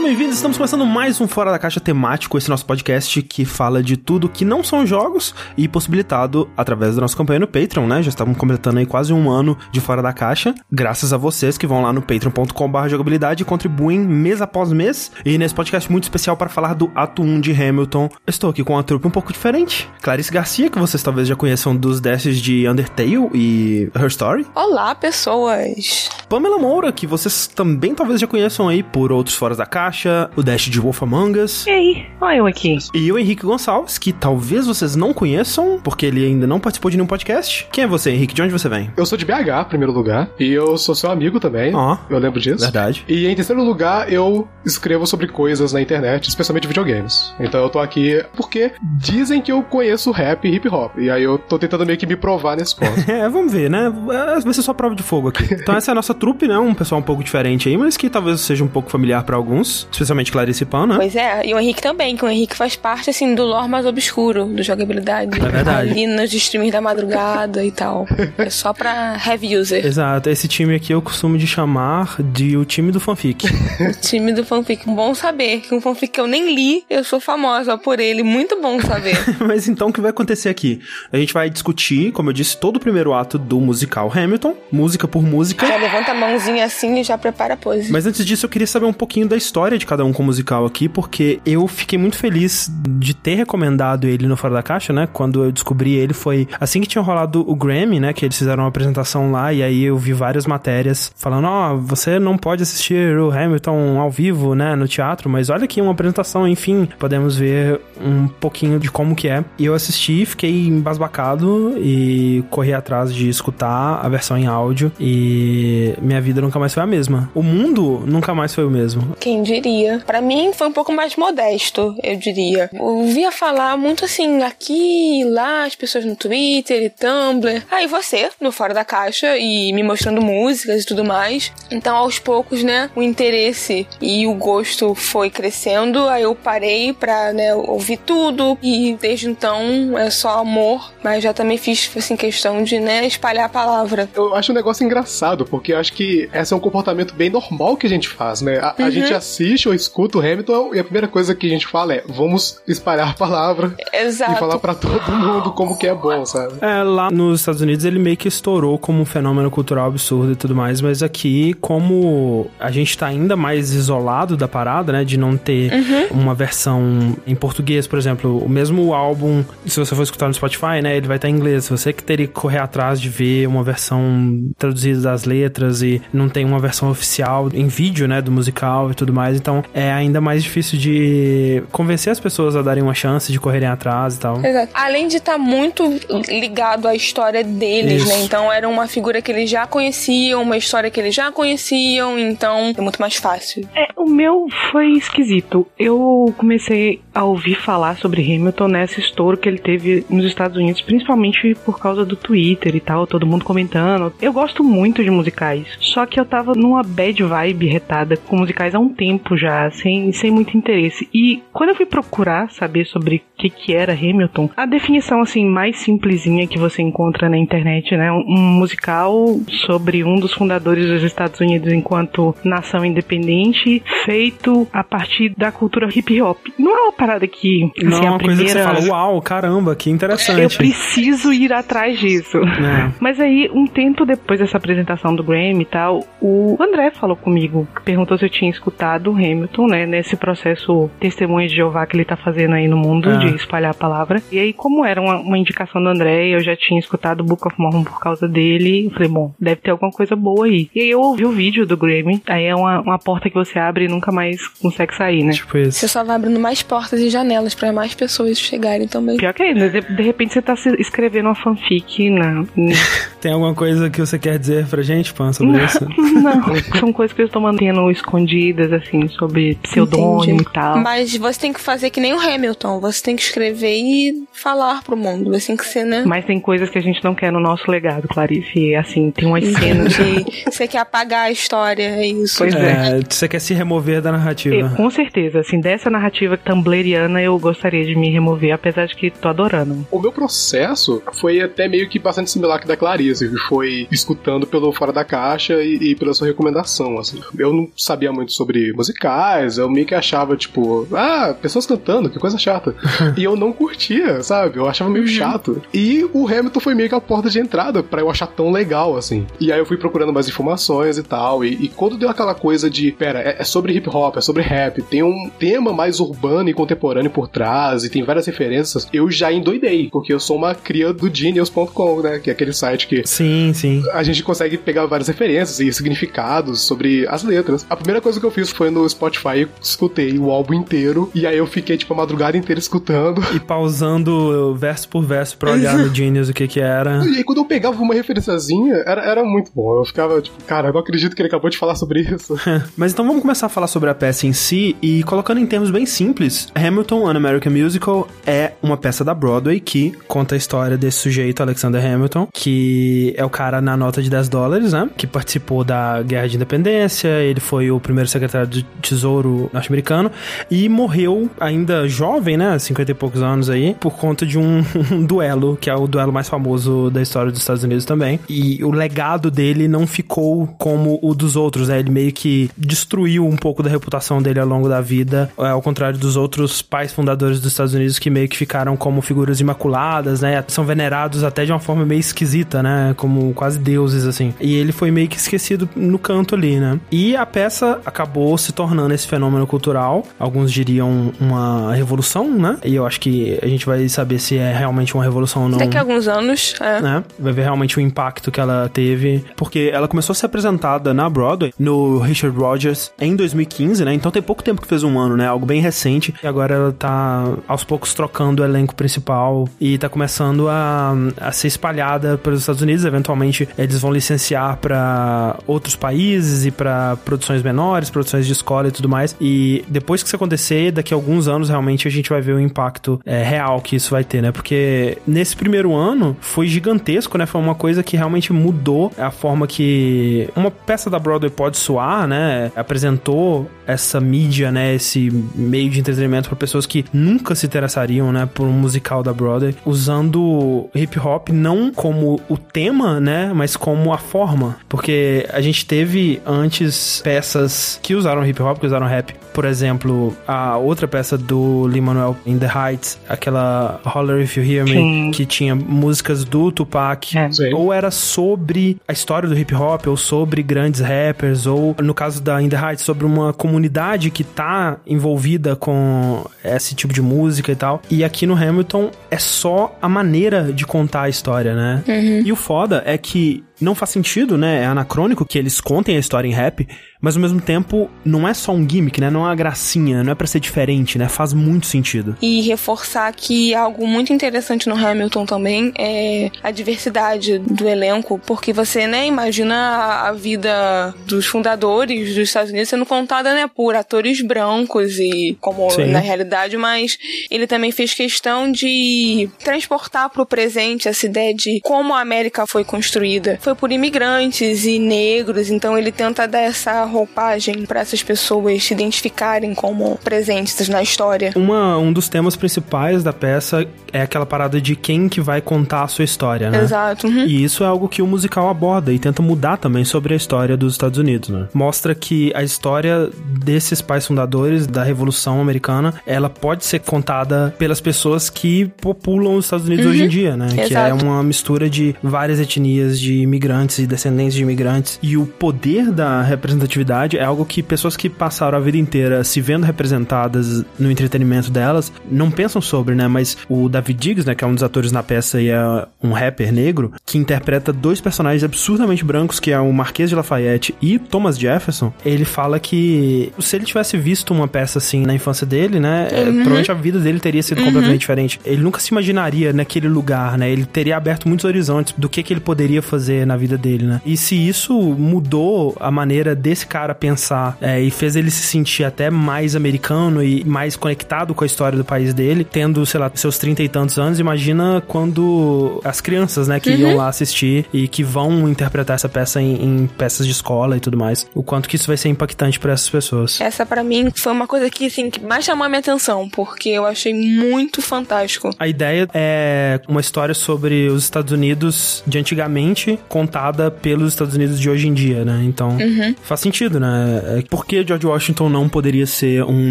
Sejam bem-vindos, estamos começando mais um Fora da Caixa temático, esse nosso podcast que fala de tudo que não são jogos e possibilitado através da nossa campanha no Patreon, né? Já estamos completando aí quase um ano de Fora da Caixa, graças a vocês que vão lá no patreon.com.br jogabilidade e contribuem mês após mês. E nesse podcast muito especial para falar do ato 1 de Hamilton, estou aqui com uma trupe um pouco diferente. Clarice Garcia, que vocês talvez já conheçam dos dashes de Undertale e Her Story. Olá, pessoas! Pamela Moura, que vocês também talvez já conheçam aí por outros Fora da Caixa, o Dash de Wolf Among Us. E aí, olha eu aqui. E o Henrique Gonçalves, que talvez vocês não conheçam, porque ele ainda não participou de nenhum podcast. Quem é você, Henrique? De onde você vem? Eu sou de BH, em primeiro lugar, e eu sou seu amigo também. Ó. Eu lembro disso. Verdade. E em terceiro lugar, eu escrevo sobre coisas na internet, especialmente videogames. Então eu tô aqui porque dizem que eu conheço rap e hip hop. E aí eu tô tentando meio que me provar nesse ponto. É, vamos ver, né? É, Vai ser só prova de fogo aqui. Então essa é a nossa trupe, né? Um pessoal um pouco diferente aí, mas que talvez seja um pouco familiar pra alguns, especialmente Clarice Pan, né? Pois é, e o Henrique também, que o Henrique faz parte, assim, do lore mais obscuro do jogabilidade. É verdade. Ali nos streams da madrugada e tal. É só pra heavy user. Exato, esse time aqui eu costumo de chamar de o time do fanfic. O time do fanfic. Bom saber que um fanfic que eu nem li, eu sou famosa por ele. Muito bom saber. Mas então o que vai acontecer aqui? A gente vai discutir, como eu disse, todo o primeiro ato do musical Hamilton, música por música. já levanta a mãozinha assim e já prepara a pose. Mas antes disso, eu queria saber um pouquinho da história de cada um com o musical aqui, porque eu fiquei muito feliz de ter recomendado ele no Fora da Caixa, né? Quando eu descobri ele, foi assim que tinha rolado o Grammy, né? Que eles fizeram uma apresentação lá, e aí eu vi várias matérias falando: Ó, você não pode assistir o Hamilton ao vivo, né? No teatro, mas olha aqui uma apresentação, enfim, podemos ver um pouquinho de como que é. E eu assisti, fiquei embasbacado e corri atrás de escutar a versão em áudio, e minha vida nunca mais foi a mesma. O mundo nunca mais foi o mesmo. Quem diria? Pra mim foi um pouco mais modesto, eu diria. Eu ouvia falar muito assim, aqui e lá, as pessoas no Twitter e Tumblr. Aí você, no Fora da Caixa, e me mostrando músicas e tudo mais. Então, aos poucos, né, o interesse e o gosto foi crescendo. Aí eu parei pra, né, ouvir tudo. E desde então é só amor. Mas já também fiz, assim, questão de, né, espalhar a palavra. Eu acho um negócio engraçado, porque eu acho que esse é um comportamento bem normal que a gente faz, né? A, a gente assiste ou escuta o Hamilton e a primeira coisa que a gente fala é vamos espalhar a palavra Exato. e falar pra todo mundo como que é bom, sabe? É, lá nos Estados Unidos ele meio que estourou como um fenômeno cultural absurdo e tudo mais, mas aqui, como a gente tá ainda mais isolado da parada, né, de não ter uma versão em português, por exemplo, o mesmo álbum, se você for escutar no Spotify, né, ele vai estar em inglês, você que teria que correr atrás de ver uma versão traduzida das letras e não tem uma versão oficial em vídeo, né, do musical e tudo mais, então é ainda mais difícil de convencer as pessoas a darem uma chance de correrem atrás e tal. Exato. Além de estar muito ligado à história deles, Isso. né? Então era uma figura que eles já conheciam, uma história que eles já conheciam, então é muito mais fácil. É, o meu foi esquisito. Eu comecei a ouvir falar sobre Hamilton nesse estouro que ele teve nos Estados Unidos, principalmente por causa do Twitter e tal, todo mundo comentando. Eu gosto muito de musicais, só que eu tava numa bad vibe retada com musicais há um tempo já, sem, sem muito interesse. E quando eu fui procurar saber sobre o que, que era Hamilton, a definição assim mais simplesinha que você encontra na internet, né, um, um musical sobre um dos fundadores dos Estados Unidos enquanto nação independente, feito a partir da cultura hip hop. Não é uma parada que assim, Não é a uma coisa que você primeira fala, uau, caramba, que interessante. eu preciso ir atrás disso. É. Mas aí, um tempo depois dessa apresentação do Grammy e tal, o André falou comigo, perguntou se eu tinha escutado o Hamilton, né, nesse processo testemunha de Jeová que ele tá fazendo aí no mundo, Ah. de espalhar a palavra. E aí, como era uma, uma indicação do André, eu já tinha escutado o Book of Mormon por causa dele, eu falei, bom, deve ter alguma coisa boa aí. E aí eu ouvi o vídeo do Grammy, aí é uma, uma porta que você abre e nunca mais consegue sair, né? Tipo isso. Você só vai abrindo mais portas e janelas pra mais pessoas chegarem também. Pior que é, né? de, de repente você tá se- escrevendo uma fanfic na, Tem alguma coisa que você quer dizer pra gente, Pan, sobre isso? Não, são coisas que eu estou mantendo escondidas, assim, sobre pseudônimo Entendi. e tal. Mas você tem que fazer que nem o Hamilton. Você tem que escrever e falar pro mundo. Você tem que ser, né? Mas tem coisas que a gente não quer no nosso legado, Clarice. E, assim, tem umas cenas. Você quer apagar a história, é isso. Pois é. É, você quer se remover da narrativa. E, com certeza, assim, dessa narrativa tumbleriana eu gostaria de me remover, apesar de que tô adorando. O meu processo foi até meio que bastante similar que da Clarice, que foi escutando pelo Fora da Caixa e, e pela sua recomendação, assim. Eu não sabia muito sobre musicais, eu meio que achava, tipo, ah, pessoas cantando, que coisa chata. e eu não curtia, sabe? Eu achava meio uhum. chato. E o Hamilton foi meio que a porta de entrada para eu achar tão legal, assim. E aí eu fui procurando mais informações e tal, e, e quando deu aquela coisa de, pera, é, é sobre hip hop, é sobre rap, tem um tema mais urbano e contemporâneo por trás, e tem várias referências, eu já endoidei, porque eu sou uma cria do Genius.com, né? Que é aquele site que. Sim, sim. A gente consegue pegar várias referências e significados sobre as letras. A primeira coisa que eu fiz foi no Spotify, escutei o álbum inteiro, e aí eu fiquei, tipo, a madrugada inteira escutando. E pausando verso por verso pra olhar no Genius o que que era. E aí quando eu pegava uma referenciazinha, era, era muito bom. Eu ficava, tipo, cara, eu não acredito que ele acabou de falar sobre isso. Mas então vamos começar a falar sobre a peça em si e colocando em termos bem simples, Hamilton, An American Musical é uma peça da Broadway que conta a história desse sujeito, Alexander Hamilton, que é o cara na nota de 10 dólares, né? Que participou da Guerra de Independência, ele foi o primeiro secretário do Tesouro norte-americano e morreu ainda jovem, né? 50 e poucos anos aí, por conta de um, um duelo, que é o duelo mais famoso da história dos Estados Unidos também. E o legado dele não ficou como o dos outros, né? Ele meio que destruiu um pouco da reputação dele ao longo da vida, é, ao contrário dos outros pais fundadores dos Estados Unidos que meio que ficaram como figuras imaculadas, né? São venerados até de uma forma meio esquisita, né? Como quase deuses, assim. E ele foi meio que esquecido no canto ali, né? E a peça acabou se tornando esse fenômeno cultural. Alguns diriam uma revolução, né? E eu acho que a gente vai saber se é realmente uma revolução ou não. Daqui a alguns anos, é. Né? Vai ver realmente o impacto que ela teve. Porque ela começou a ser apresentada na Broadway, no Richard Rogers, em 2015, né? Então tem pouco tempo que fez um ano, né? Algo bem recente. E agora ela tá aos poucos trocando o elenco principal e tá começando a, a ser espalhada pelos Estados Unidos. Eventualmente eles vão licenciar para outros países e para produções menores, produções de escola e tudo mais. E depois que isso acontecer, daqui a alguns anos realmente a gente vai ver o impacto é, real que isso vai ter, né? Porque nesse primeiro ano foi gigantesco, né? Foi uma coisa que realmente mudou a forma que uma peça da Broadway pode soar, né? Apresentou essa mídia, né? Esse meio de entretenimento para pessoas que nunca se interessariam, né? Por um musical da Broadway, usando hip hop não como o tema, né? Mas como a forma. Porque a gente teve antes peças que usaram hip hop, que usaram rap. Por exemplo, a outra peça do Lin-Manuel In The Heights, aquela Holler If You Hear Me, Sim. que tinha músicas do Tupac, é. ou era sobre a história do hip hop, ou sobre grandes rappers, ou no caso da In The Heights, sobre uma comunidade que tá envolvida com esse tipo de música e tal. E aqui no Hamilton é só a maneira de contar a história, né? Uhum. E o foda é que não faz sentido, né? É anacrônico que eles contem a história em rap, mas ao mesmo tempo não é só um gimmick, né? Não uma gracinha, não é para ser diferente, né? Faz muito sentido. E reforçar que algo muito interessante no Hamilton também é a diversidade do elenco, porque você, né, imagina a vida dos fundadores dos Estados Unidos sendo contada, né, por atores brancos e como Sim. na realidade, mas ele também fez questão de transportar para o presente essa ideia de como a América foi construída. Foi por imigrantes e negros, então ele tenta dar essa roupagem para essas pessoas se identificarem como presentes na história. Uma, um dos temas principais da peça é aquela parada de quem que vai contar a sua história, né? Exato. Uhum. E isso é algo que o musical aborda e tenta mudar também sobre a história dos Estados Unidos, né? Mostra que a história desses pais fundadores da Revolução Americana, ela pode ser contada pelas pessoas que populam os Estados Unidos uhum. hoje em dia, né? Exato. Que é uma mistura de várias etnias de imigrantes e descendentes de imigrantes. E o poder da representatividade atividade é algo que pessoas que passaram a vida inteira se vendo representadas no entretenimento delas não pensam sobre, né? Mas o David Diggs, né, que é um dos atores na peça e é um rapper negro, que interpreta dois personagens absurdamente brancos, que é o Marquês de Lafayette e Thomas Jefferson, ele fala que se ele tivesse visto uma peça assim na infância dele, né, é, uhum. provavelmente a vida dele teria sido uhum. completamente diferente. Ele nunca se imaginaria naquele lugar, né? Ele teria aberto muitos horizontes do que, que ele poderia fazer na vida dele, né? E se isso mudou a maneira desse cara pensar é, e fez ele se sentir até mais americano e mais conectado com a história do país dele, tendo, sei lá, seus trinta e tantos anos, imagina quando as crianças, né, que uhum. iam lá assistir e que vão interpretar essa peça em, em, peças de escola e tudo mais, o quanto que isso vai ser impactante para essas pessoas. Essa para mim foi uma coisa que, assim, que mais chamou a minha atenção, porque eu achei muito fantástico. A ideia é uma história sobre os Estados Unidos de antigamente, contada pelos Estados Unidos de hoje em dia, né? Então, uhum. faz sentido, né? É, por que George Washington não poderia ser um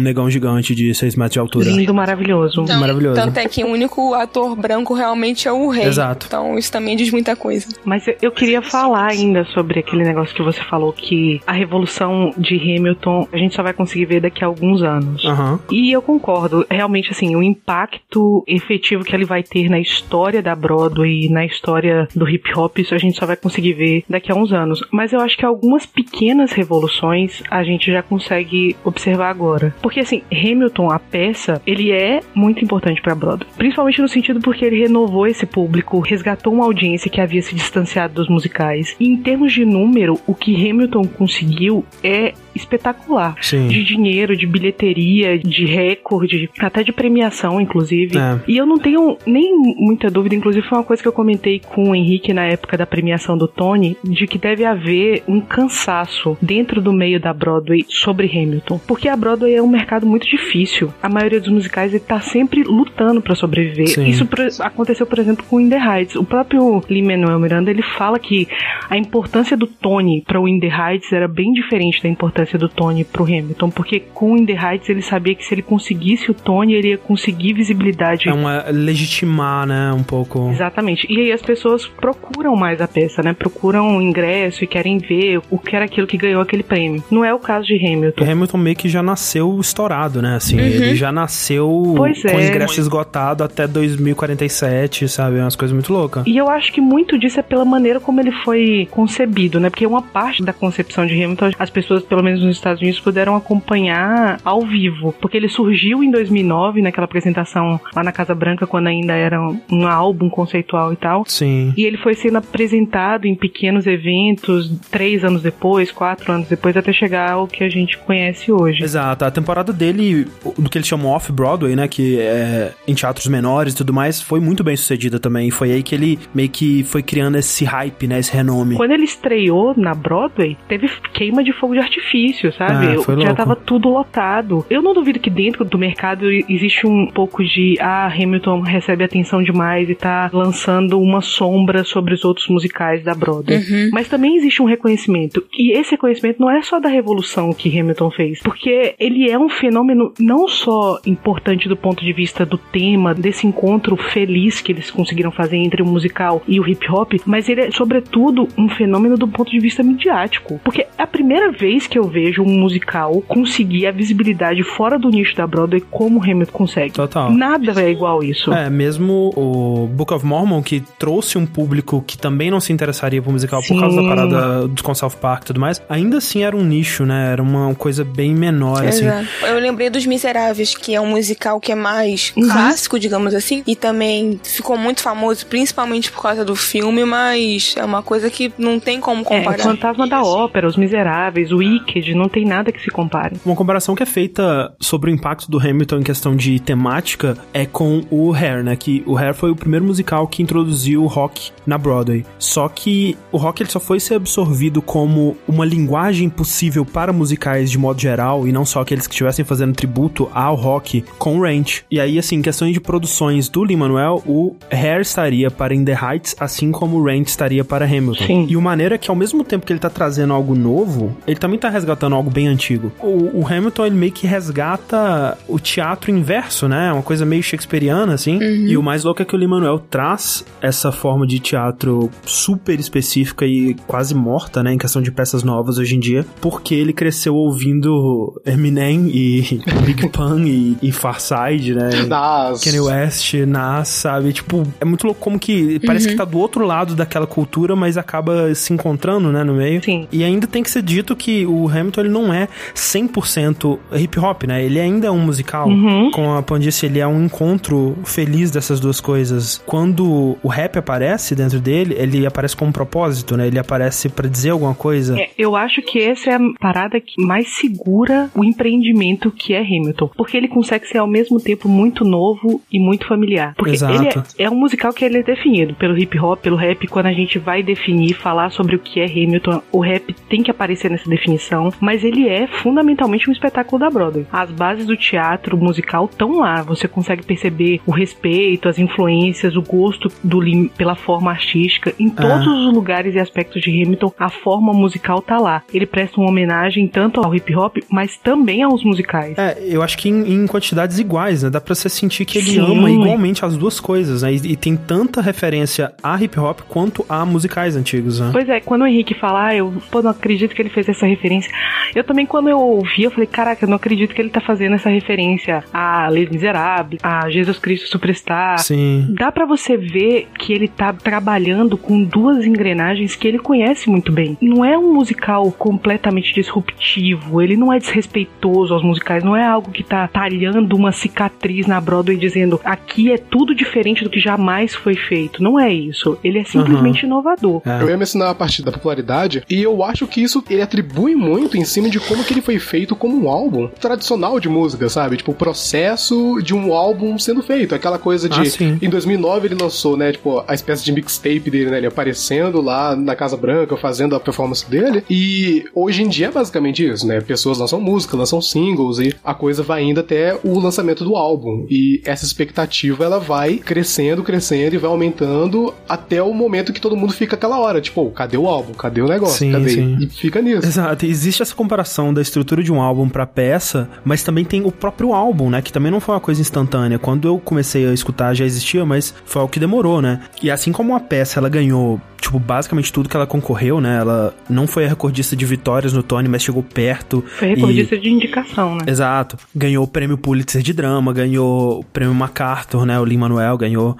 negão gigante de 6 metros de altura? Lindo, maravilhoso. Então, maravilhoso. Tanto é que o único ator branco realmente é o rei. Exato. Então, isso também diz muita coisa. Mas eu queria falar ainda sobre aquele negócio que você falou que a revolução de Hamilton a gente só vai conseguir ver daqui a alguns anos. Uhum. E eu concordo. Realmente, assim, o impacto efetivo que ele vai ter na história da Broadway, na história do hip hop, isso a gente só vai conseguir ver daqui a uns anos. Mas eu acho que algumas pequenas revoluções a gente já consegue observar agora. Porque, assim, Hamilton, a peça, ele é muito importante para Broadway. Principalmente no sentido porque ele renovou esse público, resgatou uma audiência que havia se distanciado dos musicais. E em termos de número, o que Hamilton conseguiu é espetacular. Sim. De dinheiro, de bilheteria, de recorde, até de premiação, inclusive. É. E eu não tenho nem muita dúvida, inclusive foi uma coisa que eu comentei com o Henrique na época da premiação do Tony, de que deve haver um cansaço dentro do meio da Broadway sobre Hamilton. Porque a Broadway é um mercado muito difícil. A maioria dos musicais está sempre lutando para sobreviver. Sim. Isso aconteceu, por exemplo, com In The Heights. O próprio Lin-Manuel Miranda, ele fala que a importância do Tony para o In The Heights era bem diferente da importância do Tony pro Hamilton, porque com In The Heights ele sabia que se ele conseguisse o Tony, ele ia conseguir visibilidade. É uma legitimar, né, um pouco. Exatamente. E aí as pessoas procuram mais a peça, né? Procuram ingresso e querem ver o que era aquilo que ganhou aquele prêmio. Não é o caso de Hamilton. O Hamilton meio que já nasceu estourado, né? Assim, uhum. ele já nasceu pois com é. ingresso esgotado até 2047, sabe? É umas coisas muito loucas. E eu acho que muito disso é pela maneira como ele foi concebido, né? Porque uma parte da concepção de Hamilton, as pessoas, pelo menos nos Estados Unidos, puderam acompanhar ao vivo. Porque ele surgiu em 2009, naquela apresentação lá na Casa Branca, quando ainda era um álbum conceitual e tal. Sim. E ele foi sendo apresentado em pequenos eventos, três anos depois, quatro anos depois, até chegar ao que a gente conhece hoje. Exato. A temporada dele, do que eles chamam Off-Broadway, né? Que é em teatros menores e tudo mais, foi muito bem sucedida também. Foi aí que ele meio que foi criando esse hype, né? Esse renome. Quando ele estreou na Broadway, teve queima de fogo de artifício, sabe? É, Já louco. tava tudo lotado. Eu não duvido que dentro do mercado existe um pouco de ah, Hamilton recebe atenção demais e tá lançando uma sombra sobre os outros musicais da Broadway. Uhum. Mas também existe um reconhecimento. E esse reconhecimento não é só da revolução que Hamilton fez, porque ele é um fenômeno não só importante do ponto de vista do tema, desse encontro feliz que eles conseguiram fazer entre o musical e o hip hop, mas ele é, sobretudo, um fenômeno do ponto de vista midiático. Porque é a primeira vez que eu vejo um musical conseguir a visibilidade fora do nicho da Broadway como Hamilton consegue. Total. Nada é igual isso. É, mesmo o Book of Mormon, que trouxe um público que também não se interessaria por musical Sim. por causa da parada do com South Park e tudo mais, ainda assim era um nicho, né? Era uma coisa bem menor, assim. Exato. assim. Eu lembrei dos Miseráveis, que é um musical que é mais uhum. clássico, digamos assim, e também ficou muito famoso, principalmente por causa do filme, mas é uma coisa que não tem como comparar. É, o Fantasma da Ópera, Os Miseráveis, o Wicked, não tem nada que se compare. Uma comparação que é feita sobre o impacto do Hamilton em questão de temática é com o Hair, né? Que o Hair foi o primeiro musical que introduziu o rock na Broadway. Só que o rock ele só foi ser absorvido como uma linguagem possível para musicais de modo geral e não só aqueles que estivessem fazendo tributo ao rock com o Ranch. E aí, assim, questões de produções do Lin-Manuel, o Hair estaria para In The Heights, assim como o Ranch estaria para Hamilton. Sim. E o maneira é que ao mesmo tempo que ele tá trazendo algo novo, ele também tá resgatando algo bem antigo. O, o Hamilton, ele meio que resgata o teatro inverso, né? Uma coisa meio shakespeariana, assim. Uhum. E o mais louco é que o Lin-Manuel traz essa forma de teatro super específica e quase morta, né? Em questão de peças novas hoje em dia, porque ele cresceu ouvindo Eminem e Big Pun e, e Farside, né? Nas. Kanye West, Nas, sabe? Tipo, é muito louco como que parece uhum. que tá do outro lado daquela cultura, mas acaba se encontrando, né, no meio. Sim. E ainda tem que ser dito que o Hamilton, ele não é 100% hip hop, né? Ele ainda é um musical. Uhum. Como a Pan disse, ele é um encontro feliz dessas duas coisas. Quando o rap aparece dentro dele, ele aparece aparece com um propósito, né? Ele aparece para dizer alguma coisa. É, eu acho que essa é a parada que mais segura o empreendimento que é Hamilton. Porque ele consegue ser ao mesmo tempo muito novo e muito familiar. Porque Exato. ele é, é um musical que ele é definido pelo hip hop, pelo rap. Quando a gente vai definir, falar sobre o que é Hamilton, o rap tem que aparecer nessa definição. Mas ele é fundamentalmente um espetáculo da Broadway. As bases do teatro musical estão lá. Você consegue perceber o respeito, as influências, o gosto do Lin pela forma artística. Em todos os lugares e aspectos de Hamilton, a forma musical tá lá. Ele presta uma homenagem tanto ao hip hop, mas também aos musicais. É, eu acho que em, em quantidades iguais, né? Dá pra você sentir que ele Sim. ama igualmente as duas coisas, né? E, e tem tanta referência a hip hop quanto a musicais antigos, né? Pois é, quando o Henrique fala, ah, eu pô, não acredito que ele fez essa referência. Eu também, quando eu ouvi, eu falei, caraca, eu não acredito que ele tá fazendo essa referência a Les Miserables, a Jesus Cristo Superstar. Sim. Dá pra você ver que ele tá trabalhando com duas engrenagens que ele conhece muito bem. Não é um musical completamente disruptivo, ele não é desrespeitoso aos musicais, não é algo que tá talhando uma cicatriz na Broadway dizendo aqui é tudo diferente do que jamais foi feito. Não é isso. Ele é simplesmente inovador. É. Eu ia mencionar a parte da popularidade, e eu acho que isso ele atribui muito em cima de como que ele foi feito como um álbum tradicional de música, sabe? Tipo, o processo de um álbum sendo feito. Aquela coisa de. Ah, sim. em 2009 ele lançou, né? Tipo, a espécie de mixtape dele, né? Ele aparecendo lá na Casa Branca, fazendo a performance dele. E hoje em dia é basicamente isso, né? Pessoas lançam música, lançam singles, e a coisa vai indo até o lançamento do álbum. E essa expectativa ela vai crescendo, crescendo e vai aumentando até o momento que todo mundo fica aquela hora, tipo, "Pô, cadê o álbum? Cadê o negócio? Sim, cadê? sim. E fica nisso. Exato, existe essa comparação da estrutura de um álbum pra peça, mas também tem o próprio álbum, né? Que também não foi uma coisa instantânea. Quando eu comecei a escutar já existia, mas foi algo que demorou, né? E assim como a peça ela ganhou, tipo, basicamente tudo que ela concorreu, né? Ela não foi a recordista de vitórias no Tony, mas chegou perto. Foi recordista de indicação, né? Exato. Ganhou o prêmio Pulitzer de drama, ganhou o prêmio MacArthur, né? O Lin-Manuel ganhou.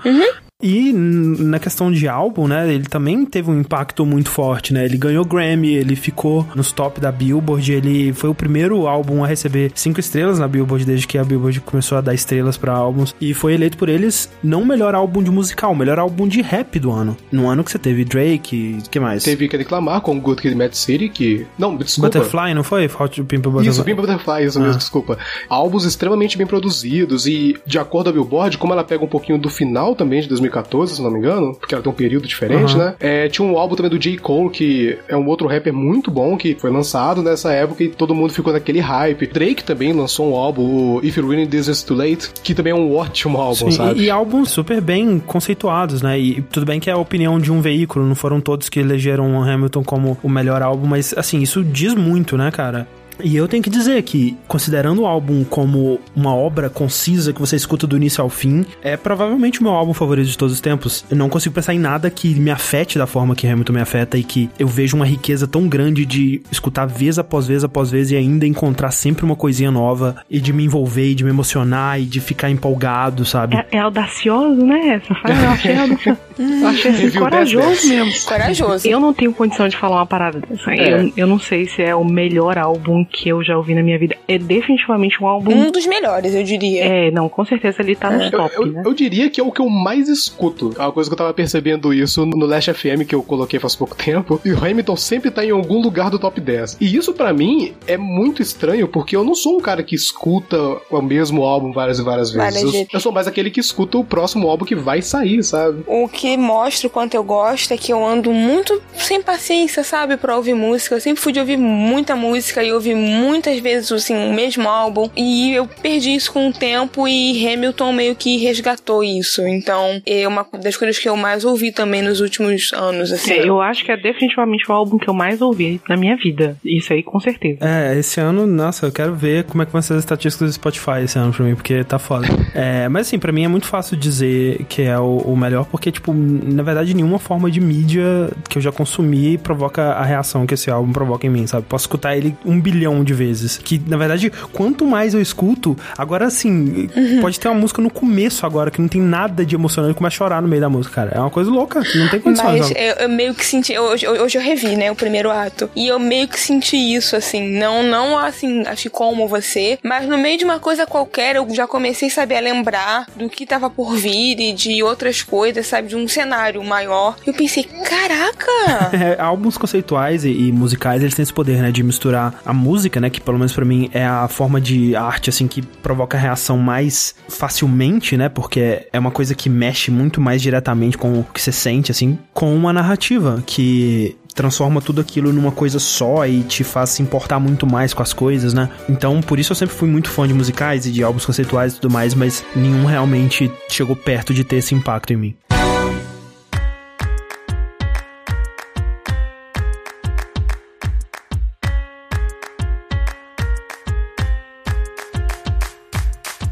E na questão de álbum, né, ele também teve um impacto muito forte, né? Ele ganhou Grammy, ele ficou nos top da Billboard, ele foi o primeiro álbum a receber cinco estrelas na Billboard desde que a Billboard começou a dar estrelas pra álbuns e foi eleito por eles não o melhor álbum de musical, o melhor álbum de rap do ano. No ano que você teve Drake, o que mais? Teve que reclamar com Good Kid, Mad City, que. Não, desculpa. Butterfly, não foi? Hot Pimp Butterfly. Isso, Pimp Butterfly, isso mesmo, Ah. desculpa. Álbuns extremamente bem produzidos e, de acordo com a Billboard, como ela pega um pouquinho do final também de 2014, se não me engano, porque ela tem um período diferente, Aham. né? É, tinha um álbum também do J. Cole, que é um outro rapper muito bom, que foi lançado nessa época e todo mundo ficou naquele hype. Drake também lançou um álbum, o If You're Really This Is Too Late, que também é um ótimo álbum, Sim, sabe? E, e álbuns super bem conceituados, né? E tudo bem que é a opinião de um veículo, não foram todos que elegeram o Hamilton como o melhor álbum, mas assim, isso diz muito, né, cara? E eu tenho que dizer que, considerando o álbum como uma obra concisa que você escuta do início ao fim, é provavelmente o meu álbum favorito de todos os tempos. Eu não consigo pensar em nada que me afete da forma que Hamilton me afeta e que eu vejo uma riqueza tão grande de escutar vez após vez após vez e ainda encontrar sempre uma coisinha nova e de me envolver e de me emocionar e de ficar empolgado, sabe? É, é audacioso, né? Essa fala, eu achei audacioso. Eu achei assim, corajoso 10. mesmo. Corajoso. Eu não tenho condição de falar uma parada dessa. É. Eu, eu não sei se é o melhor álbum que eu já ouvi na minha vida. É definitivamente um álbum. Um dos melhores, eu diria. É, não, com certeza ele tá nos Eu, top, eu- né? eu diria que é o que eu mais escuto. É uma coisa que eu tava percebendo isso no Last FM que eu coloquei faz pouco tempo. E o Hamilton sempre tá em algum lugar do top 10. E isso pra mim é muito estranho porque eu não sou um cara que escuta o mesmo álbum várias e várias vezes. Várias Eu, vezes. eu sou mais aquele que escuta o próximo álbum que vai sair, sabe? O que mostra o quanto eu gosto é que eu ando muito sem paciência, sabe, pra ouvir música. Eu sempre fui de ouvir muita música e ouvir muitas vezes, assim, o mesmo álbum. E eu perdi isso com o tempo e Hamilton meio que resgatou isso. Então, é uma das coisas que eu mais ouvi também nos últimos anos, assim. É, eu acho que é definitivamente o álbum que eu mais ouvi na minha vida. Isso aí, com certeza. É, esse ano, nossa, eu quero ver como é que vão ser as estatísticas do Spotify esse ano pra mim, porque tá foda. É, mas assim, pra mim é muito fácil dizer que é o, o melhor, porque, tipo, na verdade, nenhuma forma de mídia que eu já consumi provoca a reação que esse álbum provoca em mim, sabe? Posso escutar ele um bilhão de vezes. Que, na verdade, quanto mais eu escuto, agora assim, pode ter uma música no começo agora que não tem nada de emocionante começa a chorar no meio da música, cara. É uma coisa louca, não tem condições. Mas eu, eu meio que senti. Hoje, hoje eu revi, né, o primeiro ato. E eu meio que senti isso, assim. Não, não assim, acho que como você. Mas no meio de uma coisa qualquer, eu já comecei, sabe, a lembrar do que tava por vir e de outras coisas, sabe? De um cenário maior. Eu pensei, caraca! É, álbuns conceituais e, e, musicais, eles têm esse poder, né, de misturar a música, né, que pelo menos para mim é a forma de arte, assim, que provoca reação mais facilmente, né, porque é uma coisa que mexe muito mais diretamente com o que você sente, assim, com uma narrativa que transforma tudo aquilo numa coisa só e te faz se importar muito mais com as coisas, né? Então, por isso eu sempre fui muito fã de musicais e de álbuns conceituais e tudo mais, mas nenhum realmente chegou perto de ter esse impacto em mim.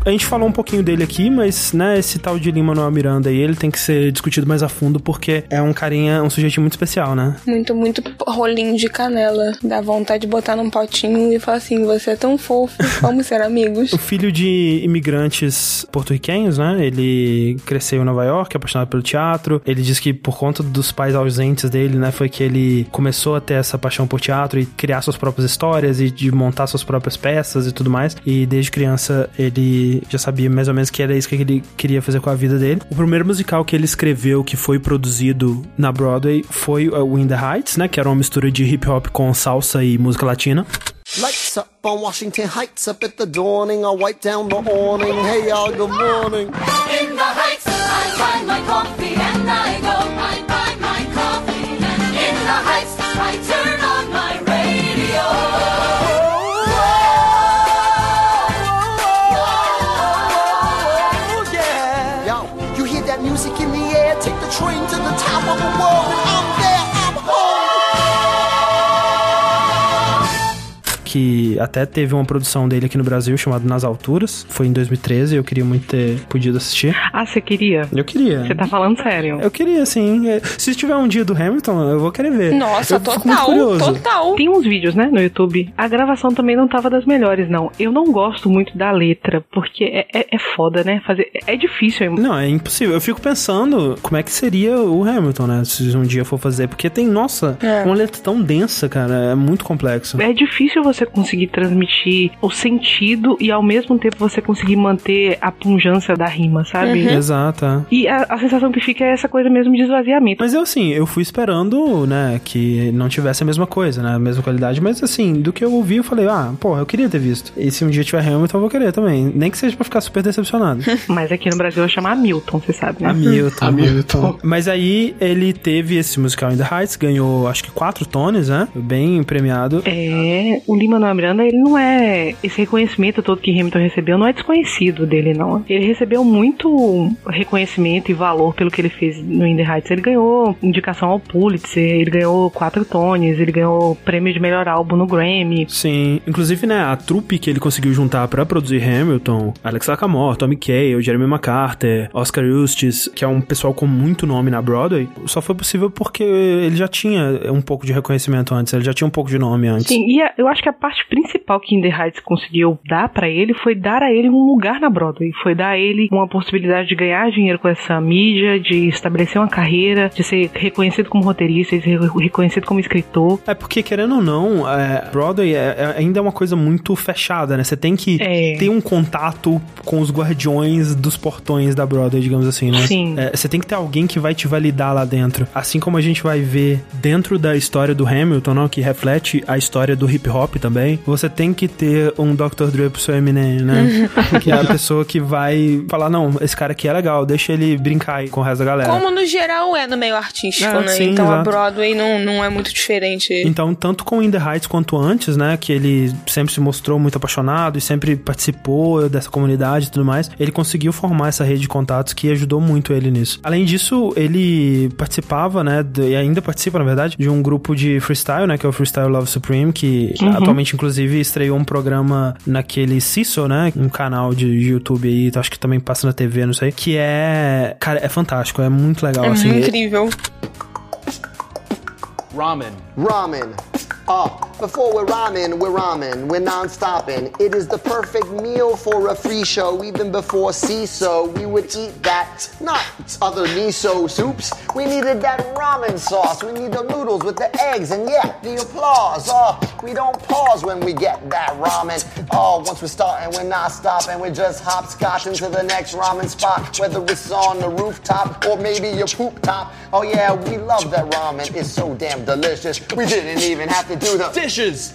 A gente falou um pouquinho dele aqui, mas, né, esse tal de Lima Manuel Miranda aí, ele tem que ser discutido mais a fundo porque é um carinha, um sujeito muito especial, né? Muito, muito rolinho de canela. Dá vontade de botar num potinho e falar assim: você é tão fofo, vamos ser amigos. o filho de imigrantes porto-riquenhos, né? Ele cresceu em Nova York, apaixonado pelo teatro. Ele diz que por conta dos pais ausentes dele, né, foi que ele começou a ter essa paixão por teatro e criar suas próprias histórias e de montar suas próprias peças e tudo mais. E desde criança ele já sabia mais ou menos que era isso que ele queria fazer com a vida dele. O primeiro musical que ele escreveu, que foi produzido na Broadway, foi o In the Heights, né? Que era uma mistura de hip hop com salsa e música latina. Lights up on Washington Heights, up at the dawning, I wipe down the awning, hey y'all, good morning. In the Heights, I find my coffee and I go, que até teve uma produção dele aqui no Brasil chamada Nas Alturas. Foi em 2013 eu queria muito ter podido assistir. Ah, você queria? Eu queria. Você tá falando sério? Eu queria, sim. É, se tiver um dia do Hamilton, eu vou querer ver. Nossa, eu total, total. Tem uns vídeos, né, no YouTube. A gravação também não tava das melhores, não. Eu não gosto muito da letra, porque é, é, é foda, né? Fazer, é difícil. Não, é impossível. Eu fico pensando como é que seria o Hamilton, né? Se um dia for fazer. Porque tem, nossa, é. uma letra tão densa, cara. É muito complexo. É difícil você você conseguir transmitir o sentido e ao mesmo tempo você conseguir manter a punjância da rima, sabe? Uhum. Exato. É. E a, a, sensação que fica é essa coisa mesmo de esvaziamento. Mas eu assim, eu fui esperando, né, que não tivesse a mesma coisa, né, a mesma qualidade, mas assim, do que eu ouvi, eu falei, ah, pô, eu queria ter visto. E se um dia tiver Hamilton, eu vou querer também. Nem que seja pra ficar super decepcionado. mas aqui no Brasil eu chamo Hamilton, você sabe, né? Hamilton. Hamilton. Mas aí ele teve esse musical In The Heights, ganhou acho que quatro tones, né? Bem premiado. É, o Lima-Manuel Miranda, ele não é. Esse reconhecimento todo que Hamilton recebeu não é desconhecido dele, não. Ele recebeu muito reconhecimento e valor pelo que ele fez no In The Heights. Ele ganhou indicação ao Pulitzer, ele ganhou quatro Tonys, ele ganhou prêmio de melhor álbum no Grammy. Sim, inclusive, né, a trupe que ele conseguiu juntar para produzir Hamilton, Alex Lacamoire, Tommy Kaye, Jeremy McCarthy, Oscar Eustis, que é um pessoal com muito nome na Broadway, só foi possível porque ele já tinha um pouco de reconhecimento antes, ele já tinha um pouco de nome antes. Sim, e eu acho que a parte principal que In The Heights conseguiu dar para ele foi dar a ele um lugar na Broadway, foi dar a ele uma possibilidade de ganhar dinheiro com essa mídia, de estabelecer uma carreira, de ser reconhecido como roteirista, de ser reconhecido como escritor. É porque, querendo ou não, é, Broadway é, é, ainda é uma coisa muito fechada, né? Você tem que é. ter um contato com os guardiões dos portões da Broadway, digamos assim, né? Sim. É, você tem que ter alguém que vai te validar lá dentro. Assim como a gente vai ver dentro da história do Hamilton, não, que reflete a história do hip hop também, você tem que ter um Dr. Dre pro seu Eminem, né? que é a pessoa que vai falar, não, esse cara aqui é legal, deixa ele brincar aí com o resto da galera. Como no geral é no meio artístico, é, né? Sim, então exato. a Broadway não, não é muito diferente. Então, tanto com In The Heights quanto antes, né, que ele sempre se mostrou muito apaixonado e sempre participou dessa comunidade e tudo mais, ele conseguiu formar essa rede de contatos que ajudou muito ele nisso. Além disso, ele participava, né, e ainda participa, na verdade, de um grupo de freestyle, né, que é o Freestyle Love Supreme, que uhum. atualmente, inclusive, estreou um programa naquele CISO, né? Um canal de YouTube aí, acho que também passa na TV, não sei. Que é. Cara, é fantástico, é muito legal. É assim, incrível. Ramen. Ramen. Uh, before we're rhyming, we're rhyming, we're non-stopping. It is the perfect meal for a free show. Even before CISO, we would eat that, not other miso soups. We needed that ramen sauce. We need the noodles with the eggs, and yeah, the applause. Oh, we don't pause when we get that ramen. Oh, once we're starting, we're not stopping. We're just hopscotching to the next ramen spot, whether it's on the rooftop or maybe your poop top. Oh yeah, we love that ramen. It's so damn delicious. We didn't even have to do the dishes.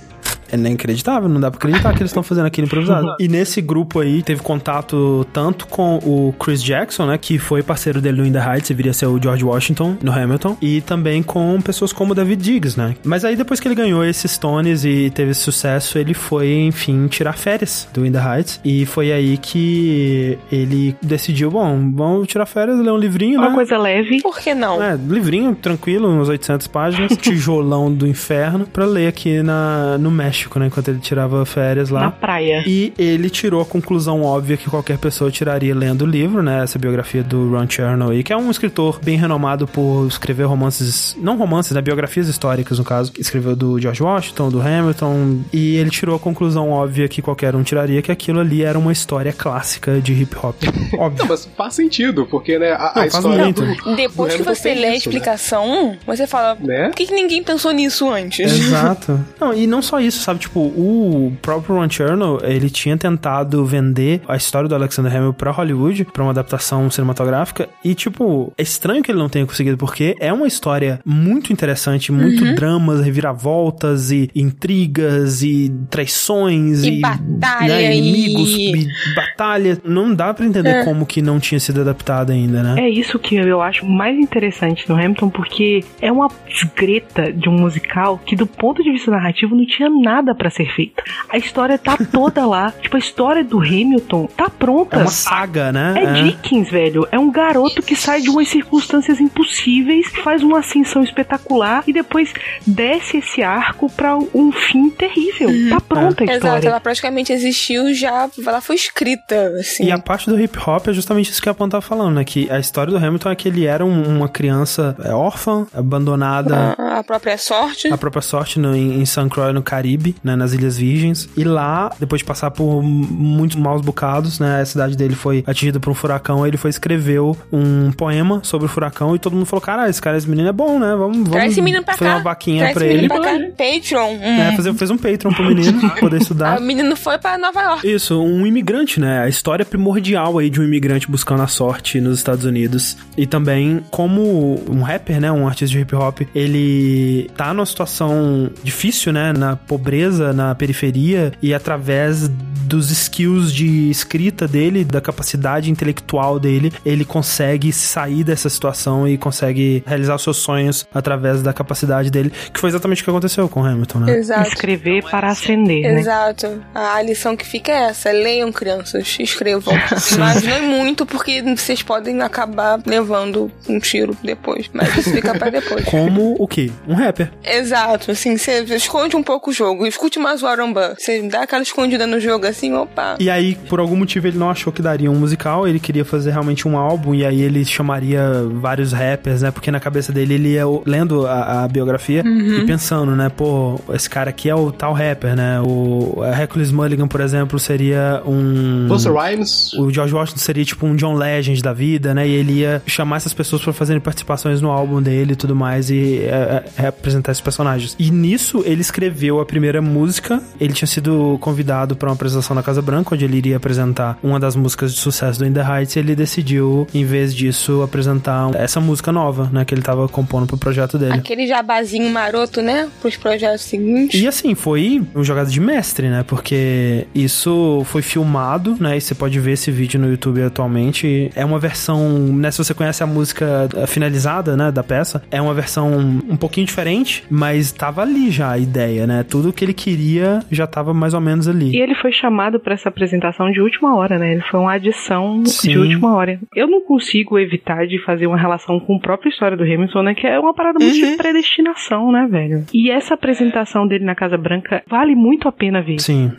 É inacreditável, não dá pra acreditar que eles estão fazendo aquilo improvisado. e nesse grupo aí, teve contato tanto com o Chris Jackson, né, que foi parceiro dele no In The Heights, e viria a ser o George Washington no Hamilton, e também com pessoas como o David Diggs, né. Mas aí, depois que ele ganhou esses Tones e teve esse sucesso, ele foi, enfim, tirar férias do In The Heights, e foi aí que ele decidiu, bom, vamos tirar férias, ler um livrinho, Uma né. coisa leve. Por que não? É, livrinho, tranquilo, uns 800 páginas, tijolão do inferno, pra ler aqui na, no México, né, enquanto ele tirava férias lá. Na praia. E ele tirou a conclusão óbvia que qualquer pessoa tiraria lendo o livro, né? Essa biografia do Ron Chernow aí, que é um escritor bem renomado por escrever romances, não romances, né? Biografias históricas, no caso. Escreveu do George Washington, do Hamilton, e ele tirou a conclusão óbvia que qualquer um tiraria, que aquilo ali era uma história clássica de hip hop. Óbvio. Não, mas faz sentido, porque, né, a, a Não, faz história muito. do, Depois do que você lê a né? explicação, você fala, Né? por que, que ninguém pensou nisso antes? Exato. Não, e não só isso, sabe? Tipo, o próprio Ron Chernow, ele tinha tentado vender a história do Alexander Hamilton pra Hollywood, pra uma adaptação cinematográfica, e, tipo, é estranho que ele não tenha conseguido, porque é uma história muito interessante, muito dramas, reviravoltas e intrigas e traições E e, batalha né, inimigos e- e batalha. Não dá pra entender como que não tinha sido adaptado ainda, né? É isso que eu acho mais interessante no Hamilton, porque é uma greta de um musical que, do ponto de vista narrativo, não tinha nada pra ser feita. A história tá toda lá. Tipo, a história do Hamilton tá pronta. É uma saga, né? É Dickens, velho. É um garoto que sai de umas circunstâncias impossíveis, faz uma ascensão espetacular e depois desce esse arco pra um fim terrível. Tá pronta a Exato, história. ela praticamente existiu já, ela foi escrita, assim. E a parte do hip hop é justamente isso que a Pan tava falando, né? Que a história do Hamilton é que ele era um- uma criança é, órfã, abandonada. A, a própria sorte. A própria sorte no, em, em St. Croix, no Caribe, né, nas Ilhas Virgens. E lá, depois de passar por muitos maus bocados, né, a cidade dele foi atingida por um furacão, ele foi escreveu um poema sobre o furacão e todo mundo falou, cara, esse cara, esse menino é bom, né, vamos, vamos Traz esse menino pra fazer cá. uma vaquinha Traz pra esse ele. pra cá. Patreon. Hum. É, fazer, fez um Patreon pro menino poder estudar. O menino foi pra Nova York. Isso, um imigrante, né? A história primordial aí de um imigrante buscando a sorte nos Estados Unidos. E também como um rapper, né? Um artista de hip hop, ele tá numa situação difícil, né? Na pobreza, na periferia, e através dos skills de escrita dele, da capacidade intelectual dele, ele consegue sair dessa situação e consegue realizar os seus sonhos através da capacidade dele, que foi exatamente o que aconteceu com o Hamilton, né? Exato. Escrever para ascender, né? Exato. A lição que fica é essa: leiam, crianças, escrevam. Mas não é muito, porque vocês podem acabar levando um tiro depois. Mas isso fica pra depois. Como o quê? Um rapper. Exato, assim, você esconde um pouco o jogo, escute mais o Arambã. Você dá aquela escondida no jogo assim, opa. E aí, por algum motivo, ele não achou que daria um musical, ele queria fazer realmente um álbum, e aí ele chamaria vários rappers, né? Porque na cabeça dele ele ia lendo a, a biografia e pensando, né? Pô, esse cara aqui é o tal rapper, né? O Hercules Mulligan, por exemplo, seria um. Busta Rhymes, O George Washington seria tipo um John Legend da vida, né? E ele ia chamar essas pessoas pra fazerem participações no álbum dele e tudo mais e é, é, representar esses personagens. E nisso ele escreveu a primeira música. Ele tinha sido convidado pra uma apresentação na Casa Branca, onde ele iria apresentar uma das músicas de sucesso do In The Heights. E ele decidiu, em vez disso, apresentar essa música nova, né? Que ele tava compondo pro projeto dele. Aquele jabazinho maroto, né? Pros projetos seguintes. E assim, foi um jogado de mestre, né? Porque isso foi filmado, né? E você pode ver esse vídeo no YouTube atualmente. É uma versão, né? Se você conhece a música eh, finalizada, né? Da peça, é uma versão um pouquinho diferente, mas tava ali já a ideia, né? Tudo que ele queria já tava mais ou menos ali. E ele foi chamado pra essa apresentação de última hora, né? Ele foi uma adição Sim. de última hora. Eu não consigo evitar de fazer uma relação com a própria história do Hamilton, né? Que é uma parada muito de predestinação, né, velho? E essa apresentação dele na Casa Branca vale muito a pena ver. Sim.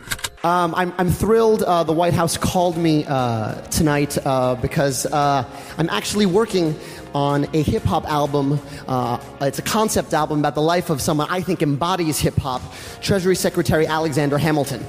Um, I'm, I'm thrilled uh, the White House called me uh, tonight uh, because uh, I'm actually working on a hip hop album. Uh, it's a concept album about the life of someone I think embodies hip hop Treasury Secretary Alexander Hamilton.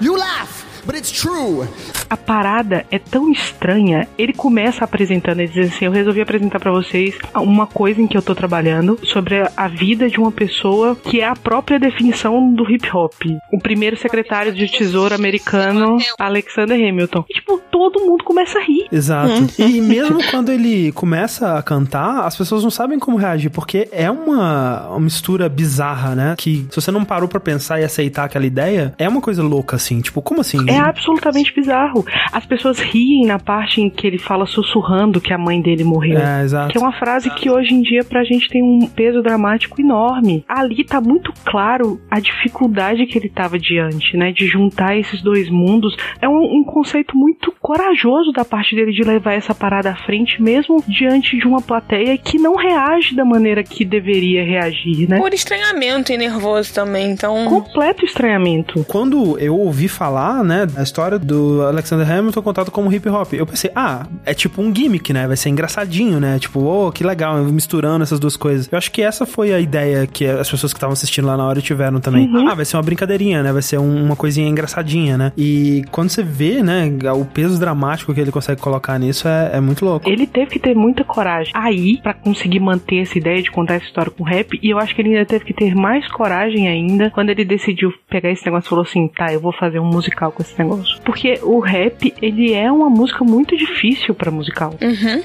You laugh, but it's true. A parada é tão estranha. Ele começa apresentando e diz assim: Eu resolvi apresentar para vocês uma coisa em que eu tô trabalhando sobre a vida de uma pessoa que é a própria definição do hip hop. O primeiro secretário de tesouro americano, Alexander Hamilton. E, tipo, todo mundo começa a rir. Exato. E mesmo quando ele começa a cantar, as pessoas não sabem como reagir, porque é uma, uma mistura bizarra, né? Que se você não parou pra pensar e aceitar aquela ideia, é uma coisa louca, assim. Tipo, como assim? É absolutamente bizarro. As pessoas riem na parte em que ele fala sussurrando que a mãe dele morreu. É, exato. Que é uma frase que hoje em dia pra gente tem um peso dramático enorme. Ali tá muito claro a dificuldade que ele tava diante, né? De juntar esses dois mundos. É um, um conceito muito corajoso da parte dele de levar essa parada à frente, mesmo diante de uma plateia que não reage da maneira que deveria reagir, né? Por estranhamento e nervoso também, então. Completo estranhamento. Quando eu ouvi falar, né, a história do Alexander Hamilton contado como hip hop, eu pensei, ah, é tipo um gimmick, né? Vai ser engraçadinho, né? Tipo, oh, que legal, misturando essas duas coisas. Eu acho que essa foi a ideia que as pessoas que estavam assistindo lá na hora tiveram também. Uhum. Ah, vai ser uma brincadeirinha, né? Vai ser um- uma coisinha engraçadinha, né? E quando você vê, né, o peso dramático que ele consegue colocar nisso é, é muito louco. Ele teve que ter muita coragem aí pra conseguir manter essa ideia de contar essa história com rap. E eu acho que ele ainda teve que ter mais coragem ainda quando ele decidiu pegar esse negócio e falou assim: tá, eu vou fazer um musical com esse negócio. Porque o rap, ele é uma música muito difícil pra musical.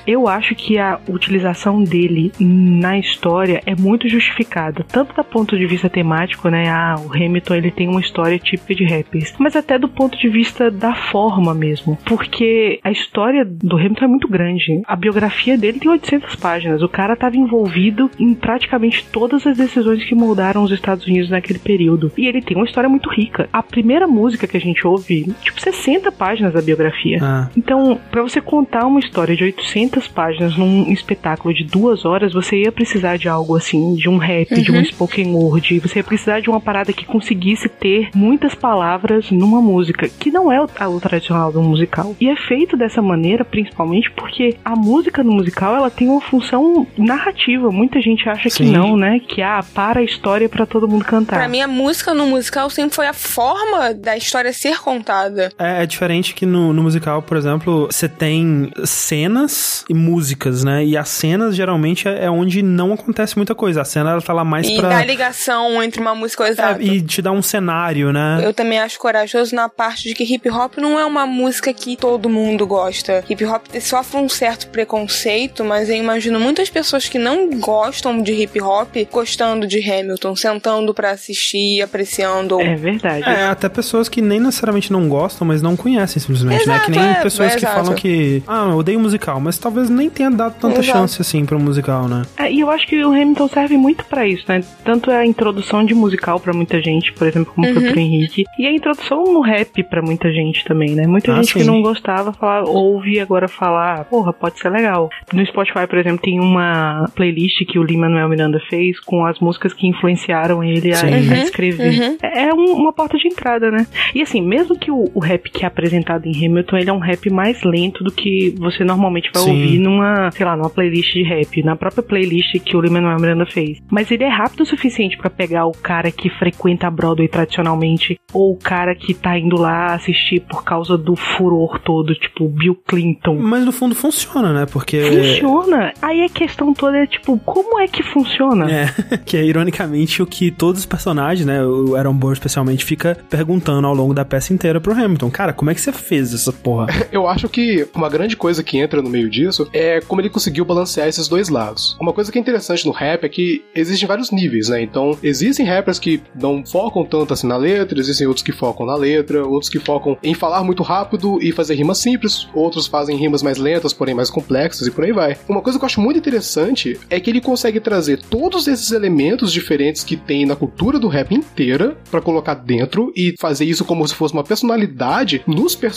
Eu acho que a utilização dele na história é muito justificada, tanto do ponto de vista temático, né? Ah, o Hamilton ele tem uma história típica de rappers, mas até do ponto de vista da forma mesmo, porque a história do Hamilton é muito grande. A biografia dele tem 800 páginas. O cara estava envolvido em praticamente todas as decisões que moldaram os Estados Unidos naquele período. E ele tem uma história muito rica. A primeira música que a gente ouve, tipo 60 páginas da biografia. Ah. Então, pra você contar uma história de 800 páginas num espetáculo de duas horas, você ia precisar de algo assim, de um rap, de um spoken word. Você ia precisar de uma parada que conseguisse ter muitas palavras numa música, que não é o, a- o tradicional do musical. E é feito dessa maneira, principalmente porque a música no musical ela tem uma função narrativa. Muita gente acha que Sim. não, né? Que ah, para a história pra todo mundo cantar. Pra mim, a música no musical sempre foi a forma da história ser contada. É, é diferente que no, no musical, por exemplo, você tem cenas e músicas, né? E as cenas geralmente é, é onde não acontece muita coisa. A cena ela tá lá mais E pra. da ligação entre uma música e outra. É, e te dá um cenário, né? Eu também acho corajoso na parte de que hip hop não é uma música que todo mundo gosta. Hip hop sofre um certo preconceito, mas eu imagino muitas pessoas que não gostam de hip hop gostando de Hamilton, sentando pra assistir, apreciando. É verdade. É, até pessoas que nem necessariamente não gostam, mas não conhecem simplesmente, né? Que Exato, nem é, pessoas é, que exato. falam que, ah, eu odeio musical, mas talvez nem tenha dado tanta Exato. chance assim pro musical, né? É, e eu acho que o Hamilton serve muito pra isso, né? Tanto é a introdução de musical pra muita gente, por exemplo, como foi pro Henrique, e a introdução no rap pra muita gente também, né? Muita Ah, gente que sim. não gostava fala, ouve agora falar, porra, pode ser legal. No Spotify, por exemplo, tem uma playlist que o Lin-Manuel Miranda fez com as músicas que influenciaram ele a, Sim. a Uhum, escrever. É é um- uma porta de entrada, né? E assim, mesmo que o, o rap que é em Hamilton, ele é um rap mais lento do que você normalmente vai Sim. ouvir numa, sei lá, numa playlist de rap, na própria playlist que o Lin-Manuel Miranda fez. Mas ele é rápido o suficiente pra pegar o cara que frequenta a Broadway tradicionalmente, ou o cara que tá indo lá assistir por causa do furor todo, tipo Bill Clinton. Mas no fundo funciona, né? Porque. Funciona. Aí a questão toda é tipo, como é que funciona? É, que é ironicamente o que todos os personagens, né, o Aaron Burr especialmente, fica perguntando ao longo da peça inteira pro Hamilton. Cara, como é que você fez essa porra? Eu acho que uma grande coisa que entra no meio disso é como ele conseguiu balancear esses dois lados. Uma coisa que é interessante no rap é que existem vários níveis, né? Então, existem rappers que não focam tanto assim na letra, existem outros que focam na letra, outros que focam em falar muito rápido e fazer rimas simples, outros fazem rimas mais lentas, porém mais complexas e por aí vai. Uma coisa que eu acho muito interessante é que ele consegue trazer todos esses elementos diferentes que tem na cultura do rap inteira para colocar dentro e fazer isso como se fosse uma personalidade nos personagens.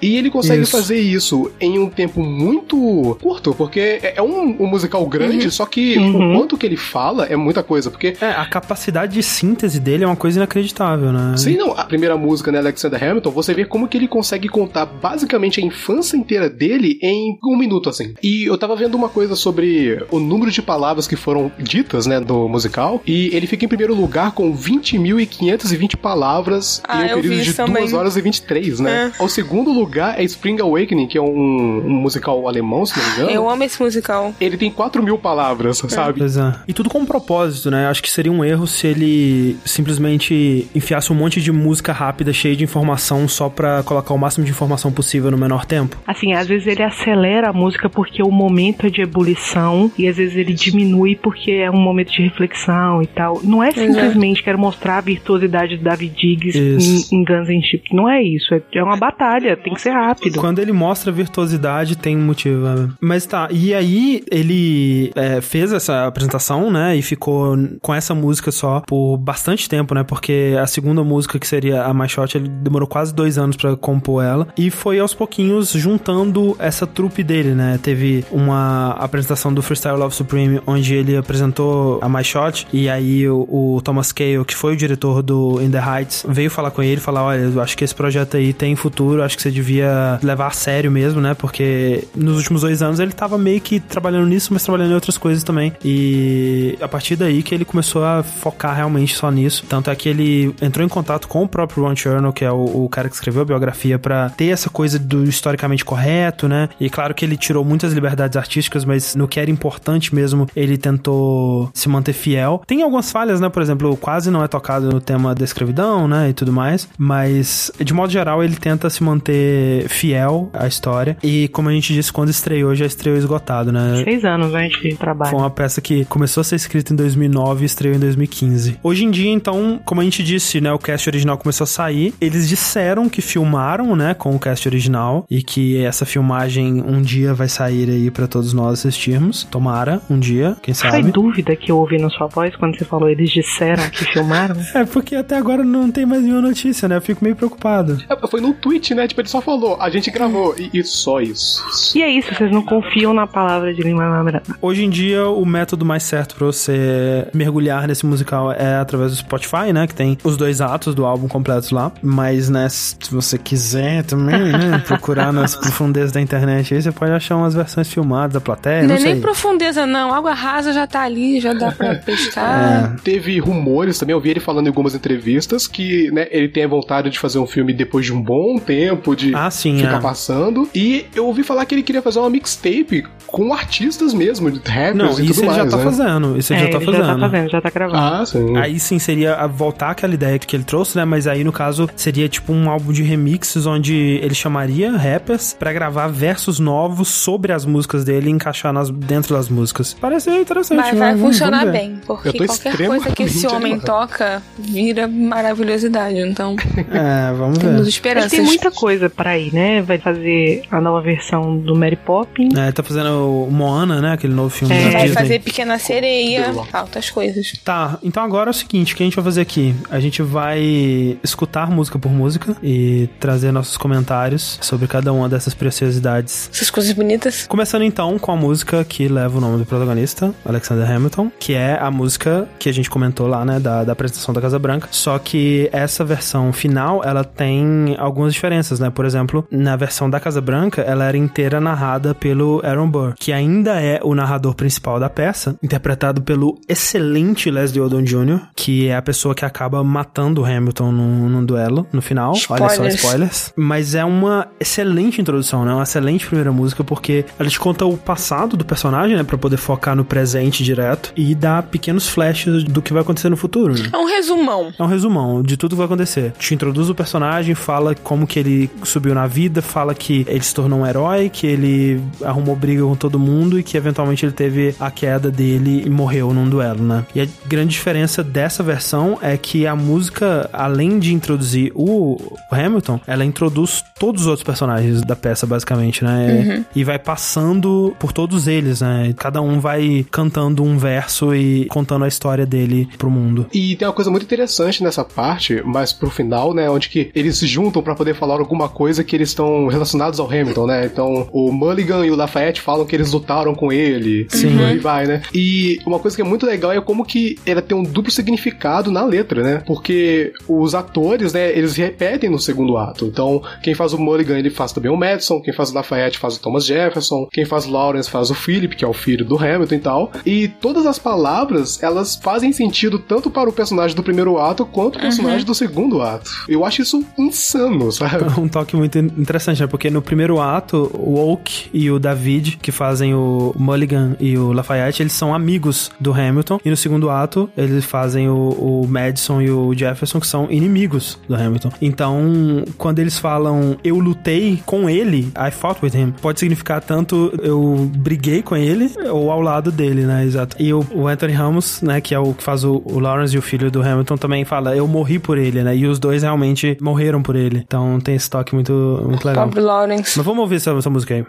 E ele consegue Isso. fazer isso em um tempo muito curto, porque é é um, um musical grande, só que Uhum. o quanto que ele fala é muita coisa, porque É, a capacidade de síntese dele é uma coisa inacreditável, né? Sim, não. A primeira música, né, Alexander Hamilton, você vê como que ele consegue contar basicamente a infância inteira dele em um minuto, assim. E eu tava vendo uma coisa sobre o número de palavras que foram ditas, né, no musical, e ele fica em primeiro lugar com 20.520 palavras Ah, em um período de isso também. 2 horas e 23, né? O segundo lugar é Spring Awakening, que é um, um musical alemão, se não me engano. Eu amo esse musical. Ele tem 4 mil palavras, sabe? Pois é. E tudo com um propósito, né? Acho que seria um erro se ele simplesmente enfiasse um monte de música rápida, cheia de informação, só pra colocar o máximo de informação possível no menor tempo. Assim, às vezes ele acelera a música porque o momento é de ebulição e às vezes ele diminui porque é um momento de reflexão e tal. Não é simplesmente quero mostrar a virtuosidade do David Diggs em, em Guns N' Chips. Não é isso. É, é uma batalha. Tem que ser rápido. Quando ele mostra virtuosidade, tem um motivo. né? Mas tá, e aí ele é, fez essa apresentação, né? E ficou com essa música só por bastante tempo, né? Porque a segunda música, que seria a My Shot, ele demorou quase dois anos pra compor ela. E foi aos pouquinhos juntando essa trupe dele, né? Teve uma apresentação do Freestyle Love Supreme, onde ele apresentou a My Shot. E aí o, o Thomas Cale, que foi o diretor do In The Heights, veio falar com ele falar: olha, eu acho que esse projeto aí tem futuro, acho que você devia levar a sério mesmo, né? Porque nos últimos dois anos ele tava meio que trabalhando nisso, mas trabalhando em outras coisas também. E a partir daí que ele começou a focar realmente só nisso. Tanto é que ele entrou em contato com o próprio Ron Chernow, que é o, o cara que escreveu a biografia, pra ter essa coisa do historicamente correto, né? E claro que ele tirou muitas liberdades artísticas, mas no que era importante mesmo, ele tentou se manter fiel. Tem algumas falhas, né? Por exemplo, quase não é tocado no tema da escravidão, né? E tudo mais. Mas, de modo geral, ele tenta se manter fiel à história. E, como a gente disse, quando estreou, já estreou esgotado, né? Seis anos né, de trabalho. Foi uma peça que começou a ser escrita em 2009 e estreou em 2015. Hoje em dia, então, como a gente disse, né, o cast original começou a sair. Eles disseram que filmaram, né, com o cast original e que essa filmagem um dia vai sair aí pra todos nós assistirmos. Tomara, um dia, quem Foi sabe. dúvida que eu ouvi na sua voz quando você falou eles disseram que filmaram? É, porque até agora não tem mais nenhuma notícia, né? Eu fico meio preocupado. É, Foi no tweet, né? Tipo, ele só falou, a gente gravou, e, e só isso. E é isso, vocês não confiam na palavra de Lima Miranda. Hoje em dia, o método mais certo pra você mergulhar nesse musical é através do Spotify, né? Que tem os dois atos do álbum completos lá. Mas, né, se você quiser também, né? Procurar nas profundezas da internet aí, você pode achar umas versões filmadas da plateia, não não, é sei. nem profundeza, não. Água rasa já tá ali, já dá pra pescar. Teve rumores também, eu vi ele falando em algumas entrevistas que, né, ele tem a vontade de fazer um filme depois de um bom tempo, de Ah, sim, ficar é. passando. E eu ouvi falar que ele queria fazer uma mixtape com artistas mesmo, de rappers Não, e isso tudo ele já mais, tá né? fazendo. Isso ele é, já tá ele fazendo. já tá fazendo, já tá gravando. Ah, sim. Aí sim seria a- voltar aquela ideia que ele trouxe, né? Mas aí no caso seria tipo um álbum de remixes onde ele chamaria rappers pra gravar versos novos sobre as músicas dele e encaixar nas, dentro das músicas. Parece interessante. Mas né? vai Vamos- funcionar vamos bem, porque qualquer coisa que esse homem animado. toca vira maravilhosidade. Então, É, vamos temos ver. Ele esperanças. Tem muita coisa pra ir, né? Vai fazer a nova versão do Mary Poppins. É, tá fazendo o Moana, né? Aquele novo filme É. da Vai Disney. fazer Pequena Sereia, altas coisas. Tá, então agora é o seguinte, o que a gente vai fazer aqui? A gente vai escutar música por música e trazer nossos comentários sobre cada uma dessas preciosidades. Essas coisas bonitas. Começando então com a música que leva o nome do protagonista, Alexander Hamilton, que é a música que a gente comentou lá, né, da, da apresentação da Casa Branca. Só que essa versão final, ela tem algumas diferenças, né? Por exemplo, na versão da Casa Branca, ela era inteira narrada pelo Aaron Burr, que ainda é o narrador principal da peça, interpretado pelo excelente Leslie Odom Jr., que é a pessoa que acaba matando o Hamilton num, num duelo no final. Olha só, Spoilers. spoilers. Mas é uma excelente introdução, né? Uma excelente primeira música, porque ela te conta o passado do personagem, né? Pra poder focar no presente direto e dá pequenos flashes do que vai acontecer no futuro, né? É um resumão. É um resumão de tudo que vai acontecer. Te introduz o personagem, fala como que ele subiu na vida, fala que ele se tornou um herói, que ele arrumou briga com todo mundo e que eventualmente ele teve a queda dele e morreu num duelo, né? E a grande diferença dessa versão é que a música, além de introduzir o Hamilton, ela introduz os, todos os outros personagens da peça, basicamente, né? E vai passando por todos eles, né? Cada um vai cantando um verso e contando a história dele pro mundo. E tem uma coisa muito interessante nessa parte, mas pro final, né, onde que eles se juntam pra poder falar alguma coisa que eles estão relacionados ao Hamilton, né? Então, o Mulligan e o Lafayette falam que eles lutaram com ele. Sim. E aí vai, né? E uma coisa que é muito legal é como que ela tem um duplo significado na letra, né? Porque os atores, né, eles repetem no segundo ato. Então, quem faz o Mulligan, ele faz também o Madison, quem faz o Lafayette faz o Thomas Jefferson, quem faz o Lawrence faz o Philip, que é o filho do Hamilton e tal. E todas as palavras, elas fazem sentido tanto para o personagem do primeiro ato quanto o personagem do segundo ato. Eu acho isso insano, sabe? Um toque muito interessante, né? Porque no primeiro ato, o Oak e o David, que fazem o Mulligan e o Lafayette, eles são amigos do Hamilton. E no segundo ato, eles fazem o, o Madison e o Jefferson, que são inimigos do Hamilton. Então, quando eles falam eu lutei com ele, I fought with him, pode significar tanto eu briguei com ele ou ao lado dele, né? Exato. E o, o Anthony Ramos, né, que é o que faz o, o Lawrence e o filho do Hamilton, também fala eu morri por ele, né? E os dois realmente morreram por ele. Então tem esse toque muito, muito legal. Bob Lawrence. Mas vamos ouvir essa, essa música aí.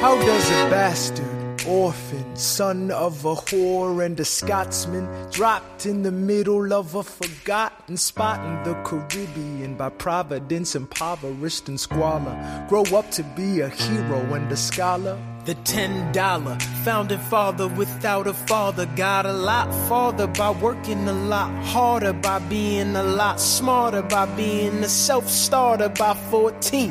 How does a bastard, orphan, son of a whore and a Scotsman, dropped in the middle of a forgotten spot in the Caribbean by providence, impoverished and squalor, grow up to be a hero and a scholar? The ten dollar founding father without a father got a lot farther by working a lot harder, by being a lot smarter, by being a self starter by 14.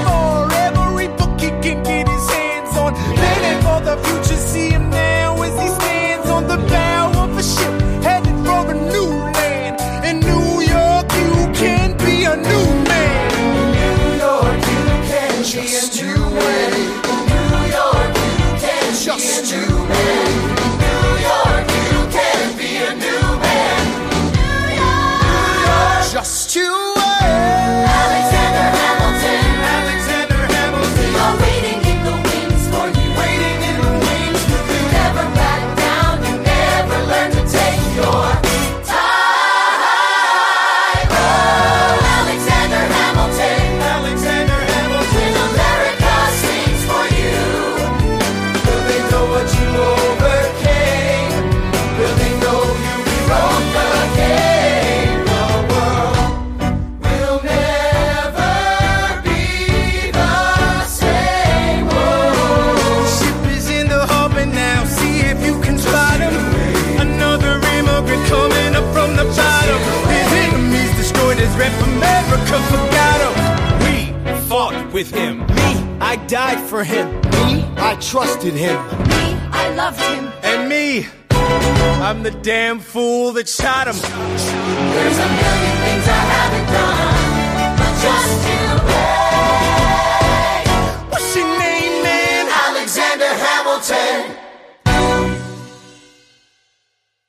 the future, see him now as he stands on the bow of a ship with him. Me, I died for him. Me, I trusted him. Me, I loved him. And me, I'm the damn fool that shot him. There's a million things I haven't done, but just. What's your name, man? Alexander Hamilton.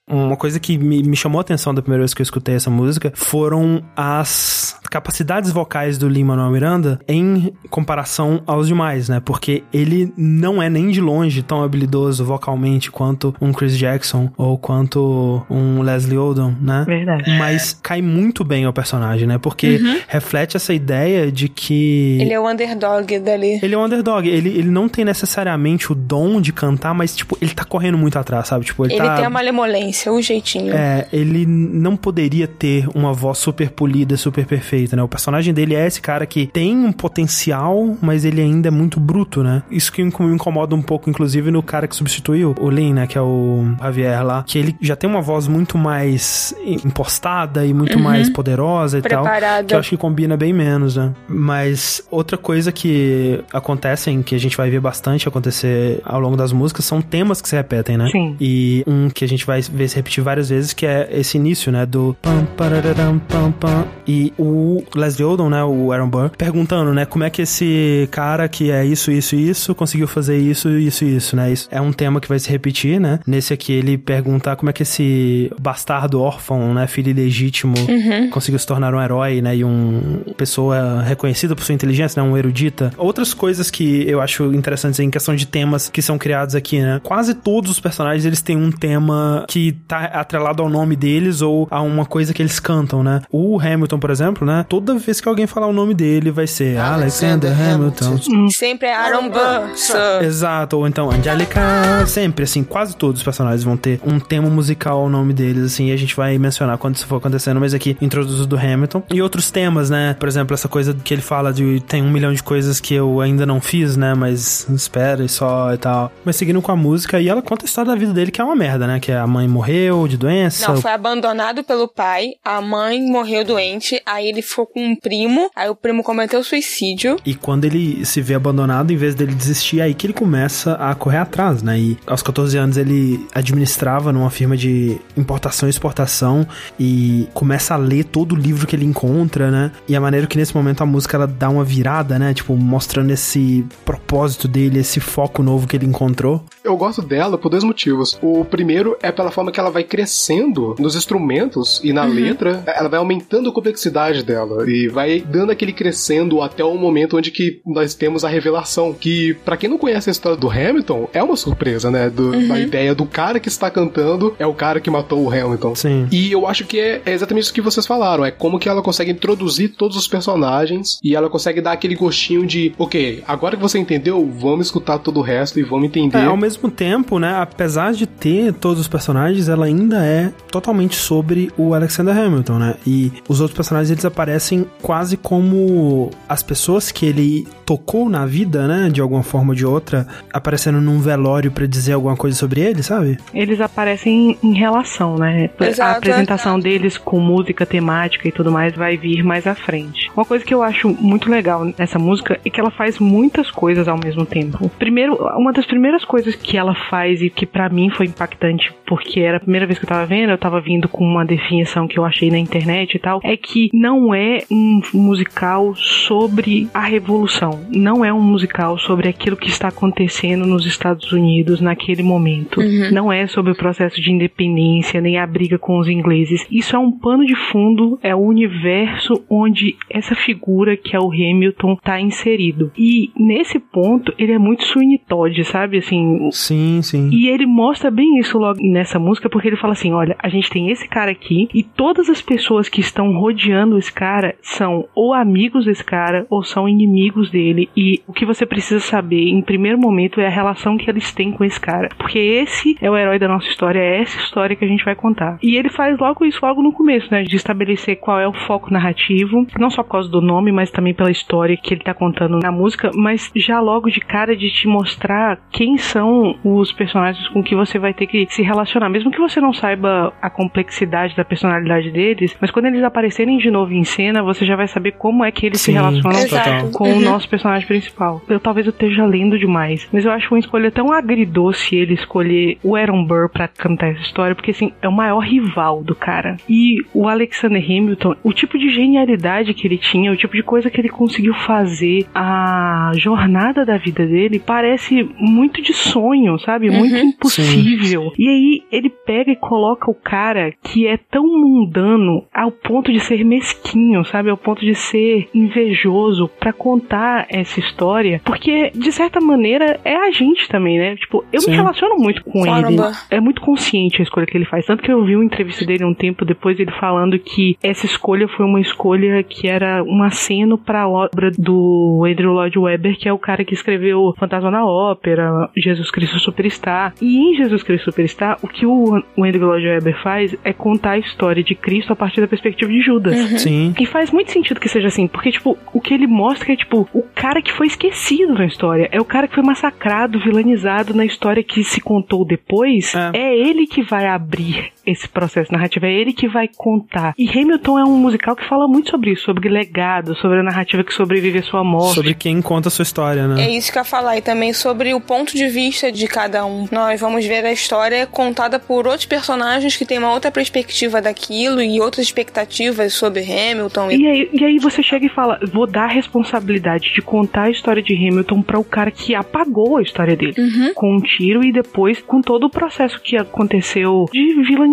Uma coisa que me, me chamou a atenção da primeira vez que eu escutei essa música foram as capacidades vocais do Lin-Manuel Miranda em comparação aos demais, né? Porque ele não é nem de longe tão habilidoso vocalmente quanto um Chris Jackson ou quanto um Leslie Odom, né? Verdade. Mas cai muito bem ao personagem, né? Porque reflete essa ideia de que Ele é o underdog dali. ele é um underdog. Ele, ele não tem necessariamente o dom de cantar, mas, tipo, ele tá correndo muito atrás, sabe? Tipo, ele, Ele tá. tem a malemolência, o jeitinho. É, ele não poderia ter uma voz super polida, super perfeita, né? O personagem dele é esse cara que tem um potencial, mas ele ainda é muito bruto, né? Isso que me incomoda um pouco, inclusive, no cara que substituiu o Lin, né? Que é o Javier lá. Que ele já tem uma voz muito mais impostada e muito mais poderosa e tal. Que eu acho que combina bem menos, né? Mas outra coisa que acontecem, que a gente vai ver bastante acontecer ao longo das músicas, são temas que se repetem, né? Sim. E um que a gente vai ver se repetir várias vezes, que é esse início, né? Do pam, parararam, pam, pam. E o Leslie Odom, né? O Aaron Burr, perguntando, né? Como é que esse cara que é isso, isso e isso, conseguiu fazer isso, isso e isso, né? Isso é um tema que vai se repetir, né? Nesse aqui ele pergunta como é que esse bastardo órfão, né? Filho ilegítimo, conseguiu se tornar um herói, né? E um pessoa reconhecida por sua inteligência, né? Um erudita. Outras coisas que eu acho interessantes em questão de temas que são criados aqui, né? Quase todos os personagens eles têm um tema que tá atrelado ao nome deles ou a uma coisa que eles cantam, né? O Hamilton, por exemplo, né? Toda vez que alguém falar o nome dele vai ser Alexander Hamilton. Sempre é Aaron Burr. sir. Exato, ou então Angelica, sempre, assim, quase todos os personagens vão ter um tema musical ao nome deles, assim, e a gente vai mencionar quando isso for acontecendo, mas aqui, introduzo do Hamilton. E outros temas, né, por exemplo, essa coisa que ele fala de tem um milhão de coisas que eu ainda não fiz, né, mas espera e só e tal. Mas seguindo com a música, e ela conta a história da vida dele, que é uma merda, né, que a mãe morreu de doença. Não, foi abandonado pelo pai, a mãe morreu doente, aí ele ficou com um primo, aí o primo cometeu suicídio. E quando ele se vê abandonado, em vez dele desistir, é aí que ele começa a correr atrás, né? E aos 14 anos ele administrava numa firma de importação e exportação e começa a ler todo o livro que ele encontra, né? E a maneira que nesse momento a música ela dá uma virada, né? Tipo, mostrando esse propósito dele, esse foco novo que ele encontrou. Eu gosto dela por dois motivos. O primeiro é pela forma que ela vai crescendo nos instrumentos e na letra, ela vai aumentando a complexidade dela e vai dando aquele crescendo até o momento onde que nós temos a revelação, que pra quem não conhece a história do Hamilton, é uma surpresa, né? Do, A ideia do cara que está cantando é o cara que matou o Hamilton. Sim. E eu acho que é, é exatamente isso que vocês falaram. É como que ela consegue introduzir todos os personagens e ela consegue dar aquele gostinho de, ok, agora que você entendeu, vamos escutar todo o resto e vamos entender. É, ao mesmo tempo, né, apesar de ter todos os personagens, ela ainda é totalmente sobre o Alexander Hamilton, né? E os outros personagens eles aparecem quase como as pessoas que ele tocou na vida, né, de alguma forma ou de outra, aparecendo num velório pra dizer alguma coisa sobre ele, sabe? Eles aparecem em relação, né? Exato, a apresentação deles com música temática e tudo mais vai vir mais à frente. Uma coisa que eu acho muito legal nessa música é que ela faz muitas coisas ao mesmo tempo. Primeiro, uma das primeiras coisas que ela faz e que pra mim foi impactante, porque era a primeira vez que eu tava vendo, eu tava vindo com uma definição que eu achei na internet e tal, é que não é um musical sobre a revolução, não é um musical sobre aquilo que está acontecendo nos Estados Unidos naquele momento. Não é sobre o processo de independência nem a briga com os ingleses. Isso é um pano de fundo, é o universo onde essa figura que é o Hamilton tá inserido. E nesse ponto ele é muito Sweeney Todd, sabe? Assim, Sim, sim. e ele mostra bem isso logo nessa música, porque ele fala assim: olha, a gente tem esse cara aqui, e todas as pessoas que estão rodeando esse cara são ou amigos desse cara, ou são inimigos dele. E o que você precisa saber, em primeiro momento, é a relação que eles têm com esse cara. Porque esse é o herói da nossa história, é essa história que a gente vai contar. E ele faz logo isso logo no começo, né? De estabelecer qual é o foco narrativo, não só por causa do nome, mas também pela história que ele tá contando na música, mas já logo de cara de te mostrar quem são os personagens com que você vai ter que se relacionar, mesmo que você não saiba a complexidade da personalidade deles, mas quando eles aparecerem de novo em cena, você já vai saber como é que eles Sim, se relacionam Exato. com o nosso personagem principal. Eu talvez eu esteja lendo demais, mas eu acho uma escolha tão agridoce ele escolher o Aaron Burr pra cantar essa história, porque assim, é o maior rival do cara. E o Alexander Hamilton, o tipo de genialidade que ele tinha, o tipo de coisa que ele conseguiu fazer, a jornada da vida dele parece muito de sonho, sabe? Muito impossível. E aí ele pega e coloca o cara que é tão mundano ao ponto de ser mesquinho, sabe? Ao ponto de ser invejoso pra contar essa história, porque de certa maneira é a gente também, né? Tipo, eu Sim. me relaciono muito com ele. Caramba. É muito consciente a escolha que ele faz. Tanto que eu vi uma entrevista dele um tempo depois, ele falando que essa escolha foi uma escolha que era um aceno pra obra do Andrew Lloyd Webber, que é o cara que escreveu Fantasma na Ópera, Jesus Cristo Superstar. E em Jesus Cristo Superstar, o que o, o Andrew Lloyd Webber faz é contar a história de Cristo a partir da perspectiva de Judas. Sim. E faz muito sentido que seja assim, porque, tipo, o que ele mostra é, tipo, o cara que foi esquecido na história. É o cara que foi massacrado, vilanizado na história que se contou depois. É. É, ele que vai abrir esse processo narrativo, é ele que vai contar. E Hamilton é um musical que fala muito sobre isso, sobre legado, sobre a narrativa que sobrevive à sua morte. Sobre quem conta a sua história, né? É isso que eu ia falar, e também sobre o ponto de vista de cada um. Nós vamos ver a história contada por outros personagens que têm uma outra perspectiva daquilo e outras expectativas sobre Hamilton. E aí, e aí você chega e fala, vou dar a responsabilidade de contar a história de Hamilton para o cara que apagou a história dele. Com um tiro e depois com todo o processo que aconteceu de vilanização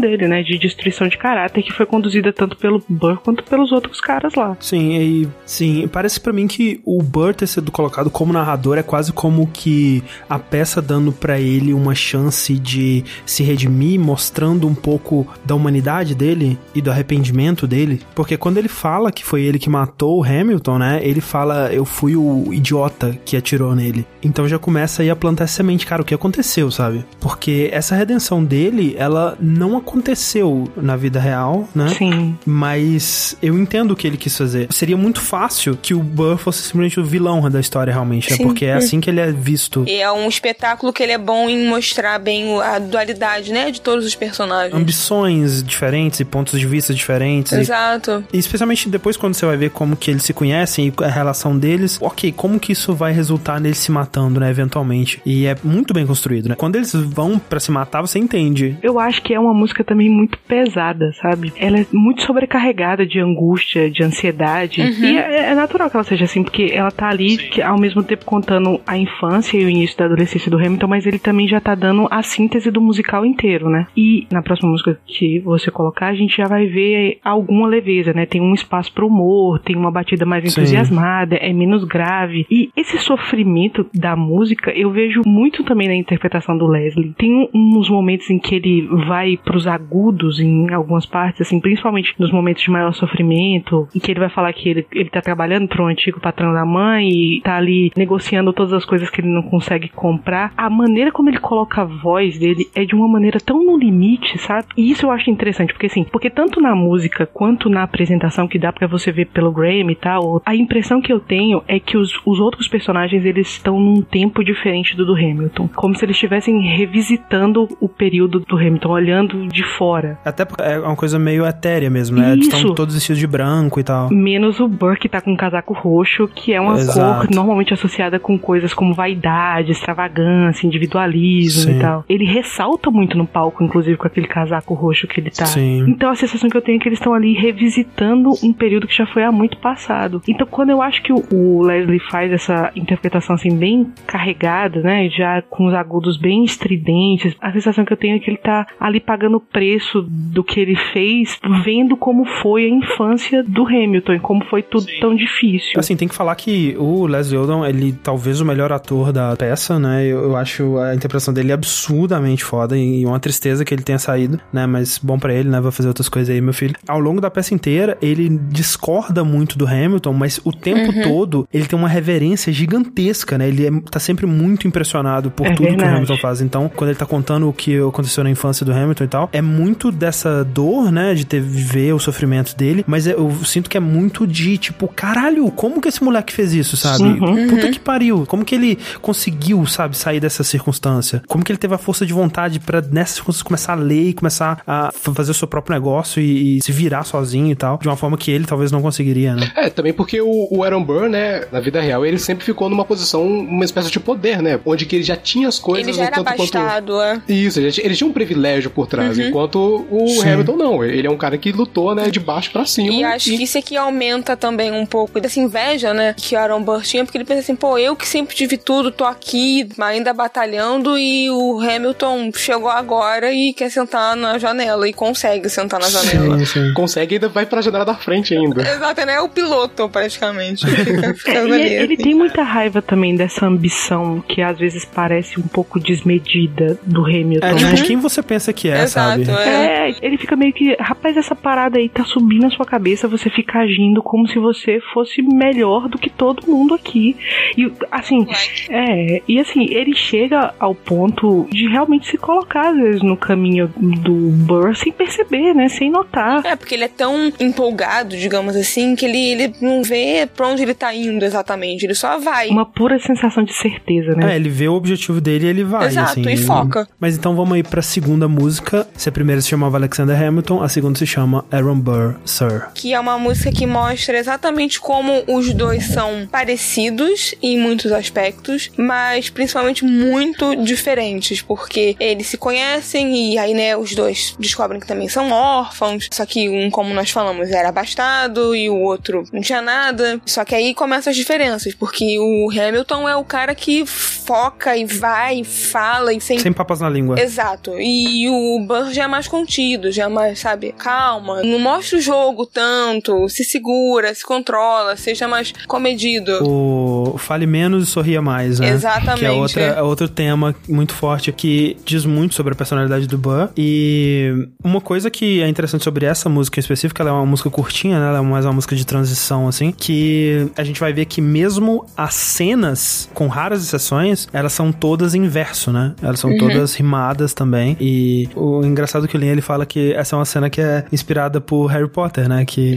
dele, né? De destruição de caráter que foi conduzida tanto pelo Burr quanto pelos outros caras lá. Sim, e sim, parece pra mim que o Burr ter sido colocado como narrador é quase como que a peça dando pra ele uma chance de se redimir, mostrando um pouco da humanidade dele e do arrependimento dele, porque quando ele fala que foi ele que matou o Hamilton, né? Ele fala eu fui o idiota que atirou nele. Então já começa aí a plantar semente, cara, o que aconteceu, sabe? Porque essa redenção dele, ela não aconteceu na vida real, né? Sim. Mas eu entendo o que ele quis fazer. Seria muito fácil que o Burr fosse simplesmente o vilão da história, realmente, né? Sim. Porque é assim que ele é visto. E é um espetáculo que ele é bom em mostrar bem a dualidade, né? De todos os personagens. Ambições diferentes e pontos de vista diferentes. E, Exato. e especialmente depois quando você vai ver como que eles se conhecem e a relação deles, ok, como que isso vai resultar neles se matando, né, eventualmente. E é muito bem construído, né? Quando eles vão pra se matar, você entende. Eu acho que é uma música também muito pesada, sabe? Ela é muito sobrecarregada de angústia, de ansiedade. E é, é natural que ela seja assim, porque ela tá ali que, ao mesmo tempo contando a infância e o início da adolescência do Hamilton, mas ele também já tá dando a síntese do musical inteiro, né? E na próxima música que você colocar, a gente já vai ver alguma leveza, né? Tem um espaço pro humor, tem uma batida mais Sim. entusiasmada, é menos grave. E esse sofrimento da música eu vejo muito também na interpretação do Leslie. Tem um- uns momentos em que ele vai pros agudos em algumas partes, assim, principalmente nos momentos de maior sofrimento, em que ele vai falar que ele, ele tá trabalhando pro antigo patrão da mãe e tá ali negociando todas as coisas que ele não consegue comprar. A maneira como ele coloca a voz dele é de uma maneira tão no limite, sabe? E isso eu acho interessante, porque assim, porque tanto na música quanto na apresentação que dá pra você ver pelo Grammy e tal, a impressão que eu tenho é que os, os outros personagens eles estão num tempo diferente do do Hamilton, como se eles estivessem revisitando o período do Hamilton, olhando de fora. Até porque é uma coisa meio etérea mesmo, né? Isso. estão todos vestidos de branco e tal. Menos o Burke que tá com um casaco roxo, que é uma Exato. cor normalmente associada com coisas como vaidade, extravagância, individualismo Sim. e tal. Ele ressalta muito no palco, inclusive, com aquele casaco roxo que ele tá. Sim. Então a sensação que eu tenho é que eles estão ali revisitando um período que já foi há muito passado. Então quando eu acho que o Leslie faz essa interpretação assim bem carregada, né, já com os agudos bem estridentes, a sensação que eu tenho é que ele tá ali pagando o preço do que ele fez, vendo como foi a infância do Hamilton e como foi tudo tão difícil. Assim, tem que falar que o Leslie Odom, ele talvez o melhor ator da peça, né? Eu, eu acho a interpretação dele absurdamente foda e uma tristeza que ele tenha saído, né? Mas bom pra ele, né? Vai fazer outras coisas aí, meu filho. Ao longo da peça inteira, ele discorda muito do Hamilton, mas o tempo todo ele tem uma reverência gigantesca, né? Ele é- tá sempre muito impressionado por É tudo que o verdade. Hamilton faz. Então, quando ele tá contando o que aconteceu na infância do Hamilton e tal, é muito dessa dor, né? De ter viver o sofrimento dele, mas eu sinto que é muito de, tipo, caralho, como que esse moleque fez isso, sabe? Uhum. Puta que pariu. Como que ele conseguiu, sabe, sair dessa circunstância? Como que ele teve a força de vontade pra nessa circunstância começar a ler e começar a fazer o seu próprio negócio e, e se virar sozinho e tal, de uma forma que ele talvez não conseguiria, né? É, também porque o, o Aaron Burr, né, na vida real, ele sempre ficou numa posição, uma espécie de poder, né? Onde que ele já tinha as coisas Ele já era um tanto quanto- abastado, é. Isso, ele, ele tinha um privilégio por trás, enquanto o Sim. Hamilton não. Ele é um cara que lutou, né, de baixo pra cima. E acho que isso aqui aumenta também um pouco dessa inveja, né? Que o Aaron Burr tinha, porque ele pensa assim, pô, eu que sempre tive tudo, tô aqui ainda batalhando e o Hamilton chegou agora e quer sentar na janela e consegue sentar na janela. Sim, sim. consegue e ainda vai pra janela da frente ainda. Exato, né? É o piloto, praticamente. Fica ficando E ali, ele assim. tem muita raiva também dessa ambição que às vezes parece um pouco desmedida do Hamilton, É, né? tipo, quem você pensa que é, Exato, sabe? é. É, ele fica meio que, rapaz, essa parada aí tá subindo na sua cabeça, você fica agindo como se você fosse melhor do que todo mundo aqui. E assim, é, e assim, ele chega ao ponto de realmente se colocar às vezes no caminho do Burr sem perceber, né, sem notar. É, porque ele é tão empolgado, digamos assim, que ele, ele não vê pra onde ele tá indo exatamente. Ele só vai. Uma pura sensação de certeza, né? É, ele vê o objetivo dele e ele vai, Exato, assim. e ele- foca. Mas então vamos aí pra segunda música. Se a primeira se chamava Alexander Hamilton, a segunda se chama Aaron Burr, Sir. que é uma música que mostra exatamente como os dois são parecidos em muitos aspectos, mas principalmente muito diferentes, porque eles se conhecem e aí, né, os dois descobrem que também são órfãos, só que um, como nós falamos, era abastado e o outro não tinha nada. Só que aí começam as diferenças, porque o Hamilton é o cara que foca e vai, e fala e sem Sem papas na língua. Exato. E o Burr já é mais contido, já é mais, sabe, calma. Não mostra o jogo tanto, se segura, se controla, seja mais comedido. O Fale Menos e Sorria Mais, né? Exatamente. Que é, outra, é outro tema muito forte que diz muito sobre a personalidade do Burr. E uma coisa que é interessante sobre essa música em específico, ela é uma música curtinha, né? Ela é mais uma música de transição, assim, que a gente vai ver que mesmo as cenas, com raras exceções, elas são todas em verso, né? Elas são todas rimadas também. E o engraçado é que o Lin, ele fala que essa é uma cena que é inspirada por Harry Potter, né? Que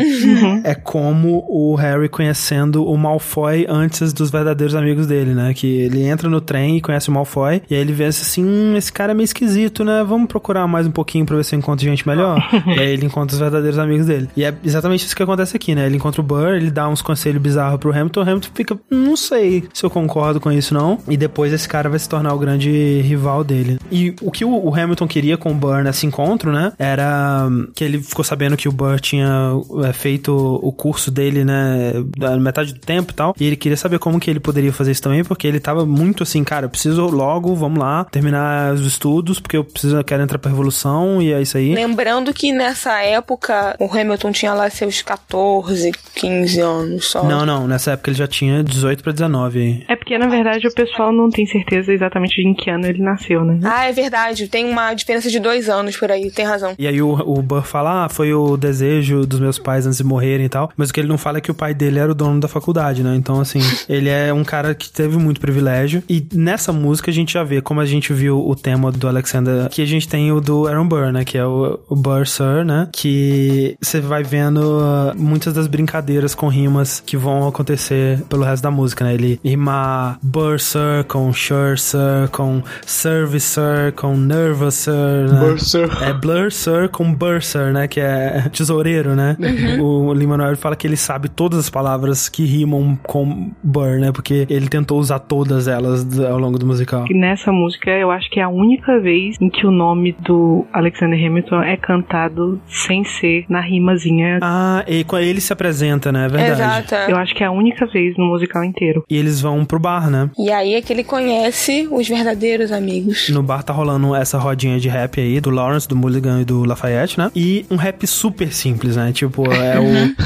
é como o Harry conhecendo o Malfoy antes dos verdadeiros amigos dele, né? Que ele entra no trem e conhece o Malfoy, e aí ele vê assim, hum, esse cara é meio esquisito, né? Vamos procurar mais um pouquinho pra ver se eu encontro gente melhor. e aí ele encontra os verdadeiros amigos dele. E é exatamente isso que acontece aqui, né? Ele encontra o Burr, ele dá uns conselhos bizarros pro Hamilton, o Hamilton fica, não sei se eu concordo com isso não. E depois esse cara vai se tornar o grande rival dele. E o que o Hamilton queria com o Burr nesse encontro, né? Era hum, que ele ficou sabendo que o Burr tinha é, feito o curso dele, né? Da metade do tempo e tal. E ele queria saber como que ele poderia fazer isso também, porque ele tava muito assim, cara, eu preciso logo, vamos lá, terminar os estudos, porque eu preciso, eu quero entrar pra revolução e é isso aí. Lembrando que nessa época o Hamilton tinha lá seus 14, 15 anos só. Não, não, nessa época ele já tinha 18 pra 19 aí. É porque, na verdade, o pessoal não tem certeza exatamente em que ano ele nasceu, né? Ah, é verdade. Tem uma diferença de dois anos por aí, tem razão. E aí o, o Burr fala, ah, foi o desejo dos meus pais antes de morrerem e tal. Mas o que ele não fala é que o pai dele era o dono da faculdade, né? Então, assim, ele é um cara que teve muito privilégio. E nessa música a gente já vê, como a gente viu o tema do Alexander, que a gente tem o do Aaron Burr, né? Que é o, o Burr Sir, né? Que você vai vendo uh, muitas das brincadeiras com rimas que vão acontecer pelo resto da música, né? Ele rimar Burr Sir com Sure Sir, com Service Sir, com Nervous Sir, né? Burr Sir. É Blur Sir com Burser, né? Que é tesoureiro, né? O Lin-Manuel fala que ele sabe todas as palavras que rimam com Burr, né? Porque ele tentou usar todas elas ao longo do musical. E nessa música, eu acho que é a única vez em que o nome do Alexander Hamilton é cantado sem ser na rimazinha. Ah, e quando ele se apresenta, né? É verdade. Exato. Eu acho que é a única vez no musical inteiro. E eles vão pro bar, né? E aí é que ele conhece os verdadeiros amigos. No bar tá rolando essa rodinha de rap aí, do Lawrence, do Mulligan e do Lafayette, né? E um rap super simples, né? Tipo, é o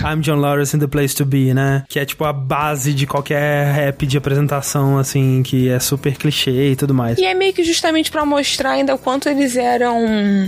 I'm John Lawrence in the Place to Be, né? Que é tipo a base de qualquer rap de apresentação, assim, que é super clichê e tudo mais. E é meio que justamente pra mostrar ainda o quanto eles eram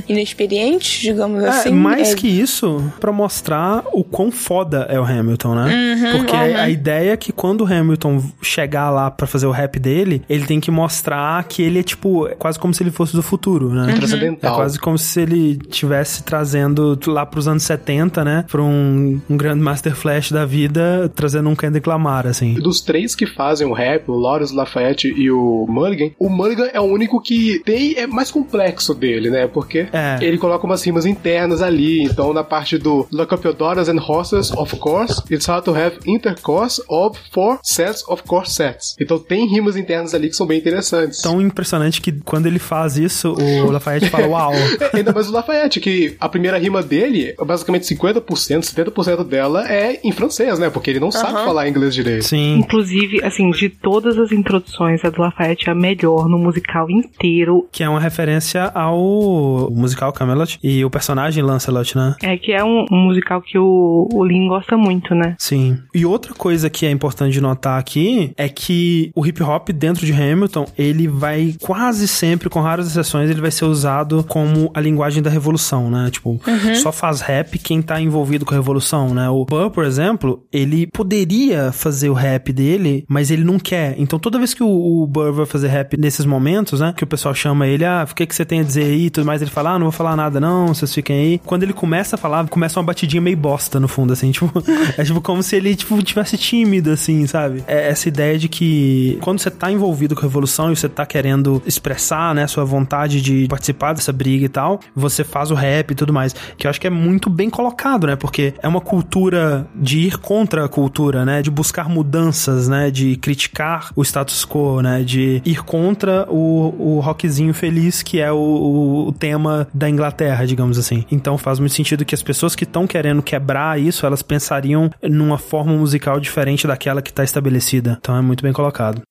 inexperientes, digamos É, assim. mais É, que isso, pra mostrar o quão foda é o Hamilton, né? Uhum, Porque uhum. a ideia é que quando o Hamilton chegar lá pra fazer o rap dele, ele tem que mostrar que ele é tipo, é quase como se ele fosse do futuro, né? É Transcendental. quase como se ele tivesse trazendo lá pros anos 70, né? Pra um um, um Grandmaster Flash da vida trazendo um Kendrick Lamar, assim. Dos três que fazem o rap, o Lawrence Lafayette e o Mulligan, o Mulligan é o único que tem, é mais complexo dele, né? Porque É. ele coloca umas rimas internas ali. Então, na parte do Look up your daughters and horses, of course, it's hard to have intercourse of four sets of corsets. Então, tem rimas internas ali que são bem interessantes. Tão impressionante que quando ele faz isso, o Lafayette fala, uau. É, ainda mais o Lafayette, que a primeira rima dele, basicamente 50%, 70% dela é em francês, né? Porque ele não sabe falar inglês direito. Sim. Inclusive, assim, de todas as introduções, a do Lafayette é a melhor no musical inteiro. Que é uma referência ao musical Camelot e o personagem Lancelot, né? É que é um, um musical que o, o Lin gosta muito, né? Sim. E outra coisa que é importante de notar aqui é que o hip hop dentro de Hamilton, ele vai quase sempre, com raras exceções, ele vai ser usado como a linguagem da revolução, né? Tipo, só faz rap quem tá envolvido com a revolução, né? O Burr, por exemplo, ele poderia fazer o rap dele, mas ele não quer. Então toda vez que o, o Burr vai fazer rap nesses momentos, né? Que o pessoal chama ele, ah, o que, que você tem a dizer aí e tudo mais, ele fala, ah, não vou falar nada não, vocês fiquem aí. Quando ele começa a falar, começa uma batidinha meio bosta no fundo, assim, tipo, é tipo como se ele, tipo, tivesse tímido, assim, sabe? É essa ideia de que quando você tá envolvido com a revolução e você tá querendo expressar, né, sua vontade de participar dessa briga e tal, você faz o rap e tudo mais, que eu acho que é muito bem colocado, né? Porque é uma cultura de ir contra a cultura, né? De buscar mudanças, né? De criticar o status quo, né? De ir contra o, o rockzinho feliz que é o, o, o tema da Inglaterra, digamos assim. Então faz muito sentido que as pessoas que estão querendo quebrar isso, elas pensariam numa forma musical diferente daquela que tá estabelecida. Então é muito bem colocado.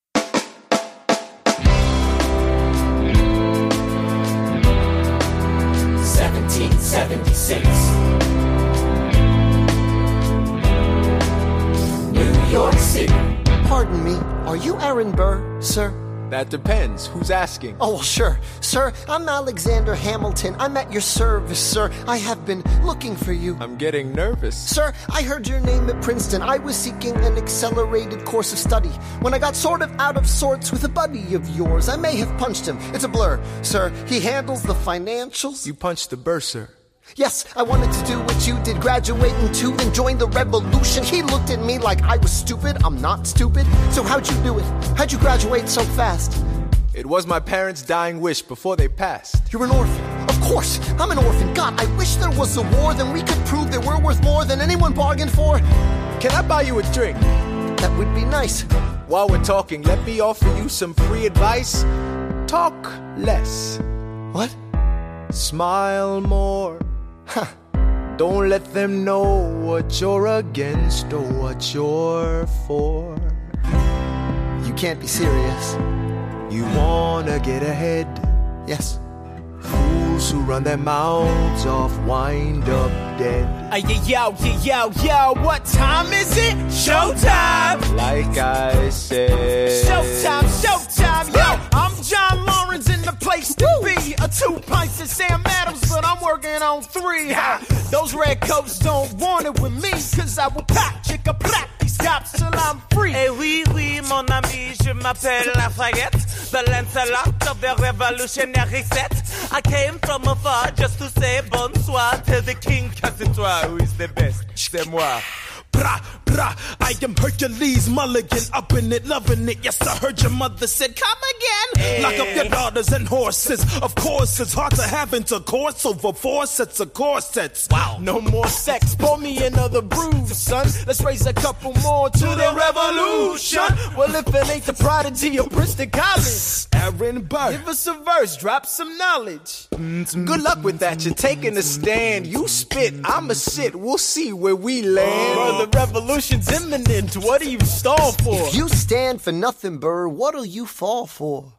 Sir? That depends. Who's asking? Oh, well, sure. Sir, I'm Alexander Hamilton. I'm at your service, sir. I have been looking for you. I'm getting nervous. Sir, I heard your name at Princeton. I was seeking an accelerated course of study. When I got sort of out of sorts with a buddy of yours, I may have punched him. It's a blur. Sir, he handles the financials. You punched the bursar. Yes, I wanted to do what you did, graduate in two and join the revolution. He looked at me like I was stupid. I'm not stupid. So how'd you do it? How'd you graduate so fast? It was my parents' dying wish before they passed. You're an orphan. Of course, I'm an orphan. God, I wish there was a war, then we could prove that we're worth more than anyone bargained for. Can I buy you a drink? That would be nice. While we're talking, let me offer you some free advice. Talk less. What? Smile more. Don't let them know what you're against or what you're for. You can't be serious. You wanna get ahead. Yes. Fools who run their mouths off wind up dead. Hey, yo, yo, yo, yo, what time is it? Showtime! Like I said. Showtime, showtime, yo! I'm John Lawrence in the place to be. A two pints of Sam Adams, but I'm working on three. Ha! Those red coats don't want it with me, cause I will pop, chicka, plop till I'm free. Eh oui, oui, mon ami, je m'appelle Lafayette, the Lancelot of the revolutionary set. I came from afar just to say bonsoir to the king, cause it's toi who is the best. C'est moi. Brah, brah, I am Hercules Mulligan, up in it, loving it. Yes, I heard your mother said, come again. Lock up your daughters and horses. Of course, it's hard to have intercourse over four sets of corsets. Wow. No more sex, pour me another brew, son. Let's raise a couple more to the revolution. Well, if it ain't the prodigy of Princeton College, Aaron Burr. give us a verse, drop some knowledge. Good luck with that. You're taking a stand. You spit, I'ma sit. We'll see where we land. The revolution's imminent. What do you stall for? If you stand for nothing, Burr, what'll you fall for?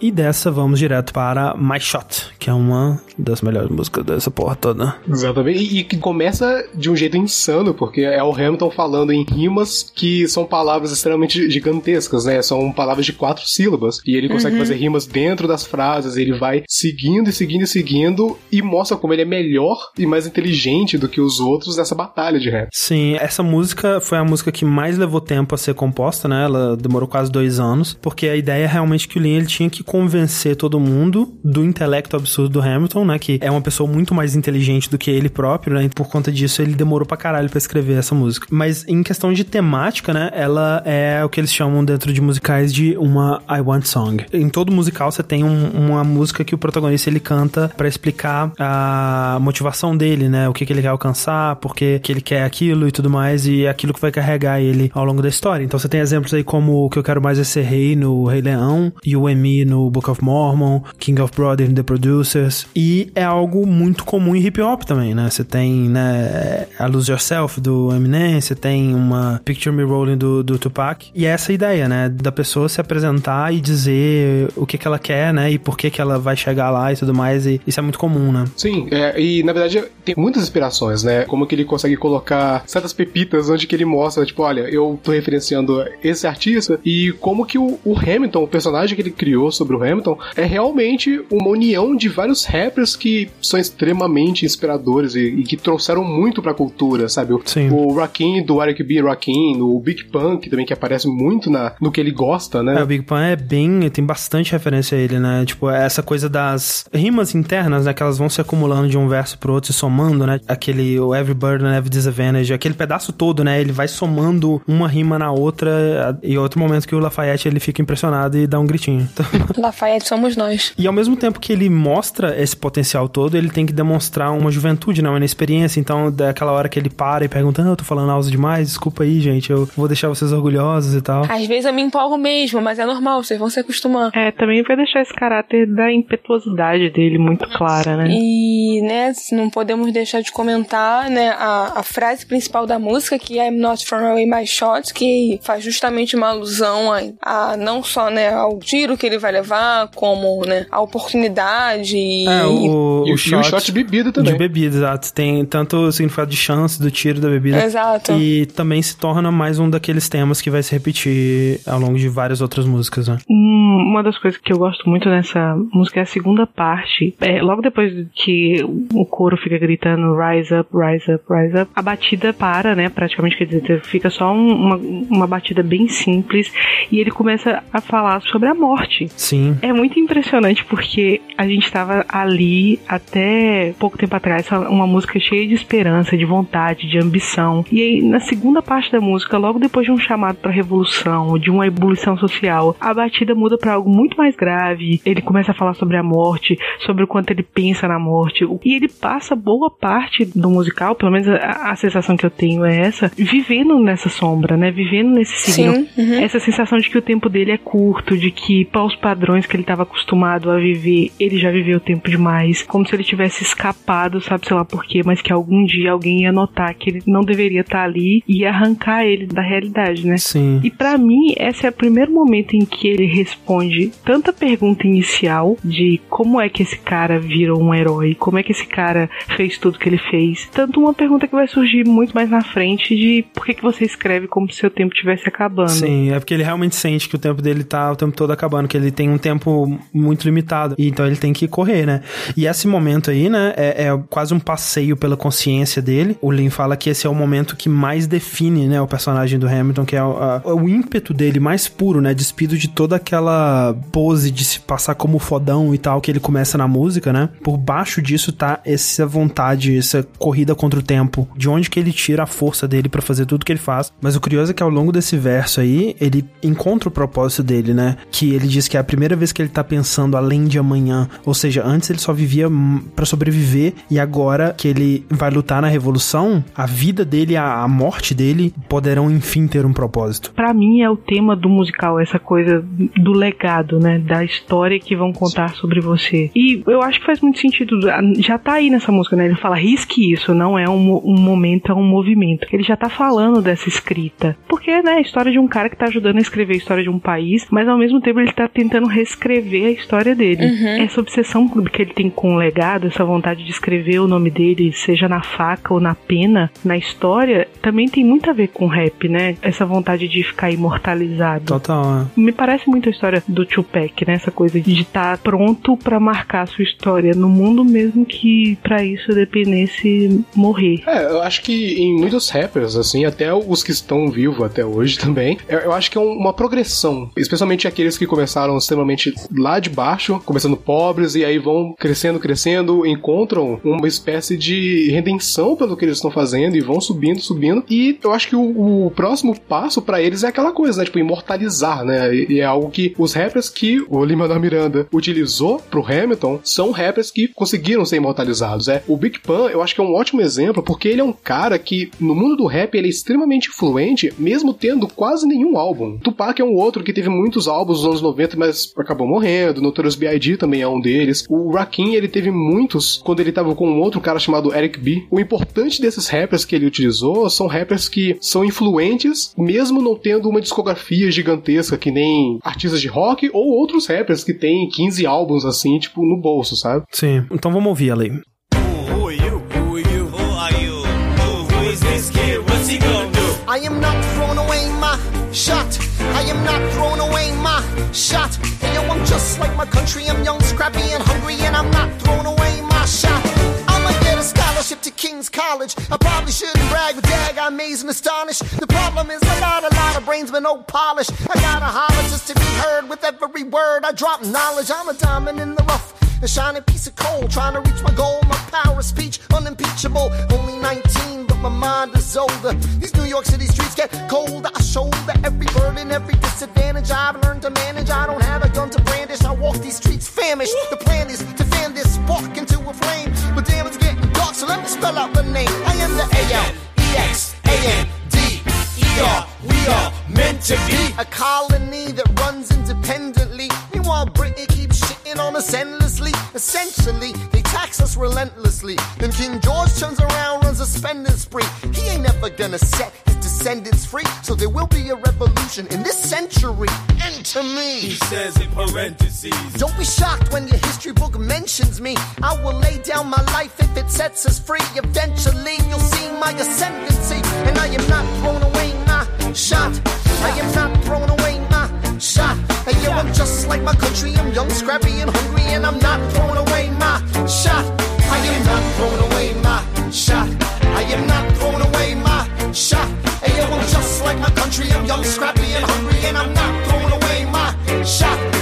E dessa vamos direto para My Shot, que é uma das melhores músicas dessa porra toda. Exatamente. E, que começa de um jeito insano, porque é o Hamilton falando em rimas que são palavras extremamente gigantescas, né? São palavras de quatro sílabas. E ele consegue fazer rimas dentro das frases. Ele vai seguindo e seguindo e seguindo e mostra como ele é melhor e mais inteligente do que os outros nessa batalha de rap. Sim, essa música foi a música que mais levou tempo a ser composta, né? Ela demorou quase dois anos, porque a ideia é realmente que o Lin ele tinha que convencer todo mundo do intelecto absurdo do Hamilton, né? Que é uma pessoa muito mais inteligente do que ele próprio, né? E por conta disso, ele demorou pra caralho pra escrever essa música. Mas em questão de temática, né? Ela é o que eles chamam dentro de musicais de uma I Want Song. Em todo musical, você tem um, uma música que o protagonista ele canta para explicar a motivação dele, né? O que, que ele quer alcançar, por que ele quer aquilo e tudo mais, e é aquilo que vai carregar ele ao longo da história. Então você tem exemplos aí como o que eu quero mais é ser rei no Rei Leão, e o Emi no Book of Mormon, King of Brothers The Producers, e é algo muito comum em hip hop também, né? Você tem, né, a Lose Yourself do Eminem, você tem uma Picture Me Rolling do, do Tupac, e é essa ideia, né, da pessoa se apresentar e dizer o que que ela quer, né, e por que que ela vai chegar lá e tudo mais, e isso é muito comum, né? Sim, é, e na verdade tem muitas inspirações, né? Como que ele consegue colocar certas pepitas onde que ele mostra, tipo, olha, eu tô referenciando esse artista e como que o, o Hamilton, o personagem que ele criou sobre o Hamilton, é realmente uma união de vários rappers que são extremamente inspiradores e, e que trouxeram muito pra cultura, sabe? O, Sim. o Rakim do Eric B. Rakim, o Big Punk também, que aparece muito na, no que ele gosta, né? É, o Big Pun é bem. tem bastante referência a ele, né? Tipo, essa coisa das rimas internas, né? Que elas vão se acumulando de um verso pro outro e somando, né? Aquele o Every Burden, Every Disadvantage, aquele pedaço todo, né? Ele vai somando uma rima na outra. E outro momento que o Lafayette ele fica impressionado e dá um gritinho. Então, Lafayette somos nós. E ao mesmo tempo que ele mostra esse potencial todo, ele tem que demonstrar uma juventude, né? Uma inexperiência. Então, daquela hora que ele para e pergunta: ah, eu tô falando alto demais, desculpa aí, gente, eu vou deixar vocês orgulhosos e tal. Às vezes eu me empolgo mesmo, mas é normal, vocês vão se acostumar. É, também vai deixar esse caráter da impetuosidade dele muito clara, né? E, né, não podemos deixar de comentar, né, a, a frase principal da música, que é I'm not throwing away my shots, que faz justamente uma alusão a, a não só, né, ao tiro que ele vai levar, como, né, a oportunidade e... É, o, E, o- e o shot de bebida também. De bebida, exato. Tem tanto o significado de chance do tiro da bebida. Exato. E também se torna mais um daqueles temas que vai se repetir ao longo de várias outras músicas, né? Hum, Uma das coisas que eu gosto muito nessa música é a segunda parte. É, logo depois que o coro fica gritando Rise up, rise up, rise up, a batida para, né? Praticamente, quer dizer, fica só um- uma, uma batida bem simples e ele começa a falar sobre a morte. Sim. É muito impressionante porque a gente estava ali até pouco tempo atrás, uma música cheia de esperança, de vontade, de ambição. E aí, na segunda parte da música, logo depois de um chamado para revolução, de uma ebulição social, a batida muda para algo muito mais grave. Ele começa a falar sobre a morte, sobre o quanto ele pensa na morte. E ele passa boa parte do musical, pelo menos a, a sensação que eu tenho é essa, vivendo nessa sombra, né? Vivendo nesse signo. Sim, uhum. Essa sensação de que o tempo dele é curto, de que para os padrões que ele estava acostumado a viver, ele já viveu tempo demais, como se ele tivesse escapado, sabe sei lá por quê, mas que algum dia alguém ia notar que ele não deveria estar ali e arrancar ele da realidade, né? Sim. E pra mim, esse é o primeiro momento em que ele responde tanta pergunta inicial de como é que esse cara virou um herói, como é que esse cara fez tudo que ele fez, tanto uma pergunta que vai surgir muito mais na frente de por que, que você escreve como se seu tempo estivesse acabando. Sim, é porque ele realmente sente que o tempo dele tá o tempo todo acabando, que ele tem um tempo muito limitado. E então ele tem que correr, né? E esse momento aí, né, é, é quase um passeio pela consciência dele. O Lin fala que esse é o momento que mais define, né, o personagem do Hamilton, que é o, a- o ímpeto dele mais puro, né? Despido de toda aquela pose de se passar como fodão e tal que ele começa na música, né? Por baixo disso tá essa vontade, essa corrida contra o tempo. De onde que ele tira a força dele pra fazer tudo que ele faz. Mas o curioso é que ao longo desse verso aí, ele encontra o propósito dele, né? Que ele diz que é a primeira vez que ele tá pensando além de amanhã. Ou seja, antes ele só vivia pra sobreviver e agora que ele vai lutar na revolução, a vida dele, a, a morte dele poderão enfim ter um propósito. Pra mim é o tema do musical, essa coisa do legado, né? Da história que vão contar sobre você. E eu acho que faz muito sentido. Já tá aí nessa música, né? Ele fala, risque isso, não é um, um momento, é um movimento. Ele já tá falando dessa escrita. Porque, né, a história de um cara que tá ajudando a escrever a história de um país, mas ao mesmo tempo ele tá tentando reescrever a história dele. Essa obsessão que ele tem com o legado, essa vontade de escrever o nome dele, seja na faca ou na pena, na história, também tem muito a ver com rap, né? Essa vontade de ficar imortalizado. Total, é. Me parece muito a história do Tupac, né? Essa coisa de estar pronto pra marcar a sua história no mundo, mesmo que pra isso dependesse morrer. É, eu acho que em muitos rappers, assim, até os que estão vivos até hoje também, eu, acho que é um- uma progressão. Especialmente aqueles que começaram extremamente lá de baixo, começando pobres, e aí vão crescendo, crescendo, encontram uma espécie de redenção pelo que eles estão fazendo e vão subindo, subindo. E eu acho que o, o próximo passo para eles é aquela coisa, né? Tipo, imortalizar, né? E, e é algo que os rappers que o Lima da Miranda utilizou pro Hamilton são rappers que conseguiram ser imortalizados. É, o Big Pan, eu acho que é um ótimo exemplo, porque ele é um cara que, no mundo do rap, ele é extremamente influente, mesmo tendo quase nenhum álbum. Tupac é um outro que teve muitos álbuns nos anos 90, mas acabou morrendo. Notorious B.I.G. também é um deles. O Rakim, ele teve muitos quando ele tava com um outro cara chamado Eric B. O importante desses rappers que ele utilizou são rappers que são influentes, mesmo não tendo uma discografia gigantesca que nem artistas de rock ou outros rappers que têm 15 álbuns assim, tipo, no bolso, sabe? Sim. Então vamos ouvir a lei. I am not throwing away my shot. I am not throwing away my shot. Just like my country. I'm young, scrappy, and hungry, and I'm not throwing away my shot. I'ma get a scholarship to King's College. I probably shouldn't brag, but dag, I'm amazed and astonished. The problem is I got a lot of brains, but no polish. I gotta holler just to be heard with every word. I drop knowledge. I'm a diamond in the rough. A shining piece of coal, trying to reach my goal. My power of speech, unimpeachable. Only 19, but my mind is older. These New York City streets get colder. I shoulder every burden, every disadvantage I've learned to manage. I don't have a gun to brandish. I walk these streets famished. The plan is to fan this spark into a flame. But damn, it's getting dark, so let me spell out the name. I am the A-L-E-X-A-N-D-E-R. We are meant to be a colony that runs independently. Us endlessly. Essentially, they tax us relentlessly. Then King George turns around, runs a spending spree. He ain't never gonna set his descendants free. So there will be a revolution in this century. Enter me. He says in parentheses. Don't be shocked when your history book mentions me. I will lay down my life if it sets us free. Eventually, you'll see my ascendancy. And I am not thrown away my shot. I am not thrown away shot. Hey, yo, I'm just like my country. I'm young, scrappy, and hungry. And I'm not throwing away my shot. I am not throwing away my shot. I am not throwing away my shot. Hey, yo, I'm just like my country. I'm young, scrappy, and hungry. And I'm not throwing away my shot.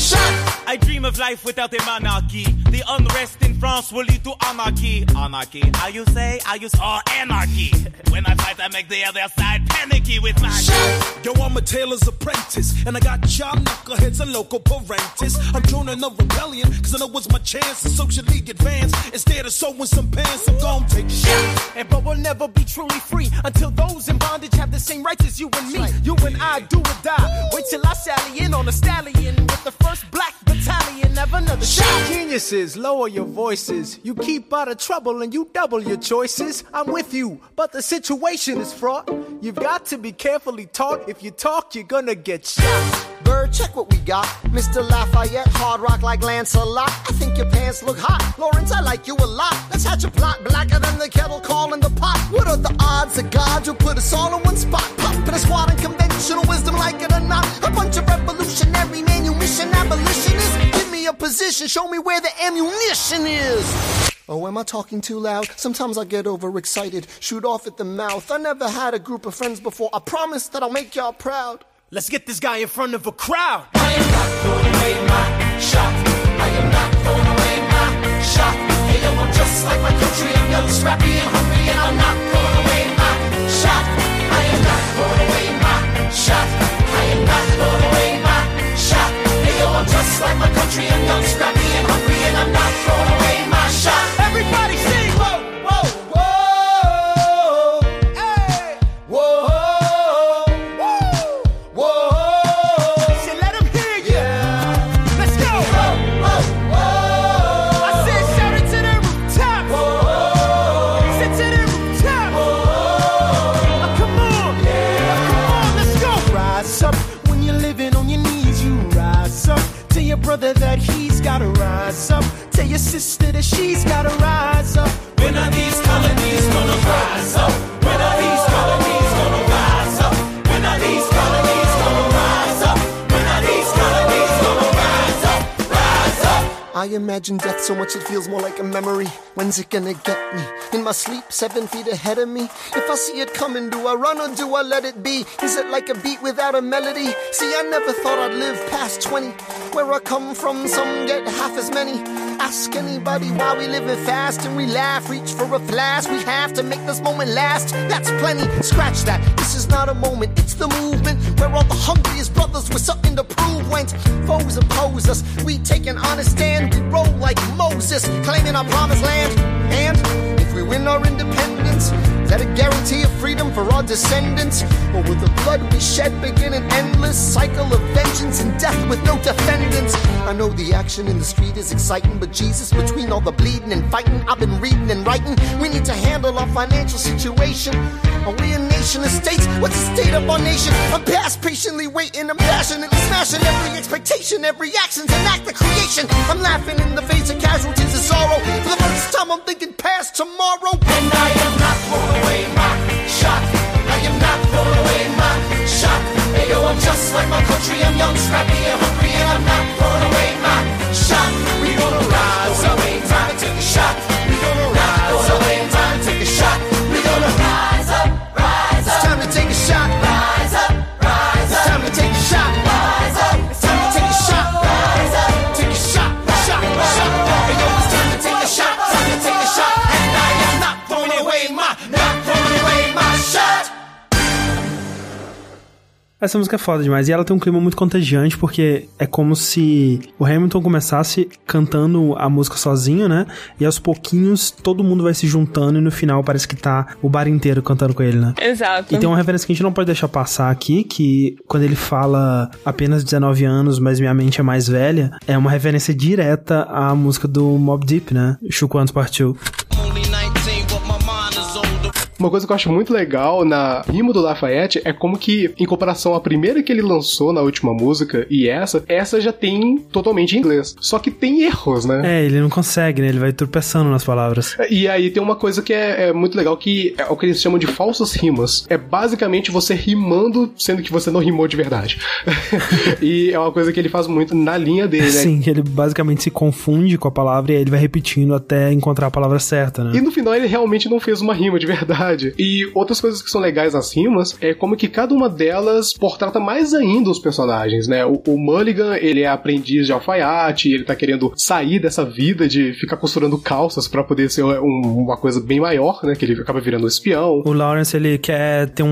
Shot. I dream of life without a monarchy. The unrest in France will lead to anarchy. Anarchy, how you say? I use all anarchy. When I fight, I make the other side panicky with my shot. Yo, I'm a tailor's apprentice, and I got y'all knuckleheads and local parentis. I'm joining a rebellion, cause I know it's my chance to socially advance. Instead of sewing some pants, I'm gonna take a shot. And but we'll never be truly free until those in bondage have the same rights as you and me. You and I do or die. Wait till I sally in on a stallion with the first black battalion. Have another shot. Geniuses, lower your voices. You keep out of trouble and you double your choices. I'm with you, but the situation is fraught. You've got to be carefully taught. If you talk, you're gonna get shot. Bird, check what we got. Mr. Lafayette, hard rock like Lancelot. I think your pants look hot. Lawrence, I like you a lot. Let's hatch a plot blacker than the kettle calling the pot. What are the odds of God will put us all in one spot? Pop in a squad of conventional wisdom, like it or not. A bunch of revolutionary manumission abolitionists. Give me a position, show me where the ammunition is. Oh, am I talking too loud? Sometimes I get overexcited, shoot off at the mouth. I never had a group of friends before. I promise that I'll make y'all proud. Let's get this guy in front of a crowd. I am not throwing away my shot. I am not throwing away my shot. Hey, yo, I'm just like my country. I'm young, scrappy, and hungry, and I'm not throwing away my shot. I am not throwing away my shot. I am not just like my country. I'm young, scrappy, and hungry, and I'm not throwing away my shot. Everybody sister that she's gotta rise up. When are these colonies gonna rise up? When are these colonies gonna rise up? When are these colonies gonna rise up? When are these colonies gonna rise up? Rise up. I imagine death so much it feels more like a memory. When's it gonna get me? In my sleep, seven feet ahead of me. If I see it coming, do I run or do I let it be? Is it like a beat without a melody? See, I never thought I'd live past 20. Where I come from, some get half as many. Ask anybody why we live living fast and we laugh. Reach for a flask. We have to make this moment last. That's plenty. Scratch that. This is not a moment. It's the movement where all the hungriest brothers with something to prove went. Foes oppose us. We take an honest stand. We roll like Moses, claiming our promised land. And if we win our independence, that a guarantee of freedom for our descendants? Or will the blood we shed begin an endless cycle of vengeance and death with no defendants? I know the action in the street is exciting, but Jesus, between all the bleeding and fighting, I've been reading and writing. We need to handle our financial situation. Are we a nation of states? What's the state of our nation? I'm past patiently waiting, I'm passionately smashing every expectation, every action's an act of creation. I'm laughing in the face of casualties and sorrow. For the first time, I'm thinking past tomorrow. And I am not throwing shot. Not throwing away my shot. I'm just like my country. I'm young, scrappy, and hungry, and I'm not throwing away my shot. We gonna rise up, time to take a shot. We gonna rise up, time to take a shot. Essa música é foda demais. E ela tem um clima muito contagiante, porque é como se o Hamilton começasse cantando a música sozinho, né? E aos pouquinhos todo mundo vai se juntando e no final parece que tá o bar inteiro cantando com ele, né? Exato. E tem uma referência que a gente não pode deixar passar aqui, que quando ele fala apenas 19 anos, mas minha mente é mais velha, é uma referência direta à música do Mob Deep, né? Chuco Antes Partiu. Uma coisa que eu acho muito legal na rima do Lafayette é como que, em comparação à primeira que ele lançou na última música e essa, essa já tem totalmente em inglês. Só que tem erros, né? É, ele não consegue, né? Ele vai tropeçando nas palavras. E aí tem uma coisa que é, é muito legal, que é o que eles chamam de falsas rimas. É basicamente você rimando, sendo que você não rimou de verdade. e é uma coisa que ele faz muito na linha dele, né? Sim, ele basicamente se confunde com a palavra e aí ele vai repetindo até encontrar a palavra certa, né? E no final ele realmente não fez uma rima de verdade. E outras coisas que são legais nas rimas é como que cada uma delas portrata mais ainda os personagens, né? O, o Mulligan, ele é aprendiz de alfaiate, ele tá querendo sair dessa vida de ficar costurando calças pra poder ser um- uma coisa bem maior, né? Que ele acaba virando um espião. O Lawrence, ele quer ter um,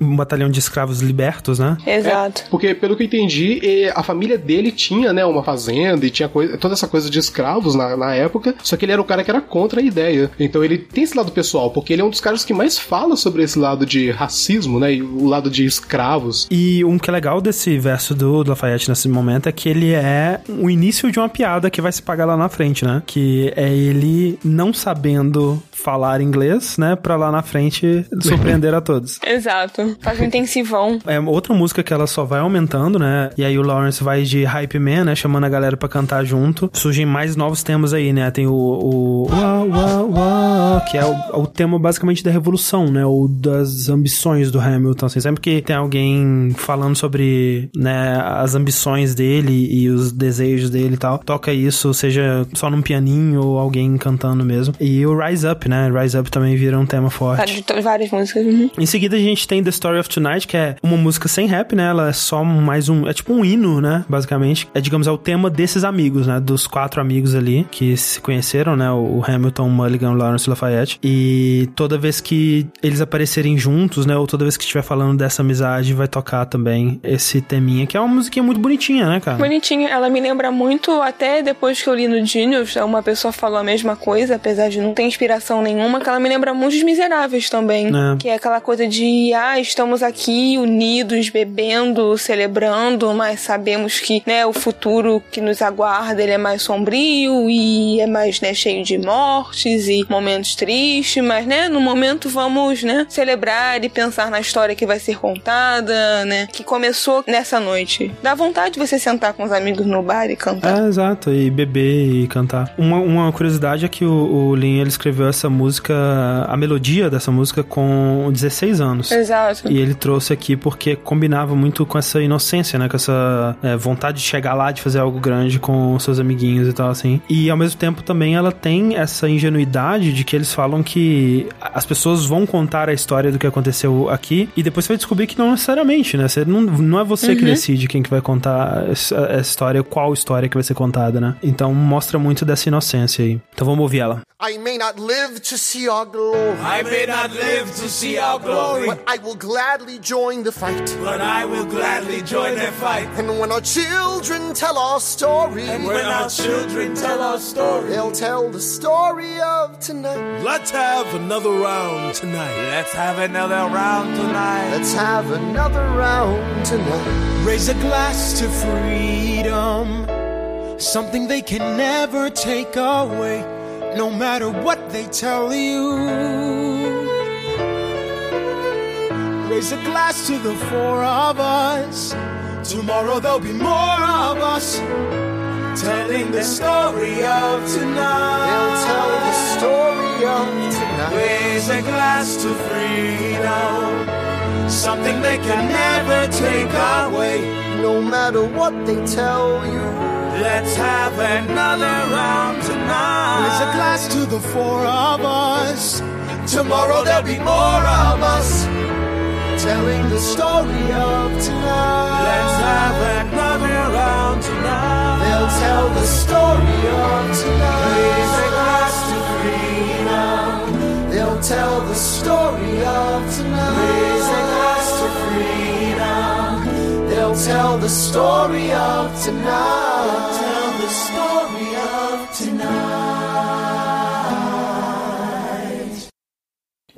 um- um batalhão de escravos libertos, né? Exato. Porque, pelo que eu entendi, a família dele tinha, né, uma fazenda e tinha coisa, toda essa coisa de escravos na, na época, só que ele era o cara que era contra a ideia. Então ele tem esse lado pessoal, porque ele é um dos caras que mais fala sobre esse lado de racismo, né, e o lado de escravos. E um que é legal desse verso do Lafayette nesse momento é que ele é o início de uma piada que vai se pagar lá na frente, né? Que é ele não sabendo falar inglês, né? Pra lá na frente surpreender a todos. Exato. Faz um intensivão. É outra música que ela só vai aumentando, né? E aí o Lawrence vai de Hype Man, né? Chamando a galera pra cantar junto. Surgem mais novos temas aí, né? Tem o... o uau, uau, uau, que é o, o tema basicamente da revolução, né? Ou das ambições do Hamilton, assim. Sempre que tem alguém falando sobre, né, as ambições dele e os desejos dele e tal, toca isso, seja só num pianinho ou alguém cantando mesmo. E o Rise Up, né? Rise Up também vira um tema forte. Várias, várias músicas. Uhum. Em seguida a gente tem The Story of Tonight, que é uma música sem rap, né? Ela é só mais um. É tipo um hino, né? Basicamente. É, digamos, é o tema desses amigos, né? Dos quatro amigos ali que se conheceram, né? O Hamilton, o Mulligan, o Lawrence Lafayette. E toda vez que eles aparecerem juntos, né? Ou toda vez que estiver falando dessa amizade, vai tocar também esse teminha, que é uma musiquinha muito bonitinha, né, cara? Bonitinha. Ela me lembra muito, até depois que eu li no Genius, uma pessoa falou a mesma coisa, apesar de não ter inspiração nenhuma, que ela me lembra muito os Miseráveis também. É. Que é aquela coisa de, ah, estamos aqui unidos, bebendo, celebrando, mas sabemos que, né, o futuro que nos aguarda, ele é mais sombrio e é mais, né, cheio de mortes e momentos tristes, mas, né, no momento momento vamos, né, celebrar e pensar na história que vai ser contada, né, que começou nessa noite. Dá vontade de você sentar com os amigos no bar e cantar. É, exato, e beber e cantar. Uma, uma curiosidade é que o, o Lin, ele escreveu essa música, a melodia dessa música com 16 anos. Exato. E ele trouxe aqui porque combinava muito com essa inocência, né? Com essa é, vontade de chegar lá, de fazer algo grande com seus amiguinhos e tal, assim. E ao mesmo tempo também ela tem essa ingenuidade de que eles falam que as pessoas vão contar a história do que aconteceu aqui e depois você vai descobrir que não necessariamente, né? Você, não, não é você que Uhum. decide quem que vai contar essa, essa história, qual história que vai ser contada, né? Então mostra muito dessa inocência aí. Então vamos ouvir ela. I may not live to see our glory. I may not live to see our glory. But I will gladly join the fight. But I will gladly join that fight. And when our children tell our story, And when our children tell our story, they'll tell the story of tonight. Let's have another round tonight. Let's have another round tonight. Let's have another round tonight. raise a glass to freedom. Something they can never take away, no matter what they tell you. Raise a glass to the four of us. Tomorrow there'll be more of us telling the story of tonight. They'll tell the story of tonight. Raise a glass to freedom. Something they can never take away. No matter what they tell you. Let's have another round tonight. Raise a glass to the four of us. Tomorrow there'll be more of us telling the story of tonight. Let's have another round tonight. They'll tell the story of tonight. Raise a glass to freedom. They'll tell the story of tonight. Raise a glass to freedom. They'll tell the story of tonight. Tell the story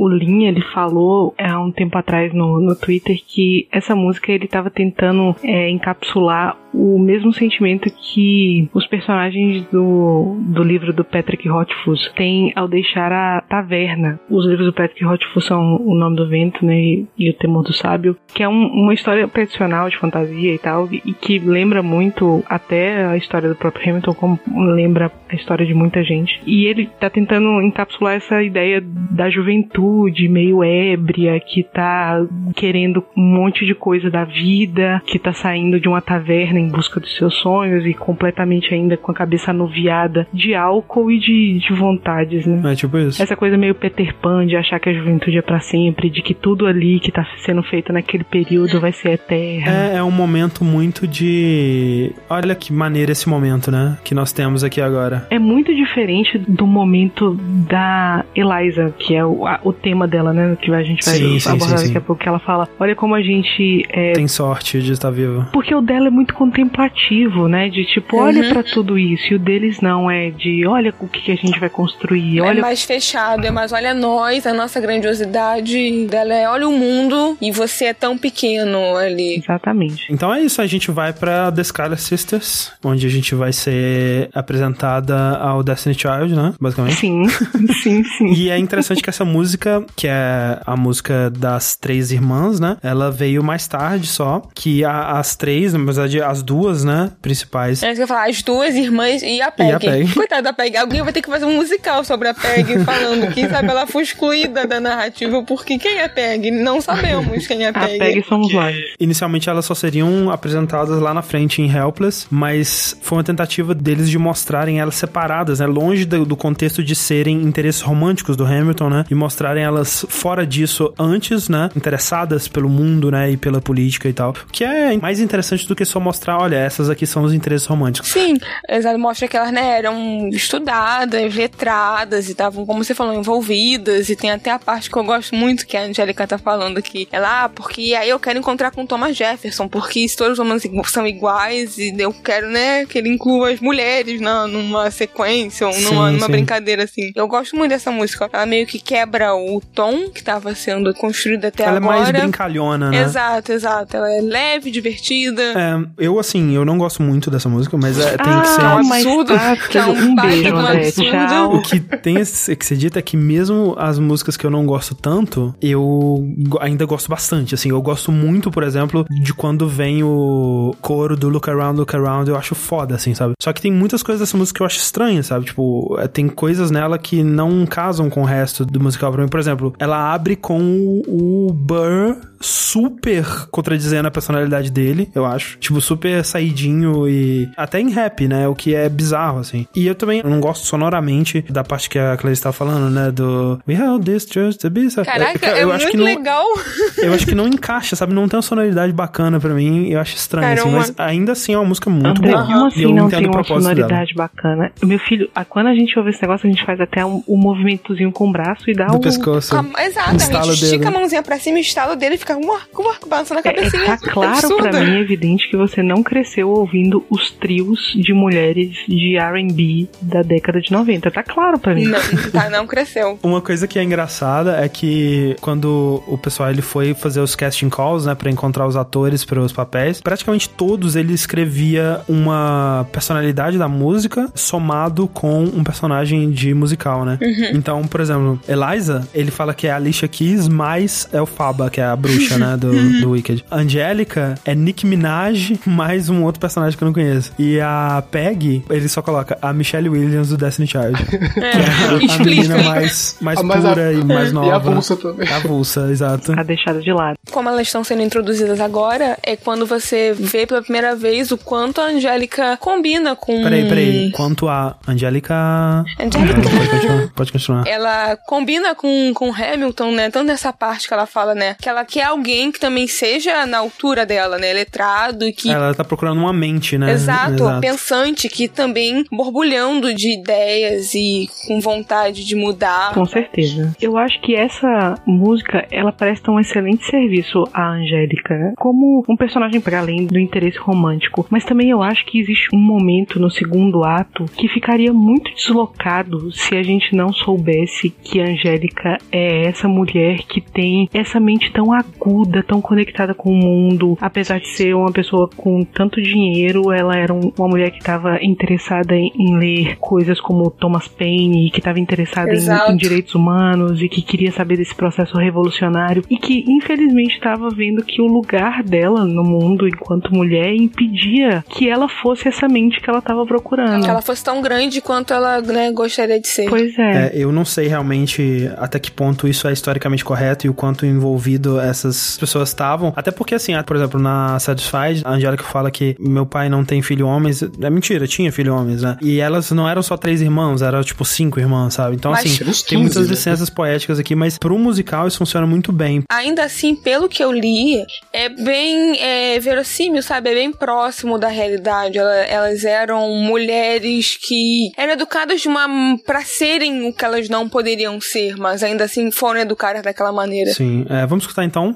O Lin, ele falou é, há um tempo atrás no, no Twitter que essa música ele estava tentando é, encapsular o mesmo sentimento que os personagens do, do livro do Patrick Rothfuss têm ao deixar a taverna. Os livros do Patrick Rothfuss são O Nome do Vento né, e, O Temor do Sábio, que é um, uma história tradicional de fantasia e tal, e, que lembra muito até a história do próprio Hamilton, como lembra a história de muita gente. E ele tá tentando encapsular essa ideia da juventude meio ébria, que tá querendo um monte de coisa da vida, que tá saindo de uma taverna em busca dos seus sonhos e completamente ainda com a cabeça anuviada de álcool e de, de vontades, né? É tipo isso. Essa coisa meio Peter Pan de achar que a juventude é para sempre, de que tudo ali que tá sendo feito naquele período vai ser eterno. É, é um momento muito de. Olha que maneiro esse momento, né? Que nós temos aqui agora. É muito diferente do momento da Eliza, que é o, a, o tema dela, né? Que a gente vai Sim, abordar sim, daqui a sim. pouco, que ela fala: Olha como a gente é, Tem sorte de estar vivo. Porque o dela é muito contemplativo, né? De tipo, olha Uhum. pra tudo isso. E o deles não, é de olha o que, que a gente vai construir. É Olha. mais fechado, é mais olha nós, a nossa grandiosidade dela é olha o mundo e você é tão pequeno ali. Exatamente. Então é isso, a gente vai pra The Scarlet Sisters, onde a gente vai ser apresentada ao Destiny Child, né? Basicamente. Sim, sim, sim. E é interessante que essa música, que é a música das três irmãs, né? Ela veio mais tarde só, que a- as três, na verdade, as duas, né? Principais. É isso que eu ia falar, as duas irmãs e a Peg. E a Peg. Coitada da Peg. Alguém vai ter que fazer um musical sobre a Peg, falando quem sabe ela foi excluída da narrativa, porque quem é Peg? Não sabemos quem é A Peg. Peg somos nós. Inicialmente elas só seriam apresentadas lá na frente em Helpless, mas foi uma tentativa deles de mostrarem elas separadas, né? Longe do, do contexto de serem interesses românticos do Hamilton, né? E mostrarem elas fora disso antes, né? Interessadas pelo mundo, né? E pela política e tal. O que é mais interessante do que só mostrar, olha, essas aqui são os interesses românticos. Sim, exato, mostra que elas né, eram estudadas, letradas e estavam, como você falou, envolvidas. E tem até a parte que eu gosto muito que a Angélica tá falando aqui. Ela, ah, porque aí eu quero encontrar com o Thomas Jefferson, porque se todos os humanos são iguais e eu quero, né, que ele inclua as mulheres na, numa sequência ou numa, Sim, numa sim. brincadeira assim. Eu gosto muito dessa música. Ela meio que quebra o, o tom que tava sendo construído até Ela agora. é mais brincalhona, né? Exato, exato. Ela é leve, divertida. É, eu, assim, eu não gosto muito dessa música, mas é, tem ah, que ser. mas absurdo, tá, que é um um baita beijo, um André. Tchau. O que tem esse- que ser dito é que mesmo as músicas que eu não gosto tanto, eu ainda gosto bastante. Assim, eu gosto muito, por exemplo, de quando vem o coro do Look Around, Look Around, eu acho foda, assim, sabe? Só que tem muitas coisas dessa música que eu acho estranhas, sabe? Tipo, é, tem coisas nela que não casam com o resto do musical pra mim. Por exemplo, ela abre com o, o Burr super contradizendo a personalidade dele, eu acho. Tipo, super saidinho e até em rap, né? O que é bizarro, assim. E eu também não gosto sonoramente da parte que a Clarice tá falando, né? Do We held this church to be... sabe? Caraca, eu, é eu acho muito que não, legal. Eu acho que não encaixa, sabe? Não tem uma sonoridade bacana pra mim. Eu acho estranho, Cara, assim. uma- Mas ainda assim é uma música muito André, boa. como E assim eu não entendo tem o uma propósito dela. sonoridade bacana? Meu filho, quando a gente ouve esse negócio, a gente faz até um, um movimentozinho com o braço e dá Do um... pescoço. Ah, Exato, a gente estica a mãozinha pra cima, instala o dedo e fica um arco, um arco balançando a É, cabecinha. tá claro Absurdo. pra mim, é evidente, que você não cresceu ouvindo os trios de mulheres de R&B da década de 90. Tá claro pra mim. Não, tá, não cresceu. Uma coisa que é engraçada é que quando o pessoal ele foi fazer os casting calls, né, para encontrar os atores para os papéis, praticamente todos ele escrevia uma personalidade da música somado com um personagem de musical, né? Então, por exemplo, Eliza, ele fala que é a Alicia Keys mais Elphaba, que é a bruxa, né, do, do Wicked. Angélica é Nick Minaj mais um outro personagem que eu não conheço. E a Peggy, ele só coloca a Michelle Williams do Destiny Child. É, a explica. menina mais, mais a- pura e mais nova. E a Vulsa também. A Vulsa, exato. Tá deixada de lado. Como elas estão sendo introduzidas agora, é quando você vê pela primeira vez o quanto a Angélica combina com. Peraí, peraí. Quanto a Angélica... Angélica. Pode continuar. Pode continuar. Ela combina com, com Hamilton, né? Tanto nessa parte que ela fala, né? Que ela quer alguém que também seja na altura dela, né? Letrado e que. Ela tá procurando uma mente, né? Exato, pensante, que também borbulhando de ideias e com vontade de mudar. Com certeza. Eu acho que essa música, ela presta um excelente serviço à Angélica, né? Como um personagem para além do interesse romântico. Mas também eu acho que existe um momento no segundo ato que ficaria muito deslocado se a gente não soubesse que a Angélica é essa mulher que tem essa mente tão aguda, tão conectada com o mundo. Apesar de ser uma pessoa com tanto dinheiro, ela era um- uma mulher que estava interessada em, em ler coisas como Thomas Paine, que estava interessada em, em direitos humanos e que queria saber desse processo revolucionário e que infelizmente estava vendo que o lugar dela no mundo enquanto mulher impedia que ela fosse essa mente que ela estava procurando. Que ela fosse tão grande quanto ela né, gostaria de ser. Pois é. É, eu não sei realmente até que ponto isso é historicamente correto e o quanto envolvido essas pessoas estavam. Até porque, assim, por exemplo, na Satisfied, a Angélica fala que meu pai não tem filho homens. É mentira, tinha filho homens, né? E elas não eram só três irmãos, eram tipo cinco irmãs, sabe? Então, Mas- assim, Uns tem 15, muitas né? licenças poéticas aqui, mas pro musical isso funciona muito bem. Ainda assim, pelo que eu li, é bem é, verossímil, sabe? É bem próximo da realidade. Ela- elas eram mulheres que eram educadas de uma para serem o que elas não poderiam ser, mas ainda assim foram educadas daquela maneira. Sim. É, vamos escutar então.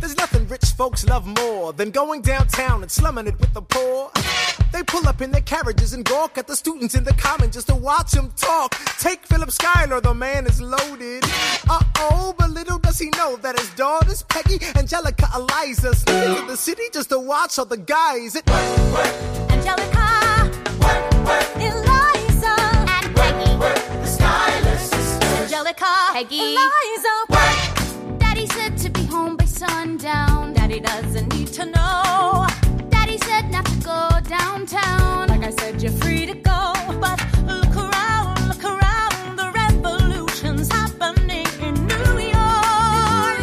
There's nothing rich folks love more than going downtown and slumming it with the poor. They pull up in their carriages and gawk at the students in the common just to watch them talk. Take Philip Schuyler, the man is loaded. Uh oh, but little does he know that his daughters, Peggy, Angelica, Eliza, sneak into the city just to watch all the guys. It Angelica, Eliza, sisters. Angelica, Peggy, Eliza. Daddy said to be home by sundown. Daddy doesn't need to know. Daddy said not to go downtown. Like I said, you're free to go, but look around, look around. The revolution's happening in New York.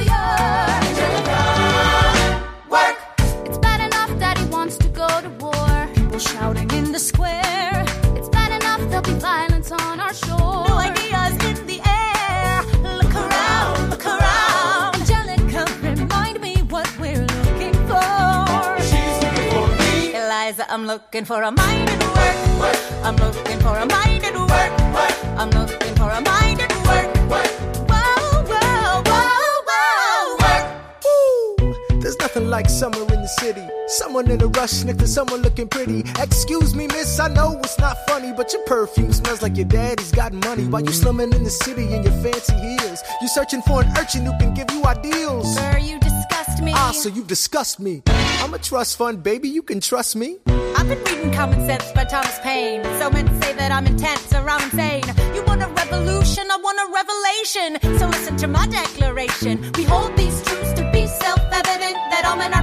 Work. It's bad enough that he wants to go to war. People shouting I'm looking for a mind at work. I'm looking for a mind at work. I'm looking for a mind at work. Whoa, whoa, whoa, whoa. Ooh, there's nothing like summer in the city. Someone in a rush next to someone looking pretty. Excuse me, miss, I know it's not funny, but your perfume smells like your daddy's got money. While you slumming in the city in your fancy heels, you're searching for an urchin who can give you ideals. Sir, you. Ah, so you disgust me. I'm a trust fund, baby, you can trust me. I've been reading Common Sense by Thomas Paine. So men say that I'm intense or I'm insane. You want a revolution, I want a revelation. So listen to my declaration. We hold these truths to be self-evident that all men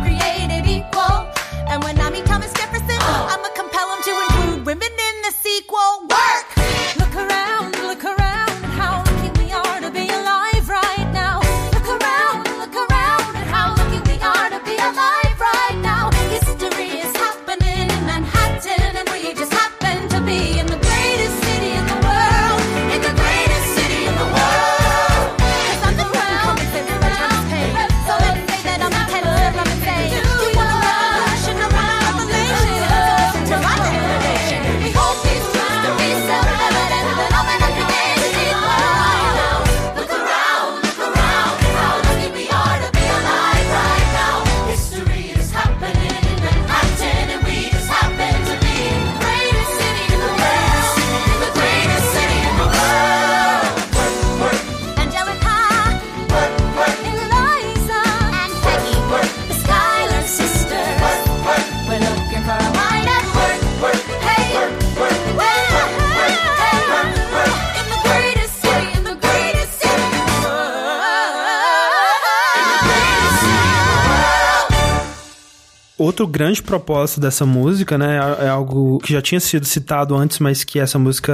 grande propósito dessa música, né, é algo que já tinha sido citado antes, mas que essa música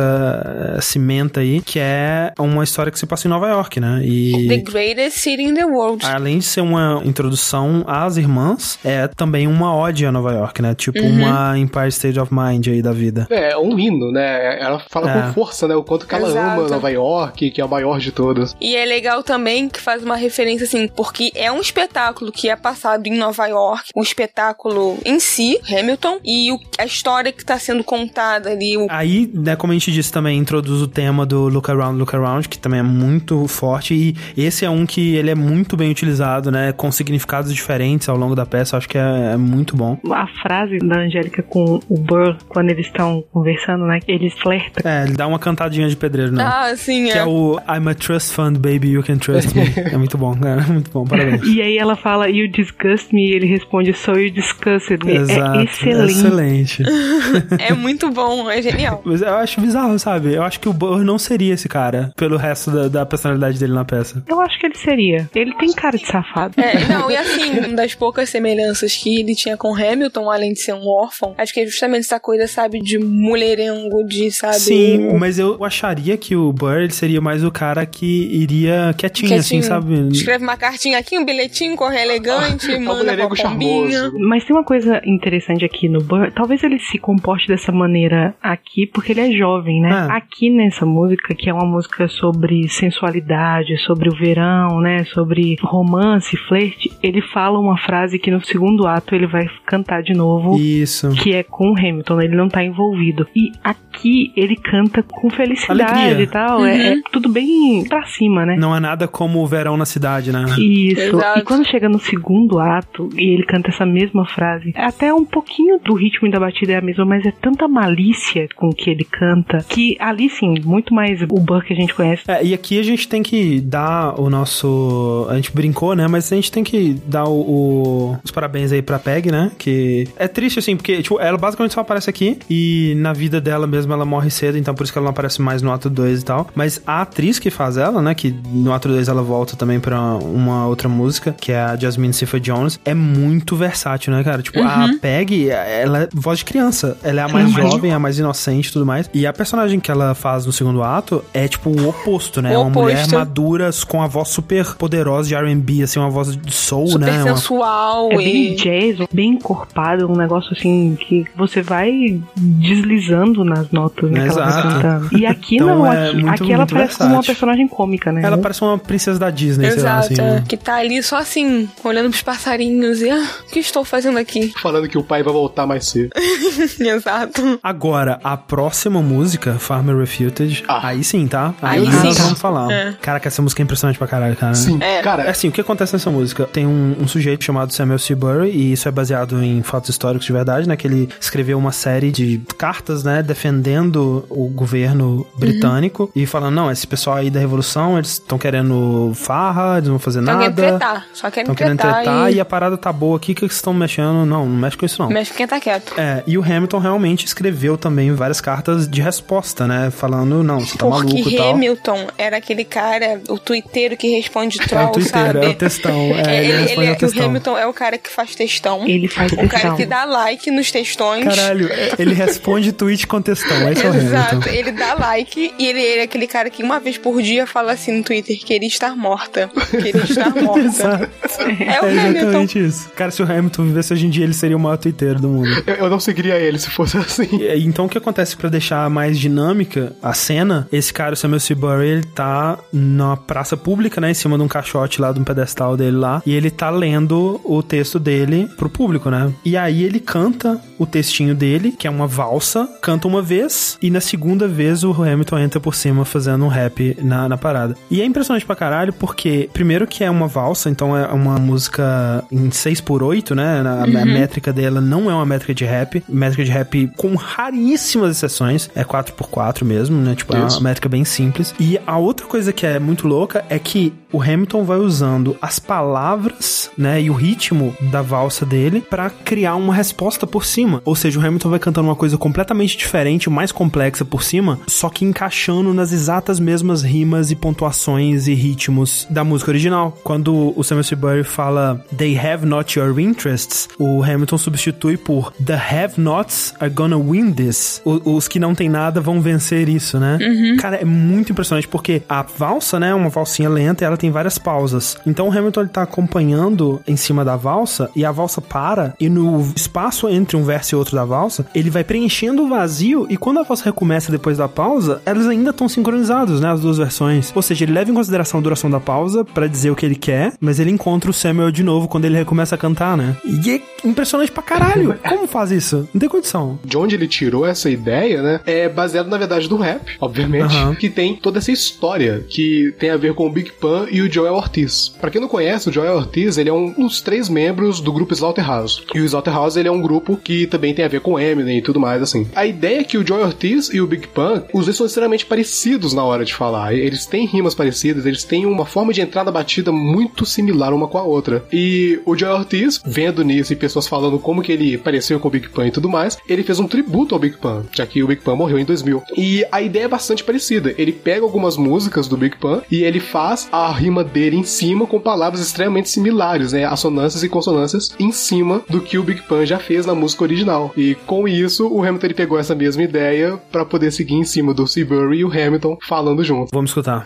eh, cimenta aí, que é uma história que se passa em Nova York, né? E The greatest city in the world. Além de ser uma introdução às irmãs, é também uma ode a Nova York, né? Tipo Uhum. uma Empire State of Mind aí da vida. É, um hino, né? Ela fala É. com força, né? O quanto que ela Exato. ama Nova York, que é a maior de todas. E é legal também que faz uma referência assim, porque é um espetáculo que é passado em Nova York, um espetáculo em si, Hamilton, e o- a história que tá sendo contada ali. o- Aí, né, como a gente disse também, introduz o tema do Look Around, Look Around, que também é muito forte, e esse é um que ele é muito bem utilizado, né, com significados diferentes ao longo da peça, acho que é, é muito bom. A frase da Angélica com o Burr, quando eles estão conversando, né? Eles flertam. É, ele dá uma cantadinha de pedreiro, né? Ah, sim, Que é. é o I'm a trust fund, baby, you can trust me. é muito bom, cara, é muito bom, parabéns. E aí ela fala, you disgust me, e ele responde, so you disgusted Exato, é excelente. excelente. É muito bom, é genial. Mas eu acho bizarro, sabe? Eu acho que o Burr não seria esse cara, pelo resto da, da personalidade dele na peça. Eu acho que ele seria. Ele tem cara de safado. É, não, e assim, uma das poucas semelhanças que ele tinha com Hamilton, além de ser um órfão, acho que é justamente essa coisa, sabe, de mulherengo, de, sabe. Sim, mas eu acharia que o Burr ele seria mais o cara que iria quietinho, quietinho. assim, sabe? Escreve uma cartinha aqui, um bilhetinho, corre elegante, um manda pra pombinha. charmoso. Mas tem uma coisa interessante aqui no Burr. Talvez ele se comporte dessa maneira aqui porque ele é jovem, né? Ah. Aqui nessa música, que é uma música sobre sensualidade, sobre o verão, né? Sobre romance, flerte, ele fala uma frase que no segundo ato ele vai cantar de novo. Isso. Que é com o Hamilton, ele não tá envolvido. E aqui ele canta com felicidade Alegria. e tal. É, é tudo bem pra cima, né? Não é nada como o verão na cidade, né? Isso. Exato. E quando chega no segundo ato e ele canta essa mesma frase, é até um pouquinho do ritmo da batida é a mesma, mas é tanta malícia com que ele canta que ali sim, muito mais o Burr que a gente conhece. É, e aqui a gente tem que dar o nosso. A gente brincou, né? Mas a gente tem que dar o, o- os parabéns aí pra Peg, né? Que é triste, assim, porque tipo, ela basicamente só aparece aqui e na vida dela mesmo ela morre cedo, então por isso que ela não aparece mais no ato 2 e tal. Mas a atriz que faz ela, né? Que no ato 2 ela volta também pra uma outra música, que é a Jasmine Sifa Jones, é muito versátil, né, cara? Tipo, a Peg, ela é voz de criança. Ela é a mais Uhum. jovem, a mais inocente e tudo mais. E a personagem que ela faz no segundo ato é, tipo, o oposto, né? O uma mulher oposto. madura com a voz super poderosa de R&B, assim, uma voz de soul, Super né? Uma- sensual É bem jazz, bem encorpado, um negócio assim que você vai deslizando nas notas né, ela Exato. cantando. E aqui Então não, é aqui, muito, aqui ela muito parece como uma versátil. personagem cômica, né? Ela parece uma princesa da Disney, sei lá, Exato, assim. é. né? que tá ali só assim, olhando pros passarinhos e ah, o que estou fazendo aqui? Falando que o pai vai voltar mais cedo. Exato. Agora, a próxima música, Farmer Refuted, aí sim, tá? Aí, Aí sim. vamos falar. É. Caraca, essa música é impressionante pra caralho, cara. Sim, É. cara. É assim, o que acontece nessa música? Tem um, um sujeito chamado Samuel Seabury, e isso é baseado em fatos históricos de verdade, né? Que ele escreveu uma série de cartas, né? Defendendo o governo britânico e falando, não, esse pessoal aí da revolução, eles estão querendo farra, eles não vão fazer querem nada. tretar. Só querem Estão querendo tretar, tretar e... e... a parada tá boa aqui, o que que vocês estão mexendo? Não, não mexe com isso não. Mexe quem tá quieto. É, e o Hamilton realmente escreveu também várias cartas de resposta, né? Falando, não, você tá Porque maluco e tal. Hamilton era aquele cara, o twitteiro que responde É o troll, Twitter, sabe? é o textão. É, ele, ele, responde ele é, o textão. Hamilton é o cara que faz textão. Ele faz O textão. cara que dá like nos textões. Caralho, ele responde tweet com textão. Esse é o Exato, ele dá like e ele, ele é aquele cara que uma vez por dia fala assim no Twitter: queria estar morta. Queria estar morta. Exato. É o É Hamilton. exatamente isso. Cara, se o Hamilton vivesse hoje em dia, ele seria o maior twitteiro do mundo. Eu, eu não seguiria ele se fosse assim. E, Então, o que acontece pra deixar mais dinâmica a cena? Esse cara, o Samuel Seabury, ele tá na praça pública, né? Em cima de um caixote lá, de um pedestal dele lá. E ele tá lendo o texto dele pro público, né? E aí ele canta o textinho dele, que é uma valsa, canta uma vez, e na segunda vez o Hamilton entra por cima fazendo um rap na, na parada. E é impressionante pra caralho, porque, primeiro que é uma valsa, então é uma música em 6 por 8 né? Na- A métrica dela não é uma métrica de rap. Métrica de rap com raríssimas exceções. É 4 por 4 mesmo, né? Tipo, é Isso. uma métrica bem simples. E a outra coisa que é muito louca é que o Hamilton vai usando as palavras, né? E o ritmo da valsa dele pra criar uma resposta por cima. Ou seja, o Hamilton vai cantando uma coisa completamente diferente, mais complexa por cima, só que encaixando nas exatas mesmas rimas e pontuações e ritmos da música original. Quando o Samuel Seabury fala They have not your interests, o Hamilton substitui por The have-nots are gonna win this. O- os que não tem nada vão vencer isso, né? Cara, é muito impressionante porque a valsa, né, é uma valsinha lenta e ela tem várias pausas. Então o Hamilton ele tá acompanhando em cima da valsa e a valsa para e no espaço entre um verso e outro da valsa, ele vai preenchendo o vazio e quando a valsa recomeça depois da pausa, elas ainda estão sincronizadas, né, as duas versões. Ou seja, ele leva em consideração a duração da pausa pra dizer o que ele quer, mas ele encontra o Samuel de novo quando ele recomeça a cantar, né? E é impressionante pra caralho. Como faz isso? Não tem condição. De onde ele tirou essa ideia, né? É baseado na verdade do rap, obviamente, Aham. que tem toda essa história que tem a ver com o Big Pun e o Joel Ortiz. Pra quem não conhece, o Joel Ortiz, ele é um dos três membros do grupo Slaughterhouse. E o Slaughterhouse, ele é um grupo que também tem a ver com Eminem e tudo mais assim. A ideia é que o Joel Ortiz e o Big Pun, os dois são extremamente parecidos na hora de falar. Eles têm rimas parecidas, eles têm uma forma de entrada batida muito similar uma com a outra. E o Joel Ortiz, vendo nisso e pessoas falando como que ele pareceu com o Big Pun e tudo mais, ele fez um tributo ao Big Pun, já que o Big Pun morreu em 2000. E a ideia é bastante parecida. Ele pega algumas músicas do Big Pun e ele faz a rima dele em cima com palavras extremamente similares, né? Assonâncias e consonâncias em cima do que o Big Pun já fez na música original. E com isso, o Hamilton ele pegou essa mesma ideia pra poder seguir em cima do Seabury e o Hamilton falando junto. Vamos escutar.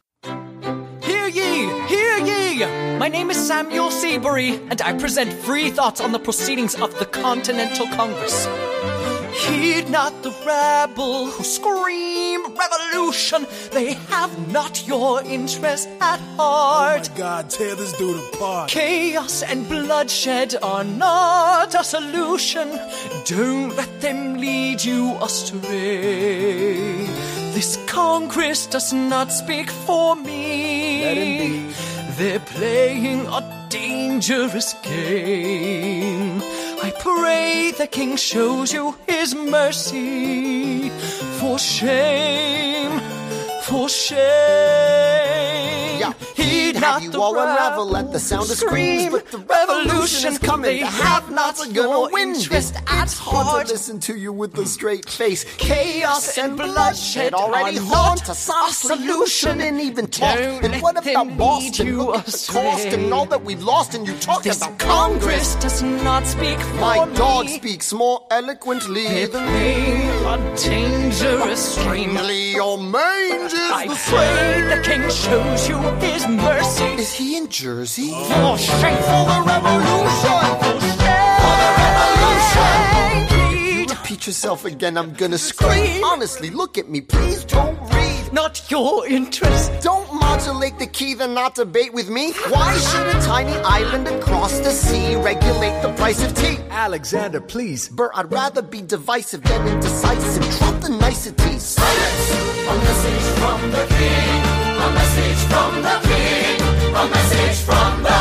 My name is Samuel Seabury, and I present free thoughts on the proceedings of the Continental Congress. Heed not the rabble who scream revolution. They have not your interest at heart. Oh God, tear this dude apart. Chaos and bloodshed are not a solution. Don't let them lead you astray. This Congress does not speak for me. They're playing a dangerous game. I pray the King shows you his mercy. For shame, for shame. Yeah. Have you all unravel at the sound of scream, screams? But the revolution is coming. They The have not have-nots are your gonna win. at It's hard heart. to listen to you with a straight face. Chaos and bloodshed already haunt us. Honestly, you shouldn't even talk. And what about Boston? Look at the cost and all that we've lost, and you talk This about Congress does not speak for My dog speaks more eloquently than playing a dangerous. Strangely, your mange is I the same. the King shows you his mercy. Is he in Jersey? Oh, for shame, For the revolution! for the revolution. You repeat yourself again, I'm gonna scream. Honestly, look at me, please don't read. not your interest. Don't modulate the key, then not debate with me. Why should a tiny island across the sea regulate the price of tea? Alexander, please. Bert, I'd rather be divisive than indecisive. Drop the niceties. Silence! A message from the king. A message from the king. A message from the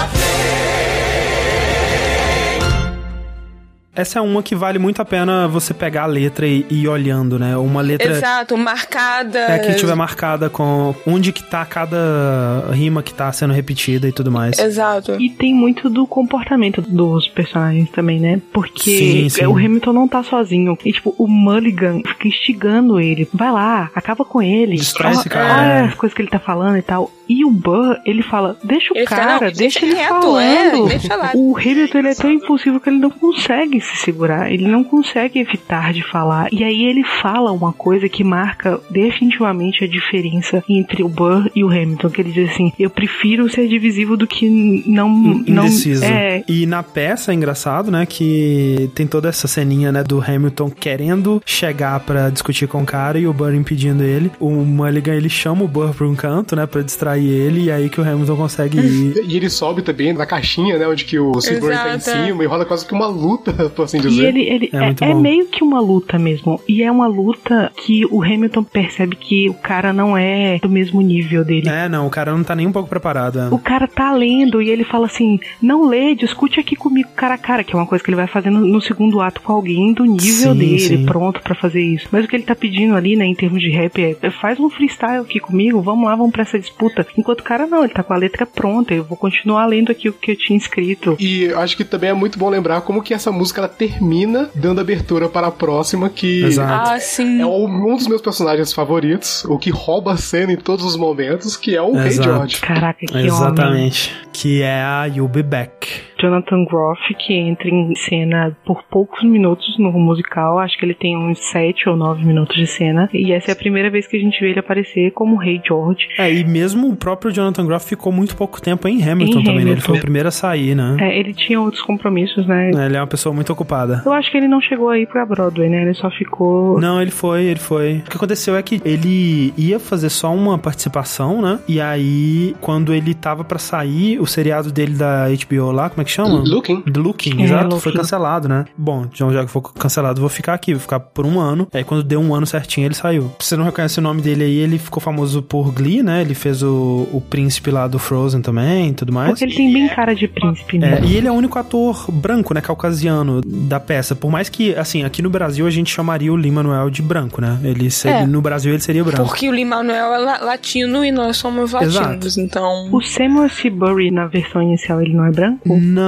Essa é uma que vale muito a pena você pegar a letra e ir olhando, né? Uma letra. Exato, marcada. É que tiver marcada com onde que tá cada rima que tá sendo repetida e tudo mais. Exato. E tem muito do comportamento dos personagens também, né? Porque Sim, sim. o Hamilton não tá sozinho. E, tipo, o Mulligan fica instigando ele. Vai lá, acaba com ele. Distrai esse cara. Olha É. as coisas que ele tá falando e tal. E o Burr, ele fala, deixa o Ele fala, cara, "Não, deixa, deixa ele quieto, falando. é, deixa lá." O Hamilton, ele é tão impulsivo que ele não consegue se segurar. Ele não consegue evitar de falar. E aí ele fala uma coisa que marca definitivamente a diferença entre o Burr e o Hamilton. Que ele diz assim, eu prefiro ser divisível do que não... não Indeciso. é, E na peça é engraçado, né? Que tem toda essa ceninha, né? Do Hamilton querendo chegar pra discutir com o cara e o Burr impedindo ele. O Mulligan ele chama o Burr pra um canto, né? Pra distrair ele. E aí que o Hamilton consegue ir. E ele sobe também na caixinha, né? Onde que o Silver tá em cima e rola quase que uma luta, por assim E dizer. ele, ele É é, muito é meio que uma luta mesmo. E é uma luta que o Hamilton percebe que o cara não é do mesmo nível dele. É, não, o cara não tá nem um pouco preparado. é. O cara tá lendo e ele fala assim: não lê, discute aqui comigo cara a cara, que é uma coisa que ele vai fazendo no segundo ato com alguém do nível Sim, dele, sim. pronto pra fazer isso. Mas o que ele tá pedindo ali, né, em termos de rap, é: é, faz um freestyle aqui comigo, vamos lá, vamos pra essa disputa. Enquanto o cara não, ele tá com a letra pronta, eu vou continuar lendo aqui o que eu tinha escrito. E eu acho que também é muito bom lembrar como que essa música ela termina dando abertura para a próxima, que Exato. Ah, sim. é um dos meus personagens favoritos, o que rouba a cena em todos os momentos, que é o Rei Exato. George. Caraca, que homem. Exatamente. Que é a You'll Be Back. Jonathan Groff, que entra em cena por poucos minutos no musical. Acho que ele tem uns 7 ou 9 minutos de cena. E essa é a primeira vez que a gente vê ele aparecer como Rei George. É, e mesmo o próprio Jonathan Groff ficou muito pouco tempo em Hamilton Em também, né? Ele Hamilton. foi o primeiro a sair, né? É, ele tinha outros compromissos, né? Ele é uma pessoa muito ocupada. Eu acho que ele não chegou aí pra Broadway, né? Ele só ficou. Não, ele foi, ele foi. O que aconteceu é que ele ia fazer só uma participação, né? E aí, quando ele tava pra sair, o seriado dele da HBO lá, como é que chama? Looking. The Looking, É, exato, Looking. foi cancelado, né? Bom, então já que for cancelado, vou ficar aqui, vou ficar por um ano. Aí quando deu um ano certinho, ele saiu. Você não reconhece o nome dele aí, ele ficou famoso por Glee, né? Ele fez o, o príncipe lá do Frozen também e tudo mais. Porque ele tem bem cara de príncipe, né? É, e ele é o único ator branco, né, caucasiano da peça. Por mais que, assim, aqui no Brasil a gente chamaria o Lin-Manuel de branco, né? Ele seria, É. no Brasil ele seria branco. Porque o Lin-Manuel é la- latino e nós somos latinos, então... O Samuel Seabury, na versão inicial, ele não é branco? Não,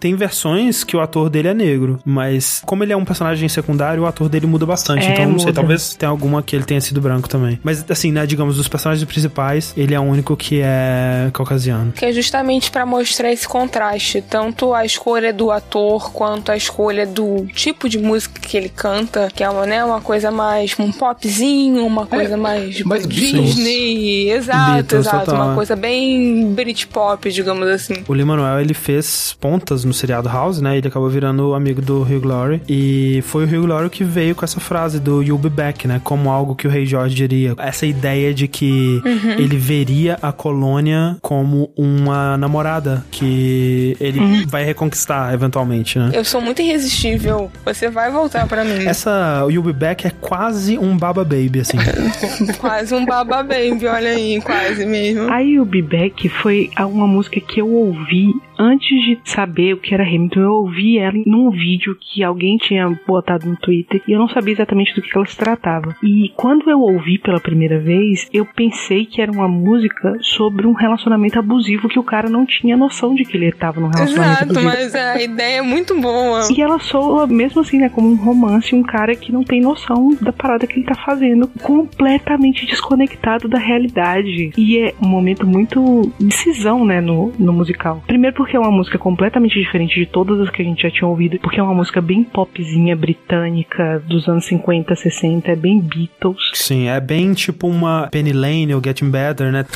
tem versões que o ator dele é negro, mas como ele é um personagem secundário, o ator dele muda bastante. É, então, não sei, muda. talvez tenha alguma que ele tenha sido branco também. Mas, assim, né, digamos, dos personagens principais, ele é o único que é caucasiano. Que é justamente pra mostrar esse contraste, tanto a escolha do ator quanto a escolha do tipo de música que ele canta, que é uma, né, uma coisa mais um popzinho, uma coisa mais mais Disney, exato, Beatles, exato, total, uma é. coisa bem Britpop, digamos assim. O Lin-Manuel, ele fez pontas no seriado House, né? Ele acabou virando amigo do Hugh Laurie. E foi o Hugh Laurie que veio com essa frase do You'll be back, né? Como algo que o Rei George diria. Essa ideia de que Uhum. ele veria a colônia como uma namorada que ele Uhum. vai reconquistar eventualmente, né? Eu sou muito irresistível, você vai voltar pra mim. Essa You'll Be Back é quase um Baba Baby, assim. Quase um baba baby, olha aí, quase mesmo. Aí o Be Back foi a- uma música que eu ouvi antes de saber o que era Hamilton. Eu ouvi ela num vídeo que alguém tinha botado no Twitter e eu não sabia exatamente do que ela se tratava. E quando eu ouvi pela primeira vez, eu pensei que era uma música sobre um relacionamento abusivo que o cara não tinha noção de que ele estava num relacionamento Exato, abusivo. mas a ideia é muito boa. E ela soa, mesmo assim, né, como um romance, um cara que não tem noção da parada que ele tá fazendo, completamente desconectado da realidade. E é um momento muito decisão, né, no, no musical. Primeiro porque é uma música completamente diferente de todas as que a gente já tinha ouvido, porque é uma música bem popzinha, britânica, dos anos 50, 60, é bem Beatles. Sim, é bem tipo uma Penny Lane ou Getting Better, né?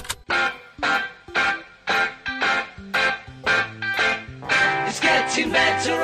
It's getting better.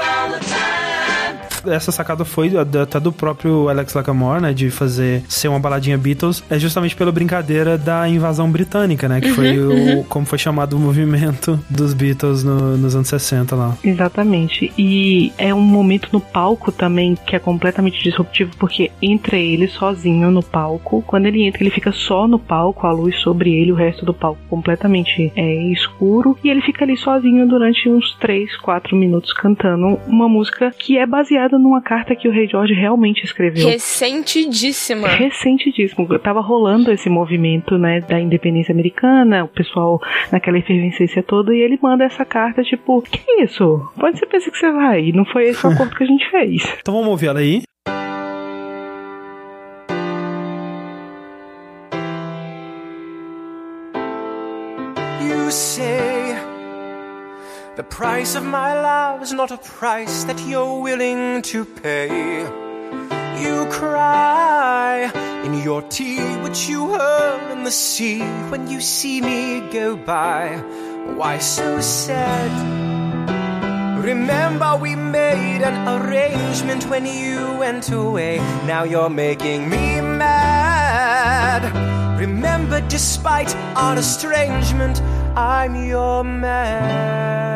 Essa sacada foi até do próprio Alex Lacamoire, né? De fazer ser uma baladinha Beatles, é justamente pela brincadeira da invasão britânica, né? Que foi o, uhum. como foi chamado o movimento dos Beatles no- nos anos 60 lá. Exatamente. E é um momento no palco também que é completamente disruptivo, porque entra ele sozinho no palco. Quando ele entra, ele fica só no palco, a luz sobre ele, o resto do palco completamente é, escuro. E ele fica ali sozinho durante uns 3, 4 minutos cantando uma música que é baseada numa carta que o Rei George realmente escreveu. Ressentidíssima. Recentíssimo. Tava rolando esse movimento, né, da independência americana, o pessoal naquela efervescência toda, e ele manda essa carta, tipo, que isso? Pode você pensa que você vai? E não foi esse o acordo que a gente fez. Então vamos ouvir ela aí. You say the price of my love is not a price that you're willing to pay. You cry in your tea, which you hurl in the sea when you see me go by. Why so sad? Remember, we made an arrangement when you went away. Now you're making me mad. Remember, despite our estrangement, I'm your man.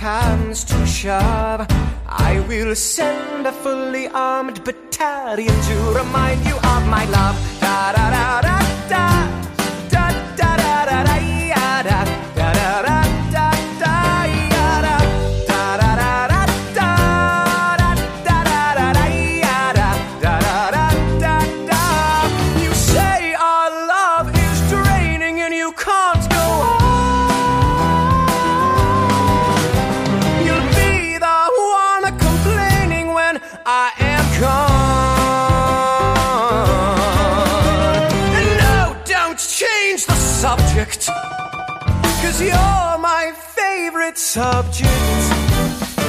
comes to shove, I will send a fully armed battalion to remind you of my love. Da da da da da. Subject.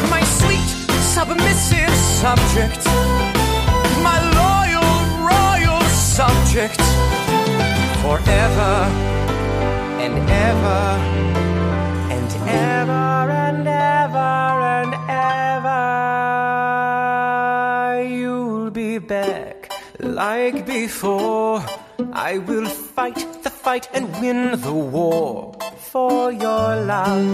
My sweet, submissive subject. My loyal, royal subject. Forever and ever and ever and ever and ever. You'll be back like before. I will fight the fight and win the war for your love,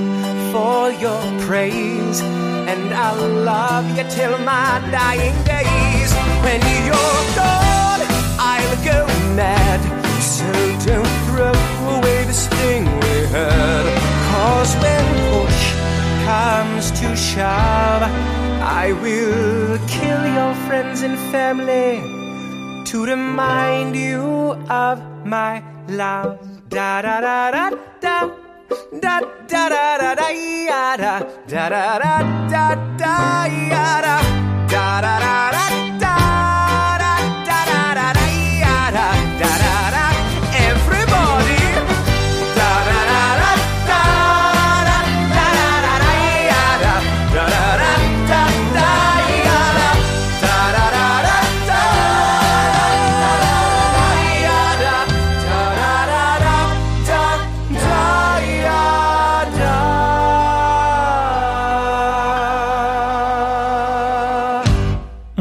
for your praise, and I'll love you till my dying days. When you're gone, I'll go mad. So don't throw away this thing we had. Cause when push comes to shove, I will kill your friends and family to remind you of my love. Da da da da da. Da da da da da da da da da da da da da da da da da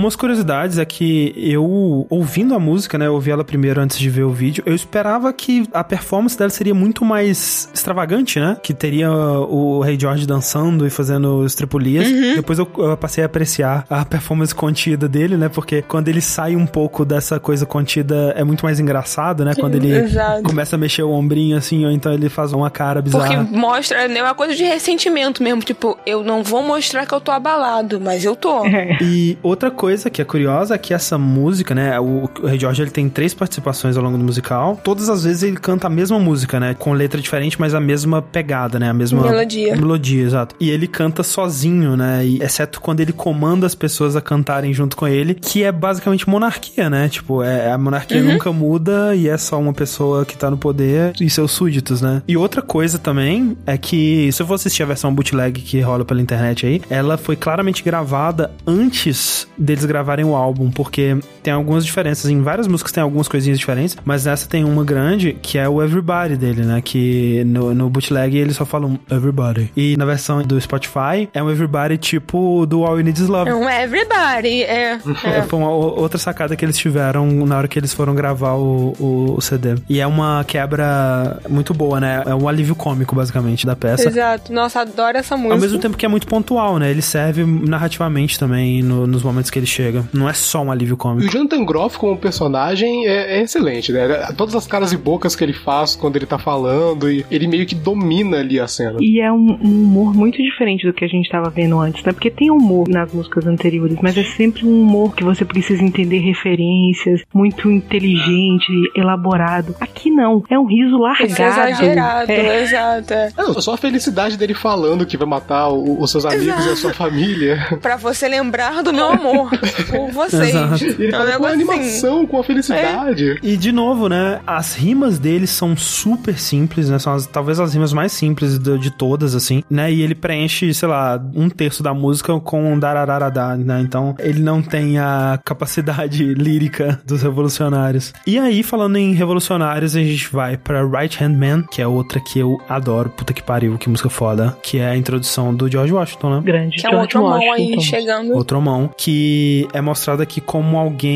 Umas curiosidades é que eu, ouvindo a música, né, eu ouvi ela primeiro antes de ver o vídeo, eu esperava que a performance dela seria muito mais extravagante, né? Que teria o Rei George dançando e fazendo estripulias. Depois eu, eu passei a apreciar a performance contida dele, né? Porque quando ele sai um pouco dessa coisa contida, é muito mais engraçado, né? Quando ele Exato. começa a mexer o ombrinho assim, ou então ele faz uma cara bizarra. Porque mostra, né, uma coisa de ressentimento mesmo. Tipo, eu não vou mostrar que eu tô abalado, mas eu tô. E outra coisa coisa que é curiosa é que essa música, né? O, o Rei George ele tem três participações ao longo do musical. Todas as vezes ele canta a mesma música, né? Com letra diferente, mas a mesma pegada, né? A mesma Melodia. Melodia, exato. E ele canta sozinho, né? E, exceto quando ele comanda as pessoas a cantarem junto com ele, que é basicamente monarquia, né? Tipo, é, a monarquia Uhum. nunca muda e é só uma pessoa que tá no poder e seus súditos, né? E outra coisa também é que, se eu for assistir a versão bootleg que rola pela internet aí, ela foi claramente gravada antes deles gravarem o álbum, porque tem algumas diferenças. Em várias músicas tem algumas coisinhas diferentes, mas nessa tem uma grande que é o Everybody dele, né? Que no, no bootleg eles só falam Everybody. E na versão do Spotify é um Everybody tipo do All You Need Is Love. É um everybody. É. É, é. foi uma outra sacada que eles tiveram na hora que eles foram gravar o, o, o CD. E é uma quebra muito boa, né? É um alívio cômico, basicamente, da peça. Exato. Nossa, adoro essa música. Ao mesmo tempo que é muito pontual, né? Ele serve narrativamente também no- nos momentos que ele chega. Não é só um alívio cômico. O Jonathan Groff como personagem é, é excelente, né? Todas as caras e bocas que ele faz quando ele tá falando, e ele meio que domina ali a cena. E é um, um humor muito diferente do que a gente tava vendo antes, né? Porque tem humor nas músicas anteriores, mas é sempre um humor que você precisa entender referências, muito inteligente, elaborado. Aqui não, é um riso largado. Esse é exagerado, É. exato. é. Não, só a felicidade dele falando que vai matar o- os seus amigos e a sua família. Pra você lembrar do meu amor por vocês. Exato. Ele É com a negócio assim. animação, com a felicidade. E de novo, né? As rimas dele são super simples, né? São as- talvez as rimas mais simples de, de todas, assim, né? E ele preenche, sei lá, um terço da música com um darararada, né? Então ele não tem a capacidade lírica dos revolucionários. E aí, falando em revolucionários, a gente vai pra Right Hand Man, que é outra que eu adoro. Puta que pariu, que música foda. Que é a introdução do George Washington, né? Grande. Que é um outro mão aí chegando. Outro mão, que é mostrado aqui como alguém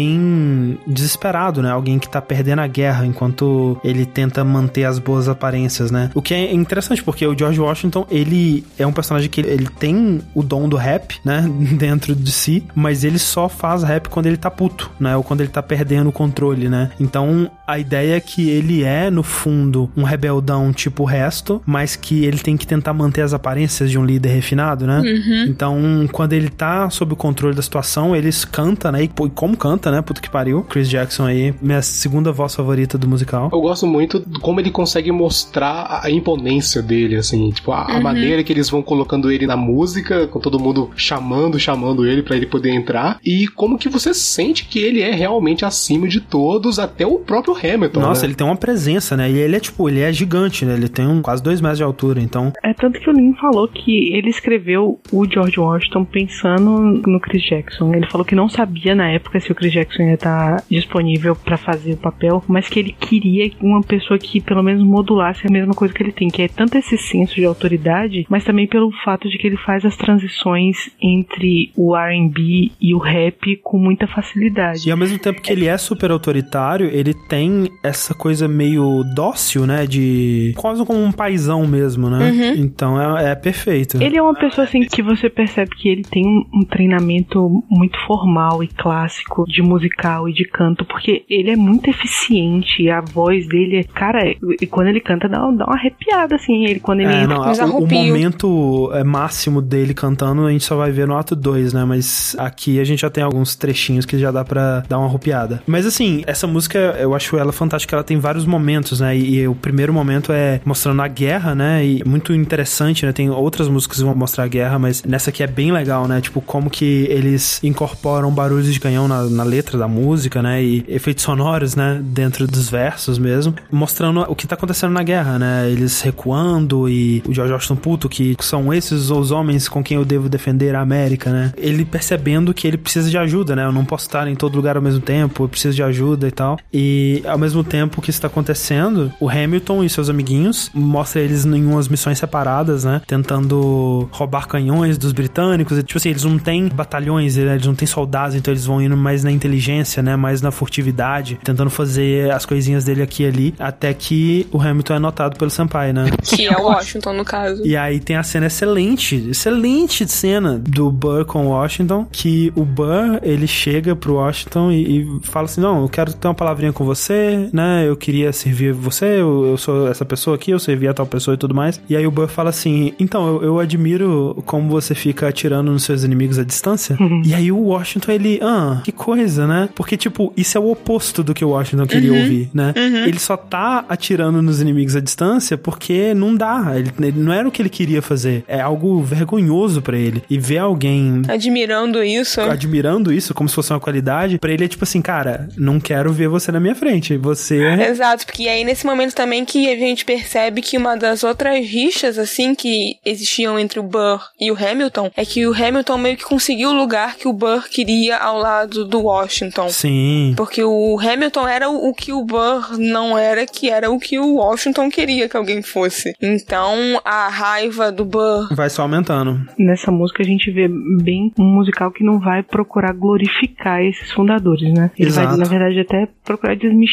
desesperado, né? Alguém que tá perdendo a guerra enquanto ele tenta manter as boas aparências, né? O que é interessante, porque o George Washington, ele é um personagem que ele tem o dom do rap, né? Dentro de si, mas ele só faz rap quando ele tá puto, né? Ou quando ele tá perdendo o controle, né? Então, a ideia é que ele é, no fundo, um rebeldão tipo o resto, mas que ele tem que tentar manter as aparências de um líder refinado, né? Então, quando ele tá sob o controle da situação, eles canta, né? E pô, como canta, né? Puta que pariu. Chris Jackson aí, minha segunda voz favorita do musical. Eu gosto muito de como ele consegue mostrar a- a imponência dele, assim, tipo, a, a Uhum. maneira que eles vão colocando ele na música, com todo mundo chamando, chamando ele pra ele poder entrar, e como que você sente que ele é realmente acima de todos, até o próprio Hamilton. Nossa, né? ele tem uma presença, né? E ele é tipo, ele é gigante, né? Ele tem um, quase dois metros de altura, então. É tanto que o Lin falou que ele escreveu o George Washington pensando no Chris Jackson. Ele falou que não sabia na época se o Chris Jackson ia estar disponível pra fazer o papel, mas que ele queria uma pessoa que pelo menos modulasse a mesma coisa que ele tem, que é tanto esse senso de autoridade, mas também pelo fato de que ele faz as transições entre o R&B e o rap com muita facilidade. E ao mesmo tempo que ele é super autoritário, ele tem essa coisa meio dócil, né? De. quase como um paizão mesmo, né? Uhum. Então é, é perfeito. Ele é uma pessoa assim que você percebe que ele tem um, treinamento muito formal e clássico de musical e de canto, porque ele é muito eficiente, a voz dele, é- cara, e quando ele canta dá, dá uma arrepiada assim, ele quando ele É, entra não, o, o momento é, máximo dele cantando a gente só vai ver no ato 2, né? Mas aqui a gente já tem alguns trechinhos que já dá pra dar uma arrupiada. Mas assim, essa música eu acho ela fantástica, ela tem vários momentos, né? E, e o primeiro momento é mostrando a guerra, né? E muito interessante, né? Tem outras músicas que vão mostrar a guerra, mas nessa aqui é bem legal, né? Tipo, como que eles incorporam barulhos de canhão na, na letra da música, né? E efeitos sonoros, né? Dentro dos versos mesmo, mostrando o que tá acontecendo na guerra, né? Eles recuando e o George Washington puto, que são esses os homens com quem eu devo defender a América, né? Ele percebendo que ele precisa de ajuda, né? Eu não posso estar em todo lugar ao mesmo tempo, eu preciso de ajuda e tal. E ao mesmo tempo que isso tá acontecendo, o Hamilton e seus amiguinhos mostra eles em umas missões separadas, né? Tentando roubar canhões dos britânicos. E, tipo assim, eles não têm batalhões, né? eles não têm soldados, então eles vão indo mais na inteligência, né? Mais na furtividade, tentando fazer as coisinhas dele aqui e ali, até que o Hamilton é notado pelo Senpai, né? Que é o Washington, no caso. E aí tem a cena excelente, excelente cena do Burr com o Washington, que o Burr, ele chega pro Washington e, e fala assim, não, eu quero ter uma palavrinha com você, você, né? Eu queria servir você, eu, eu sou essa pessoa aqui, eu servi a tal pessoa e tudo mais. E aí o Burr fala assim: então, eu, eu admiro como você fica atirando nos seus inimigos à distância. E aí o Washington, ele, ah, que coisa, né? Porque, tipo, isso é o oposto do que o Washington queria Uhum. ouvir, né? Uhum. Ele só tá atirando nos inimigos à distância porque não dá. Ele, ele não era o que ele queria fazer. É algo vergonhoso pra ele. E ver alguém Admirando isso. admirando isso como se fosse uma qualidade, pra ele é tipo assim, cara, não quero ver você na minha frente. Você é Exato, porque é aí nesse momento também que a gente percebe que uma das outras rixas, assim, que existiam entre o Burr e o Hamilton, é que o Hamilton meio que conseguiu o lugar que o Burr queria ao lado do Washington. Sim. Porque o Hamilton era o, que o Burr não era, que era o que o Washington queria que alguém fosse. Então, a raiva do Burr vai só aumentando. Nessa música a gente vê bem um musical que não vai procurar glorificar esses fundadores, né? Ele vai, Exato. na verdade, até procurar desmistificar.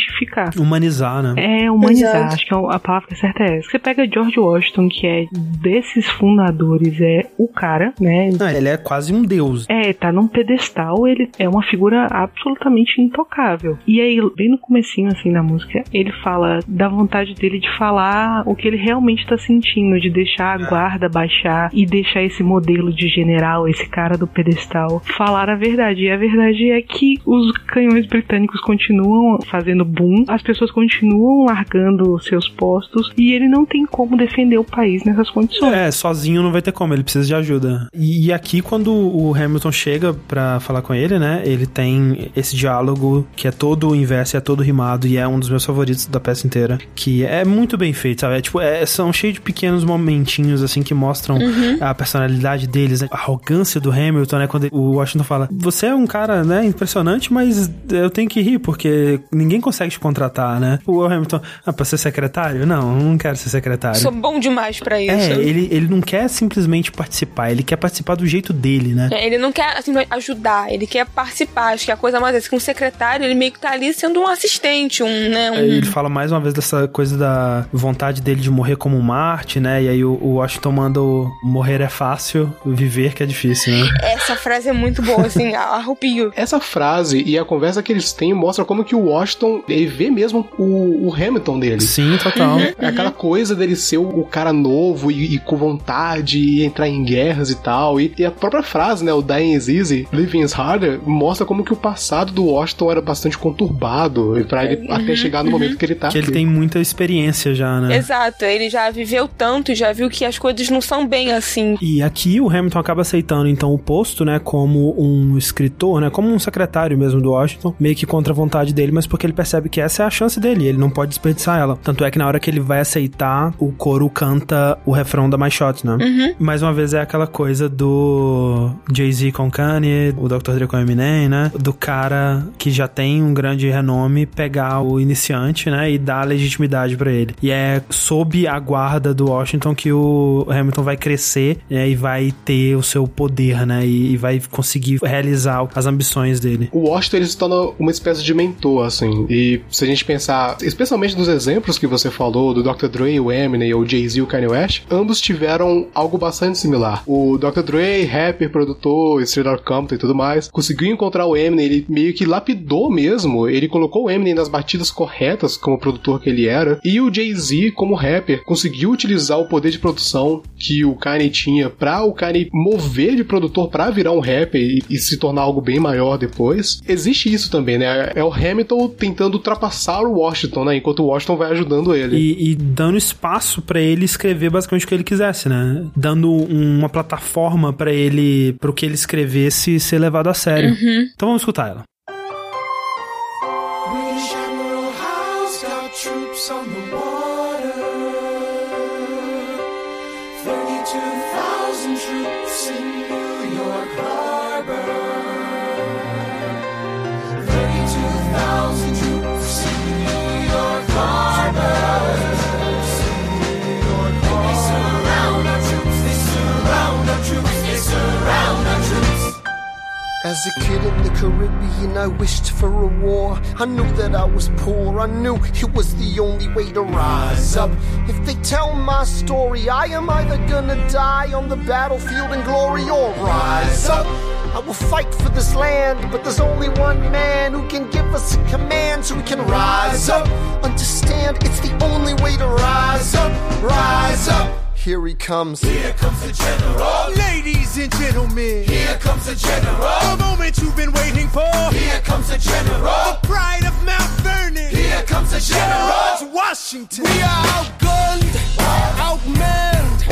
Humanizar, né? É, humanizar. Exato. Acho que a a palavra certa é essa. Você pega George Washington, que é desses fundadores, é o cara, né? Ah, ele é quase um deus. É, tá num pedestal, ele é uma figura absolutamente intocável. E aí, bem no comecinho, assim, da música, ele fala da vontade dele de falar o que ele realmente tá sentindo, de deixar a guarda baixar e deixar esse modelo de general, esse cara do pedestal, falar a verdade. E a verdade é que os canhões britânicos continuam fazendo boom, as pessoas continuam largando seus postos e ele não tem como defender o país nessas condições. É, sozinho não vai ter como, ele precisa de ajuda. E, e aqui, quando o Hamilton chega pra falar com ele, né? Ele tem esse diálogo que é todo o inverso, é todo rimado e é um dos meus favoritos da peça inteira. Que é muito bem feito, sabe? É, tipo, é, são cheios de pequenos momentinhos, assim, que mostram Uhum. a personalidade deles, né? a arrogância do Hamilton, né? Quando o Washington fala: Você é um cara, né, impressionante, mas eu tenho que rir, porque ninguém consegue te contratar, né? O Hamilton, ah, pra ser secretário? Não, não quero ser secretário. sou bom demais pra isso. É, ele, ele não quer simplesmente participar, ele quer participar do jeito dele, né? É, Ele não quer assim, ajudar, ele quer participar. Acho que a coisa mais é que um secretário, ele meio que tá ali sendo um assistente, um, né? Um... Aí Ele fala mais uma vez dessa coisa da vontade dele de morrer como um Marte, né? E aí o, o Washington manda o morrer é fácil, viver que é difícil, né? Essa frase é muito boa, assim, arrupio. Essa frase e a conversa que eles têm mostra como que o Washington ele vê mesmo o, o Hamilton dele. Sim, total. É Aquela coisa dele ser o, o cara novo e, e com vontade e entrar em guerras e tal. E, e a própria frase, né? O Dying is easy, living is harder, mostra como que o passado do Washington era bastante conturbado pra ele até chegar no momento que ele tá. Que ele aqui. tem muita experiência já, né? Exato, ele já viveu tanto e já viu que as coisas não são bem assim. E aqui o Hamilton acaba aceitando então o posto, né, como um escritor, né, como um secretário mesmo do Washington, meio que contra a vontade dele, mas porque ele percebe que essa é a chance dele, ele não pode desperdiçar ela. Tanto é que na hora que ele vai aceitar, o coro canta o refrão da My Shot, né? Uhum. Mais uma vez é aquela coisa do Jay-Z com Kanye, o Dr. Dre com Eminem, né? Do cara que já tem um grande renome pegar o iniciante, né, e dar legitimidade pra ele. E é sob a guarda do Washington que o Hamilton vai crescer né, e vai ter o seu poder, né? E, e vai conseguir realizar as ambições dele. O Washington ele se torna uma espécie de mentor, assim. E se a gente pensar, especialmente nos exemplos que você falou, do Dr. Dre, o Eminem, ou Jay-Z e o Kanye West, ambos tiveram algo bastante similar. O Dr. Dre, rapper, produtor, estrela Compton e tudo mais, conseguiu encontrar o Eminem, ele meio que lapidou mesmo, ele colocou o Eminem nas batidas corretas como produtor que ele era, e o Jay-Z, como rapper, conseguiu utilizar o poder de produção que o Kanye tinha pra o Kanye mover de produtor pra virar um rapper e, e se tornar algo bem maior depois. Existe isso também, né? É o Hamilton tentando ultrapassar o Washington, né? Enquanto o Washington vai ajudando ele. E, e dando espaço pra ele escrever basicamente o que ele quisesse, né? Dando um- uma plataforma pra ele, pro que ele escrevesse ser levado a sério. Uhum. Então vamos escutar ela. As a kid in the Caribbean, I wished for a war. I knew that I was poor, I knew it was the only way to rise up. If they tell my story, I am either gonna die on the battlefield in glory or rise up. I will fight for this land, but there's only one man who can give us a command so we can rise up. Understand, it's the only way to rise up, rise up. Here he comes. Here comes the general. Ladies and gentlemen. Here comes the general. The moment you've been waiting for. Here comes the general. The pride of Mount Vernon. Here comes the general. George Washington. We are outgunned, outmanned,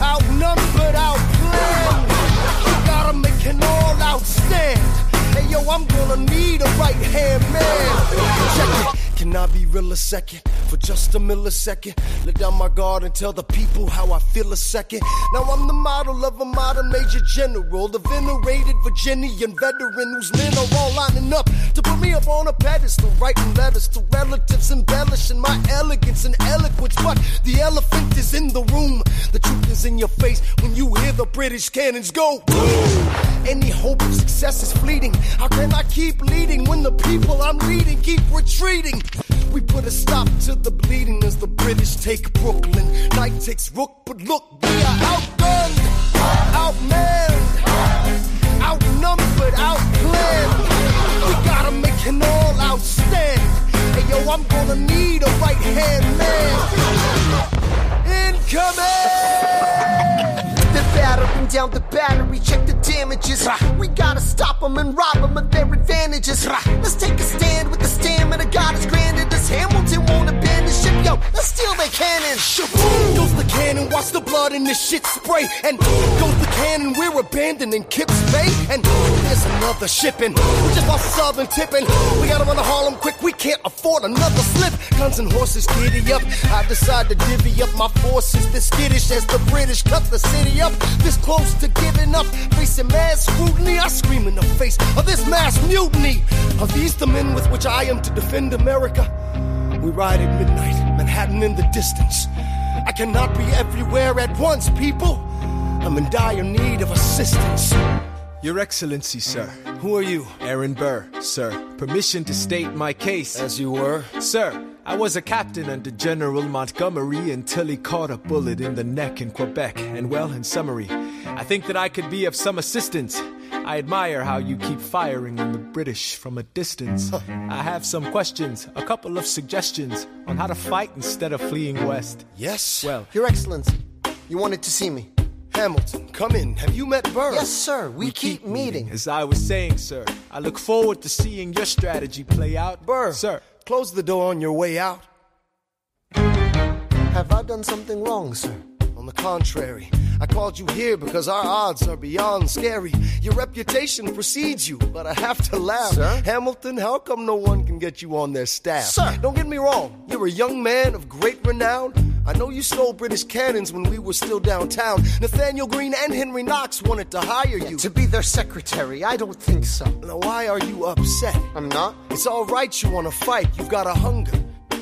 outnumbered, outplanned. We gotta make an all-out stand. Hey yo, I'm gonna need a right hand man. Check it. Can I be real a second? For just a millisecond. Let down my guard and tell the people how I feel a second. Now I'm the model of a modern major general, the venerated Virginian veteran whose men are all lining up to put me up on a pedestal, writing letters to relatives, embellishing my elegance and eloquence. But the elephant is in the room. The truth is in your face when you hear the British cannons go. Any hope of success is fleeting. How can I keep leading when the people I'm leading keep retreating? We put a stop to the bleeding as the British take Brooklyn. Night takes Rook, but look, we are outgunned, outmanned, outnumbered, outplanned. We gotta make an all out stand. Hey yo, I'm gonna need a right hand man. Incoming! Battering down the battery, check the damages. We gotta stop them and rob them of their advantages. Let's take a stand with the stamina God has granted us. Hamilton won't abandon ship, yo, let's steal their cannon. Shaboom! Goes the cannon, watch the blood in this shit spray. And goes the cannon, we're abandoning Kips Bay. And there's another shipping. We just lost Southern tipping. We gotta run to Harlem quick, we can't afford another slip. Guns and horses giddy up. I decide to divvy up my forces. This skittish as the British cut the city up. This close to giving up. Facing mad scrutiny, I scream in the face of this mass mutiny. Are these the men with which I am to defend America? We ride at midnight, Manhattan in the distance. I cannot be everywhere at once, people. I'm in dire need of assistance. Your Excellency, sir. Who are you? Aaron Burr, sir. Permission to state my case. As you were? Sir, I was a captain under General Montgomery until he caught a bullet in the neck in Quebec. And well, in summary, I think that I could be of some assistance. I admire how you keep firing on the British from a distance. I have some questions, a couple of suggestions on how to fight instead of fleeing west. Yes? Well, Your Excellency, you wanted to see me. Hamilton, come in. Have you met Burr? Yes, sir. We, keep, meeting. as I was saying, sir, I look forward to seeing your strategy play out. Burr, Sir, close the door on your way out. Have I done something wrong, sir? On the contrary, I called you here because our odds are beyond scary. Your reputation precedes you, but I have to laugh. Sir? Hamilton, how come no one can get you on their staff? Sir. Don't get me wrong, you're a young man of great renown. I know you stole British cannons when we were still downtown. Nathaniel Green and Henry Knox wanted to hire you. To be their secretary, I don't think so. Now, why are you upset? I'm not. It's all right, you want to fight, you've got a hunger.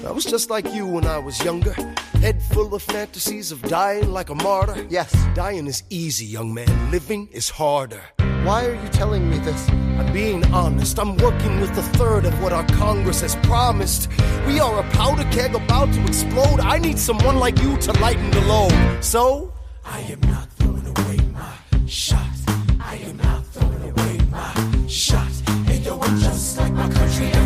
I was just like you when I was younger. Head full of fantasies of dying like a martyr. Yes. Dying is easy, young man. Living is harder. Why are you telling me this? I'm being honest. I'm working with a third of what our Congress has promised. We are a powder keg about to explode. I need someone like you to lighten the load. So, I am not throwing away my shot. I am not throwing away my shot. And yo, I'm just like my country.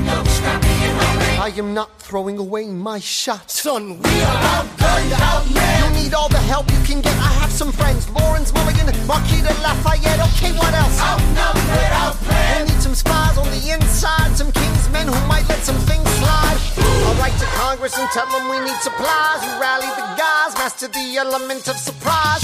I am not throwing away my shot. son, we are outgunned, You outmanned. need all the help you can get. I have some friends. Lawrence Mulligan, Marquis de Lafayette. Okay, what else? Outnumbered, outplanned. We'll need some spies on the inside, some kingsmen who might let some things slide. I'll write to Congress and tell them we need supplies. We rally the guys, master the element of surprise.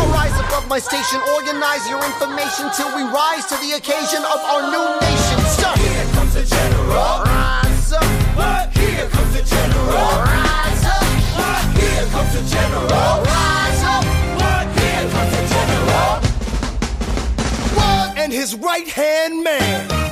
I'll rise above my station, organize your information till we rise to the occasion of our new nation. Sir, Here comes the general. rise up, What? Here comes the general. rise up, What? Here comes the general. rise up. What? Here comes the general. And his right hand man.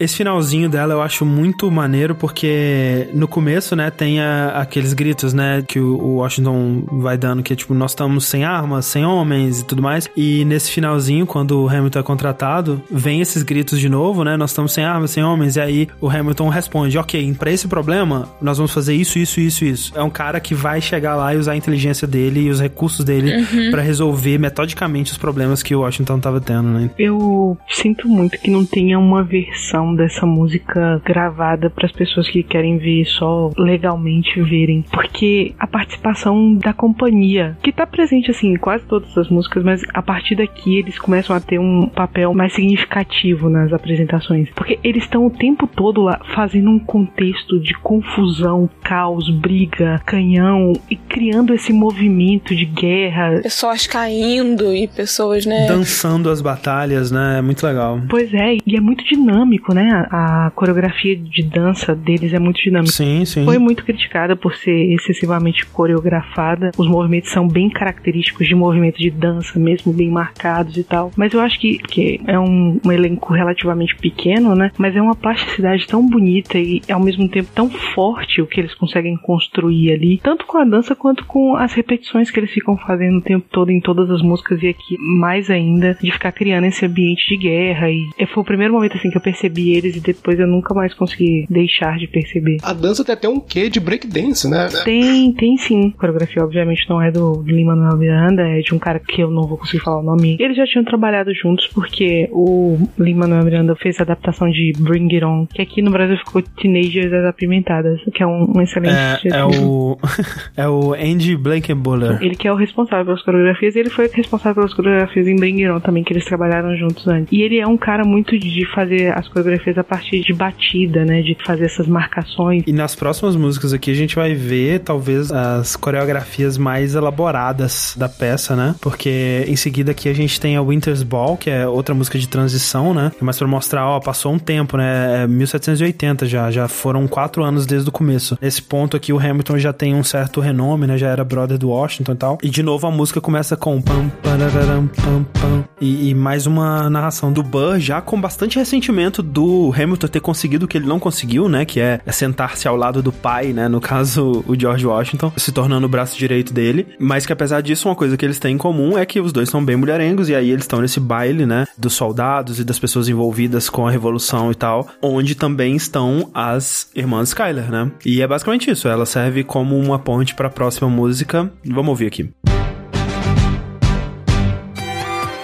Esse finalzinho dela eu acho muito maneiro porque no começo, né, tem a- aqueles gritos, né, que o, o Washington vai dando que é tipo, nós estamos sem armas, sem homens e tudo mais. E nesse finalzinho, quando o Hamilton é contratado, vem esses gritos de novo, né, nós estamos sem armas, sem homens. E aí o Hamilton responde, ok, pra esse problema, nós vamos fazer isso, isso, isso, isso. É um cara que vai chegar lá e usar a inteligência dele e os recursos dele Uhum. pra resolver metodicamente os problemas que o Washington tava tendo, né? Eu sinto muito que não tenha uma versão dessa música gravada para as pessoas que querem ver só legalmente verem, porque a participação da companhia, que tá presente assim em quase todas as músicas, mas a partir daqui eles começam a ter um papel mais significativo nas apresentações, porque eles estão o tempo todo lá fazendo um contexto de confusão, caos, briga, canhão e criando esse movimento de guerra. Pessoas caindo e pessoas, né? Dançando as batalhas, né? É muito legal. Pois é, e é muito dinâmico, né? A coreografia de dança deles é muito dinâmica. Sim, sim. Foi muito criticada por ser excessivamente coreografada. Os movimentos são bem característicos de movimento de dança, mesmo bem marcados e tal. Mas eu acho que, que é um, um elenco relativamente pequeno, né? Mas é uma plasticidade tão bonita e ao mesmo tempo tão forte o que eles conseguem construir ali, tanto com a dança quanto com as repetições que eles ficam fazendo o tempo todo em todas as músicas e aqui mais ainda de ficar criando esse ambiente de guerra e foi o primeiro momento assim que eu percebi eles e depois eu nunca mais consegui deixar de perceber. A dança tem até um quê de breakdance, né? Tem, tem sim. A coreografia, obviamente, não é do Lin-Manuel Miranda, é de um cara que eu não vou conseguir falar o nome. Eles já tinham trabalhado juntos porque o Lin-Manuel Miranda fez a adaptação de Bring It On, que aqui no Brasil ficou Teenagers as Apimentadas, que é um, um excelente É, é o. é o Andy Blankenbuller. Ele que é o responsável pelas coreografias, e ele foi responsável pelas coreografias em Bring It On também, que eles trabalharam juntos antes. E ele é um cara muito de fazer as coreografias a partir de batida, né? De fazer essas marcações. E nas próximas músicas aqui a gente vai ver talvez as coreografias mais elaboradas da peça, né? Porque em seguida aqui a gente tem a Winter's Ball, que é outra música de transição, né? Mas pra mostrar, ó, passou um tempo, né? É 1780 já, já foram quatro anos desde o começo. Nesse ponto aqui o Hamilton já tem um certo renome, né? Já era brother do Washington e tal. E de novo a música começa com pam, pararam, pam, pam. E, e mais uma narração do Burr, já com bastante ressentimento do Hamilton ter conseguido o que ele não conseguiu, né? Que é, é sentar-se ao lado do pai, né? No caso, o George Washington, se tornando o braço direito dele. Mas que apesar disso, uma coisa que eles têm em comum é que os dois são bem mulherengos, e aí eles estão nesse baile, né? Dos soldados e das pessoas envolvidas com a revolução e tal, onde também estão as irmãs Skyler, né? E é basicamente isso, ela serve como uma ponte para a próxima música. Vamos ouvir aqui.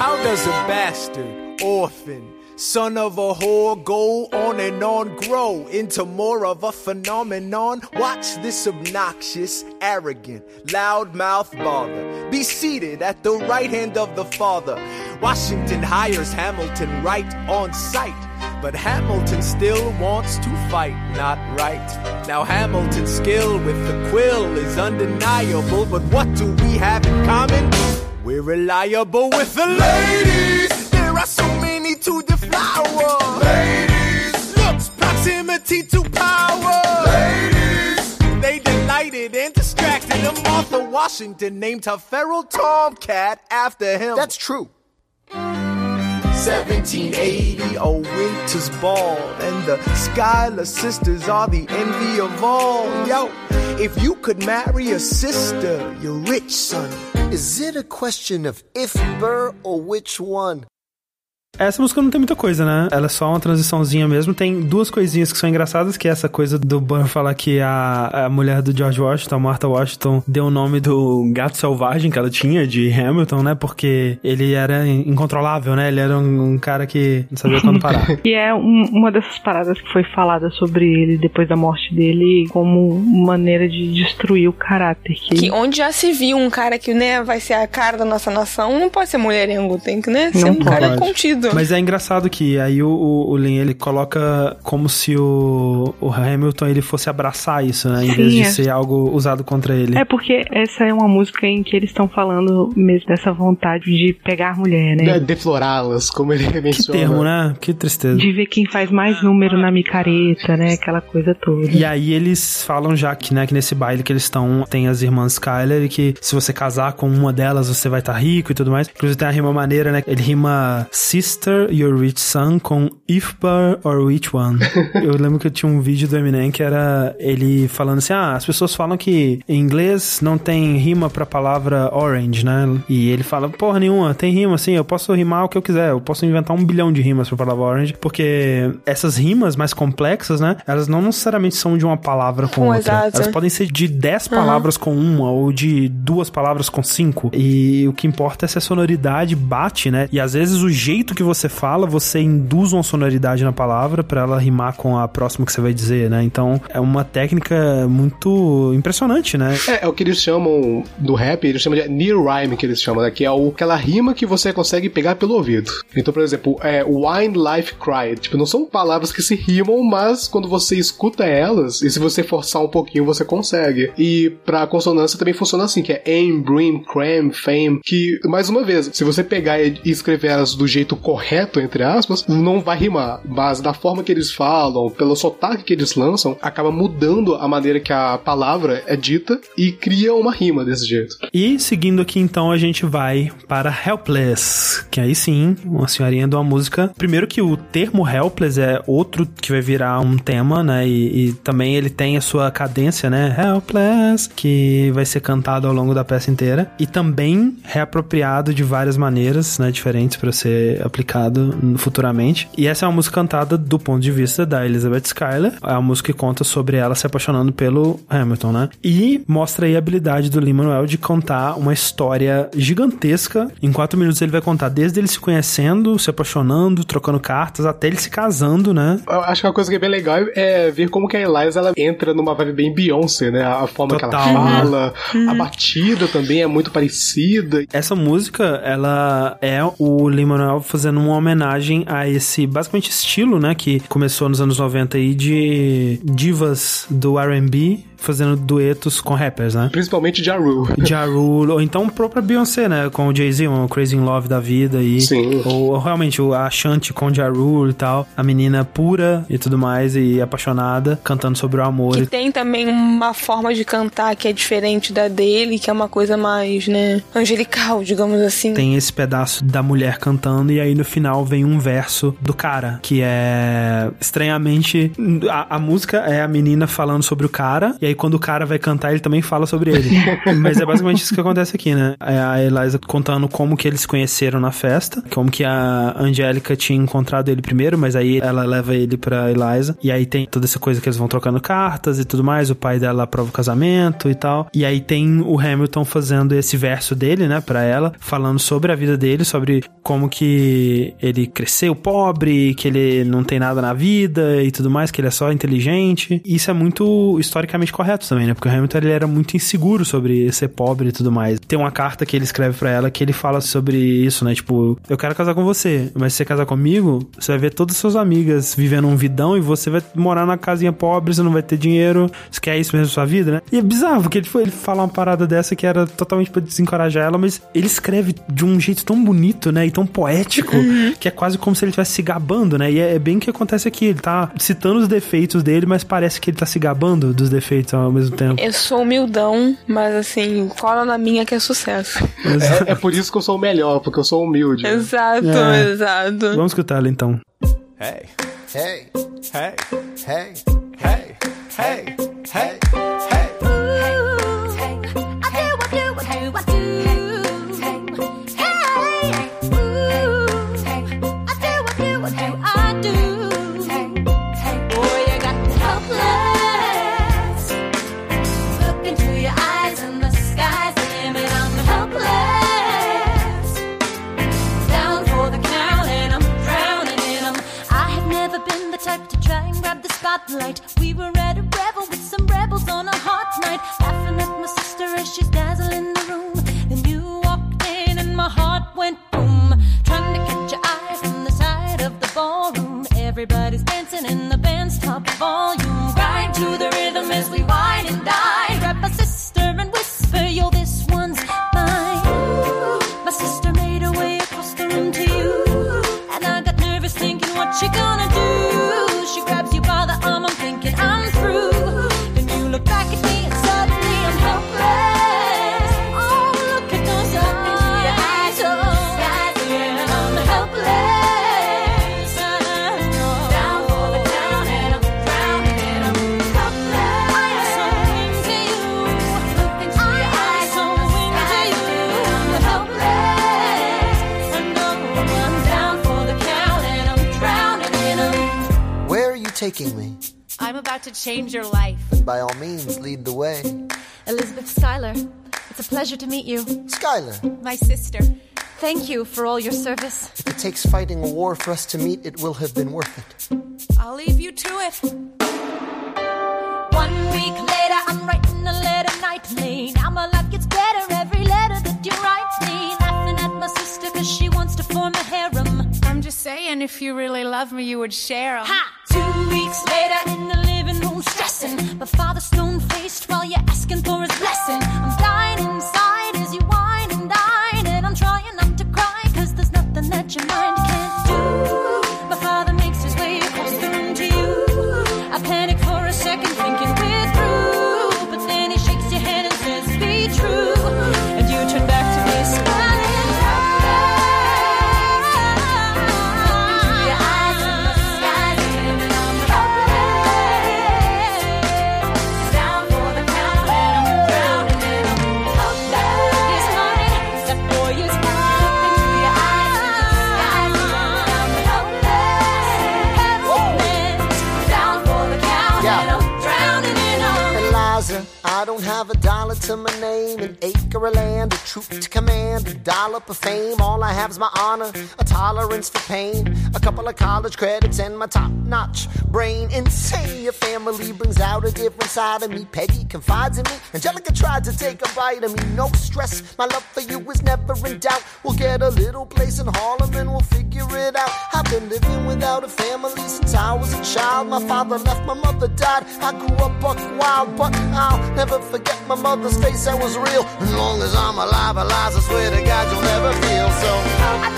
How does a bastard, orphan, son of a whore go on and on, grow into more of a phenomenon? Watch this obnoxious, arrogant, loudmouth bother be seated at the right hand of the father. Washington hires Hamilton right on sight. But Hamilton still wants to fight, not right. Now Hamilton's skill with the quill is undeniable, but what do we have in common? We're reliable with the ladies. Are so many. Ladies, looks, proximity to power. Ladies, they delighted and distracted. And Martha Washington named her feral tomcat after him. That's true. 1780, a winter's ball, and the Schuyler sisters are the envy of all. Yo, if you could marry a sister, you're rich, son. Is it a question of if Burr or which one? Essa música não tem muita coisa, né? Ela é só uma transiçãozinha mesmo. Tem duas coisinhas que são engraçadas, que é essa coisa do Burr falar que a, a mulher do George Washington, a Martha Washington, deu o nome do gato selvagem que ela tinha, de Hamilton, né? Porque ele era incontrolável, né? Ele era um, um cara que não sabia quando parar. E é um- uma dessas paradas que foi falada sobre ele depois da morte dele como maneira de destruir o caráter. Que, Que onde já se viu um cara que, né, vai ser a cara da nossa nação, não pode ser mulherengo, tem que, né, ser Não um cara pode. Mas é engraçado que aí o, o, o Lin, ele coloca como se o, o Hamilton ele fosse abraçar isso, né? Em Sim, vez de é. ser algo usado contra ele. É porque essa é uma música em que eles estão falando mesmo dessa vontade de pegar a mulher, né? De- Deflorá-las, como ele Que menciona. termo, né? Que tristeza. De ver quem faz mais número na micareta, né? Aquela coisa toda. E aí eles falam já que, né, que nesse baile que eles estão, tem as irmãs Skyler e que se você casar com uma delas, você vai estar rico e tudo mais. Inclusive tem a rima maneira, né? Ele rima cis Sister, Your Rich Son com If Bar or Which One. eu lembro que eu tinha um vídeo do Eminem que era ele falando assim: ah, as pessoas falam que em inglês não tem rima pra palavra orange, né? E ele fala: porra nenhuma, tem rima sim, eu posso rimar o que eu quiser, eu posso inventar um bilhão de rimas pra palavra orange, porque essas rimas mais complexas, né? Elas não necessariamente são de uma palavra com Com outra. exato. Elas podem ser de 10 Aham. palavras com uma ou de duas palavras com cinco. E o que importa é se a sonoridade bate, né? E às vezes o jeito que você fala, você induz uma sonoridade na palavra pra ela rimar com a próxima que você vai dizer, né? Então é uma técnica muito impressionante, né? É, é o que eles chamam do rap, eles chamam de near rhyme, que eles chamam, né? Que é o, aquela rima que você consegue pegar pelo ouvido. Então, por exemplo, é Wine Life Cry. Tipo, não são palavras que se rimam, mas quando você escuta elas, e se você forçar um pouquinho, você consegue. E pra consonância também funciona assim, que é aim, brim, cram, fame, que, mais uma vez, se você pegar e escrever elas do jeito correto, entre aspas, não vai rimar. Mas da forma que eles falam, pelo sotaque que eles lançam, acaba mudando a maneira que a palavra é dita e cria uma rima desse jeito. E seguindo aqui então a gente vai para Helpless, que aí sim, uma senhorinha de uma música. Primeiro que o termo Helpless é outro que vai virar um tema, né? E, e também ele tem a sua cadência, né? Helpless, que vai ser cantado ao longo da peça inteira e também reapropriado de várias maneiras, né? Diferentes para ser aplicado futuramente. E essa é uma música cantada do ponto de vista da Elizabeth Schuyler. É uma música que conta sobre ela se apaixonando pelo Hamilton, né? E mostra aí a habilidade do Lin-Manuel de contar uma história gigantesca. Em quatro minutos ele vai contar desde ele se conhecendo, se apaixonando, trocando cartas, até ele se casando, né? Eu acho que uma coisa que é bem legal é ver como que a Eliza ela entra numa vibe bem Beyoncé, né? A forma que ela Total, fala, a batida também é muito parecida. Essa música, ela é o Lin-Manuel fazendo uma homenagem a esse, basicamente, estilo, né? Que começou nos anos 90 aí de divas do R&B fazendo duetos com rappers, né? Principalmente Ja Rule. Ja Rule, ou então própria Beyoncé, né? Com o Jay-Z, um Crazy in Love da vida aí. Sim. Ou realmente o a Shanti com Ja Rule e tal. A menina pura e tudo mais, e apaixonada, cantando sobre o amor. Que tem também uma forma de cantar que é diferente da dele, que é uma coisa mais, né, angelical, digamos assim. Tem esse pedaço da mulher cantando, e aí no final vem um verso do cara, que é estranhamente. A, a música é a menina falando sobre o cara, e aí quando o cara vai cantar, ele também fala sobre ele. Mas é basicamente isso que acontece aqui, né? É a Eliza contando como que eles se conheceram na festa, como que a Angélica tinha encontrado ele primeiro, mas aí ela leva ele pra Eliza, e aí tem toda essa coisa que eles vão trocando cartas e tudo mais, o pai dela aprova o casamento e tal. E aí tem o Hamilton fazendo esse verso dele, né, pra ela, falando sobre a vida dele, sobre como que ele cresceu pobre, que ele não tem nada na vida e tudo mais, que ele é só inteligente. Isso é muito historicamente correto também, né? Porque o Hamilton ele era muito inseguro sobre ser pobre e tudo mais. Tem uma carta que ele escreve pra ela que ele fala sobre isso, né? Tipo, eu quero casar com você, mas se você casar comigo, você vai ver todas as suas amigas vivendo um vidão e você vai morar na casinha pobre, você não vai ter dinheiro. Você quer isso mesmo na sua vida, né? E é bizarro, porque ele foi ele fala uma parada dessa que era totalmente pra desencorajar ela, mas ele escreve de um jeito tão bonito, né? E tão poético, que é quase como se ele estivesse se gabando, né? E é, é bem o que acontece aqui. Ele tá citando os defeitos dele, mas parece que ele tá se gabando dos defeitos ao mesmo tempo. Eu sou humildão, mas assim, cola na minha que é sucesso. É, é por isso que eu sou o melhor, porque eu sou humilde. Exato, É. exato. Vamos escutar ela então. Hey, Hey, hey, hey, hey, hey, hey, hey. And my heart went boom, trying to catch your eye from the side of the ballroom. Everybody's dancing in the band's top volume, right to the rhythm as we to change your life. Then by all means, lead the way. Elizabeth Schuyler, it's a pleasure to meet you. Skylar, My sister. Thank you for all your service. if it takes fighting a war for us to meet, it will have been worth it. I'll leave you to it. One week later, I'm writing a letter nightly. Now my life gets better every saying, if you really love me, you would share 'em. Ha! Two weeks later, in the living room, stressing. My father stone faced while you're asking for his blessing. Name, an acre of land, a troop to command, a dollop of fame. All I have is my honor, a tolerance for pain, a couple of college credits, and my top notch brain. Insane, your family brings out a different side of me. Peggy confides in me. Angelica tried to take a bite of me. No stress, my love for you is never in doubt. We'll get a little place in Harlem and we'll figure it out. I've been living without a family since I was a child. My father left, my mother died. I grew up buck wild, but I'll never forget my mother's face. That was real. Long as I'm alive, Eliza, swear to God you'll never feel so. I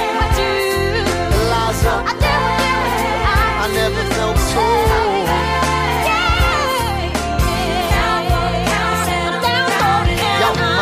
you, I do. Eliza, I you, I never felt so. Yo,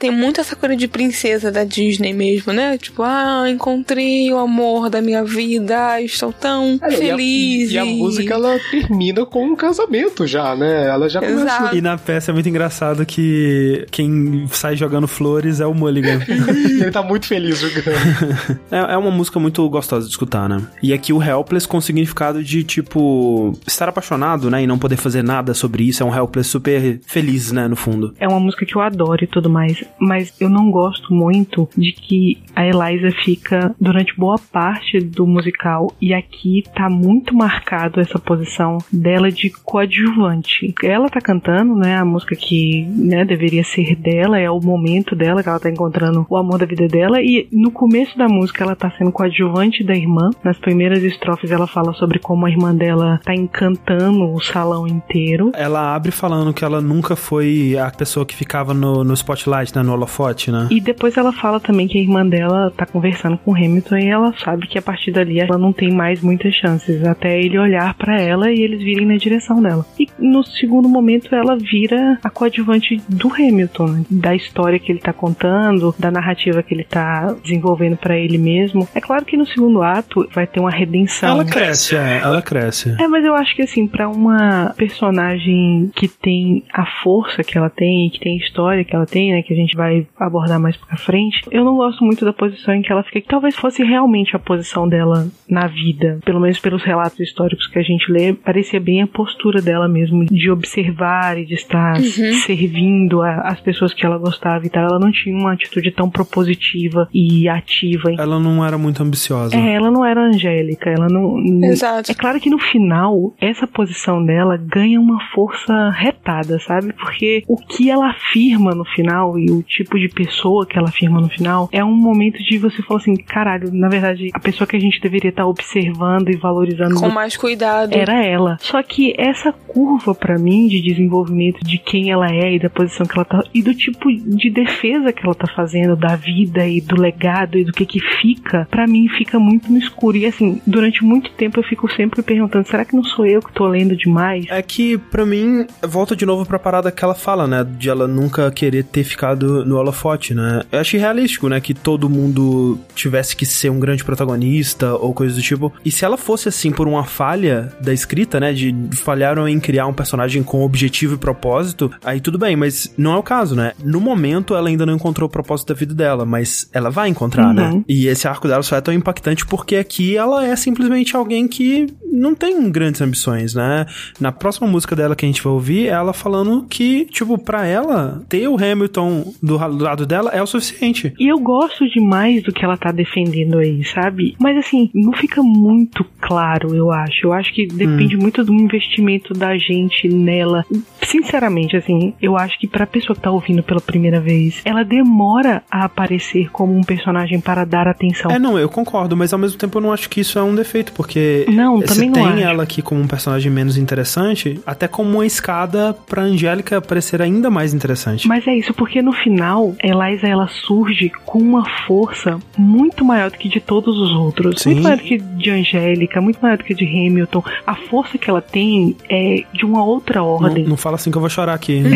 Tem muito essa coisa de princesa da Disney mesmo, né? Tipo, ah, encontrei o amor da minha vida, estou tão É, e a- feliz. E a, música ela termina com um casamento já, né? Ela já começa. E na peça é muito engraçado que quem sai jogando flores é o Mulligan. Ele tá muito feliz jogando. é, é uma música muito gostosa de escutar, né? E aqui o Helpless com o significado de, tipo, estar apaixonado, né? E não poder fazer nada sobre isso. É um Helpless super feliz, né? No fundo. É uma música que eu adoro e tudo mais, mas eu não gosto muito de que a Eliza fica durante boa parte do musical e aqui tá muito marcado essa posição dela de coadjuvante. Ela tá cantando, né, a música que, né, deveria ser dela, é o momento dela que ela tá encontrando o amor da vida dela e no começo da música ela tá sendo coadjuvante da irmã. Nas primeiras estrofes ela fala sobre como a irmã dela tá encantando o salão inteiro. Ela abre falando que ela nunca foi a pessoa que ficava no, no spotlight, né? No holofote, né? E depois ela fala também que a irmã dela tá conversando com o Hamilton e ela sabe que a partir dali ela não tem mais muitas chances até ele olhar pra ela e eles virem na direção dela. E no segundo momento ela vira a coadjuvante do Hamilton, né? da história que ele tá contando, da narrativa que ele tá desenvolvendo pra ele mesmo. É claro que no segundo ato vai ter uma redenção. Ela cresce, é, ela cresce. É, mas eu acho que assim, pra uma personagem que tem a força que ela tem, que tem a história que ela tem, né, que a gente vai abordar mais pra frente, eu não gosto muito da posição em que ela fica, que talvez fosse realmente a posição dela na vida, pelo menos pelos relatos históricos que a gente lê, parecia bem a postura dela mesmo, de observar e de estar Uhum. servindo a- as pessoas que ela gostava e tal. Ela não tinha uma atitude tão propositiva e ativa. Ela não era muito ambiciosa. É, ela não era angélica, ela não. Exato. É claro que no final, essa posição dela ganha uma força retada, sabe? Porque o que ela afirma no final e o tipo de pessoa que ela afirma no final é um momento de você falar assim: caralho, na verdade, a pessoa que a gente deveria estar observando e valorizando Com mais cuidado. era ela. Só que essa curva pra mim de desenvolvimento de quem ela é e da posição que ela tá e do tipo de defesa que ela tá fazendo da vida e do legado e do que que fica, pra mim fica muito no escuro. E assim, durante muito tempo eu fico sempre perguntando, será que não sou eu que tô lendo demais? É que, pra mim, volta de novo pra parada que ela fala, né? De ela nunca querer ter ficado no holofote, né? Eu acho realístico, né? Que todo mundo tivesse que ser um grande protagonista ou coisa do tipo. E se ela fosse assim por uma falha da escrita, né? De falharam em criar um personagem com objetivo e propósito, aí tudo bem, mas não é o caso, né? No momento ela ainda não encontrou o propósito da vida dela, mas ela vai encontrar, Uhum. né? E esse arco dela só é tão impactante porque aqui ela é simplesmente alguém que não tem grandes ambições, né? Na próxima música dela que a gente vai ouvir, é ela falando que, tipo, pra ela, ter o Hamilton do lado dela é o suficiente. E eu gosto demais do que ela tá defendendo aí, sabe? Mas assim, não fica muito claro, eu acho. Eu acho que depende muito do investimento da gente nela. Sinceramente, assim, eu acho que pra pessoa que tá ouvindo pela primeira vez, ela demora a aparecer como um personagem para dar atenção. É, não, eu concordo, mas ao mesmo tempo eu não acho que isso é um defeito, porque Não, você também não tem acho. ela aqui como um personagem menos interessante, até como uma escada pra Angélica parecer ainda mais interessante. Mas é isso, porque no final, Eliza ela surge com uma força muito maior do que de todos os outros. Sim. Muito maior do que de Angélica, muito maior do que de Hamilton. A força que ela tem é de uma outra não, ordem. não fala assim que eu vou chorar aqui.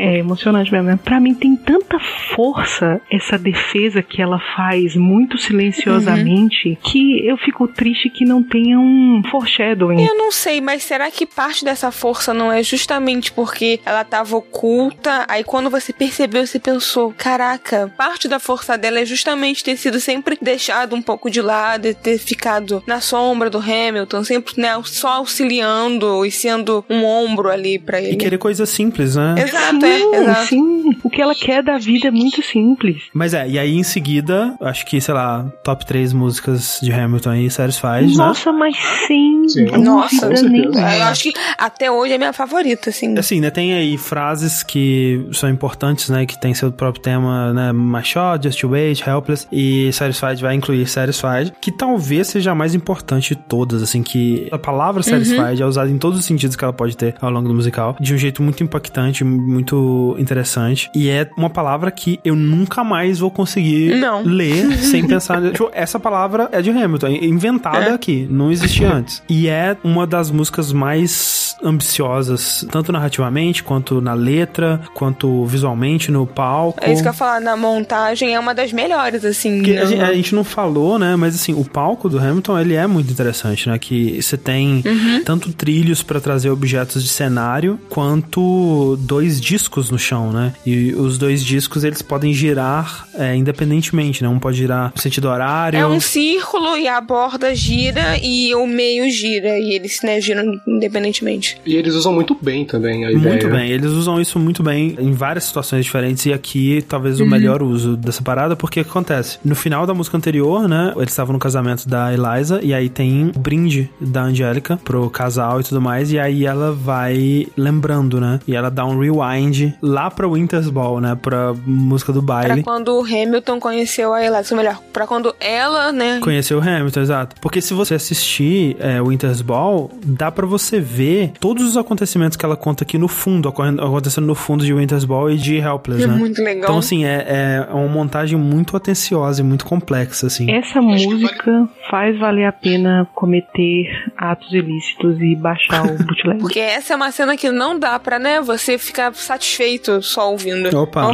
É emocionante mesmo. né? Pra mim tem tanta força essa defesa que ela faz muito silenciosamente que eu fico triste que não tenha um foreshadowing. Eu não sei, mas será que parte dessa força não é justamente porque ela tava oculta? Aí quando você percebeu, você pensou: caraca, parte da força dela é justamente ter sido sempre deixado um pouco de lado, e ter ficado na sombra do Hamilton, sempre né, só auxiliando e sendo um ombro ali pra ele. E querer coisas simples, né? Exato, é, Sim, exato. sim. O que ela quer da vida é muito simples. Mas é, e aí em seguida, acho que, sei lá, top 3 músicas de Hamilton aí, Satisfied, né? Nossa, mas Sim. Nossa, dúvida nenhuma. eu acho que até hoje é minha favorita, assim. Assim, né, tem aí frases que são importantes, né, que tem seu próprio tema, né, My Shot, Just Wait, Helpless, e Satisfied vai incluir Satisfied, que talvez seja a mais importante de todas, assim, que a palavra Satisfied é usada em todos os sentidos que ela pode ter ao longo do musical, de um jeito muito impactante, muito interessante, e é uma palavra que eu nunca mais vou conseguir Não. ler sem pensar, tipo, essa palavra é de Hamilton, é inventada aqui, não existia antes. E é uma das músicas mais ambiciosas, tanto narrativamente, quanto na letra, quanto visualmente no palco. É isso que eu ia falar, na montagem é uma das melhores, assim. Porque a, né? gente, a gente não falou, né? Mas assim, o palco do Hamilton, ele é muito interessante, né? Que você tem Uhum. tanto trilhos pra trazer objetos de cenário, quanto dois discos no chão, né? E os dois discos, eles podem girar é, independentemente, né? Um pode girar no sentido horário. É um círculo e a borda gira e o meio gira. E eles, né, giram independentemente. E eles usam muito bem também a ideia. Muito bem, eles usam isso muito bem em várias situações diferentes e aqui talvez o Uhum. melhor uso dessa parada, porque o que acontece? No final da música anterior, né, eles estavam no casamento da Eliza e aí tem o brinde da Angélica pro casal e tudo mais, e aí ela vai lembrando, né, e ela dá um rewind lá pra Winter's Ball, né, pra música do Pra baile. quando o Hamilton conheceu a Eliza, ou melhor, pra quando ela, né, Conheceu o Hamilton, exato. Porque se você assistir é, Winter's Ball, dá pra você ver todos os acontecimentos que ela conta aqui no fundo, acontecendo no fundo de Winter's Ball e de Helpless, É né? muito legal. Então, assim, é, é uma montagem muito atenciosa e muito complexa, assim. Essa música faz valer a pena cometer atos ilícitos e baixar o bootleg. Porque essa é uma cena que não dá pra, né, você ficar satisfeito só ouvindo. Opa.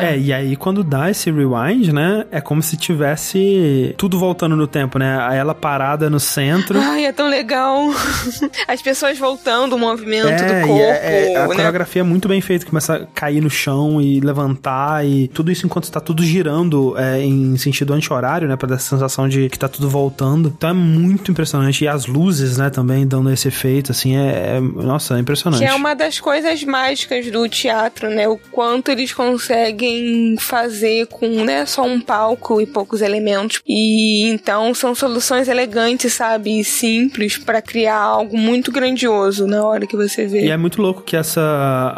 É, e aí quando dá esse rewind, né? É como se tivesse tudo voltando no tempo, né? Aí ela parada no centro. Ai, é tão legal. As pessoas voltando, o movimento É, do corpo, é- é- a né? coreografia é muito bem feita, começa a cair no chão e levantar e tudo isso enquanto tá tudo girando é, em sentido anti-horário, né, pra dar essa sensação de que tá tudo voltando. Então é muito impressionante e as luzes, né, também dando esse efeito, assim, é, é- nossa, é impressionante. Que é uma das coisas mágicas do teatro, né? O quanto eles conseguem fazer com, né, só um palco e poucos elementos. E então são soluções elegantes, sabe? E simples pra criar algo muito grandioso. Confuso na hora que você vê. E é muito louco que essa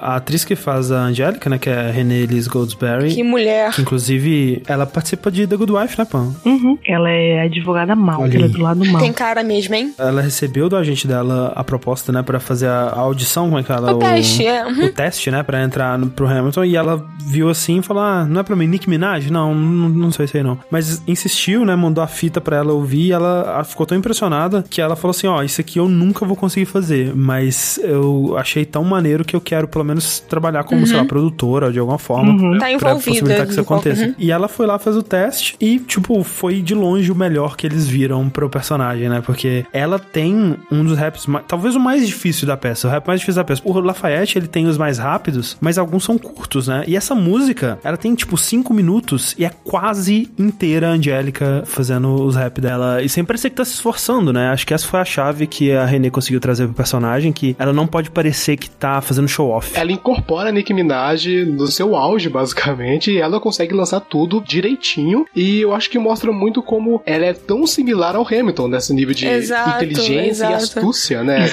a atriz que faz a Angélica, né, que é a Renée Elise Goldsberry. Que mulher. Que, inclusive, ela participa de The Good Wife, né, Pam? Uhum. Ela é advogada mal, ela é do lado mal. Tem cara mesmo, hein? Ela recebeu do agente dela a proposta, né, pra fazer a audição, como é que ela... O teste, é. Uhum. O teste, né, pra entrar no, pro Hamilton, e ela viu assim e falou, ah, não é pra mim, Nick Minaj? Não, não, não sei se aí não. Mas insistiu, né, mandou a fita pra ela ouvir, e ela ficou tão impressionada que ela falou assim, ó, isso aqui eu nunca vou conseguir fazer, mas eu achei tão maneiro que eu quero pelo menos trabalhar como, Uhum. sei lá, produtora de alguma forma. Uhum. Tá pra envolvida possibilitar que isso aconteça. Uhum. E ela foi lá, fez o teste e, tipo, foi de longe o melhor que eles viram pro personagem, né? Porque ela tem um dos raps, talvez o mais difícil da peça, o rap mais difícil da peça. O Lafayette, ele tem os mais rápidos, mas alguns são curtos, né? E essa música, ela tem, tipo, cinco minutos e é quase inteira a Angélica fazendo os rap dela. E sem parecer que tá se esforçando, né? Acho que essa foi a chave que a Renée conseguiu trazer pro personagem, que ela não pode parecer que tá fazendo show-off. Ela incorpora a Nicki Minaj no seu auge, basicamente, e ela consegue lançar tudo direitinho. E eu acho que mostra muito como ela é tão similar ao Hamilton nesse nível de Exato, inteligência exato. e astúcia, né?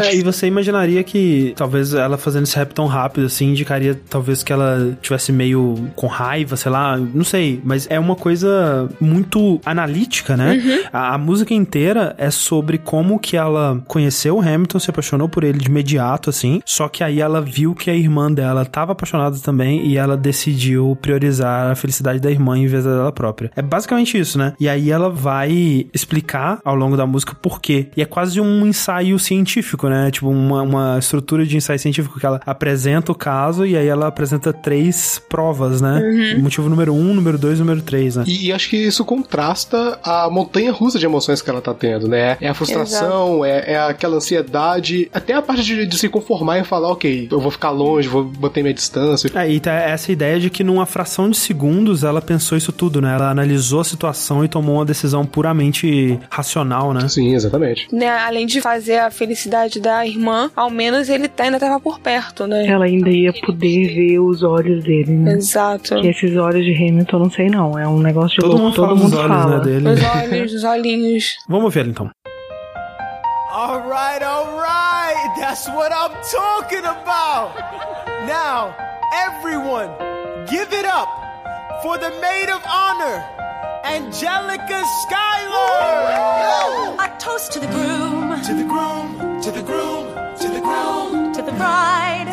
É, e você imaginaria que talvez ela fazendo esse rap tão rápido assim indicaria talvez que ela tivesse meio com raiva, sei lá, não sei, mas é uma coisa muito analítica, né? Uhum. A, a música inteira é sobre como que ela conheceu o Hamilton, se apaixonou por ele de imediato assim, só que aí ela viu que a irmã dela estava apaixonada também e ela decidiu priorizar a felicidade da irmã em vez da dela própria. É basicamente isso, né? E aí ela vai explicar ao longo da música por quê. E é quase um ensaio científico, né? Tipo, uma, uma estrutura de ensaio científico que ela apresenta o caso e aí ela apresenta três provas, né? Uhum. Motivo número um, número dois, número três, né? E, e acho que isso contrasta a montanha russa de emoções que ela tá tendo, né? É a frustração, é, é aquela ansiedade, até a parte de, de se conformar e falar, ok, eu vou ficar longe, vou manter minha distância. É, e tá essa ideia de que numa fração de segundos ela pensou isso tudo, né? Ela analisou a situação e tomou uma decisão puramente racional, né? Sim, exatamente. Né, além de fazer a felicidade da irmã, ao menos ele tá- ainda tava por perto, né? Ela ainda ia poder ver os olhos dele, né? Exato. Que esses olhos de Hamilton, não sei não. É um negócio de Todo louco, mundo todo fala mundo olhos, fala. né, dele. Os olhos, os olhinhos. Vamos ver ela então. Alright, alright, that's what I'm talking about. Now, everyone, give it up for the maid of honor, Angelica Schuyler. A toast to the groom. To the groom, to the groom, to the groom, To the bride.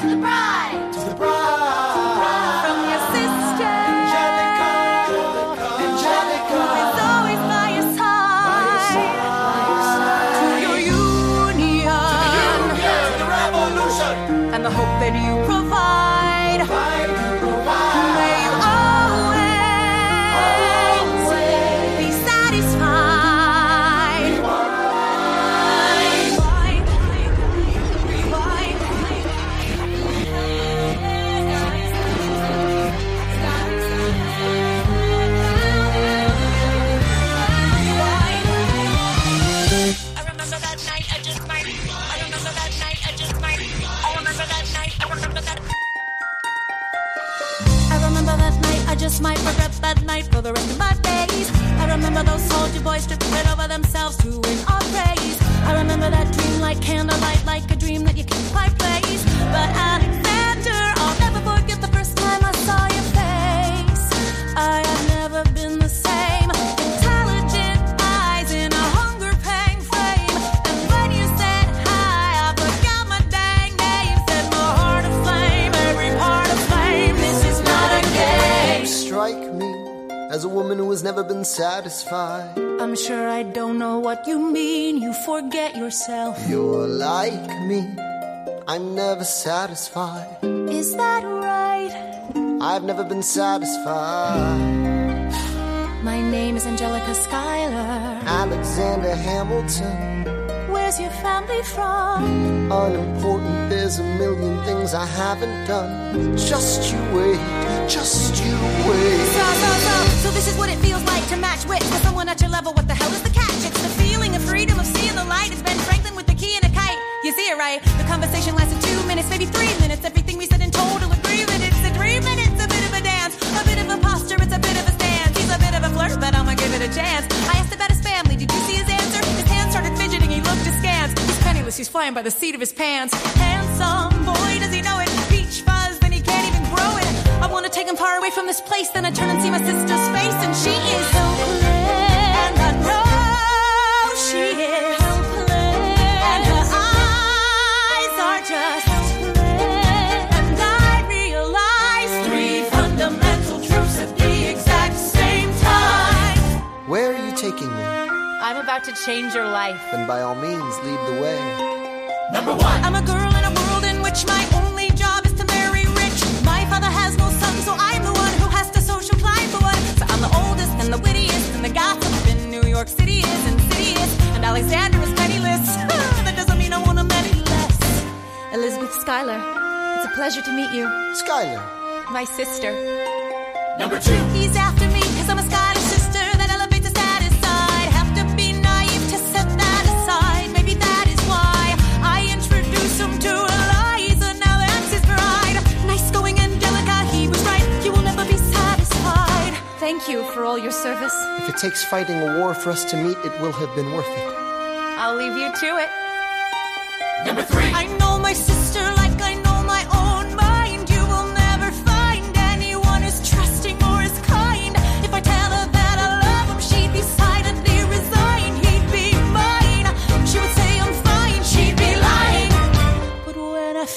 Rest of my days. I remember those soldier boys tripping over themselves to win our praise. I remember that dream like candlelight, like a dream that you can't quite place. But Alexander, woman who has never been satisfied. I'm sure I don't know what you mean. You forget yourself. You're like me, I'm never satisfied. Is that right? I've never been satisfied. My name is Angelica Schuyler. Alexander Hamilton, Where's your family from? unimportant, there's a million things I haven't done. Just you wait, just you wait. So, so, so, so this is what it feels like to match wits with someone at your level. What the hell is the catch? It's the feeling of freedom of seeing the light. It's Ben Franklin with the key and a kite. You see it right? The conversation lasted two minutes, maybe three minutes. Everything we stylist. He's flying by the seat of his pants. Handsome boy, does he know it? Peach fuzz, then he can't even grow it. I want to take him far away from this place. Then I turn and see my sister's face, and she is to change your life. Then by all means, lead the way. Number one. I'm a girl in a world in which my only job is to marry rich. My father has no son, so I'm the one who has to social climb the one. So I'm the oldest and the wittiest, and the gossip in New York City is insidious. And Alexander is penniless. that doesn't mean I want him any less. Elizabeth Schuyler, it's a pleasure to meet you. Schuyler. My sister. Number two. He's after Thank you for all your service. If it takes fighting a war for us to meet, it will have been worth it. I'll leave you to it. Number three. I know my sister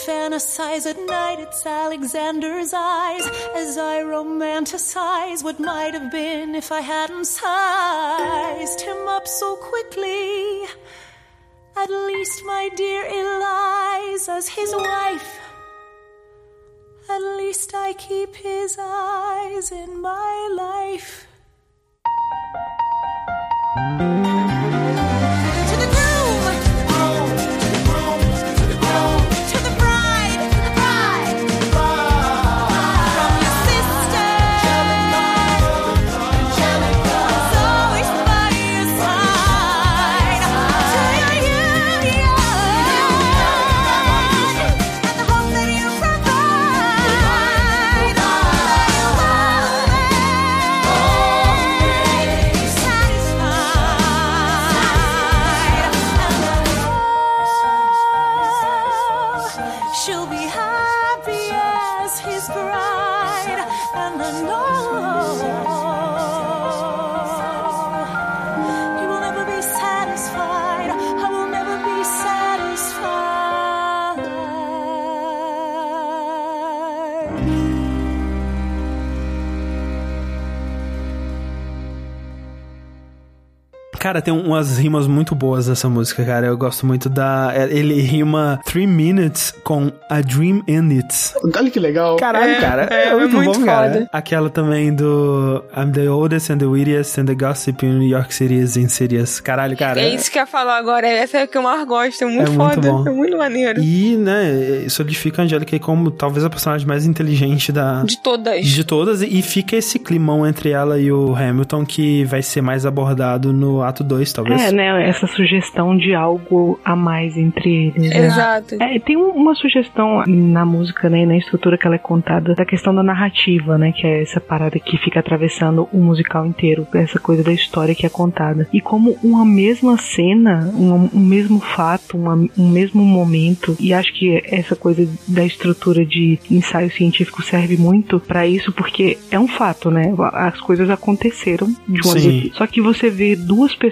fantasize at night, it's Alexander's eyes as I romanticize what might have been if I hadn't sized him up so quickly. At least, my dear Eliza's his wife. At least I keep his eyes in my life. Cara, tem umas rimas muito boas nessa música, cara. Eu gosto muito da. é, Ele rima Three Minutes com A Dream in It. Olha que legal. Caralho, É, cara. é, É, muito, é muito bom, cara. foda. Aquela também do I'm the oldest and the wittiest and the gossip in New York City is insidious. Caralho, cara. É isso que eu ia falar agora. Essa é a que eu mais gosto. É muito É muito foda. bom. É muito maneiro. E, né, solidifica a Angélica como talvez a personagem mais inteligente da. De todas. De todas, e fica esse climão entre ela e o Hamilton que vai ser mais abordado no ato 2, talvez. É, né? Essa sugestão de algo a mais entre eles. né? Exato. É, tem um- uma sugestão na música, né, na estrutura que ela é contada, da questão da narrativa, né, que é essa parada que fica atravessando o musical inteiro, essa coisa da história que é contada. E como uma mesma cena, um, um mesmo fato, uma- um mesmo momento, e acho que essa coisa da estrutura de ensaio científico serve muito pra isso, porque é um fato, né? As coisas aconteceram de uma Sim. vez. Só que você vê duas pessoas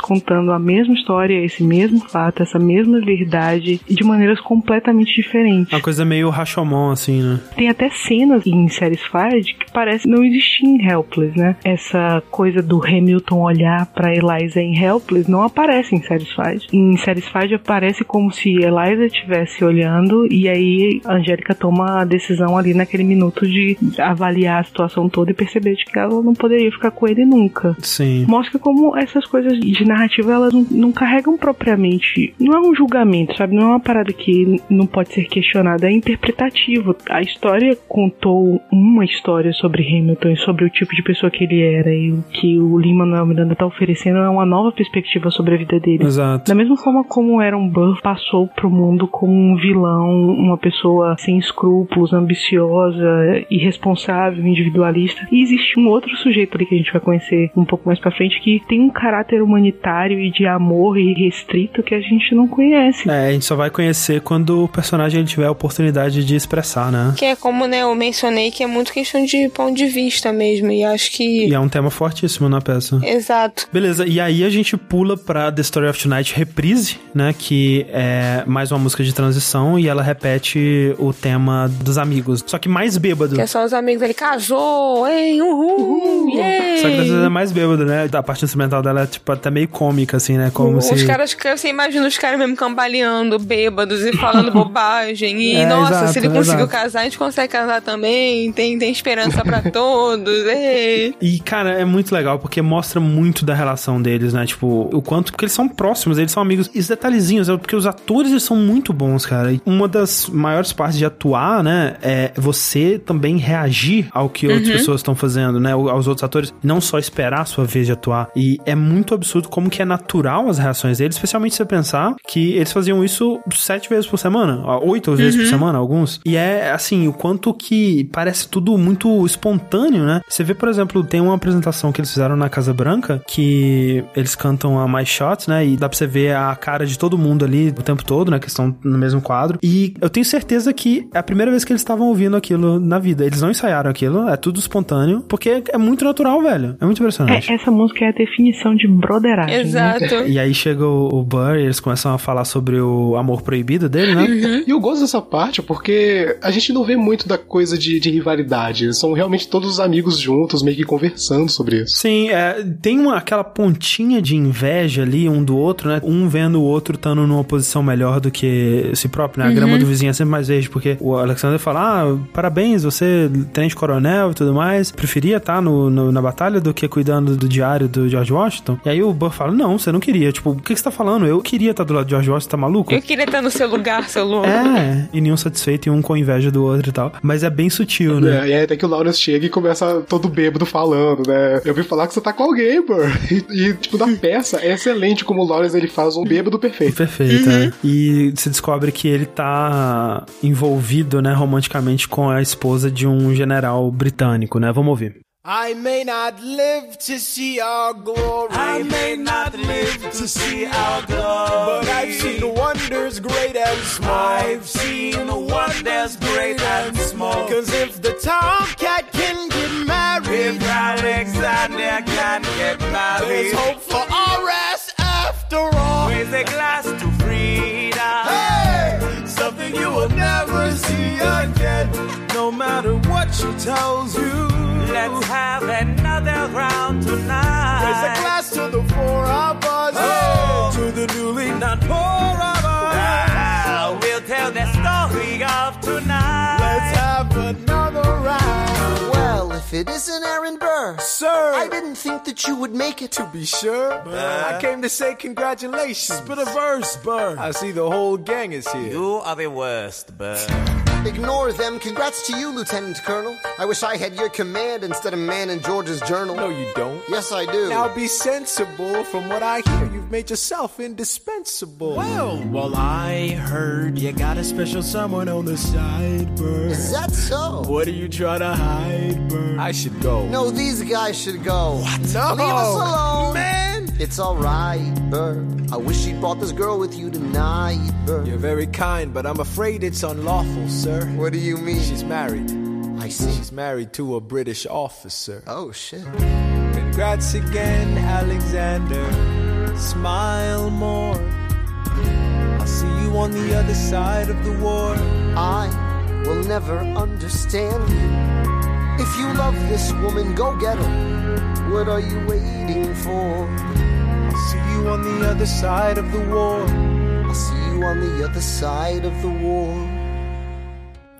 contando a mesma história, esse mesmo fato, essa mesma verdade, de maneiras completamente diferentes. Uma coisa meio Rashomon, assim, né? Tem até cenas em séries Fired que parece não existir em Helpless, né? Essa coisa do Hamilton olhar pra Eliza em Helpless não aparece em séries Fired. Em séries Fired aparece como se Eliza estivesse olhando e aí a Angélica toma a decisão ali naquele minuto de avaliar a situação toda e perceber de que ela não poderia ficar com ele nunca. Sim. Mostra como essas coisas de narrativa elas não, não carregam propriamente. Não é um julgamento, sabe? Não é uma parada que não pode ser questionada, é interpretativo. A história contou uma história sobre Hamilton e sobre o tipo de pessoa que ele era e o que o Lin-Manuel Miranda tá oferecendo é uma nova perspectiva sobre a vida dele. Exato. Da mesma forma como Aaron Burr passou pro mundo como um vilão, uma pessoa sem escrúpulos, ambiciosa, irresponsável, individualista. E existe um outro sujeito ali que a gente vai conhecer um pouco mais pra frente que tem um caráter caráter humanitário e de amor irrestrito que a gente não conhece. É, a gente só vai conhecer quando o personagem tiver a oportunidade de expressar, né? Que é como, né, eu mencionei que é muito questão de ponto de vista mesmo. E acho que. E é um tema fortíssimo na peça. Exato. Beleza, e aí a gente pula pra The Story of Tonight Reprise, né? Que é mais uma música de transição e ela repete o tema dos amigos. Só que mais bêbado. Que é só os amigos ele casou, ei, uhul, yeah. Só que dessa vez é mais bêbado, né? A parte instrumental dela é, tipo, até meio cômica, assim, né? Como Os se... caras, que você imagina os caras mesmo cambaleando, bêbados e falando bobagem. E, É, nossa, exato, se ele conseguiu exato. casar, a gente consegue casar também. Tem, tem esperança pra todos. ei. E, cara, é muito legal porque mostra muito da relação deles, né? Tipo, o quanto. Porque eles são próximos, eles são amigos. E os detalhezinhos, é porque os atores eles são muito bons, cara. E uma das maiores partes de atuar, né? É você também reagir ao que outras Uhum. pessoas estão fazendo, né? Aos outros atores. Não só esperar a sua vez de atuar. E é muito absurdo como que é natural as reações deles, especialmente se você pensar que eles faziam isso sete vezes por semana, oito vezes por Uhum. semana, alguns. E é assim, o quanto que parece tudo muito espontâneo, né? Você vê, por exemplo, tem uma apresentação que eles fizeram na Casa Branca que eles cantam a My Shot, né? E dá pra você ver a cara de todo mundo ali o tempo todo, né? Que estão no mesmo quadro. E eu tenho certeza que é a primeira vez que eles estavam ouvindo aquilo na vida. Eles não ensaiaram aquilo, é tudo espontâneo, porque é muito natural, velho. É muito impressionante. É, essa música é a definição de broderagem. né? Exato. E aí chega o, o Burr e eles começam a falar sobre o amor proibido dele, né? Uhum. E eu gosto dessa parte porque a gente não vê muito da coisa de, de rivalidade. Eles são realmente todos os amigos juntos, meio que conversando sobre isso. Sim, é, tem uma, aquela pontinha de inveja ali um do outro, né? Um vendo o outro estando numa posição melhor do que si próprio, né? A Uhum. grama do vizinho é sempre mais verde, porque o Alexander fala: Ah, parabéns, você tenente coronel e tudo mais, preferia estar no, no- na batalha do que cuidando do diário do George Washington. E aí o Burr fala: Não, você não queria. Tipo, o que, que você tá falando? Eu queria estar do lado de George Washington, tá maluco? Eu queria estar no seu lugar, seu louco. É, e nenhum satisfeito e um com inveja do outro e tal. Mas é bem sutil, né? É, e aí até que o Lawrence chega e começa todo bêbado falando, né? Eu ouvi falar que você tá com alguém, pô. E, e, tipo, na peça é excelente como o Lawrence ele faz um bêbado perfeito. Perfeito, é. E se descobre que ele tá envolvido, né, romanticamente com a esposa de um general britânico, né? Vamos ouvir. I may not live to see our glory. I may not live to see our glory. But I've seen wonders great and small. I've seen wonders great and small. Cause if the tomcat can get married, If Alexander can get married, there's hope for our ass after all. Raise a glass to freedom. Hey, something you will never see again. No matter what she tells you. Let's have another round tonight. Raise a glass to the four of us. To the newly not poor of us. Ah, we'll tell the story of tonight. Let's have another round. Well, if it isn't Aaron Burr, Sir, I didn't think that you would make it. to be sure, I came to say congratulations. Spit a verse, Burr. I see the whole gang is here. You are the worst, Burr. Ignore them. Congrats to you, Lieutenant Colonel. I wish I had your command instead of man in George's journal. No, you don't. Yes, I do. Now be sensible. From what I hear, you've made yourself indispensable. Well, well, I heard you got a special someone on the side, Burr. Is that so? What are you trying to hide, Burr? I should go. No, these guys should go. What? No. Leave us alone. Man! It's alright, Burr. I wish you'd brought this girl with you tonight, Burr. You're very kind, but I'm afraid it's unlawful, sir. What do you mean? She's married. I see. She's married to a British officer. Oh, shit. Congrats again, Alexander. Smile more. I'll see you on the other side of the war. I will never understand you. If you love this woman, go get her. What are you waiting for? I'll see you on the other side of the war. I'll see you on the other side of the war.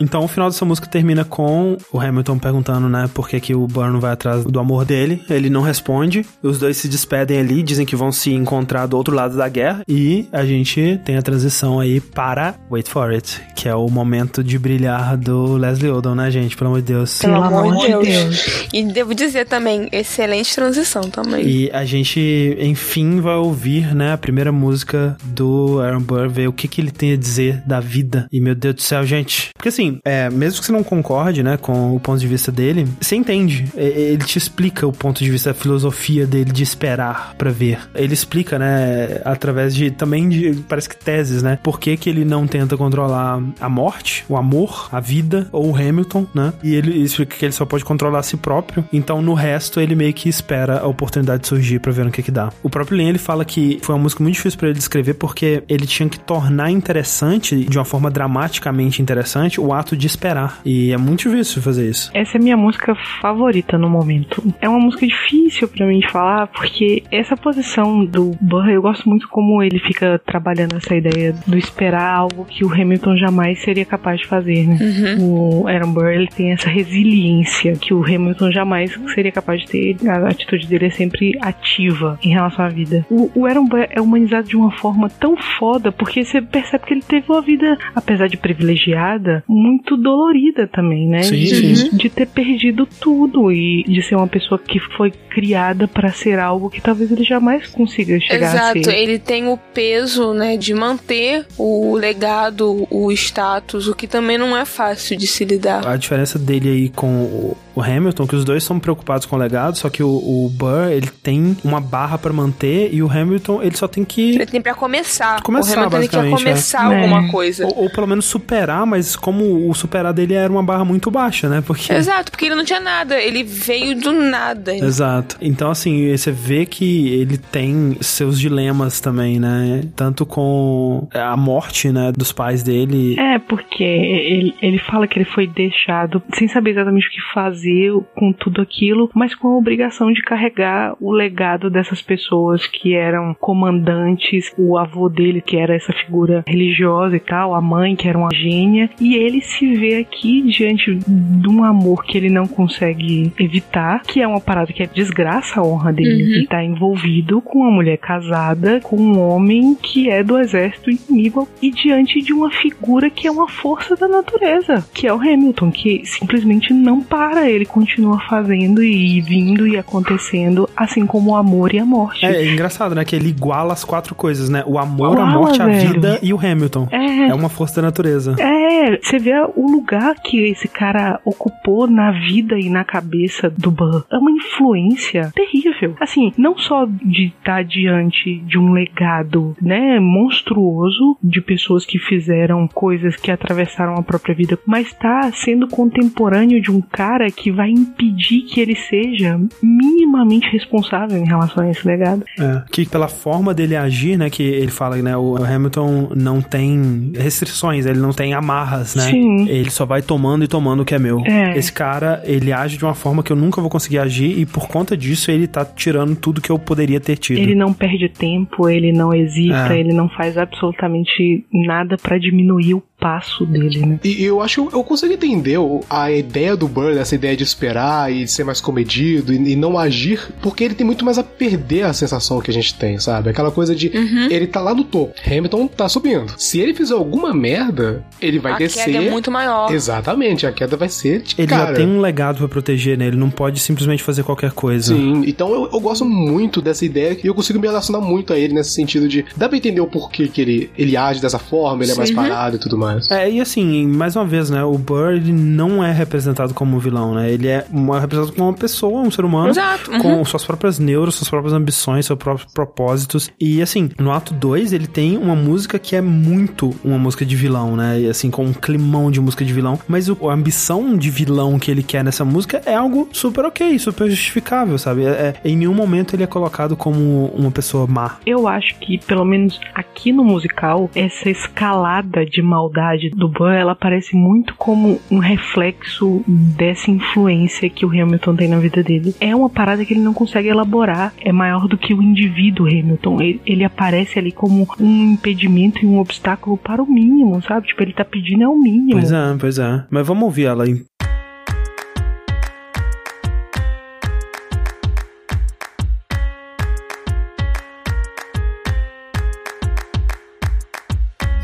Então o final dessa música termina com o Hamilton perguntando, né, por que, que o Burn vai atrás do amor dele. Ele não responde. Os dois se despedem ali, dizem que vão se encontrar do outro lado da guerra. E a gente tem a transição aí para Wait for It, que é o momento de brilhar do Leslie Odom, né, gente? Pelo amor de Deus. Pelo amor de Deus. E devo dizer também, excelente transição também. E a gente, enfim, vai ouvir, né, a primeira música do Aaron Burr, ver o que, que ele tem a dizer da vida. E, meu Deus do céu, gente. Porque, assim, é, mesmo que você não concorde, né, com o ponto de vista dele, você entende. Ele te explica o ponto de vista, a filosofia dele de esperar pra ver. Ele explica, né, através de também de parece que teses, né? Por que, que ele não tenta controlar a morte, o amor, a vida ou o Hamilton, né? E ele explica que ele só pode controlar a si próprio. Então no resto ele meio que espera a oportunidade de surgir pra ver no que que dá. O próprio Lin ele fala que foi uma música muito difícil pra ele descrever porque ele tinha que tornar interessante de uma forma dramaticamente interessante o ato de esperar. E é muito difícil fazer isso. Essa é minha música favorita no momento. É uma música difícil pra mim de falar, porque essa posição do Burr, eu gosto muito como ele fica trabalhando essa ideia do esperar algo que o Hamilton jamais seria capaz de fazer, né? O Aaron Burr, ele tem essa resiliência que o Hamilton jamais seria capaz de ter. A atitude dele é sempre ativa em relação à vida. O, o Aaron Burr é humanizado de uma forma tão foda, porque você percebe que ele teve uma vida, apesar de privilegiada, muito dolorida também, né? Sim, de, sim. de ter perdido tudo e de ser uma pessoa que foi criada pra ser algo que talvez ele jamais consiga chegar a Exato, ser. ele tem o peso, né, de manter o legado, o status, o que também não é fácil de se lidar. A diferença dele aí com o o Hamilton, que os dois são preocupados com o legado, só que o, o Burr, ele tem uma barra pra manter e o Hamilton, ele só tem que Ele tem pra começar. começar, o Hamilton ele quer basicamente. começar é. alguma coisa. Ou, ou pelo menos superar, mas como o superar dele era uma barra muito baixa, né? Porque Exato, porque ele não tinha nada, ele veio do nada. Exato. Então, assim, você vê que ele tem seus dilemas também, né? Tanto com a morte, né, dos pais dele. É, porque ele, ele fala que ele foi deixado sem saber exatamente o que fazer com tudo aquilo, mas com a obrigação de carregar o legado dessas pessoas que eram comandantes, o avô dele, que era essa figura religiosa e tal, a mãe, que era uma gênia, e ele se vê aqui diante de um amor que ele não consegue evitar, que é uma parada que é desgraça a honra dele. Uhum. Ele tá envolvido com uma mulher casada, com um homem que é do exército inimigo, e diante de uma figura que é uma força da natureza, que é o Hamilton, que simplesmente não para, ele continua fazendo e vindo e acontecendo, assim como o amor e a morte. É, é engraçado, né? Que ele iguala as quatro coisas, né? O amor, a morte, a velho. vida e o Hamilton. É. É uma força da natureza. É, você vê o lugar que esse cara ocupou na vida e na cabeça do Ban. É uma influência terrível. Assim, não só de estar diante de um legado, né, monstruoso de pessoas que fizeram coisas que atravessaram a própria vida, mas tá sendo contemporâneo de um cara que vai impedir que ele seja minimamente responsável em relação a esse legado. É, que pela forma dele agir, né? Que ele fala, né? O Hamilton não tem restrições, ele não tem amarras, né? Sim. Ele só vai tomando e tomando o que é meu. É. Esse cara, ele age de uma forma que eu nunca vou conseguir agir e por conta disso ele tá tirando tudo que eu poderia ter tido. Ele não perde tempo, ele não hesita, É. ele não faz absolutamente nada pra diminuir o passo dele, né? E eu acho que eu consigo entender a ideia do Burn, essa ideia de esperar e de ser mais comedido e, e não agir, porque ele tem muito mais a perder a sensação que a gente tem, sabe? Aquela coisa de ele tá lá no topo, Hamilton tá subindo. Se ele fizer alguma merda, ele vai a descer. queda é muito maior. Exatamente, a queda vai ser de Ele cara. já tem um legado pra proteger, né? Ele não pode simplesmente fazer qualquer coisa. Sim, então eu, eu gosto muito dessa ideia e eu consigo me relacionar muito a ele nesse sentido de dá pra entender o porquê que ele, ele age dessa forma, ele é mais Sim. parado e tudo mais. É, e assim, mais uma vez, né? O Burr, ele não é representado como um vilão, né? Ele é uma, representado como uma pessoa, um ser humano. Exato, uhum. Com suas próprias neuras, suas próprias ambições, seus próprios propósitos. E assim, no ato 2, ele tem uma música que é muito uma música de vilão, né? E assim, com um climão de música de vilão. Mas o- a ambição de vilão que ele quer nessa música é algo super ok, super justificável, sabe? É- é- em nenhum momento ele é colocado como uma pessoa má. Eu acho que, pelo menos aqui no musical, essa escalada de maldade do Burr, ela parece muito como um reflexo dessa influência que o Hamilton tem na vida dele. É uma parada que ele não consegue elaborar, é maior do que o indivíduo Hamilton. Ele, ele aparece ali como um impedimento e um obstáculo para o mínimo, sabe? Tipo, ele tá pedindo é o mínimo. Pois é, pois é. Mas vamos ouvir ela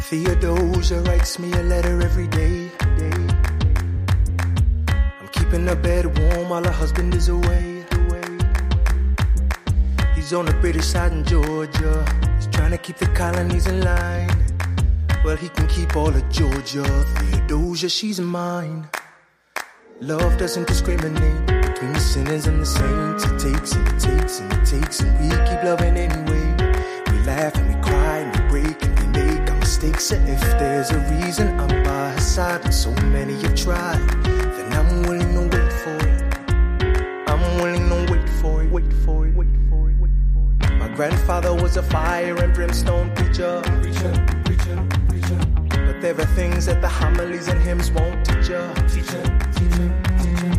Theodosia writes me a letter every day. I'm keeping her bed warm while her husband is away. He's on the British side in Georgia. He's trying to keep the colonies in line. Well, he can keep all of Georgia. Theodosia, she's mine. Love doesn't discriminate between the sinners and the saints. It takes and it takes and it takes, and we keep loving anyway. We laugh and we cry mistakes. And if there's a reason I'm by her side, and so many have tried, then I'm willing to wait for it. I'm willing to wait for it, wait for it, wait for it, wait for it. My grandfather was a fire and brimstone preacher. Preacher, preacher, preacher. But there are things that the homilies and hymns won't teach ya. Teacher, teacher, teacher.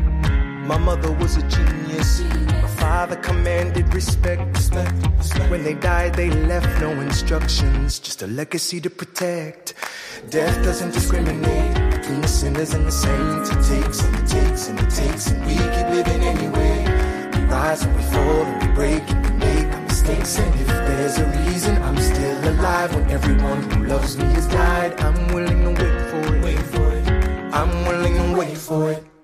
My mother was a genius. My father commanded respect, respect. When they died, they left no instructions, just a legacy to protect. Death doesn't discriminate between the sinners and the saints. It takes and it takes and it takes, and we keep living anyway. We rise and we fall and we break and we make mistakes. And if there's a reason I'm still alive when everyone who loves me has died, I'm willing to wait for it. Wait for it. I'm willing to wait for it.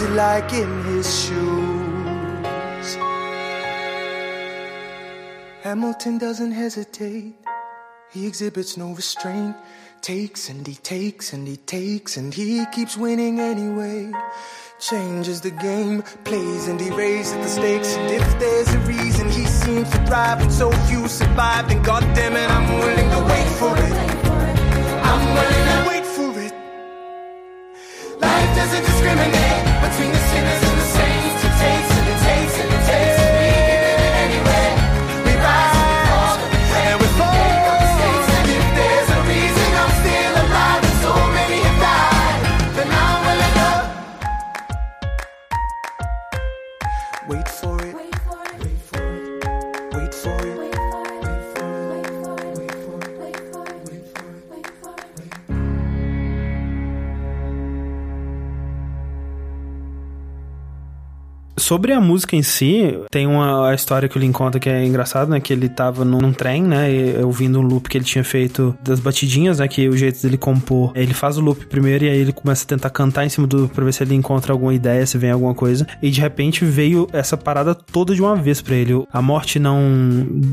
Is like in his shoes? Hamilton doesn't hesitate. He exhibits no restraint. Takes and he takes and he takes and he keeps winning anyway. Changes the game, plays and he raises the stakes. And if there's a reason he seems to thrive and so few survive, then goddamn it, I'm willing to wait for it. I'm willing to wait for it. Life doesn't discriminate between the sinners and the saints. It takes and it takes and it takes. Sobre a música em si, tem uma história que o Lin conta que é engraçado, né? Que ele tava num, trem, né? E, ouvindo um loop que ele tinha feito das batidinhas, né? Que o jeito dele compor, ele faz o loop primeiro e aí ele começa a tentar cantar em cima do pra ver se ele encontra alguma ideia, se vem alguma coisa. E de repente veio essa parada toda de uma vez pra ele. A morte não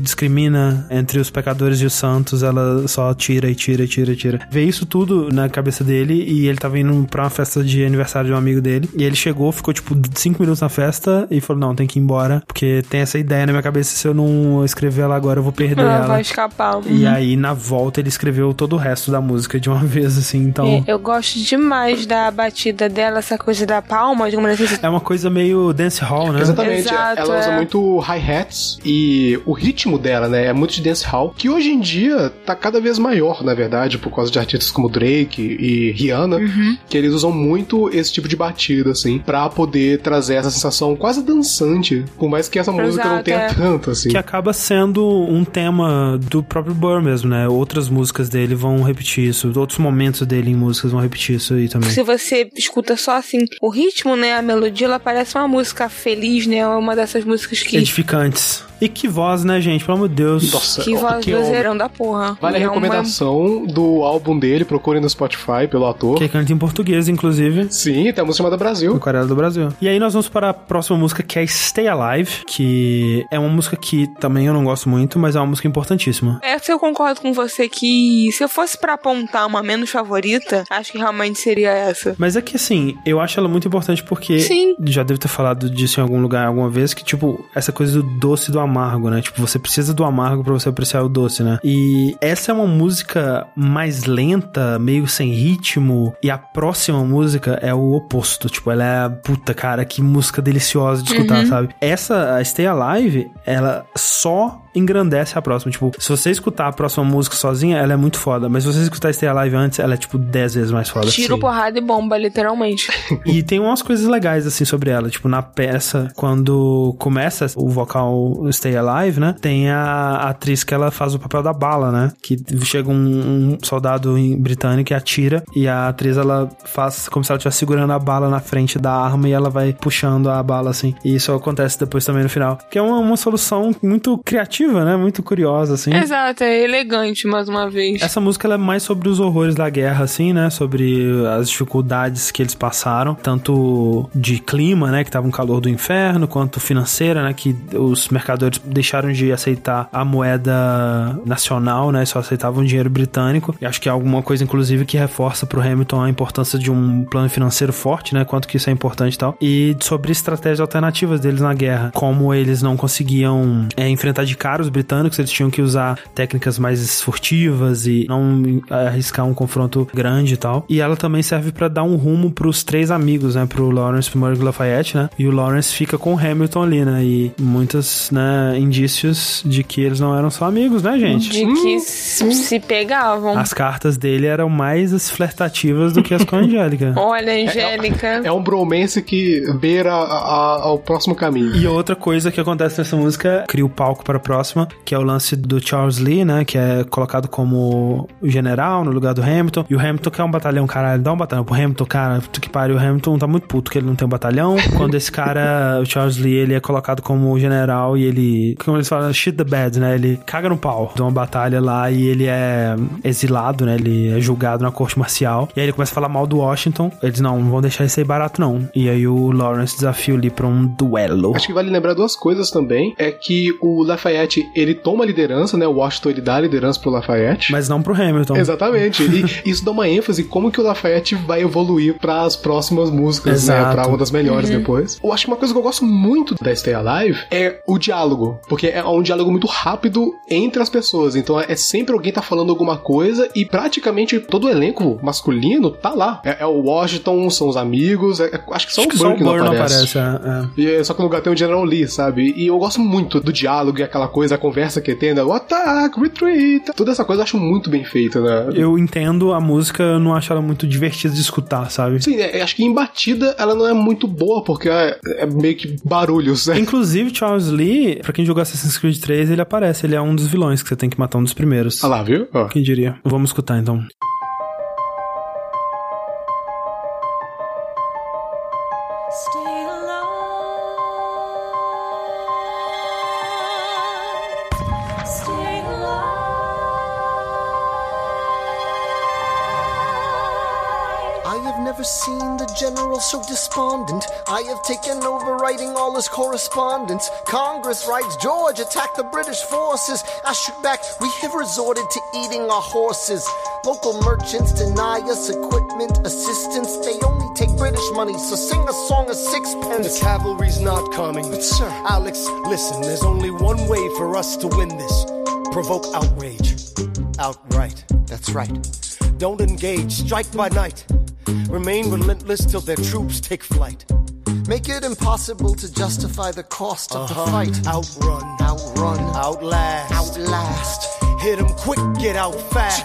discrimina entre os pecadores e os santos, ela só tira e tira e tira e tira. Veio isso tudo na cabeça dele e ele tava indo pra uma festa de aniversário de um amigo dele. E ele chegou, ficou tipo cinco minutos na festa e falou: Não, tem que ir embora, porque tem essa ideia na minha cabeça. Se eu não escrever ela agora, eu vou perder Ah, ela. vai escapar. E aí, na volta, ele escreveu todo o resto da música de uma vez, assim, então. É, Eu gosto demais da batida dela, essa coisa da palma, de como assim. É uma coisa meio dance hall, né? Exatamente. Exato, ela usa é. muito hi-hats e o ritmo dela, né, é muito de dance hall, que hoje em dia tá cada vez maior, na verdade, por causa de artistas como Drake e Rihanna, Uhum. que eles usam muito esse tipo de batida, assim, pra poder trazer essa sensação quase dançante, por mais que essa música não Exato, tenha é. tanto, assim. Que acaba sendo um tema do próprio Burr mesmo, né? Outras músicas dele vão repetir isso, outros momentos dele em músicas vão repetir isso aí também. Se você escuta só assim o ritmo, né, a melodia, ela parece uma música feliz, né? Uma dessas músicas que Edificantes. E que voz, né, gente? Pelo amor de Deus. Nossa, que voz que vozeirão da porra. Vale a É uma- recomendação do álbum dele, procurem no Spotify pelo ator. Que canta em português, inclusive. Sim, tem a música chamada Brasil. Aquarela do Brasil. E aí nós vamos para a próxima música, que é Stay Alive, que é uma música que também eu não gosto muito, mas é uma música importantíssima. Essa eu concordo com você que se eu fosse pra apontar uma menos favorita, acho que realmente seria essa. Mas é que assim, eu acho ela muito importante porque Sim. já devo ter falado disso em algum lugar alguma vez, que tipo, essa coisa do doce do amargo, né? Tipo, você precisa do amargo pra você apreciar o doce, né? E essa é uma música mais lenta, meio sem ritmo, e a próxima música é o oposto. Tipo, ela é, puta, cara, que música deliciosa de escutar, Uhum. sabe? Essa, a Stay Alive, ela só engrandece a próxima. Tipo, se você escutar a próxima música sozinha, ela é muito foda. Mas se você escutar Stay Alive antes, ela é tipo 10 vezes mais foda. Tiro, porrada e bomba, literalmente. E tem umas coisas legais, assim, sobre ela. Tipo, na peça, quando começa o vocal Stay Alive, né? Tem a atriz que ela faz o papel da bala, né? Que chega um, um soldado em- britânico e atira. E a atriz, ela faz como se ela estivesse segurando a bala na frente da arma e ela vai puxando a bala, assim. E isso acontece depois também no final. Que é uma, uma solução muito criativa, né? Muito curiosa, assim. Exato, é elegante mais uma vez. Essa música é mais sobre os horrores da guerra, assim, né? Sobre as dificuldades que eles passaram, tanto de clima, né? Que tava um calor do inferno, quanto financeira, né? Que os mercadores deixaram de aceitar a moeda nacional, né? Só aceitavam dinheiro britânico. E acho que é alguma coisa, inclusive, que reforça pro Hamilton a importância de um plano financeiro forte, né? Quanto que isso é importante e tal. E sobre estratégias alternativas deles na guerra. Como eles não conseguiam é, enfrentar de cara os britânicos, eles tinham que usar técnicas mais furtivas e não arriscar um confronto grande e tal. E ela também serve pra dar um rumo pros três amigos, né? Pro Lawrence, pro Murray e Lafayette, né? E o Lawrence fica com o Hamilton ali, né? E muitos, né, indícios de que eles não eram só amigos, né, gente? De que se se pegavam. As cartas dele eram mais flertativas do que as com a Angélica. Olha, Angélica. É um bromance que beira a- a- ao próximo caminho. E outra coisa que acontece nessa música cria o palco para a próxima, que é o lance do Charles Lee, né? Que é colocado como o general no lugar do Hamilton. E o Hamilton quer um batalhão, caralho, dá um batalhão pro Hamilton, cara. Tu que pariu, o Hamilton tá muito puto que ele não tem um batalhão. Quando esse cara, o Charles Lee, ele é colocado como general e ele, como eles falam, shit the bed, né? Ele caga no pau de uma batalha lá e ele é exilado, né? Ele é julgado na corte marcial. E aí ele começa a falar mal do Washington. Eles não, não vão deixar isso aí barato, não. E aí o Lawrence desafia o Lee pra um duelo. Acho que vale lembrar duas coisas também. É que o Lafayette, ele toma a liderança, né? O Washington, ele dá a liderança pro Lafayette. Mas não pro Hamilton. Exatamente. E isso dá uma ênfase como que o Lafayette vai evoluir para as próximas músicas, né? Exato. Pra uma das melhores Uhum. depois. Eu acho que uma coisa que eu gosto muito da Stay Alive é o diálogo. Porque é um diálogo muito rápido entre as pessoas. Então é sempre alguém tá falando alguma coisa e praticamente todo o elenco masculino tá lá. É, é o Washington, são os amigos. é- é- acho que só Acho o que não Burr não aparece. aparece, é, é. E só que no lugar tem o General Lee, sabe? E eu gosto muito do diálogo e aquela coisa, a conversa que tem, né? o ataque, retreat. Toda essa coisa eu acho muito bem feita, né? Eu entendo a música, eu não acho ela muito divertida de escutar, sabe? Sim, é, acho que em batida ela não é muito boa, porque é, é meio que barulhos, né? Inclusive, Charles Lee, pra quem jogou Assassin's Creed 3, ele aparece. Ele é um dos vilões que você tem que matar, um dos primeiros. Ah lá, viu? Ó. Quem diria? Vamos escutar então. I have taken over writing all his correspondence. Congress writes George attacked the British forces. I shoot back, we have resorted to eating our horses. Local merchants deny us equipment, assistance. They only take British money, so sing a song of sixpence. The cavalry's not coming. But sir, Alex, listen, there's only one way for us to win this. Provoke outrage. Outright. That's right. Don't engage. Strike by night. Remain relentless till their troops take flight. Make it impossible to justify the cost of Uh-huh. the fight. Outrun. Outrun. Outlast. Outlast. Hit 'em quick, get out fast.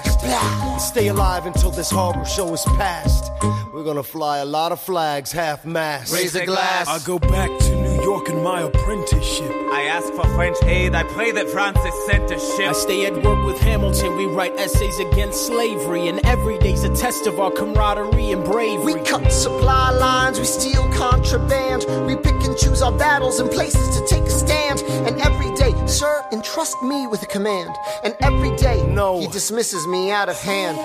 Stay alive until this horror show is past. We're gonna fly a lot of flags half mast. Raise a glass. I go back to New York in my apprenticeship. I ask for French aid. I pray that Francis sent a ship. I stay at work with Hamilton. We write essays against slavery, and every day's a test of our camaraderie and bravery. We cut supply lines, we steal contraband. We pick and choose our battles and places to take a stand. And every day, sir, entrust me with a command. And every day, no. he dismisses me out of hand.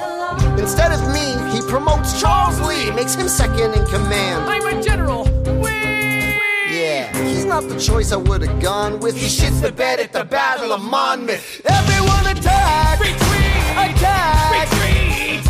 Instead of me, he promotes Charles Lee, makes him second in command. I'm a general. Not the choice I would have gone with. He shits the bed at the Battle of Monmouth. Everyone attack! Attack!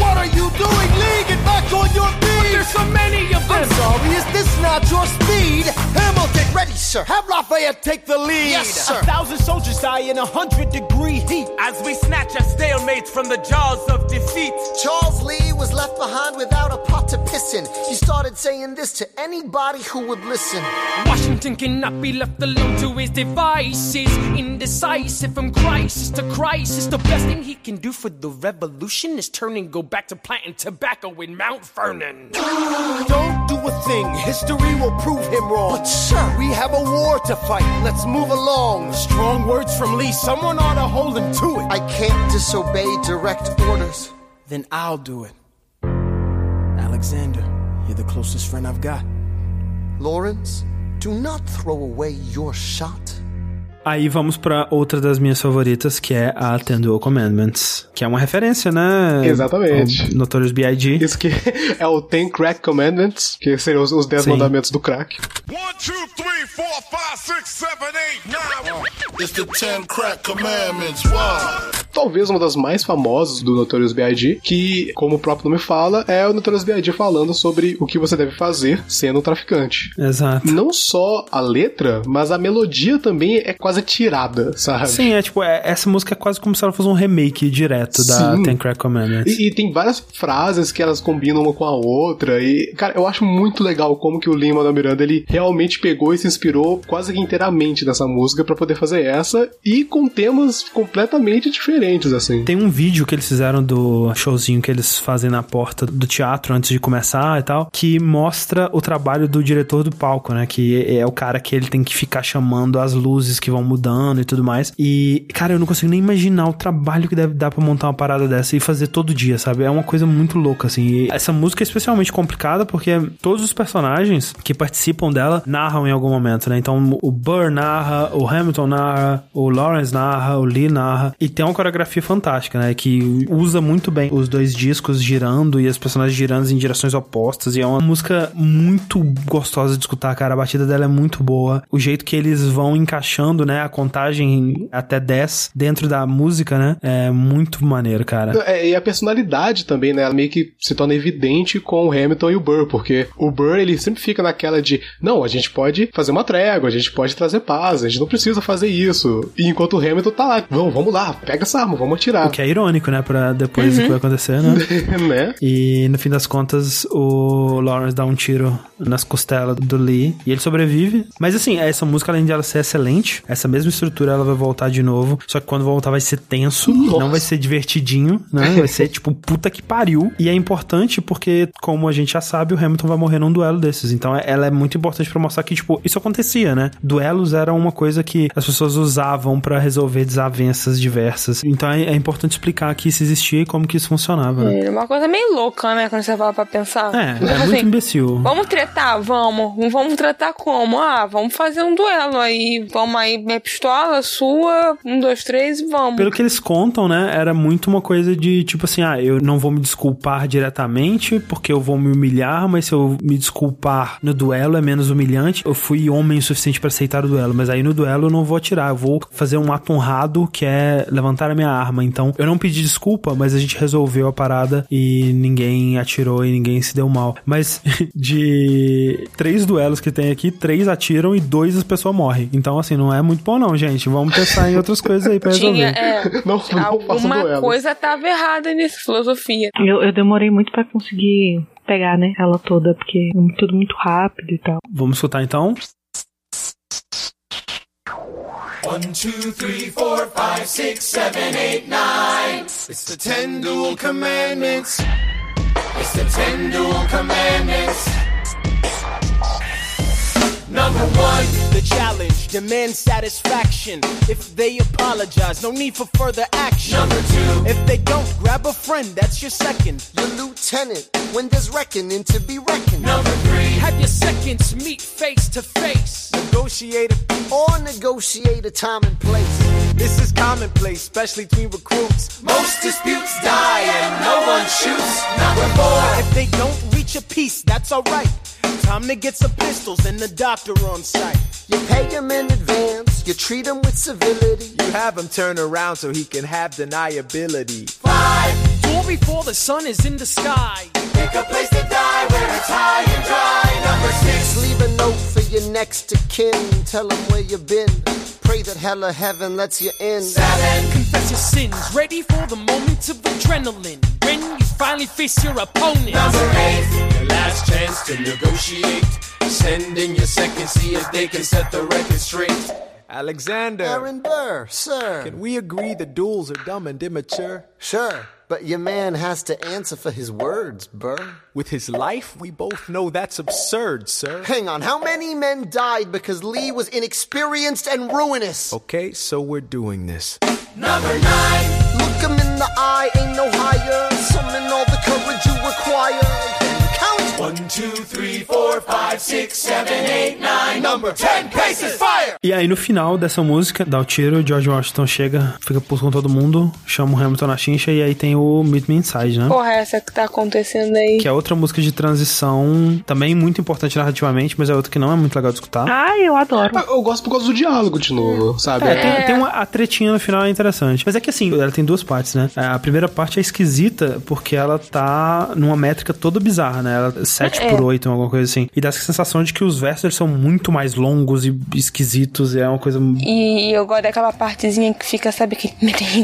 What are you doing, Lee? Get back on your feet! There's so many of them! I'm sorry, is this not your speed? Hamilton, Ready, sir. Have Lafayette take the lead. Yes, sir. A thousand soldiers die in a hundred degree heat. As we snatch a stalemate from the jaws of defeat. Charles Lee was left behind without a pot to piss in. He started saying this to anybody who would listen. Washington cannot be left alone to his devices. Indecisive from crisis to crisis. The best thing he can do for the revolution is turn and go back to planting tobacco in Mount Vernon. Don't do a thing. History will prove him wrong. But, sir, we have a war to fight. Let's move along. Strong words from Lee. Someone ought to hold him to it. I can't disobey direct orders. Then I'll do it. Alexander, you're the closest friend I've got. Lawrence, do not throw away your shot. Aí vamos pra outra das minhas favoritas, que é a Ten Dual Commandments, que é uma referência, né? Exatamente. Ao Notorious B.I.G. Isso que é o Ten Crack Commandments, que seriam os, os 10 Sim. mandamentos do crack. One, two, three, four, five, six, seven, eight, nine. It's the ten crack commandments. Wow. Talvez uma das mais famosas do Notorious B.I.G., que, como o próprio nome fala, é o Notorious B.I.G. falando sobre o que você deve fazer sendo um traficante. Exato. Não só a letra, mas a melodia também é quase tirada, sabe? Sim, é tipo, é- essa música é quase como se ela fosse um remake direto da Sim. Ten Crack Commandments. E, e tem várias frases que elas combinam uma com a outra. E, cara, eu acho muito legal como que o Lima da Miranda ele realmente pegou e se inspirou quase que inteiramente nessa música pra poder fazer essa e com temas completamente diferentes, assim. Tem um vídeo que eles fizeram do showzinho que eles fazem na porta do teatro antes de começar e tal, que mostra o trabalho do diretor do palco, né? Que é o cara que ele tem que ficar chamando as luzes que vão mudando e tudo mais. E, cara, eu não consigo nem imaginar o trabalho que deve dar pra montar uma parada dessa e fazer todo dia, sabe? É uma coisa muito louca, assim. E essa música é especialmente complicada porque todos os personagens que participam dela narram em algum momento, né? Então o Burr narra, o Hamilton narra, o Lawrence narra, o Lee narra. E tem uma coreografia fantástica, né? Que usa muito bem os dois discos girando e as personagens girando em direções opostas. E é uma música muito gostosa de escutar, cara. A batida dela é muito boa. O jeito que eles vão encaixando, né? A contagem até 10 dentro da música, né? É muito maneiro, cara. É, e a personalidade também, né? Ela meio que se torna evidente com o Hamilton e o Burr, porque o Burr ele sempre fica naquela de não, a gente pode fazer uma trégua, a gente pode trazer paz, a gente não precisa fazer isso. E enquanto o Hamilton tá lá, vamos, vamos lá, pega essa arma, vamos atirar. O que é irônico, né? Pra depois Uhum. do que vai acontecer, né? né? E no fim das contas, o Lawrence dá um tiro nas costelas do Lee e ele sobrevive. Mas assim, essa música, além de ela ser excelente, essa mesma estrutura ela vai voltar de novo. Só que quando voltar vai ser tenso, não vai ser divertidinho, né? Vai ser tipo puta que pariu. E é importante porque, como a gente já sabe, o Hamilton vai morrer num duelo desses. Então é- ela é muito importante pra mostrar que, tipo, isso acontecia, né? Duelos eram uma coisa que as pessoas usavam pra resolver desavenças diversas. Então é, é importante explicar que isso existia e como que isso funcionava. né? É uma coisa meio louca, né? Quando você fala pra pensar. É, Tipo é assim, muito imbecil. Vamos tretar? Vamos. Vamos tratar como? Ah, vamos fazer um duelo aí. Vamos aí, minha pistola, sua, um, dois, três e vamos. Pelo que eles contam, né, era muito uma coisa de tipo assim, ah, eu não vou me desculpar diretamente porque eu vou me humilhar, mas se eu me desculpar no duelo é menos humilhante. Eu fui homem o suficiente pra aceitar o duelo, mas aí no duelo eu não vou atirar, eu vou fazer um ato honrado que é levantar a minha arma. Então, eu não pedi desculpa, mas a gente resolveu a parada e ninguém atirou e ninguém se deu mal. Mas de três duelos que tem aqui, três atiram e dois as pessoas morrem. Então, assim, não é muito bom não, gente. Vamos pensar em outras coisas aí pra resolver. Tinha, é, não, alguma coisa tava errada nessa filosofia. Eu, eu demorei muito pra conseguir pegar, né, ela toda, porque é tudo muito rápido e tal. Vamos escutar então? One, two, three, four, five, six, seven, eight, nine. It's the ten dual commandments. It's the ten dual commandments. Number one, the challenge demands satisfaction. If they apologize, no need for further action. Number two. if they don't, grab a friend, that's your second. Your lieutenant, when there's reckoning to be reckoned. Number three, have your seconds meet face to face. Negotiate Or negotiate a time and place. This is commonplace, especially between recruits. Most disputes die and no one shoots. Number four. If they don't reach a peace, that's alright. Time to get some pistols and the doctor on site. You pay him in advance, you treat him with civility. You have him turn around so he can have deniability. Five. Duel before the sun is in the sky. Pick a place to die where it's high and dry. Number six. Next to kin. Tell them where you've been. Pray that hell or heaven lets you in. Seven. Confess your sins, ready for the moment of adrenaline. When you finally face your opponent. Number eight, your last chance to negotiate. Send in your second, see if they can set the record straight. Alexander. Aaron Burr, sir. Can we agree that duels are dumb and immature? Sure, but your man has to answer for his words, Burr. With his life, we both know that's absurd, sir. Hang on, how many men died because Lee was inexperienced and ruinous? Okay, so we're doing this. Number nine. Look him in the eye, ain't no higher. Summon all the courage you require. One, two, three, four, five, six, seven, eight, nine. Number ten paces, fire! E aí no final dessa música, dá o tiro, o George Washington chega, fica puto com todo mundo, chama o Hamilton na chincha e aí tem o Meet Me Inside, né? Porra, essa que tá acontecendo aí. Que é outra música de transição, também muito importante narrativamente, mas é outra que não é muito legal de escutar. Ah, eu adoro. Ah, Eu gosto por causa do diálogo de novo, sabe? É, tem, tem uma a tretinha no final é interessante. Mas é que assim, ela tem duas partes, né? A primeira parte é esquisita porque ela tá numa métrica toda bizarra, né? Ela 7 É. por 8, alguma coisa assim. E dá essa sensação de que os versos são muito mais longos e esquisitos. E é uma coisa. E eu gosto daquela partezinha que fica, sabe, que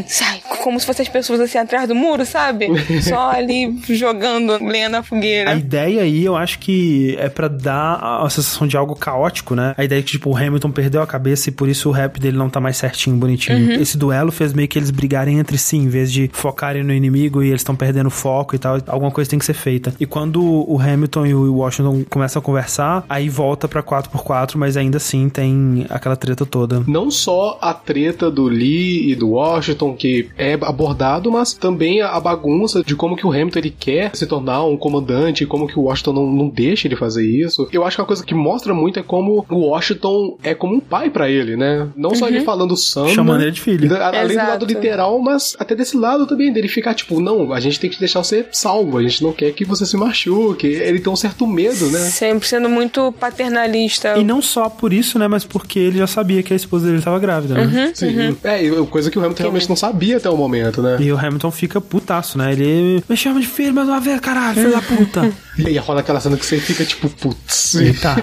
sai, como se fossem as pessoas assim atrás do muro, sabe? Só ali jogando lenha na fogueira. A ideia aí, eu acho que é pra dar a a sensação de algo caótico, né? A ideia de que, tipo, o Hamilton perdeu a cabeça e por isso o rap dele não tá mais certinho, bonitinho. Uhum. Esse duelo fez meio que eles brigarem entre si, em vez de focarem no inimigo e eles estão perdendo foco e tal. Alguma coisa tem que ser feita. E quando o Hamilton e o Washington começam a conversar, aí volta pra 4x4, mas ainda assim tem aquela treta toda. Não só a treta do Lee e do Washington, que é abordado, mas também a bagunça de como que o Hamilton ele quer se tornar um comandante como que o Washington não, não deixa ele fazer isso. Eu acho que uma coisa que mostra muito é como o Washington é como um pai pra ele, né? Não só Uhum. ele falando Sam, Chamando ele de filho. da- além do lado literal, mas até desse lado também, dele ficar tipo, não, a gente tem que deixar você salvo, a gente não quer que você se machuque. Ele tem um certo medo, né? Sempre sendo muito paternalista. E não só por isso, né? Mas porque ele já sabia que a esposa dele tava grávida, né? Uhum, Sim. É, e coisa que o Hamilton realmente não sabia até o momento, né? E o Hamilton fica putaço, né? Ele me chama de filho, mas uma vez, caralho, filho da puta. E aí rola aquela cena que você fica tipo, putz. Eita.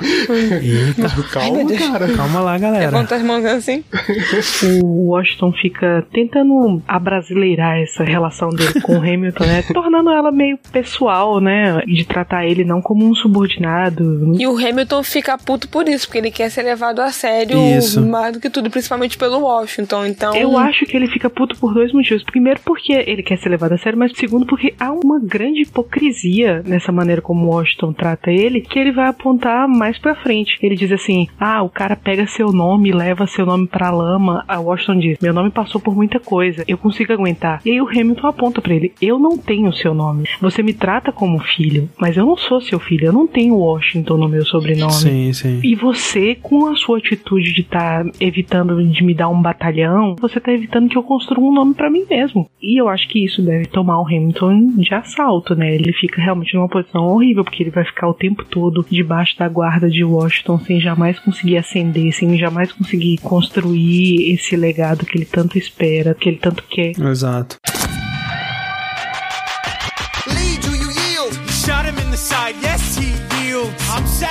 Eita. Calma, cara. Calma lá, galera. Levanta as mãos assim. O Washington fica tentando abrasileirar essa relação dele com o Hamilton, né? Tornando ela meio pessoal, né? De tratar ele não como um subordinado. E o Hamilton fica puto por isso, porque ele quer ser levado a sério Isso. mais do que tudo, principalmente pelo Washington. Então. Eu acho que ele fica puto por dois motivos. Primeiro, porque ele quer ser levado a sério, mas segundo, porque há uma grande hipocrisia nessa maneira como o Washington trata ele, que ele vai apontar mais pra frente. Ele diz assim: Ah, o cara pega seu nome e leva seu nome pra lama. A Washington diz: Meu nome passou por muita coisa, eu consigo aguentar. E aí o Hamilton aponta pra ele: Eu não tenho seu nome. Você me trata como filho, mas eu não sou seu filho, eu não tenho Washington no meu sobrenome. Sim, sim. E você, com a sua atitude de estar evitando de me dar um batalhão, você tá evitando que eu construa um nome pra mim mesmo. E eu acho que isso deve tomar o Hamilton de assalto, né? Ele fica realmente numa posição horrível, porque ele vai ficar o tempo todo debaixo da guarda de Washington sem jamais conseguir ascender, sem jamais conseguir construir esse legado que ele tanto espera, que ele tanto quer. Exato.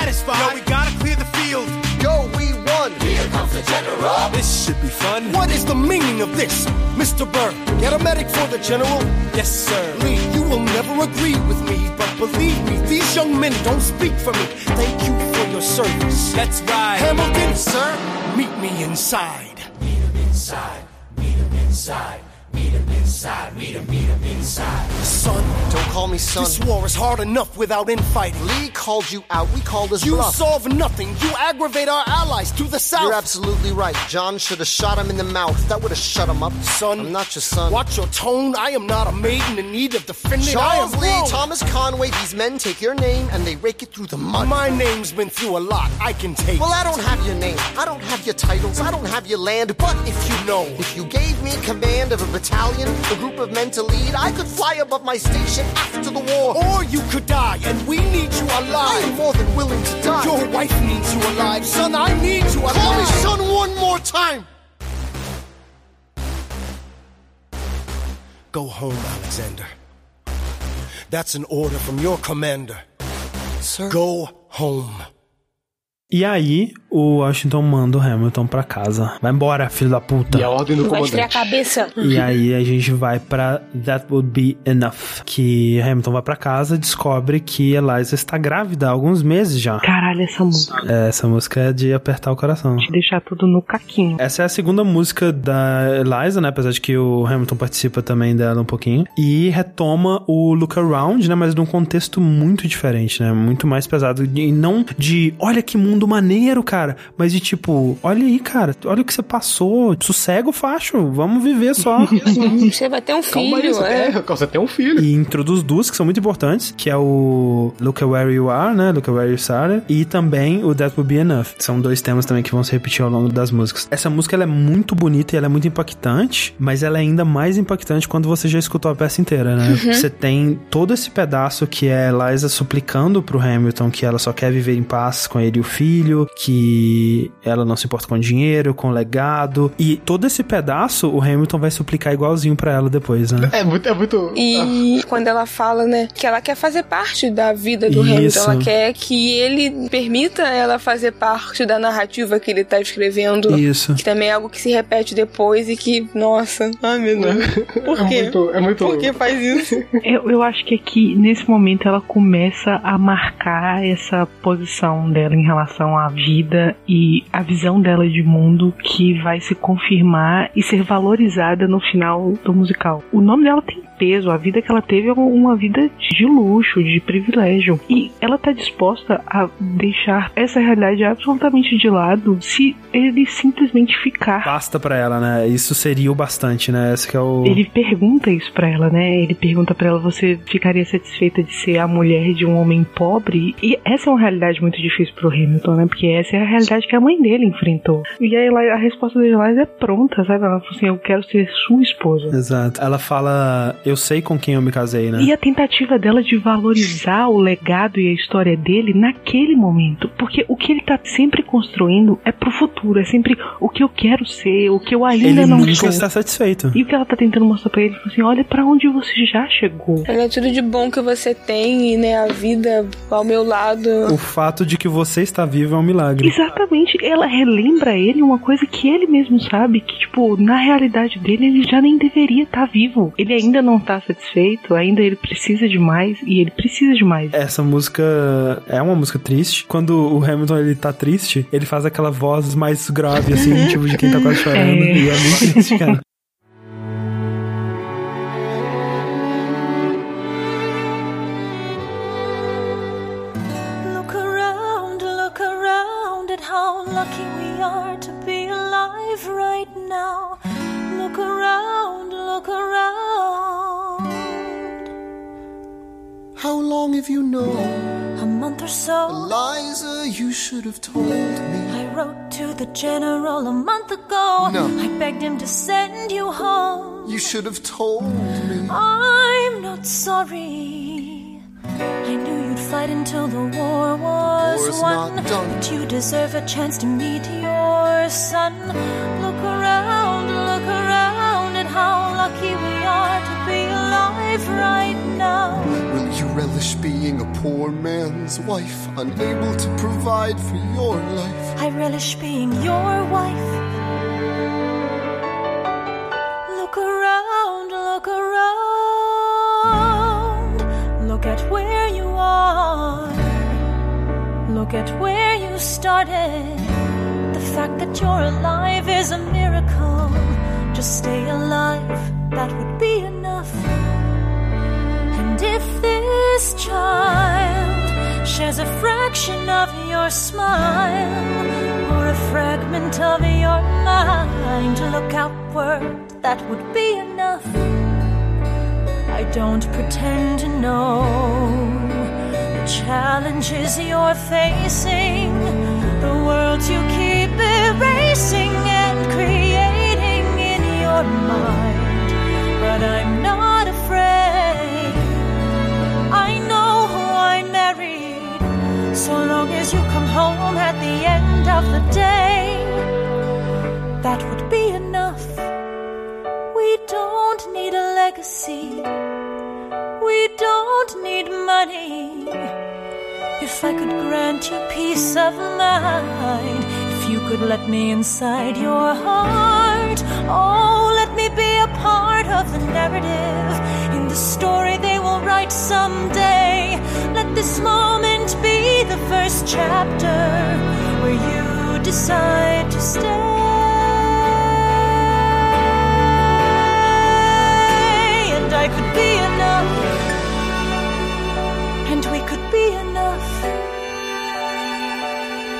Satisfied. Yo, we gotta clear the field. Go, we won. Here comes the general. This should be fun. What is the meaning of this, Mr. Burr? Get a medic for the general. Yes, sir. Lee, you will never agree with me, but believe me, these young men don't speak for me. Thank you for your service. That's right. Hamilton, sir, meet me inside. Meet him inside. Meet him inside. Meet him inside. Meet him, meet him inside. Son, Don't call me son. this war is hard enough without infighting. Lee called you out. We called his You bluff. solve nothing. You aggravate our allies to the south. You're absolutely right. John should have shot him in the mouth. That would have shut him up. Son, I'm not your son. Watch your tone. I am not a maiden in need of defending. Charles Lee, wrong. Thomas Conway, these men take your name and they rake it through the mud. My name's been through a lot. I can take. Well, I don't have your name. I don't have your titles. I don't have your land. But if you know, if you gave me command of a battalion, a group of men to lead, I could fly above my station after the war. Or you could die, and we need you alive. I am more than willing to die. Your wife needs you alive, son. I need you alive. Call me son one more time. Go home, Alexander. That's an order from your commander. Sir. Go home. E aí, o Washington manda o Hamilton pra casa. Vai embora, filho da puta. E a ordem do Vai estrear a cabeça. E aí a gente vai pra That Would Be Enough. Que Hamilton vai pra casa e descobre que Eliza está grávida há alguns meses já. Caralho, essa música. É, essa música é de apertar o coração. De deixar tudo no caquinho. Essa é a segunda música da Eliza, né? Apesar de que o Hamilton participa também dela um pouquinho. E retoma o Look Around, né? Mas num contexto muito diferente, né? Muito mais pesado. E não de, olha que mundo maneiro, cara. Mas de tipo, olha aí, cara. Olha o que você passou. Sossego, facho. Vamos viver só. Você vai ter um Calma aí, filho, você, é. tem, você tem um filho. E introduz duas que são muito importantes, que é o Look at Where You Are, né? Look at Where You Started. E também o That Will Be Enough. São dois temas também que vão se repetir ao longo das músicas. Essa música, ela é muito bonita e ela é muito impactante, mas ela é ainda mais impactante quando você já escutou a peça inteira, né? Uhum. Você tem todo esse pedaço que é Eliza suplicando pro Hamilton que ela só quer viver em paz com ele e o filho, que ela não se importa com dinheiro, com legado. E todo esse pedaço, o Hamilton vai suplicar igualzinho pra ela depois, né? É muito, é muito. E quando ela fala, né, que ela quer fazer parte da vida do Isso. Hamilton, ela quer que ele permita ela fazer parte da narrativa que ele tá escrevendo. Isso. Que também é algo que se repete depois e que, nossa, ai meu Deus. Por É quê? muito- é muito- Por que faz isso? Eu, eu acho que aqui, nesse momento, ela começa a marcar essa posição dela em relação à vida e a visão dela de mundo que vai se confirmar e ser valorizada no final do musical. O nome dela tem peso, a vida que ela teve é uma vida de luxo, de privilégio. E ela tá disposta a deixar essa realidade absolutamente de lado se ele simplesmente ficar. Basta pra ela, né? Isso seria o bastante, né? Esse que é o. Ele pergunta isso pra ela, né? Ele pergunta pra ela: você ficaria satisfeita de ser a mulher de um homem pobre? E essa é uma realidade muito difícil pro Hamilton, né? Porque essa é a realidade que a mãe dele enfrentou. E aí a resposta da Eliza é pronta, sabe? Ela fala assim: eu quero ser sua esposa. Exato. Ela fala, eu sei com quem eu me casei, né? E a tentativa dela de valorizar o legado e a história dele naquele momento. Porque o que ele tá sempre construindo é pro futuro. É sempre o que eu quero ser, o que eu ainda Ele não nunca sou. está satisfeito. E o que ela tá tentando mostrar pra ele, assim, olha pra onde você já chegou. Olha tudo de bom que você tem, né? A vida ao meu lado. O fato de que você está vivo é um milagre. Exatamente, ela relembra ele uma coisa que ele mesmo sabe, que, tipo, na realidade dele, ele já nem deveria estar vivo. Ele ainda não tá satisfeito, ainda ele precisa de mais, e ele precisa de mais. Essa música é uma música triste. Quando o Hamilton ele tá triste, ele faz aquela voz mais grave, assim, tipo de quem tá quase chorando. É. E é muito triste, cara. How long have you known? A month or so. Eliza, you should have told me. I wrote to the general a month ago. No. I begged him to send you home. You should have told me. I'm not sorry. I knew you'd fight until the war was War's won. not done. But you deserve a chance to meet your son. Look around, look around at how lucky alive right now. Will you relish being a poor man's wife, unable to provide for your life? I relish being your wife. Look around, look around. Look at where you are. Look at where you started. The fact that you're alive is a miracle. Just stay alive, that would be enough. If this child shares a fraction of your smile or a fragment of your mind, look outward, that would be enough. I don't pretend to know the challenges you're facing, the world you keep erasing and creating in your mind. But I'm not So long as you come home at the end of the day, that would be enough. We don't need a legacy. We don't need money. If I could grant you peace of mind, if you could let me inside your heart, oh, let me be a part of the narrative in the story they will write someday. Let this moment be the first chapter where you decide to stay. And I could be enough, and we could be enough.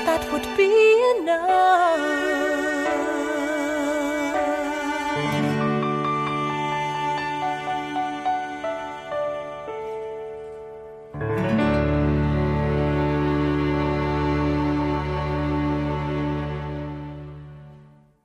That would be enough.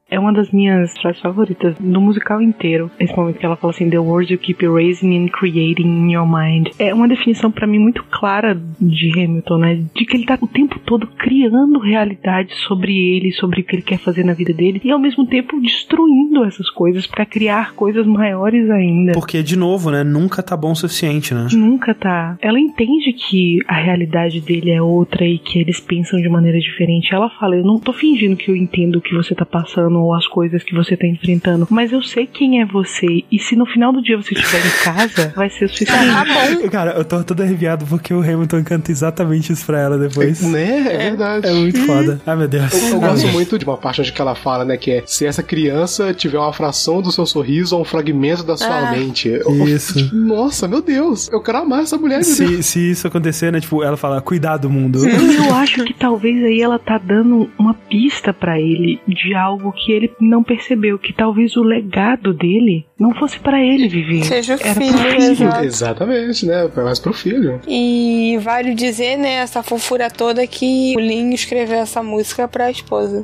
É uma das minhas frases favoritas no musical inteiro. Esse momento que ela fala assim: The words you keep erasing and creating in your mind. É uma definição para mim muito clara de Hamilton, né? De que ele tá o tempo todo criando realidade sobre ele, sobre o que ele quer fazer na vida dele, e ao mesmo tempo destruindo essas coisas para criar coisas maiores ainda. Porque, de novo, né? Nunca tá bom o suficiente, né? Nunca tá. Ela entende que a realidade dele é outra e que eles pensam de maneira diferente. Ela fala: Eu não tô fingindo que eu entendo o que você tá passando ou as coisas que você tá enfrentando, mas eu sei quem é você. E se no final do dia você estiver em casa, vai ser o suficiente. Cara, eu tô todo arrepiado porque o Hamilton canta exatamente isso pra ela depois. Né? É verdade. É muito foda. Ai, meu Deus. Eu, eu gosto muito de uma parte onde que ela fala, né? Que é se essa criança tiver uma fração do seu sorriso ou um fragmento da sua Ah. mente. Eu- Isso. Nossa, meu Deus. Eu quero amar essa mulher. meu Deus. Se, se isso acontecer, né? Tipo, ela fala, cuidado, mundo. Eu acho que talvez aí ela tá dando uma pista pra ele de algo que ele não percebeu, que talvez o legado dele não fosse pra ele viver. Seja o Era pro filho, filho. exato. Exatamente, né? Mais pro filho. E vale dizer, né, essa fofura toda que o Linho escreveu essa música pra esposa.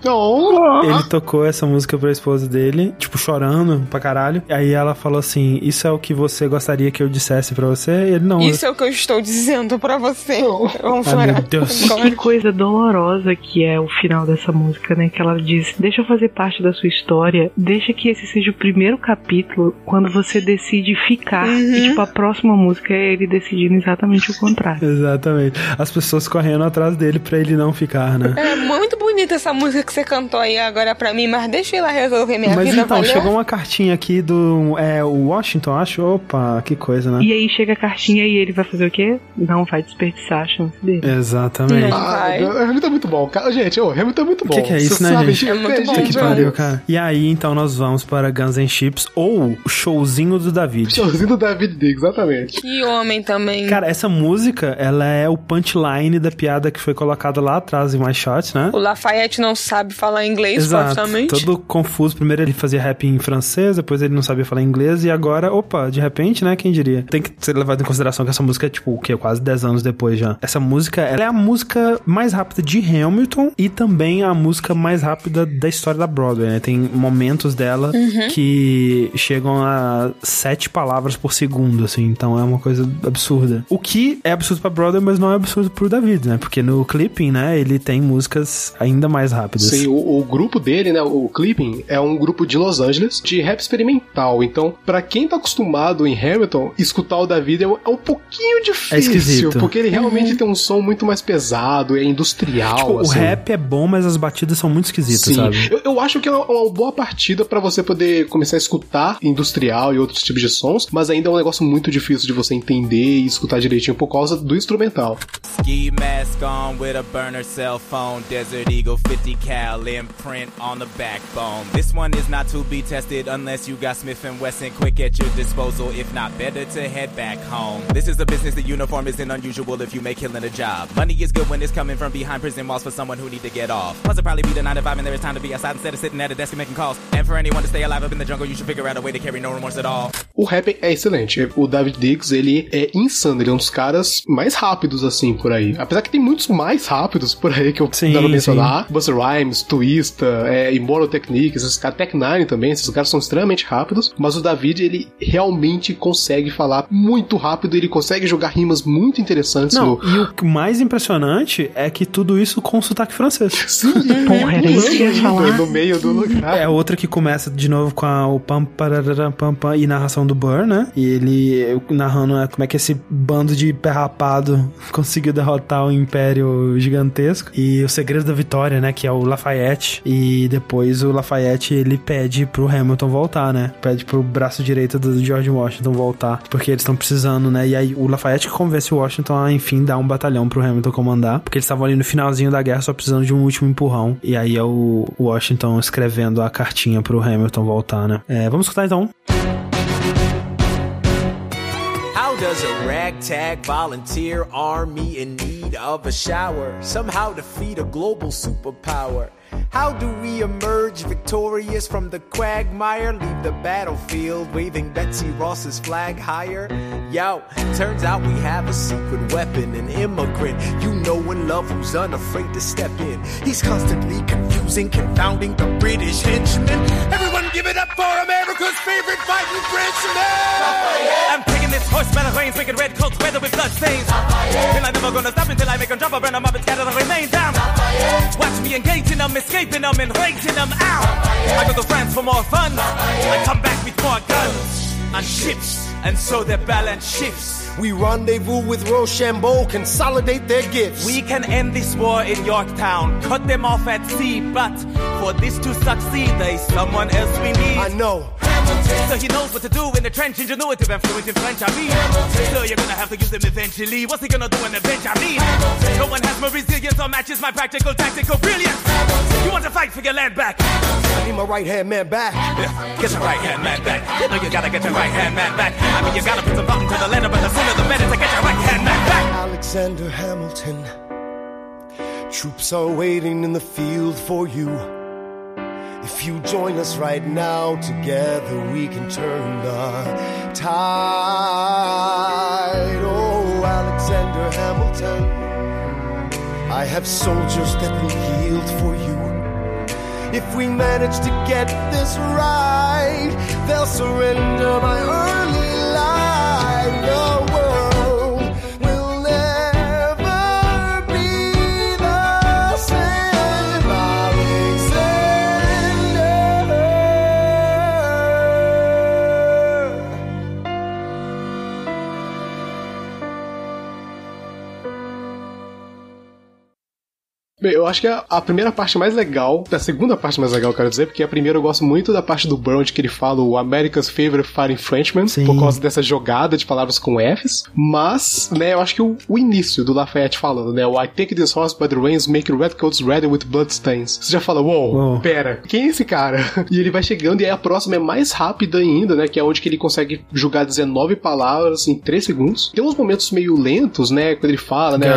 Ele tocou essa música pra esposa dele, tipo, chorando pra caralho. Aí ela falou assim: Isso é o que você gostaria que eu dissesse pra você? E ele não. Isso é o que eu estou dizendo pra você. Vamos Ai, chorar. meu Deus. Que coisa dolorosa que é o final dessa música, né? Que ela diz: Deixa eu fazer parte da sua história, deixa que esse seja o primeiro capítulo quando você decide ficar. E, tipo, a próxima música é ele decidindo exatamente o contrário. Exatamente. As pessoas correndo atrás dele pra ele não ficar, né? É muito bonita essa música que você cantou aí agora pra mim, mas deixa eu ir lá resolver minha Mas vida, então, valeu? chegou uma cartinha aqui do é, o Washington, acho. Opa, que coisa, né? E aí chega a cartinha e ele vai fazer o quê? Não vai desperdiçar a chance dele. Exatamente. Ah, o Hamilton é muito bom. Cara, gente, o Hamilton é muito O bom. que, que é isso, Vocês né, sabem, gente? É muito bom, que pariu, cara. E aí, então, nós vamos para Guns N' Chips ou o showzinho do David. Showzinho do David Diggs, exatamente. Que homem também. Cara, essa música, ela é o punchline da piada que foi colocada lá atrás em My Shot, né? O Lafayette não sabe falar inglês Exato, todo confuso. Primeiro ele fazia rap em francês, depois ele não sabia falar inglês, e agora, opa, de repente, né, quem diria? Tem que ser levado em consideração que essa música é, tipo, o quê? Quase 10 anos depois já. Essa música, ela é a música mais rápida de Hamilton e também a música mais rápida da história da Broadway, né? Tem momentos dela Uhum. que chegam a sete palavras por segundo, assim, então é uma coisa absurda. O que é absurdo pra Broadway, mas não é absurdo pro David, né? Porque no clipping, né, ele tem músicas ainda mais rápidas. Sim, o, o grupo dele, né, o Clipping, é um grupo de Los Angeles de rap experimental. Então, pra quem tá acostumado em Hamilton, escutar o David é um, é um pouquinho difícil. É esquisito. Porque ele realmente tem um som muito mais pesado, é industrial. Tipo, o assim. rap é bom, mas as batidas são muito esquisitas, Sim, sabe? eu, eu acho que é uma, uma boa partida pra você poder começar a escutar industrial e outros tipos de sons, mas ainda é um negócio muito difícil de você entender e escutar direitinho por causa do instrumental. Ski mask on with a burner cell phone. Desert Eagle 50 cal imprint on the backbone. This one is not to be tested unless you got Smith and Wesson quick at your disposal. If not, better to head back home. This is a business. The uniform isn't unusual if you make killing a job. Money is good when it's coming from behind prison walls for someone who need to get off. Plus, it'll probably be the 9 to 5 and there is time to be outside instead of sitting at a desk and making calls. And for anyone to stay alive up in the jungle, you should figure out a way to carry no remorse at all. O rap é excelente. O David Diggs, ele é insano. Ele é um dos caras mais rápidos, assim, por aí. Apesar que tem muitos mais rápidos por aí que eu Sim, sim. mencionar. Buster Rhymes, Twista, é, Immortal Technique, esses caras, Tech Nine também, esses caras são extremamente rápidos. Mas o David, ele realmente consegue falar muito rápido. Ele consegue jogar rimas muito interessantes Não, no... e o mais impressionante é que tudo isso com sotaque francês. Sim, Porra, era isso que eu ia falar. no meio do lugar. É outra que começa de novo com a, o pam parará, e narração do Burr, né? E ele narrando né, como é que esse bando de pé rapado conseguiu derrotar o Império Gigantesco. E o segredo da vitória, né? Que é o Lafayette. E depois o Lafayette ele pede pro Hamilton voltar, né? Pede pro braço direito do George Washington voltar. Porque eles estão precisando, né? E aí o Lafayette convence o Washington a, enfim, dar um batalhão pro Hamilton comandar. Porque eles estavam ali no finalzinho da guerra só precisando de um último empurrão. E aí é o Washington escrevendo a cartinha pro Hamilton voltar, né? É, vamos escutar então. How does a ragtag volunteer army in need of a shower somehow defeat a global superpower? How do we emerge victorious from the quagmire? Leave the battlefield waving Betsy Ross's flag higher? Yo, turns out we have a secret weapon, an immigrant you know and love who's unafraid to step in. He's constantly confusing, confounding the British henchmen. Everyone give it up for America's favorite fighting Frenchman! I'm taking this horse by the reins, making red coats weather with blood stains. And I'm never gonna stop until I make them drop, I burn them up and scatter the remains down. Watch me engaging them, escaping them, and raising them out. I go to France for more fun. I come back with more guns and ships, and so their balance shifts. We rendezvous with Rochambeau, consolidate their gifts. We can end this war in Yorktown, cut them off at sea, but for this to succeed, there's someone else we need. I know. So he knows what to do in the trench, ingenuity, and fluent in French, I mean. So you're gonna have to use him eventually. What's he gonna do in avenge, I mean? No one has more resilience or matches my practical tactical brilliance. You want to fight for your land back? I need my right hand man back. Yeah, get your right hand man back. You know you gotta get your right hand man back. I mean, you gotta put some thought into the letter, but the sooner the better to get your right hand man back. Alexander Hamilton. Troops are waiting in the field for you. If you join us right now, together we can turn the tide. Oh, Alexander Hamilton. I have soldiers that will yield for you. If we manage to get this right, they'll surrender my early Bem, eu acho que a, a primeira parte mais legal, a segunda parte mais legal, eu quero dizer, porque a primeira eu gosto muito da parte do Brown, que ele fala o America's Favorite Fighting Frenchman, por causa dessa jogada de palavras com Fs. Mas, né, eu acho que o, o início do Lafayette falando, né, o I take this horse by the reins, make redcoats ready with bloodstains. Você já fala, uou, wow, pera, quem é esse cara? E ele vai chegando e aí a próxima é mais rápida ainda, né, que é onde que ele consegue jogar 19 palavras em 3 segundos. Tem uns momentos meio lentos, né, quando ele fala, né,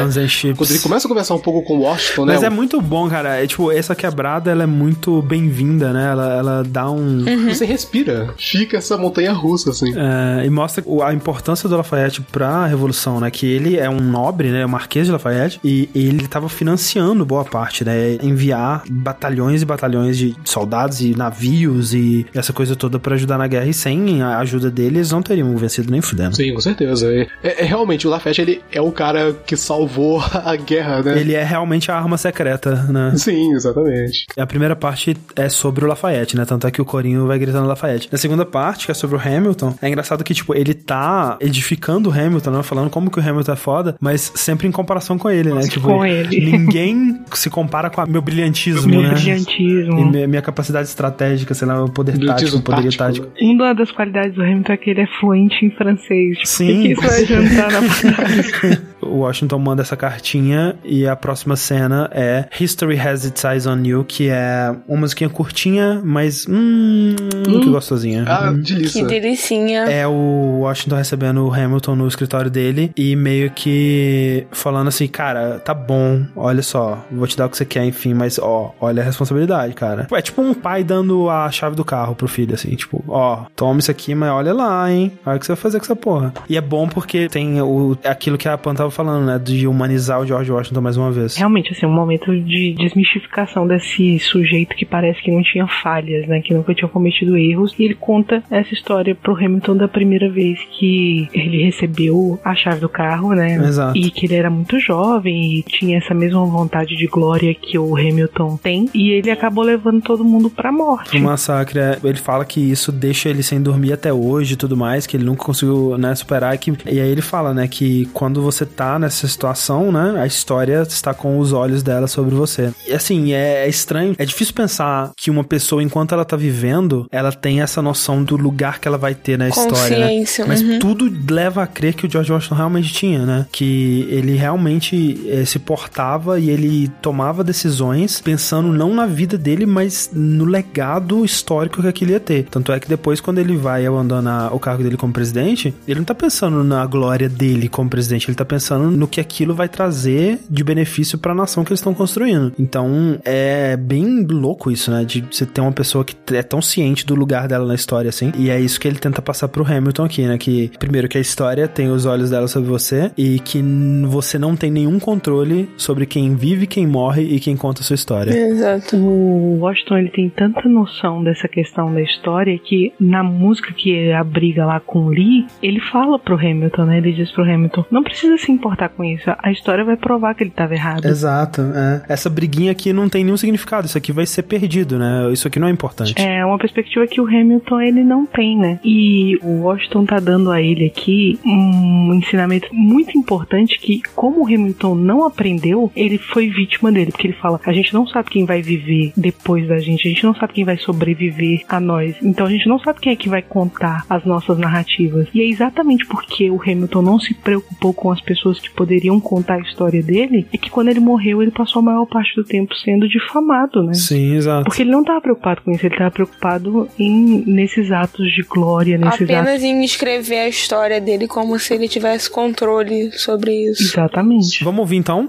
quando ele começa a conversar um pouco com Washington, né, Mas é muito bom, cara. É, tipo, essa quebrada, ela é muito bem-vinda, né? Ela, ela dá um... Você respira. Fica essa montanha russa, assim. É, e mostra a importância do Lafayette pra Revolução, né? Que ele é um nobre, né? O Marquês de Lafayette. E ele tava financiando boa parte, né? Enviar batalhões e batalhões de soldados e navios e essa coisa toda pra ajudar na guerra. E sem a ajuda dele, eles não teriam vencido nem fudendo. Sim, com certeza. É, é- é realmente, o Lafayette, ele é o cara que salvou a guerra, né? Ele é realmente a arma secreta, né? Sim, exatamente. A primeira parte é sobre o Lafayette, né? Tanto é que o corinho vai gritando Lafayette. Na segunda parte, que é sobre o Hamilton, é engraçado que, tipo, ele tá edificando o Hamilton, né? Falando como que o Hamilton é foda, mas sempre em comparação com ele, né? Tipo, Com ele. ninguém se compara com a- meu brilhantismo, Meu né? brilhantismo. E minha, minha capacidade estratégica, sei lá, meu poder tático, poder tático. Uma das qualidades do Hamilton é que ele é fluente em francês. Tipo, Sim. O que que isso vai adiantar na? O Washington manda essa cartinha e a próxima cena é History Has Its Eyes on You, que é uma musiquinha curtinha, mas hum, que gostosinha. Ah, Hum. Que delicinha. É o Washington recebendo o Hamilton no escritório dele e meio que falando assim, cara, tá bom, olha só, vou te dar o que você quer, enfim, mas ó, olha a responsabilidade, cara. É tipo um pai dando a chave do carro pro filho, assim, tipo, ó, toma isso aqui, mas olha lá, hein, olha o que você vai fazer com essa porra. E é bom porque tem o, aquilo que a Pan tava falando, né? De humanizar o George Washington mais uma vez. Realmente, assim, um momento de desmistificação desse sujeito que parece que não tinha falhas, né? Que nunca tinha cometido erros. E ele conta essa história pro Hamilton da primeira vez que ele recebeu a chave do carro, né? Exato. E que ele era muito jovem e tinha essa mesma vontade de glória que o Hamilton tem. E ele acabou levando todo mundo pra morte. O massacre, é- ele fala que isso deixa ele sem dormir até hoje e tudo mais, que ele nunca conseguiu, né, superar. e Que, e aí ele fala, né, que quando você tá nessa situação, né, a história está com os olhos dela sobre você. E assim, é, é estranho, é difícil pensar que uma pessoa, enquanto ela tá vivendo, ela tem essa noção do lugar que ela vai ter na história, né? Mas uhum. tudo leva a crer que o George Washington realmente tinha, né? Que ele realmente eh, se portava e ele tomava decisões pensando não na vida dele, mas no legado histórico que aquilo ia ter. Tanto é que depois, quando ele vai abandonar o cargo dele como presidente, ele não tá pensando na glória dele como presidente, ele tá pensando no que aquilo vai trazer de benefício pra nação que eles estão construindo. Então, é bem louco isso, né? De você ter uma pessoa que é tão ciente do lugar dela na história, assim. E é isso que ele tenta passar pro Hamilton aqui, né? Que, primeiro, que a história tem os olhos dela sobre você e que você não tem nenhum controle sobre quem vive, quem morre e quem conta a sua história. Exato. O Washington ele tem tanta noção dessa questão da história que na música que abriga lá com o Lee, ele fala pro Hamilton, né? Ele diz pro Hamilton: não precisa se importar com isso, a história vai provar que ele tava errado. Exato, é. Essa briguinha aqui não tem nenhum significado, isso aqui vai ser perdido, né? Isso aqui não é importante. É uma perspectiva que o Hamilton ele não tem, né? E o Washington tá dando a ele aqui um ensinamento muito importante que, como o Hamilton não aprendeu, ele foi vítima dele, porque ele fala: a gente não sabe quem vai viver depois da gente, a gente não sabe quem vai sobreviver a nós, então a gente não sabe quem é que vai contar as nossas narrativas. E é exatamente porque o Hamilton não se preocupou com as pessoas que poderiam contar a história dele, é que quando ele morreu, ele passou a maior parte do tempo sendo difamado, né? Sim, exato. Porque ele não tava preocupado com isso, ele tava preocupado em nesses atos de glória, nesses atos. Apenas em escrever a história dele como se ele tivesse controle sobre isso. Exatamente. Vamos ouvir então?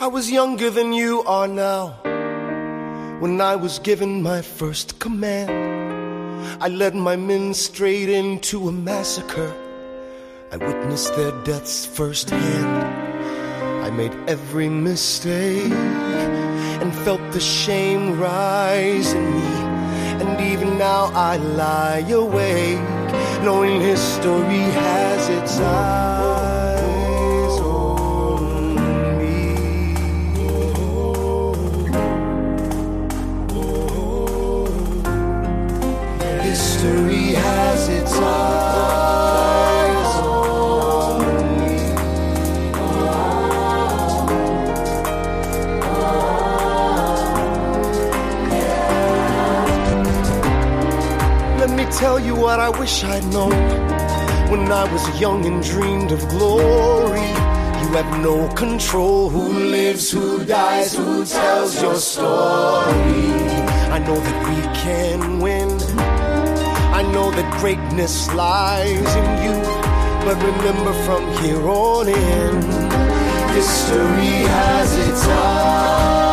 I was younger than you are now when I was given my first command. I led my men straight into a massacre. I witnessed their deaths firsthand. I made every mistake and felt the shame rise in me. And even now I lie awake, knowing history has its eyes on me. History has its eyes tell you what I wish I'd known when I was young and dreamed of glory. You have no control who lives, who dies, who tells your story. I know that we can win. I know that greatness lies in you. But remember from here on in, history has its eyes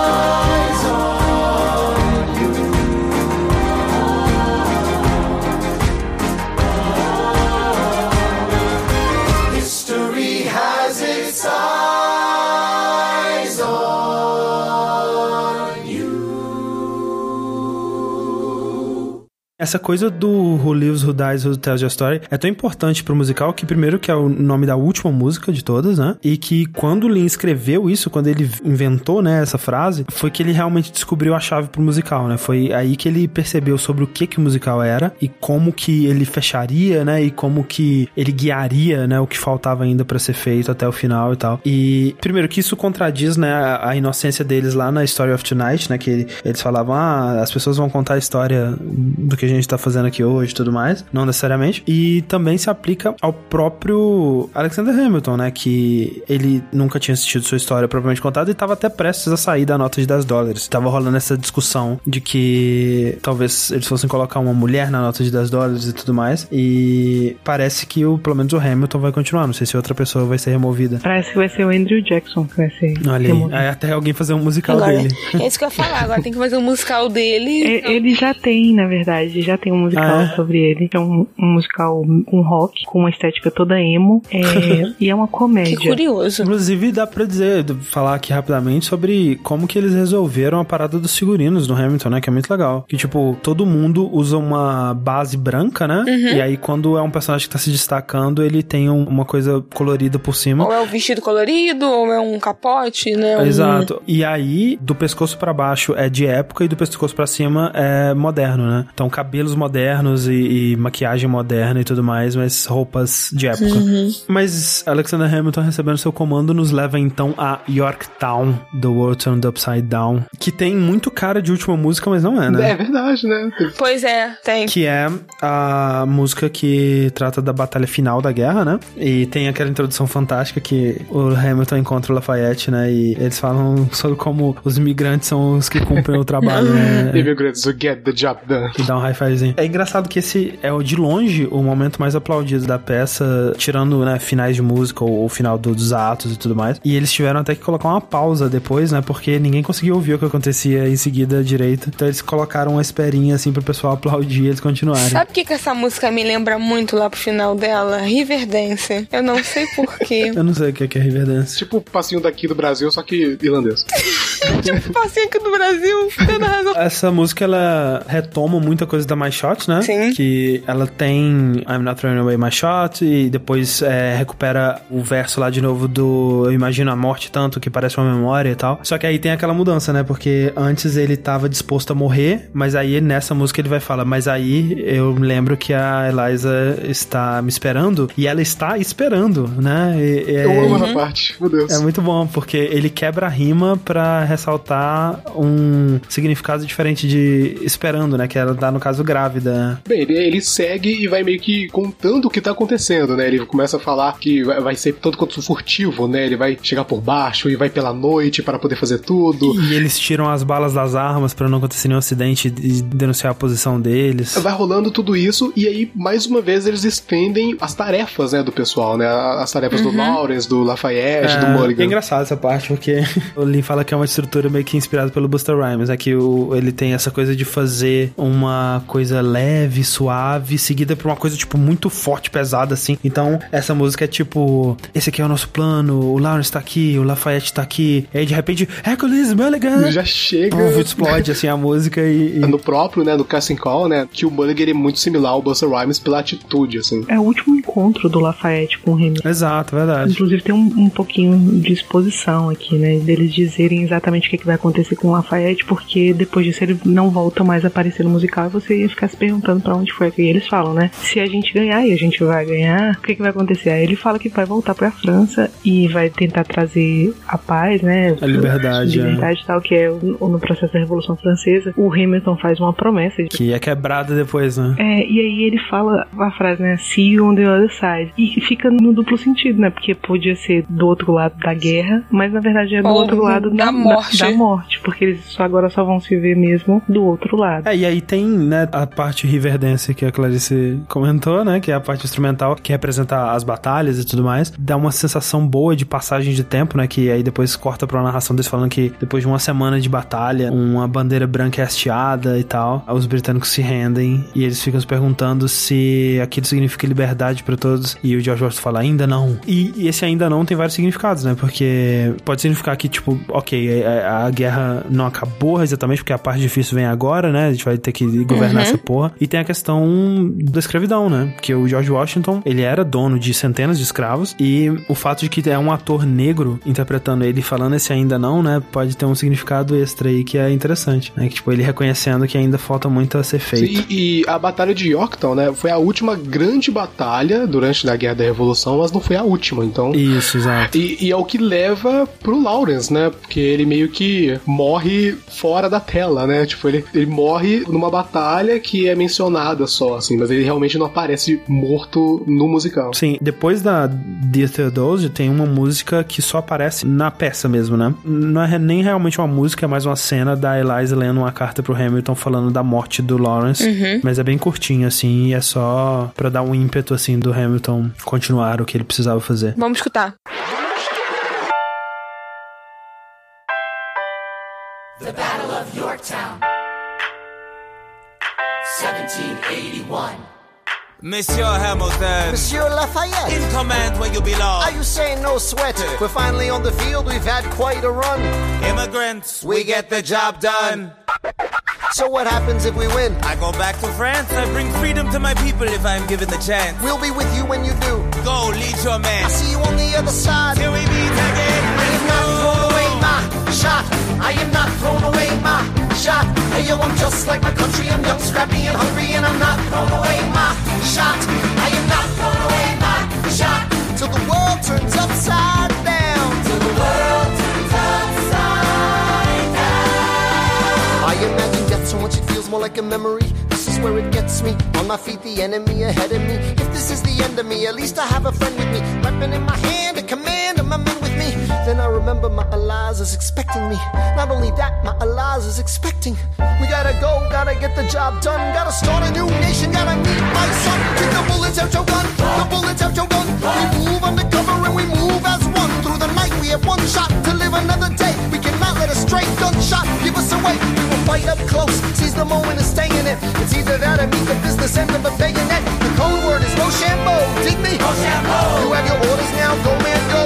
Essa coisa do Who Lives, Who Dies, Who Tells Your Story é tão importante pro musical que, primeiro, que é o nome da última música de todas, né? E que quando o Lin escreveu isso, quando ele inventou, né, essa frase, foi que ele realmente descobriu a chave pro musical, né? Foi aí que ele percebeu sobre o que que o musical era e como que ele fecharia, né? E como que ele guiaria, né? O que faltava ainda pra ser feito até o final e tal. E, primeiro, que isso contradiz, né, a, a inocência deles lá na Story of Tonight, né? Que ele- eles falavam, ah, as pessoas vão contar a história do que a gente tá fazendo aqui hoje e tudo mais. Não necessariamente. E também se aplica ao próprio Alexander Hamilton, né? Que ele nunca tinha assistido sua história propriamente contada e tava até prestes a sair da nota de 10 dólares. Tava rolando essa discussão de que talvez eles fossem colocar uma mulher na nota de 10 dólares e tudo mais. E parece que o, pelo menos o Hamilton vai continuar. Não sei se outra pessoa vai ser removida. Parece que vai ser o Andrew Jackson que vai ser. Olha aí. removido. Aí até alguém fazer um musical Agora, dele. é isso que eu ia falar. Agora tem que fazer um musical dele. E- Ele já tem, na verdade, já tem um musical Ah, é? sobre ele. É um, um musical com rock, com uma estética toda emo. É, e é uma comédia. curioso. Inclusive, dá pra dizer, falar aqui rapidamente sobre como que eles resolveram a parada dos figurinos no Hamilton, né? Que é muito legal. Que, tipo, todo mundo usa uma base branca, né? Uhum. E aí, quando é um personagem que tá se destacando, ele tem um- uma coisa colorida por cima. Ou é um vestido colorido, ou é um capote, né? Um- Exato. E aí, do pescoço pra baixo é de época e do pescoço pra cima é moderno, né? Então, cabelos modernos e, e maquiagem moderna e tudo mais, mas roupas de época. Uhum. Mas Alexander Hamilton recebendo seu comando nos leva então a Yorktown, The World Turned Upside Down, que tem muito cara de última música, mas não é, né? É verdade, né? Pois é, tem. Que é a música que trata da batalha final da guerra, né? E tem aquela introdução fantástica que o Hamilton encontra o Lafayette, né? E eles falam sobre como os imigrantes são os que cumprem o trabalho, né? Immigrants who get the job done. E dá um high fivezinho. É engraçado que esse é o de longe o momento mais aplaudido da peça, tirando, né, finais de música ou o final do- dos atos e tudo mais. E eles tiveram até que colocar uma pausa depois, né? Porque ninguém conseguia ouvir o que acontecia em seguida direito. Então eles colocaram uma esperinha assim pro pessoal aplaudir e eles continuarem. Sabe o que, que essa música me lembra muito lá pro final dela? Riverdance. Eu não sei porquê. Eu não sei o que é que é Riverdance. Tipo o passinho daqui do Brasil, só que irlandês. tipo, passinho aqui do Brasil. Tendo razão. Essa música ela retoma muita coisa da My Shot, né? Sim. Que ela tem I'm Not Throwing Away My Shot e depois é, recupera o verso lá de novo do Eu Imagino a Morte Tanto que parece uma memória e tal. Só que aí tem aquela mudança, né? Porque antes ele tava disposto a morrer, mas aí nessa música ele vai falar, mas aí eu lembro que a Eliza está me esperando e ela está esperando, né? E- e- Eu amo essa parte, meu Deus. é muito bom, porque ele quebra a rima pra ressaltar um significado diferente de esperando, né? Que ela dá no caso grávida. Bem, ele, ele segue e vai meio que contando o que tá acontecendo, né? Ele começa a falar que vai, vai ser tanto quanto furtivo, né? Ele vai chegar por baixo e vai pela noite para poder fazer tudo. E eles tiram as balas das armas pra não acontecer nenhum acidente e denunciar a posição deles. Vai rolando tudo isso e aí, mais uma vez, eles estendem as tarefas, né, do pessoal, né? As tarefas do Uhum. Lawrence, do Lafayette, do É, Mulligan. é engraçado essa parte, porque o Lee fala que é uma estrutura meio que inspirada pelo Buster Rhymes, é que o, ele tem essa coisa de fazer uma coisa leve, suave, seguida por uma coisa, tipo, muito forte, pesada, assim. Então, essa música é tipo, esse aqui é o nosso plano, o Lawrence tá aqui, o Lafayette tá aqui, e aí de repente, Hercules Mulligan! Já chega. Puf, explode, assim, a música e... e- No próprio, né, no Casting Call, né, que o Mulligan é muito similar ao Buster Rhymes pela atitude, assim. É o último encontro do Lafayette com o Hamilton. Exato, verdade. Inclusive tem um, um pouquinho de exposição aqui, né? Deles dizerem exatamente o que, que vai acontecer com o Lafayette, porque depois disso ele não volta mais a aparecer no musical e você ia ficar se perguntando pra onde foi. E eles falam, né? Se a gente ganhar e a gente vai ganhar, o que, que vai acontecer? Aí ele fala que vai voltar pra França e vai tentar trazer a paz, né? A liberdade, liberdade e tal, que é o- no processo da Revolução Francesa. O Hamilton faz uma promessa de Que é quebrada depois, né? é, e aí ele fala a frase, né? See you on the other side. E fica no duplo sentido, né? Porque podia ser do outro lado da guerra, mas na verdade é do Ou outro lado da da, morte. Da, morte. Porque eles só agora só vão se ver mesmo do outro lado. É, e aí tem, né, a parte Riverdance que a Clarice comentou, né, que é a parte instrumental que representa as batalhas e tudo mais. Dá uma sensação boa de passagem de tempo, né, que aí depois corta pra uma narração deles falando que depois de uma semana de batalha, uma bandeira branca é hasteada e tal, os britânicos se rendem e eles ficam se perguntando se aquilo significa liberdade pra todos. E o George Washington fala, ainda não. E, e esse ainda não tem vários significados, né, porque pode significar que, tipo, ok, a, a guerra não acabou exatamente porque a parte difícil vem agora, né, a gente vai ter que governar Uhum. essa porra. E tem a questão da escravidão, né, porque o George Washington, ele era dono de centenas de escravos e o fato de que é um ator negro interpretando ele falando esse ainda não, né, pode ter um significado extra aí que é interessante, né, que tipo, ele reconhecendo que ainda falta muito a ser feito. E, e a batalha de Yorktown, né, foi a última grande batalha durante a Guerra da Revolução, mas não foi a última, então... Isso, exato. E, e é o que leva pro Lawrence, né, porque ele meio que morre fora da tela, né, tipo, ele, ele morre numa batalha que é mencionada só, assim, mas ele realmente não aparece morto no musical. Sim, depois da Dear Theodose tem uma música que só aparece na peça mesmo, né? Não é nem realmente uma música, é mais uma cena da Eliza lendo uma carta pro Hamilton falando da morte do Lawrence. Uhum. Mas é bem curtinho, assim, e é só pra dar um ímpeto, assim, do Hamilton continuar o que ele precisava fazer. Vamos escutar. 1781. Monsieur Hamilton. Monsieur Lafayette. In command where you belong. Are you saying no sweat? We're finally on the field, we've had quite a run. Immigrants, we get the job done. So what happens if we win? I go back to France. I bring freedom to my people if I'm given the chance. We'll be with you when you do. Go, lead your man. I'll see you on the other side. Till we meet again. I am not thrown away my shot. I am not thrown away my shot. Hey yo, I'm just like my country. I'm young, scrappy, and hungry, and I'm not thrown away my shot. I am not thrown away my shot. Till the world turns upside down. Till the world turns upside down. I imagine death so much it feels more like a memory. This is where it gets me. On my feet, the enemy ahead of me. If this is the end of me, at least I have a friend with me. Weapon in my hand, a command of my men. Then I remember my Eliza is expecting me. Not only that, my Eliza is expecting. We gotta go, gotta get the job done. Gotta start a new nation, gotta meet my son. Take the bullets out your gun, the bullets out your gun. We move undercover and we move as one. Through the night, we have one shot to live another day. We cannot let a stray gunshot give us away. We will fight up close, seize the moment and stay in it. It's either that or meet the business end of a bayonet. The code word is Rochambeau, dig me? You have your orders now, go man, go.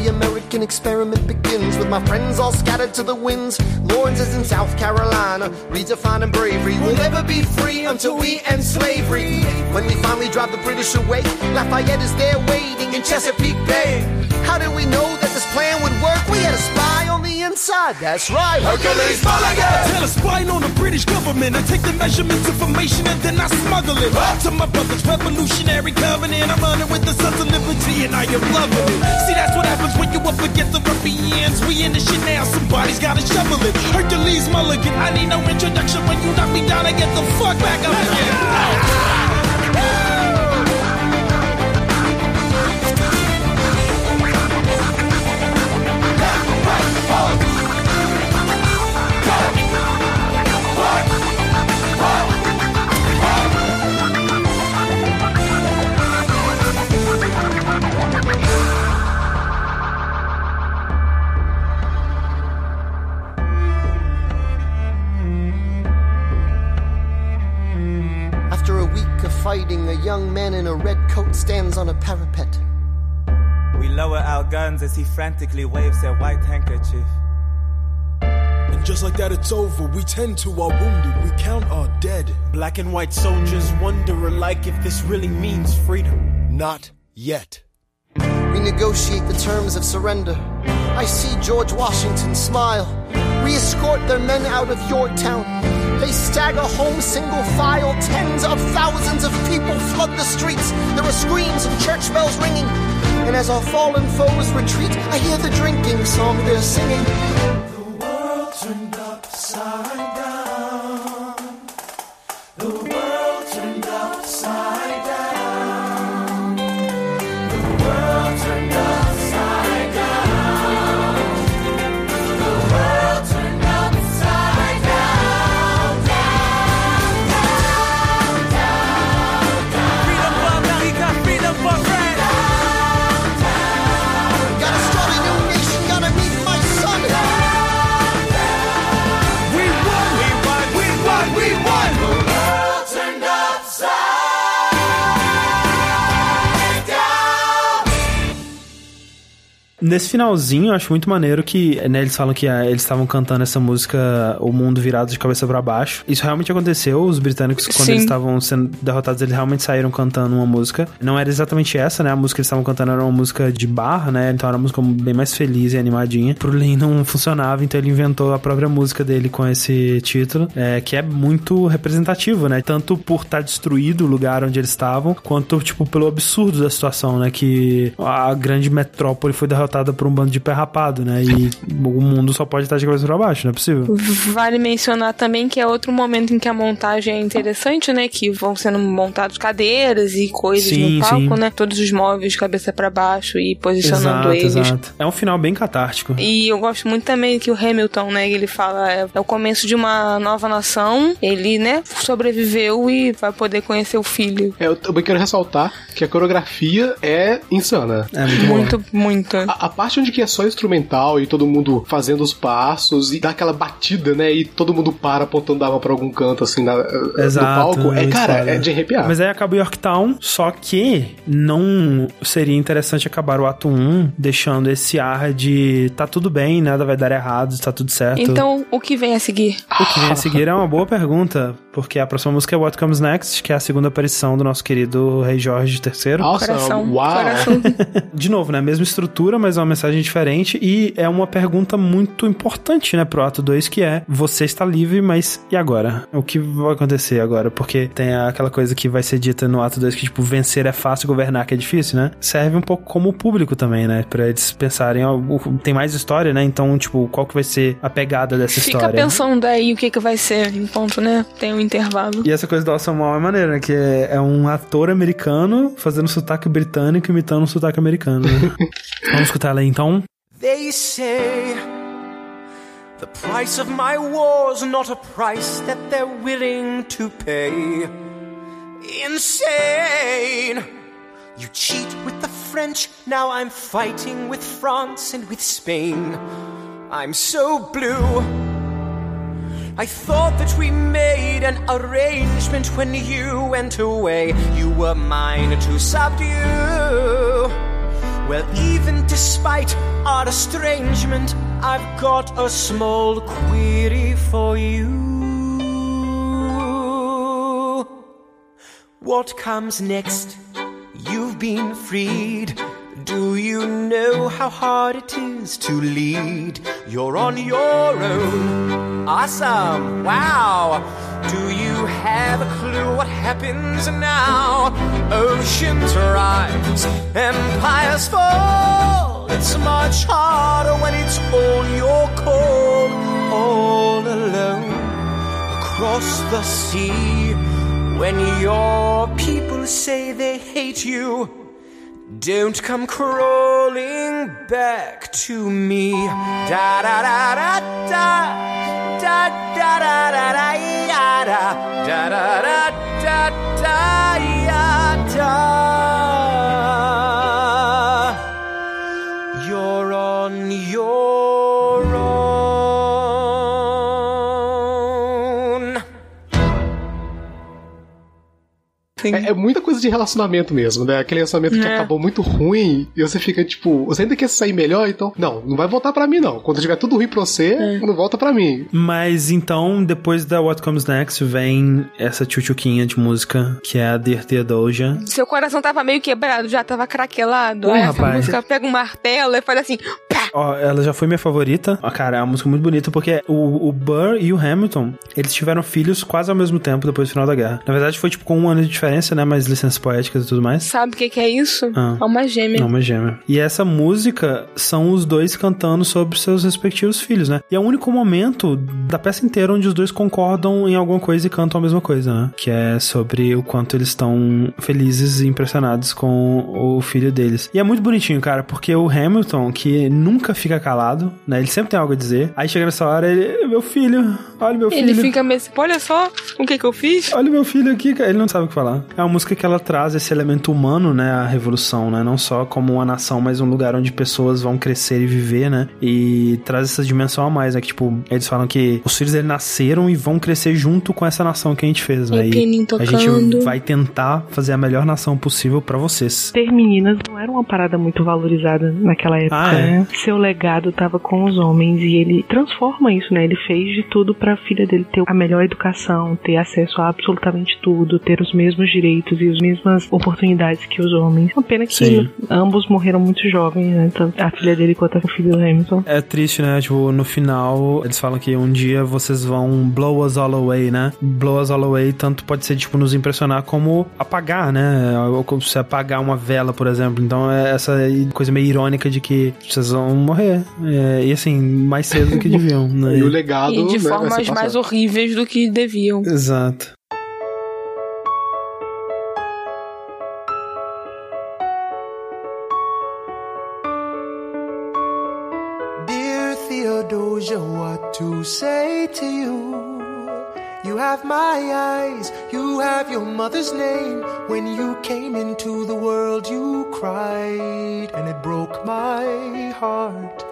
The American experiment begins with my friends all scattered to the winds. Lawrence is in South Carolina, redefining bravery. We'll never be free until we end slavery. When we finally drive the British away, Lafayette is there waiting in Chesapeake Bay. How did we know that this plan would work? We had a spy on the inside. That's right, Hercules Mulligan. Tell a spy on the British government. I take the measurements, information, and then I smuggle it to my brother's revolutionary covenant. I'm running with the sons of liberty, and I am loving it. See, that's what happens when you up against the ruffians. We in the shit now, somebody's gotta shovel it. Hercules Mulligan, I need no introduction. When you knock me down, I get the fuck back up again. Week fighting, a young man in a red coat stands on a parapet. We lower our guns as he frantically waves their white handkerchief. And just like that, it's over. We tend to our wounded. We count our dead. Black and white soldiers wonder alike if this really means freedom. Not yet. We negotiate the terms of surrender. I see George Washington smile. We escort their men out of Yorktown. They stagger home single file. Tens of thousands of people flood the streets. There are screams and church bells ringing. And as our fallen foes retreat, I hear the drinking song they're singing. The world turned upside down. Nesse finalzinho, eu acho muito maneiro que, né, eles falam que ah, eles estavam cantando essa música O Mundo Virado de Cabeça para Baixo. Isso realmente aconteceu, os britânicos, quando Sim. eles estavam sendo derrotados, eles realmente saíram cantando uma música. Não era exatamente essa, né, a música que eles estavam cantando era uma música de barra, né, então era uma música bem mais feliz e animadinha. Pro Lin não funcionava, então ele inventou a própria música dele com esse título, é, que é muito representativo, né, tanto por estar destruído o lugar onde eles estavam, quanto, tipo, pelo absurdo da situação, né, que a grande metrópole foi derrotada por um bando de pé rapado, né, e o mundo só pode estar de cabeça pra baixo, não é possível. Vale mencionar também que é outro momento em que a montagem é interessante, né? Que vão sendo montados cadeiras e coisas Sim, no palco, sim. né? Todos os móveis de cabeça pra baixo e posicionando Exato, eles. exato. É um final bem catártico. E eu gosto muito também que o Hamilton, né, ele fala, é, é o começo de uma nova nação. Ele, né, sobreviveu e vai poder conhecer o filho. É, eu também quero ressaltar que a coreografia é insana. É muito, Muito, muito. A, A parte onde que é só instrumental e todo mundo fazendo os passos e dá aquela batida, né? E todo mundo para apontando a arma pra algum canto, assim, na, Exato, no palco. É, cara, foda. é de arrepiar. Mas aí acaba o Yorktown, só que não seria interessante acabar o ato 1 deixando esse ar de tá tudo bem, nada vai dar errado, tá tudo certo. Então, o que vem a seguir? O que vem a seguir é uma boa pergunta, porque a próxima música é What Comes Next, que é a segunda aparição do nosso querido Rei Jorge III. Nossa, Coração, uau! coração. De novo, né? Mesma estrutura, mas é uma mensagem diferente e é uma pergunta muito importante, né, pro ato 2, que é: você está livre, mas e agora? O que vai acontecer agora? Porque tem aquela coisa que vai ser dita no ato 2 que, tipo, vencer é fácil, governar que é difícil, né? Serve um pouco como público também, né? Pra eles pensarem, ó, tem mais história, né? Então, tipo, qual que vai ser a pegada dessa Fica história? pensando aí o que, que vai ser enquanto, né? Tem um intervalo. E essa coisa do Awesome Wall é maneira, né? Que é, é um ator americano fazendo sotaque britânico imitando um sotaque americano. né? Vamos aí então. They say the price of my war's not a price that they're willing to pay. Insane! You cheat with the French, now I'm fighting with France and with Spain. I'm so blue. I thought that we made an arrangement when you went away. You were mine to subdue. Well, even despite our estrangement, I've got a small query for you. What comes next? You've been freed. Do you know how hard it is to lead? You're on your own. Awesome. Wow. Do you have a clue what happens now? Oceans rise, empires fall. It's much harder when it's all your call, all alone across the sea. When your people say they hate you, don't come crawling back to me. Da da da da da da da da da da da da da da da da ya, da. É, é muita coisa de relacionamento mesmo, né? Aquele relacionamento que É. acabou muito ruim e você fica tipo, você ainda quer sair melhor, então. Não, não vai voltar pra mim, não. Quando tiver tudo ruim pra você, É. não volta pra mim. Mas então, depois da What Comes Next, vem essa tchutchuquinha de música, que é a Dear Theodosia. Seu coração tava meio quebrado, já tava craquelado. Aí essa rapaz. música pega um martelo e faz assim. Pá! Ó, ela já foi minha favorita. Ó, cara, é uma música muito bonita, porque o, o Burr e o Hamilton, eles tiveram filhos quase ao mesmo tempo depois do final da guerra. Na verdade, foi tipo com um ano de diferença, né? Mas licenças poéticas e tudo mais. Sabe o que, que é isso? Ah. É uma gêmea. É uma gêmea. E essa música são os dois cantando sobre seus respectivos filhos, né? E é o único momento da peça inteira onde os dois concordam em alguma coisa e cantam a mesma coisa, né? Que é sobre o quanto eles estão felizes e impressionados com o filho deles. E é muito bonitinho, cara, porque o Hamilton, que nunca fica calado, né? Ele sempre tem algo a dizer. Aí chega nessa hora, ele, meu filho, olha meu filho. Ele fica meio assim, olha só o que que eu fiz. Olha meu filho aqui, cara. Ele não sabe o que falar. É uma música que ela traz esse elemento humano, né? A revolução, né? Não só como uma nação, mas um lugar onde pessoas vão crescer e viver, né? E traz essa dimensão a mais, né? Que, tipo, eles falam que os filhos eles nasceram e vão crescer junto com essa nação que a gente fez, né? E a gente vai tentar fazer a melhor nação possível pra vocês. Ter meninas não era uma parada muito valorizada naquela época, Ah, é? né? Seu legado tava com os homens e ele transforma isso, né? Ele fez de tudo pra filha dele ter a melhor educação, ter acesso a absolutamente tudo, ter os mesmos direitos e as mesmas oportunidades que os homens. Uma pena que Sim. ambos morreram muito jovens, né? Tanto a filha dele quanto o filho do Hamilton. É triste, né? Tipo, no final, eles falam que um dia vocês vão blow us all away, né? Blow us all away, tanto pode ser, tipo, nos impressionar como apagar, né? Ou como se apagar uma vela, por exemplo. Então, é essa coisa meio irônica de que vocês vão morrer. É, e assim, mais cedo do que deviam, né? E o legado. E de né, vai mais horríveis do que deviam. Exato. Dear Theodosia, what to say to you? You have my eyes, you have your mother's name. When you came into the world, you cried, and it broke my heart.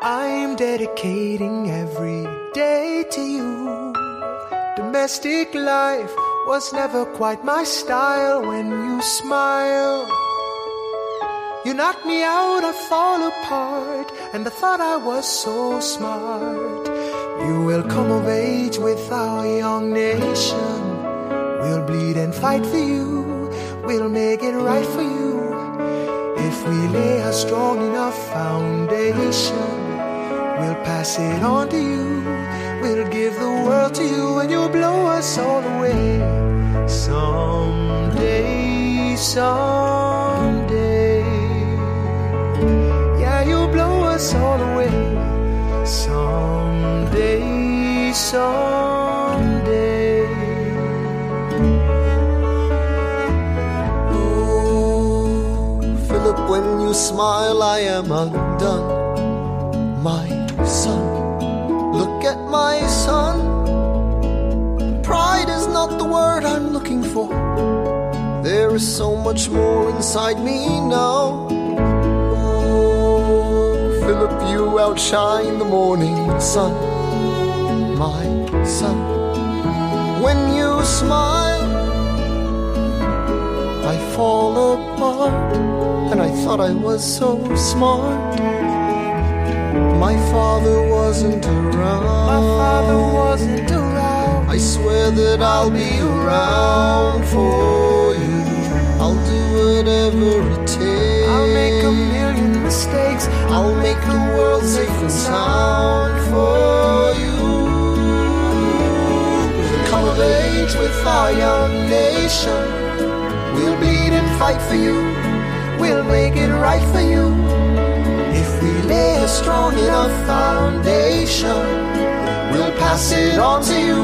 I'm dedicating every day to you. Domestic life was never quite my style when you smile. You knock me out, I fall apart, and I thought I was so smart. You will come of age with our young nation. We'll bleed and fight for you, we'll make it right for you. If we lay a strong enough foundation, we'll pass it on to you. We'll give the world to you, and you'll blow us all away. Someday, someday. Yeah, you'll blow us all away. Someday, someday. Philip, when you smile, I am undone. My son, look at my son. Pride is not the word I'm looking for. There is so much more inside me now. Philip, you outshine the morning sun. My son, when you smile, I fall apart, and I thought I was so smart. My father wasn't around. My father wasn't around. I swear that I'll be around for you. I'll do whatever it takes. I'll make a million mistakes. I'll make the world safe and sound for you. Come of age with our young nation. We'll bleed and fight for you. We'll make it right for you. If we lay strong enough foundation, we'll pass it on to you.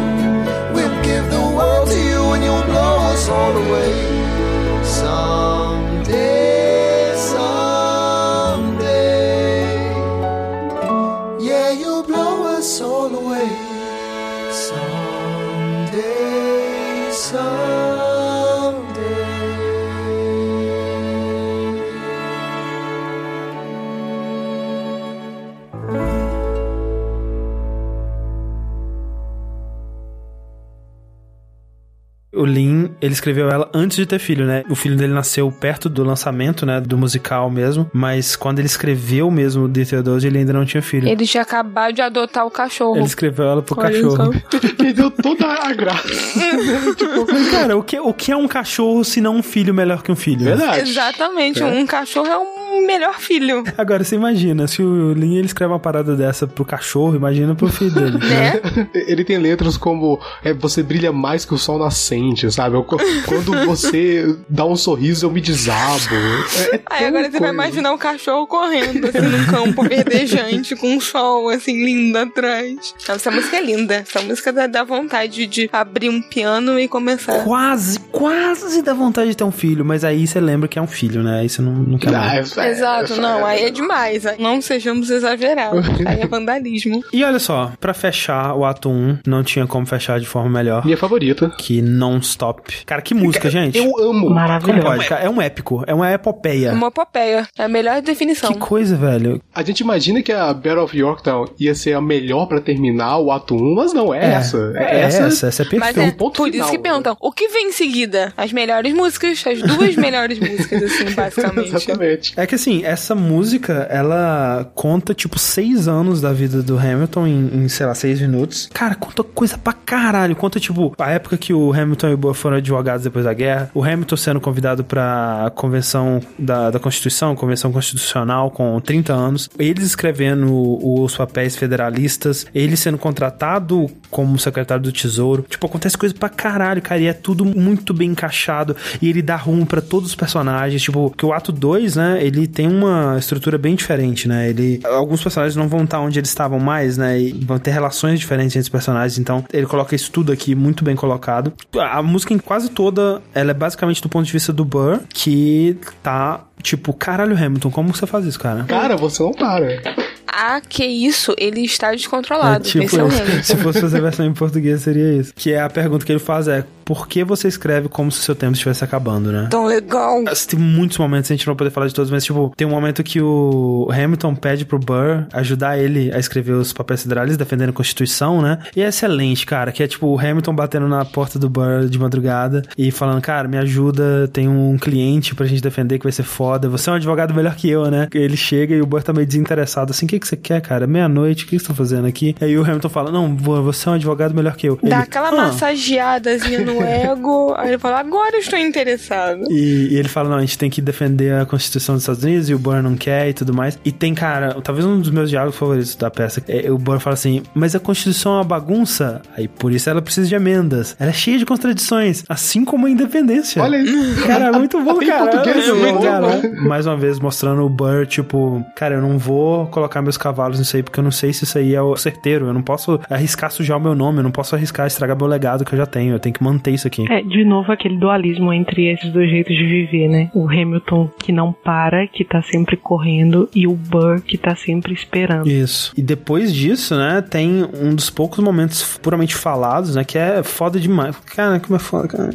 We'll give the world to you, and you'll blow us all away. Someday, ele escreveu ela antes de ter filho, né? O filho dele nasceu perto do lançamento, né? Do musical mesmo. Mas quando ele escreveu mesmo The Theodose, ele ainda não tinha filho. Ele tinha acabado de adotar o cachorro. Ele escreveu ela pro Olha cachorro. Que deu toda a graça. Mas, cara, o que, o que é um cachorro se não um filho melhor que um filho? Exatamente, É. um cachorro é um melhor filho. Agora, você imagina, se o Lin ele escreve uma parada dessa pro cachorro, imagina pro filho dele. Né? Ele tem letras como é, você brilha mais que o sol nascente, sabe? Eu- Quando você dá um sorriso, eu me desabo. É, é Aí agora você vai imaginar um cachorro correndo assim num campo verdejante com um sol assim lindo atrás. Não, essa música é linda. Essa música dá, dá vontade de abrir um piano e começar. Quase, quase dá vontade de ter um filho, mas aí você lembra que é um filho, né? Aí você não, não quer mais. Exato, não, aí é demais. aí Não sejamos exagerados. Aí é vandalismo. E olha só, pra fechar o ato 1, não tinha como fechar de forma melhor. Minha favorita. Que non-stop. Cara, que música, gente. Eu amo. Cara? É um épico, é uma epopeia. Uma epopeia. É a melhor definição. Que coisa, velho. A gente imagina que a Battle of Yorktown ia ser a melhor pra terminar o ato 1, mas não, é, É, essa. é essa, essa é Mas perfeita. é por isso que perguntam, o que vem em seguida? As melhores músicas, as duas melhores músicas, assim, basicamente. Exatamente. É que assim, essa música, ela conta, tipo, seis anos da vida do Hamilton em, em, sei lá, seis minutos. Cara, conta coisa pra caralho. Conta, tipo, a época que o Hamilton e o Boa foram advogados depois da guerra. O Hamilton sendo convidado pra convenção da, da Constituição, convenção constitucional, com 30 anos. Eles escrevendo os papéis federalistas. Ele sendo contratado como secretário do Tesouro. Tipo, acontece coisa pra caralho, cara. E é tudo muito bem encaixado. E ele dá rumo pra todos os personagens. Tipo, que o ato 2, né? Ele tem uma estrutura bem diferente, né? Ele. Alguns personagens não vão estar onde eles estavam mais, né? E vão ter relações diferentes entre os personagens. Então, ele coloca isso tudo aqui muito bem colocado. A música em quase toda, ela é basicamente do ponto de vista do Burr, que tá. Tipo, caralho, Hamilton, como você faz isso, cara? Cara, você não para. Ah, que isso, ele está descontrolado. É tipo Esse é o. Se fosse fazer a versão em português, seria isso. Que é a pergunta que ele faz é: por que você escreve como se o seu tempo estivesse acabando, né? Tão legal. Tem muitos momentos, a gente não vai poder falar de todos, mas, tipo, tem um momento que o Hamilton pede pro Burr ajudar ele a escrever os papéis federais, defendendo a Constituição, né? E é excelente, cara, que é, tipo, o Hamilton batendo na porta do Burr de madrugada e falando, cara, me ajuda, tem um cliente pra gente defender que vai ser foda, você é um advogado melhor que eu, né? Ele chega e o Burr tá meio desinteressado, assim, o que, que você quer, cara? Meia-noite, o que, que você tá fazendo aqui? Aí o Hamilton fala, não, Burr, você é um advogado melhor que eu. Dá Ele, aquela "Ah." massageadazinha no ego. Aí ele fala, agora eu estou interessado. E, e ele fala, não, a gente tem que defender a Constituição dos Estados Unidos e o Burr não quer e tudo mais. E tem, cara, talvez um dos meus diálogos favoritos da peça. É, o Burr fala assim, mas a Constituição é uma bagunça, aí por isso ela precisa de emendas. Ela é cheia de contradições, assim como a independência. Olha isso. Cara, é muito bom, cara. português, É muito bom, muito cara. bom. Mais uma vez, mostrando o Burr, tipo, cara, eu não vou colocar meus cavalos nisso aí, porque eu não sei se isso aí é o certeiro. Eu não posso arriscar sujar o meu nome, eu não posso arriscar estragar meu legado que eu já tenho. Eu tenho que manter isso aqui. É, de novo aquele dualismo entre esses dois jeitos de viver, né? O Hamilton que não para, que tá sempre correndo, e o Burr que tá sempre esperando. Isso. E depois disso, né, tem um dos poucos momentos puramente falados, né, que é foda demais. Cara, como é foda, cara.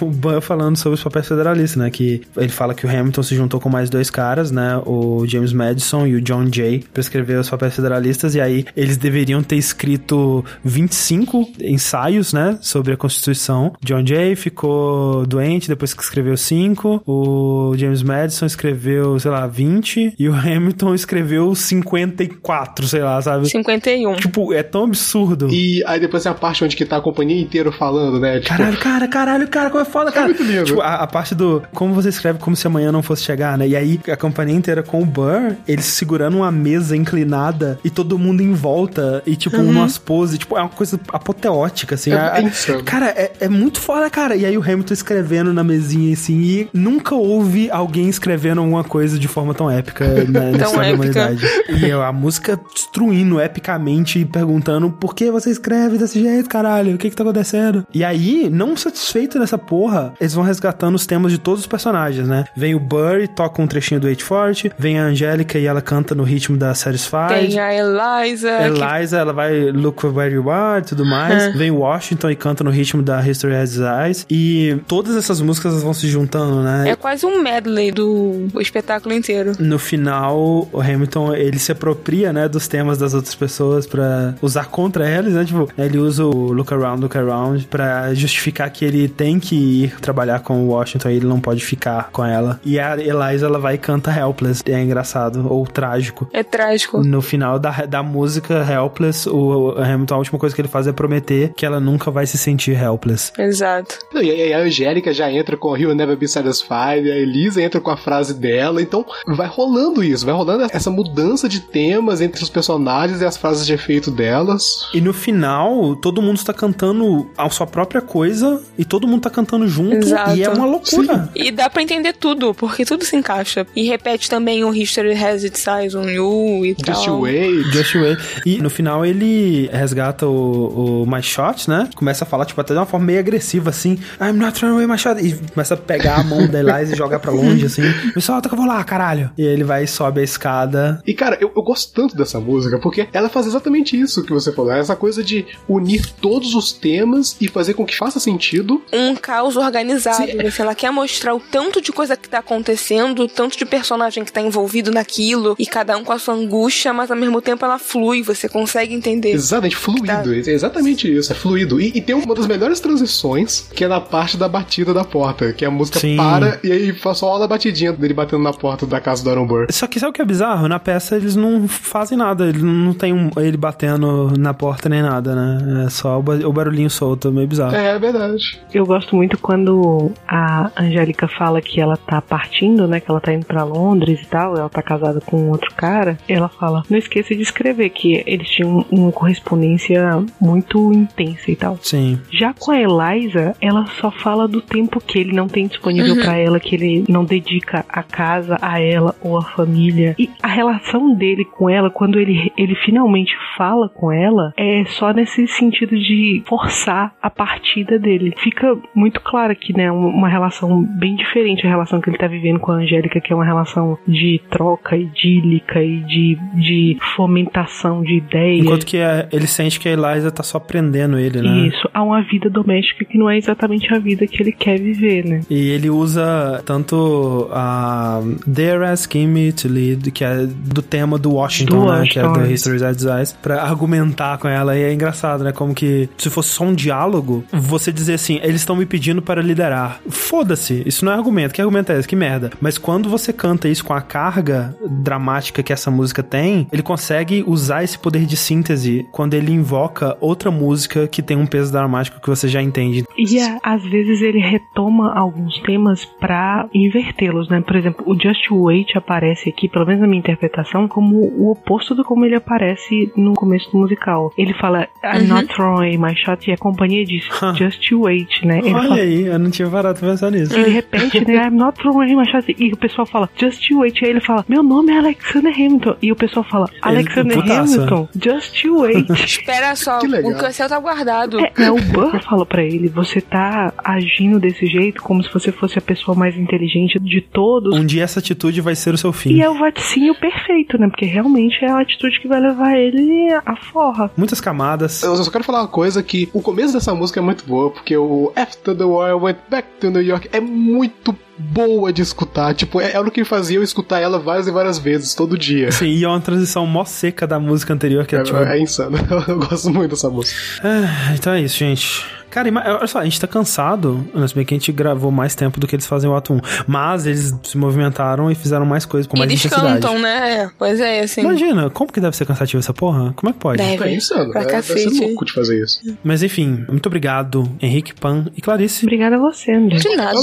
O Burr falando sobre os papéis federalistas, né, que ele fala que o Hamilton se juntou com mais dois caras, né, o James Madison e o John Jay, pra escrever os papéis federalistas, e aí eles deveriam ter escrito 25 ensaios, né, sobre a Constituição. John Jay ficou doente depois que escreveu 5, o James Madison escreveu, sei lá, 20, e o Hamilton escreveu 54, sei lá, sabe? 51. Tipo, é tão absurdo. E aí depois é a parte onde que tá a companhia inteira falando, né? Tipo, Caralho, cara, caralho, cara, como é foda, cara. muito lindo. Tipo, a, a parte do como você escreve como se amanhã não fosse chegar, né? E aí a companhia inteira com o Burr, eles segurando uma mesa inclinada e todo mundo em volta e, tipo, Uhum. umas poses, tipo, é uma coisa apoteótica, assim. É insano. cara, é, é muito foda, cara. E aí o Hamilton escrevendo na mesinha, assim, e nunca houve alguém escrevendo alguma coisa de forma tão épica na, na Tão história da épica. humanidade. E a música destruindo epicamente e perguntando por que você escreve desse jeito, caralho? O que que tá acontecendo? E aí, não satisfeito nessa porra, eles vão resgatando os temas de todos os personagens, né? Vem o Burry, toca um trechinho do Eight Forte, vem a Angélica e ela canta no ritmo da Satisfied. Tem a Eliza. que- Eliza, ela vai Look Where You Are e tudo mais. Uhum. Vem Washington e canta no ritmo da History Has Eyes. E todas essas músicas vão se juntando, né? É quase um medley do espetáculo inteiro. No final, o Hamilton, ele se apropria, né, dos temas das outras pessoas pra usar contra eles, né? Tipo, ele usa o Look Around, Look Around pra justificar que ele tem que ir trabalhar com o Washington e ele não pode ficar com ela. E a Eliza, ela vai e canta Helpless. É engraçado, ou trágico. É trágico. No final da, da música Helpless, o Hamilton, a última coisa que ele faz é prometer que ela nunca vai se sentir helpless. Exato. E aí a Angélica já entra com He'll Never Be Satisfied, a Elisa entra com a frase dela, então vai rolando isso, vai rolando essa mudança de temas entre os personagens e as frases de efeito delas. E no final, todo mundo está cantando a sua própria coisa e todo mundo tá cantando junto Exato. e é uma loucura. E dá pra entender tudo, porque tudo se encaixa. E repete também o History Has Its Eyes on You e Just tal. Wait. Just Wait. E no final ele resgata o, o My Shot, né? Começa a falar, tipo, até de uma forma meio agressiva, assim. I'm not throwing away my shot. E começa a pegar a mão da Eliza e jogar pra longe, assim. Me solta que eu vou lá, caralho. E ele vai e sobe a escada. E cara, eu, eu gosto tanto dessa música, porque ela faz exatamente isso que você falou, essa coisa de unir todos os temas e fazer com que faça sentido. Um caos organizado. Sim. Assim, ela quer mostrar o tanto de coisa que tá acontecendo, o tanto de personagem que tá envolvido naquilo, e cada um com a sua angústia, mas ao mesmo tempo ela flui, você consegue entender. Exatamente, fluido. É exatamente isso, é fluido. E, e tem uma das melhores transições, que é na parte da batida da porta, que a música Sim. para e aí só a batidinha dele batendo na porta da casa do Aaron Burr. Só que sabe o que é bizarro? Na peça eles não fazem nada. Ele não tem um- ele batendo na porta nem nada, né? É só o, o barulhinho solto, meio bizarro. É, é verdade. Eu gosto muito quando a Angélica fala que ela tá partindo, né? Que ela tá indo pra Londres e tal, ela tá casada com outro cara. Ela fala: Não esqueça de escrever que eles tinham uma correspondência muito intensa e tal. Sim. Já com a Eliza, ela só fala do tempo que ele não tem disponível Uhum. pra ela, que ele não dedica a casa, a ela ou a família. E a relação dele com ela, quando ele, ele finalmente fala com ela, é só nesse sentido de forçar a partida dele. Fica muito claro aqui, né? Uma uma relação bem diferente a relação que ele tá vivendo com a Angélica, que é uma relação de troca idílica e de de, de fomentação de ideias. Enquanto que a- ele sente que a Eliza tá só prendendo ele, né? Isso, há uma vida doméstica que não é exatamente a vida que ele quer viver, né? E ele usa tanto a They're Asking Me to Lead, que é do tema do Washington, Do né? Que é do Washington. History's Eyes, pra argumentar com ela. E é engraçado, né? Como que se fosse só um diálogo, você dizer assim, eles estão me pedindo para liderar. Foda-se, isso não é argumento. Que argumento é esse? Que merda. Mas quando você canta isso com a carga dramática que essa música tem, ele consegue usar esse poder de síntese quando ele invoca outra música que tem um peso dramático que você já entende. E a- às vezes ele retoma alguns temas pra invertê-los, né? Por exemplo, o Just Wait aparece aqui, pelo menos na minha interpretação, como o oposto do como ele aparece no começo do musical. Ele fala I'm Uhum. not throwing my shot e a companhia diz Just Wait, né? Ele Olha fala- aí, eu não tinha parado pra pensar nisso. Ele repete, né? I'm not throwing my shot. E o pessoal fala, just wait. E aí ele fala, meu nome é Alexander Hamilton. E o pessoal fala, Alexander putaça. Hamilton, just wait. Espera só, Que o cancel tá guardado. É, é, o Burr fala pra ele, você tá agindo desse jeito como se você fosse a pessoa mais inteligente de todos. Um dia essa atitude vai ser o seu fim. E é o vaticinho perfeito, né? Porque realmente é a atitude que vai levar ele à forra. Muitas camadas. Eu só quero falar uma coisa que o começo dessa música é muito boa, porque o After the War I Went Back to New York é muito boa de escutar. Tipo, é, é o que fazia eu escutar ela várias e várias vezes, todo dia. Sim, e é uma transição mó seca da música anterior, que é, É, tipo... é insano. Eu gosto muito dessa música. Ah, então é isso, gente. Cara, olha só, a gente tá cansado, mas bem que a gente gravou mais tempo do que eles fazem o ato 1. Mas eles se movimentaram e fizeram mais coisas com mais eles intensidade. cantam, né? É, Pois é, assim. Imagina, como que deve ser cansativo essa porra? Como é que pode? Deve. É insano, Pra deve- deve ser cacete. louco de fazer isso. Mas enfim, muito obrigado, Henrique Pan e Clarice. Obrigada a você, André. De nada.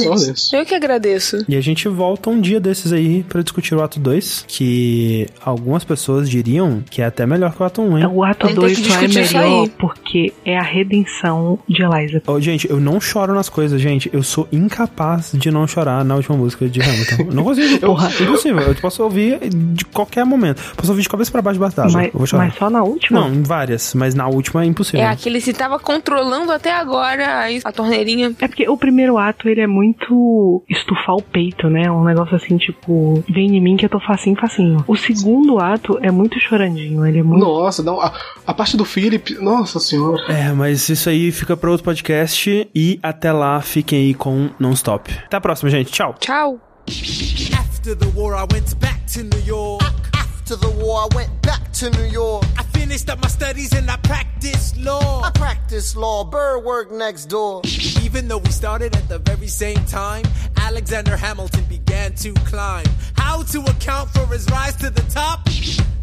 Eu que agradeço. E a gente volta um dia desses aí pra discutir o ato 2, que algumas pessoas diriam que é até melhor que o ato 1, hein? O ato 2 só é melhor porque é a redenção de Eliza. Ô, gente, eu não choro nas coisas, gente. Eu sou incapaz de não chorar na última música de Hamilton. Não consigo, porra. Impossível. Eu posso ouvir de qualquer momento. Posso ouvir de cabeça pra baixo batata. Mas, eu vou chorar. mas só na última? Não, em várias. Mas na última é impossível. É aquele se tava controlando até agora aí a torneirinha. É porque o primeiro ato, ele é muito estufar o peito, né? Um negócio assim, tipo, vem em mim que eu tô facinho, facinho. O segundo ato é muito chorandinho, ele é muito... Nossa, não, a, a parte do Philip, nossa senhora. É, mas isso aí fica pra outro podcast. E até lá, fiquem aí com Non-Stop. Até a próxima, gente. Tchau. Tchau. After the war, I went back to New York. After the war, I went back to New York. I finished up my studies and I practiced law. I practiced law, Burr worked next door. Even though we started at the very same time, Alexander Hamilton began to climb. How to account for his rise to the top?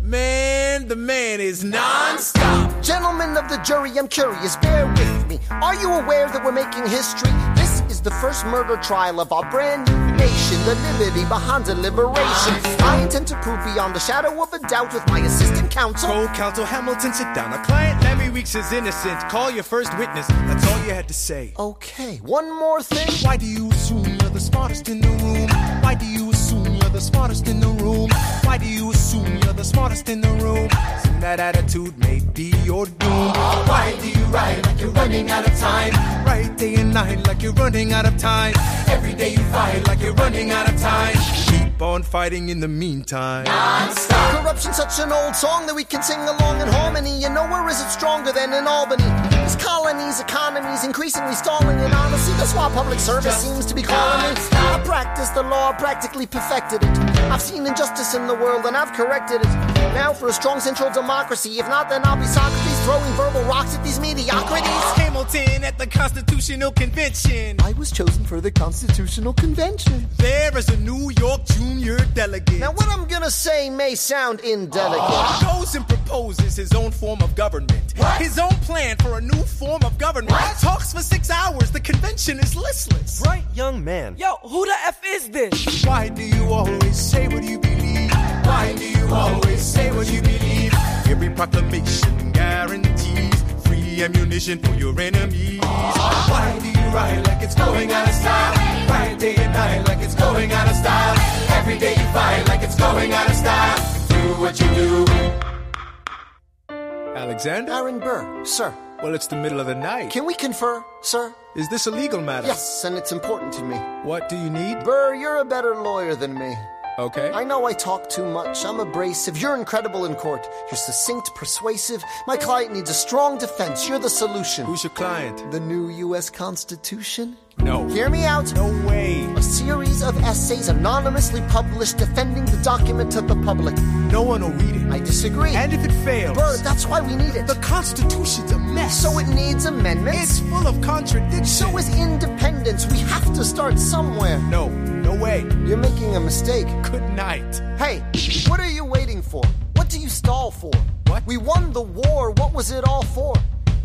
Man, the man is non-stop. Gentlemen of the jury, I'm curious, bear with me. Are you aware that we're making history? This is the first murder trial of our brand new nation, the liberty behind deliberation. I intend to prove beyond the shadow of a doubt with my assistant counsel. Co-counsel Hamilton, sit down. Our client Larry Weeks is innocent. Call your first witness. That's all you had to say. Okay, one more thing. Why do you assume the smartest in the room? Why do you assume you're the smartest in the room? Why do you assume you're the smartest in the room? Assume that attitude may be your doom. Why do you ride like you're running out of time? Right day and night like you're running out of time. Every day you fight like you're running out of time. Keep on fighting in the meantime. Corruption's such an old song that we can sing along in harmony. And nowhere is it stronger than in Albany. These colonies, economies increasingly stalling. And honestly, that's why public service seems to be calling me. I practiced the law, practically perfected it. I've seen injustice in the world and I've corrected it. Now for a strong central democracy. If not, then I'll be Socrates throwing verbal rocks at these mediocrities. Hamilton at the Constitutional Convention. I was chosen for the Constitutional Convention. There is a New York junior delegate. Now, what I'm gonna say may sound indelicate. Goes and proposes his own form of government. His own plan for a new form of government. Talks for six hours. The convention is listless. Bright young man. Yo, who the F is this? Why do you always say what you believe? Why do you always say what you believe? Every proclamation guarantees free ammunition for your enemies. Why do you ride like it's going out of style? Ride day and night like it's going out of style. Every day you fight like it's going out of style. Do what you do. Alexander? Aaron Burr, sir. Well, it's the middle of the night. Can we confer, sir? Is this a legal matter? Yes, and it's important to me. What do you need? Burr, you're a better lawyer than me. Okay. I know I talk too much. I'm abrasive. You're incredible in court. You're succinct, persuasive. My client needs a strong defense. You're the solution. Who's your client? The new U.S. Constitution? No. Hear me out. No way. A series of essays anonymously published defending the document to the public. No one will read it. I disagree. And if it fails, Bert, that's why we need it. the Constitution's a mess. So it needs amendments. It's full of contradictions. So is independence. We have to start somewhere. No, no way. You're making a mistake. Good night. Hey, what are you waiting for? What do you stall for? What? We won the war. What was it all for?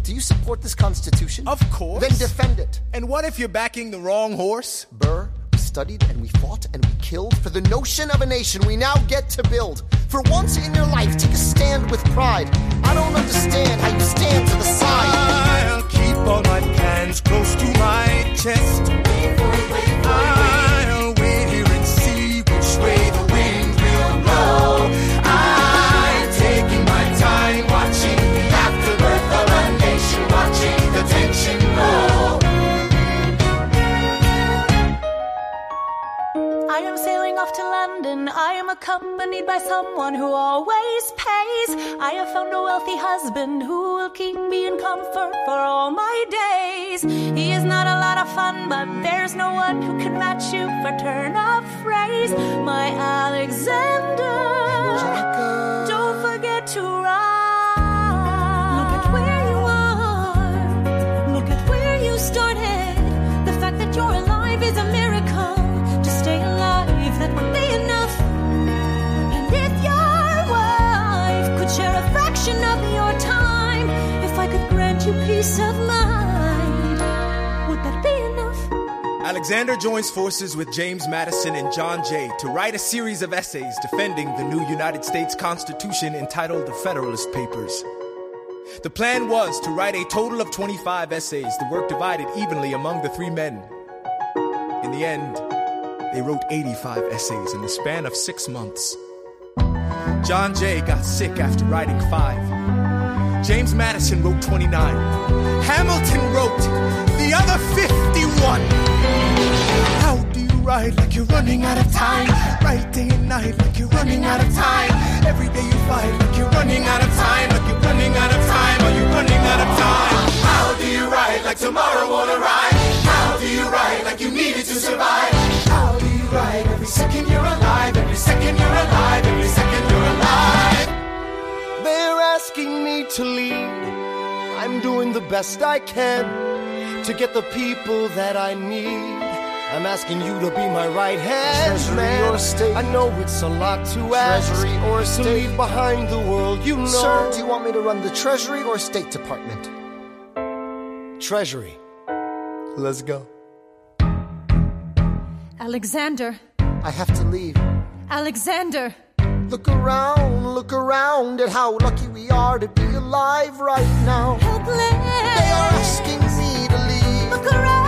Do you support this constitution? Of course. Then defend it. And what if you're backing the wrong horse? Burr, we studied and we fought and we killed for the notion of a nation we now get to build. For once in your life, take a stand with pride. I don't understand how you stand to the side. I'll keep all my plans close to my chest. Accompanied by someone who always pays. I have found a wealthy husband who will keep me in comfort for all my days. He is not a lot of fun, but there's no one who can match you for turn of phrase. My Alexander, don't forget to ride. Look at where you are. Look at where you started. The fact that you're alive is a miracle. To stay alive, that would be enough. A fraction of your time, if I could grant you peace of mind, would that be enough? Alexander joins forces with James Madison and John Jay to write a series of essays defending the new United States Constitution entitled the Federalist Papers. The plan was to write a total of 25 essays, the work divided evenly among the three men. In the end, they wrote 85 essays in the span of six months. John Jay got sick after writing five. James Madison wrote 29. Hamilton wrote the other 51. How do you ride like you're running out of time? Right day and night like you're running out of time. Every day you fight like you're running out of time. Like you're running out of time. Are you running out of time? How do you ride like tomorrow won't arrive? How do you ride like you needed to survive? How do you ride every second you're alive? Every second you're alive. Every second. They're asking me to lead. I'm doing the best I can to get the people that I need. I'm asking you to be my right hand Treasury man. or state? I know it's a lot to ask. Treasury or to leave behind the world you know. Sir, do you want me to run the Treasury or State Department? Treasury. Let's go. Alexander, I have to leave. Alexander. Look around, look around at how lucky we are to be alive right now. Helpless. They are asking me to leave. Look around.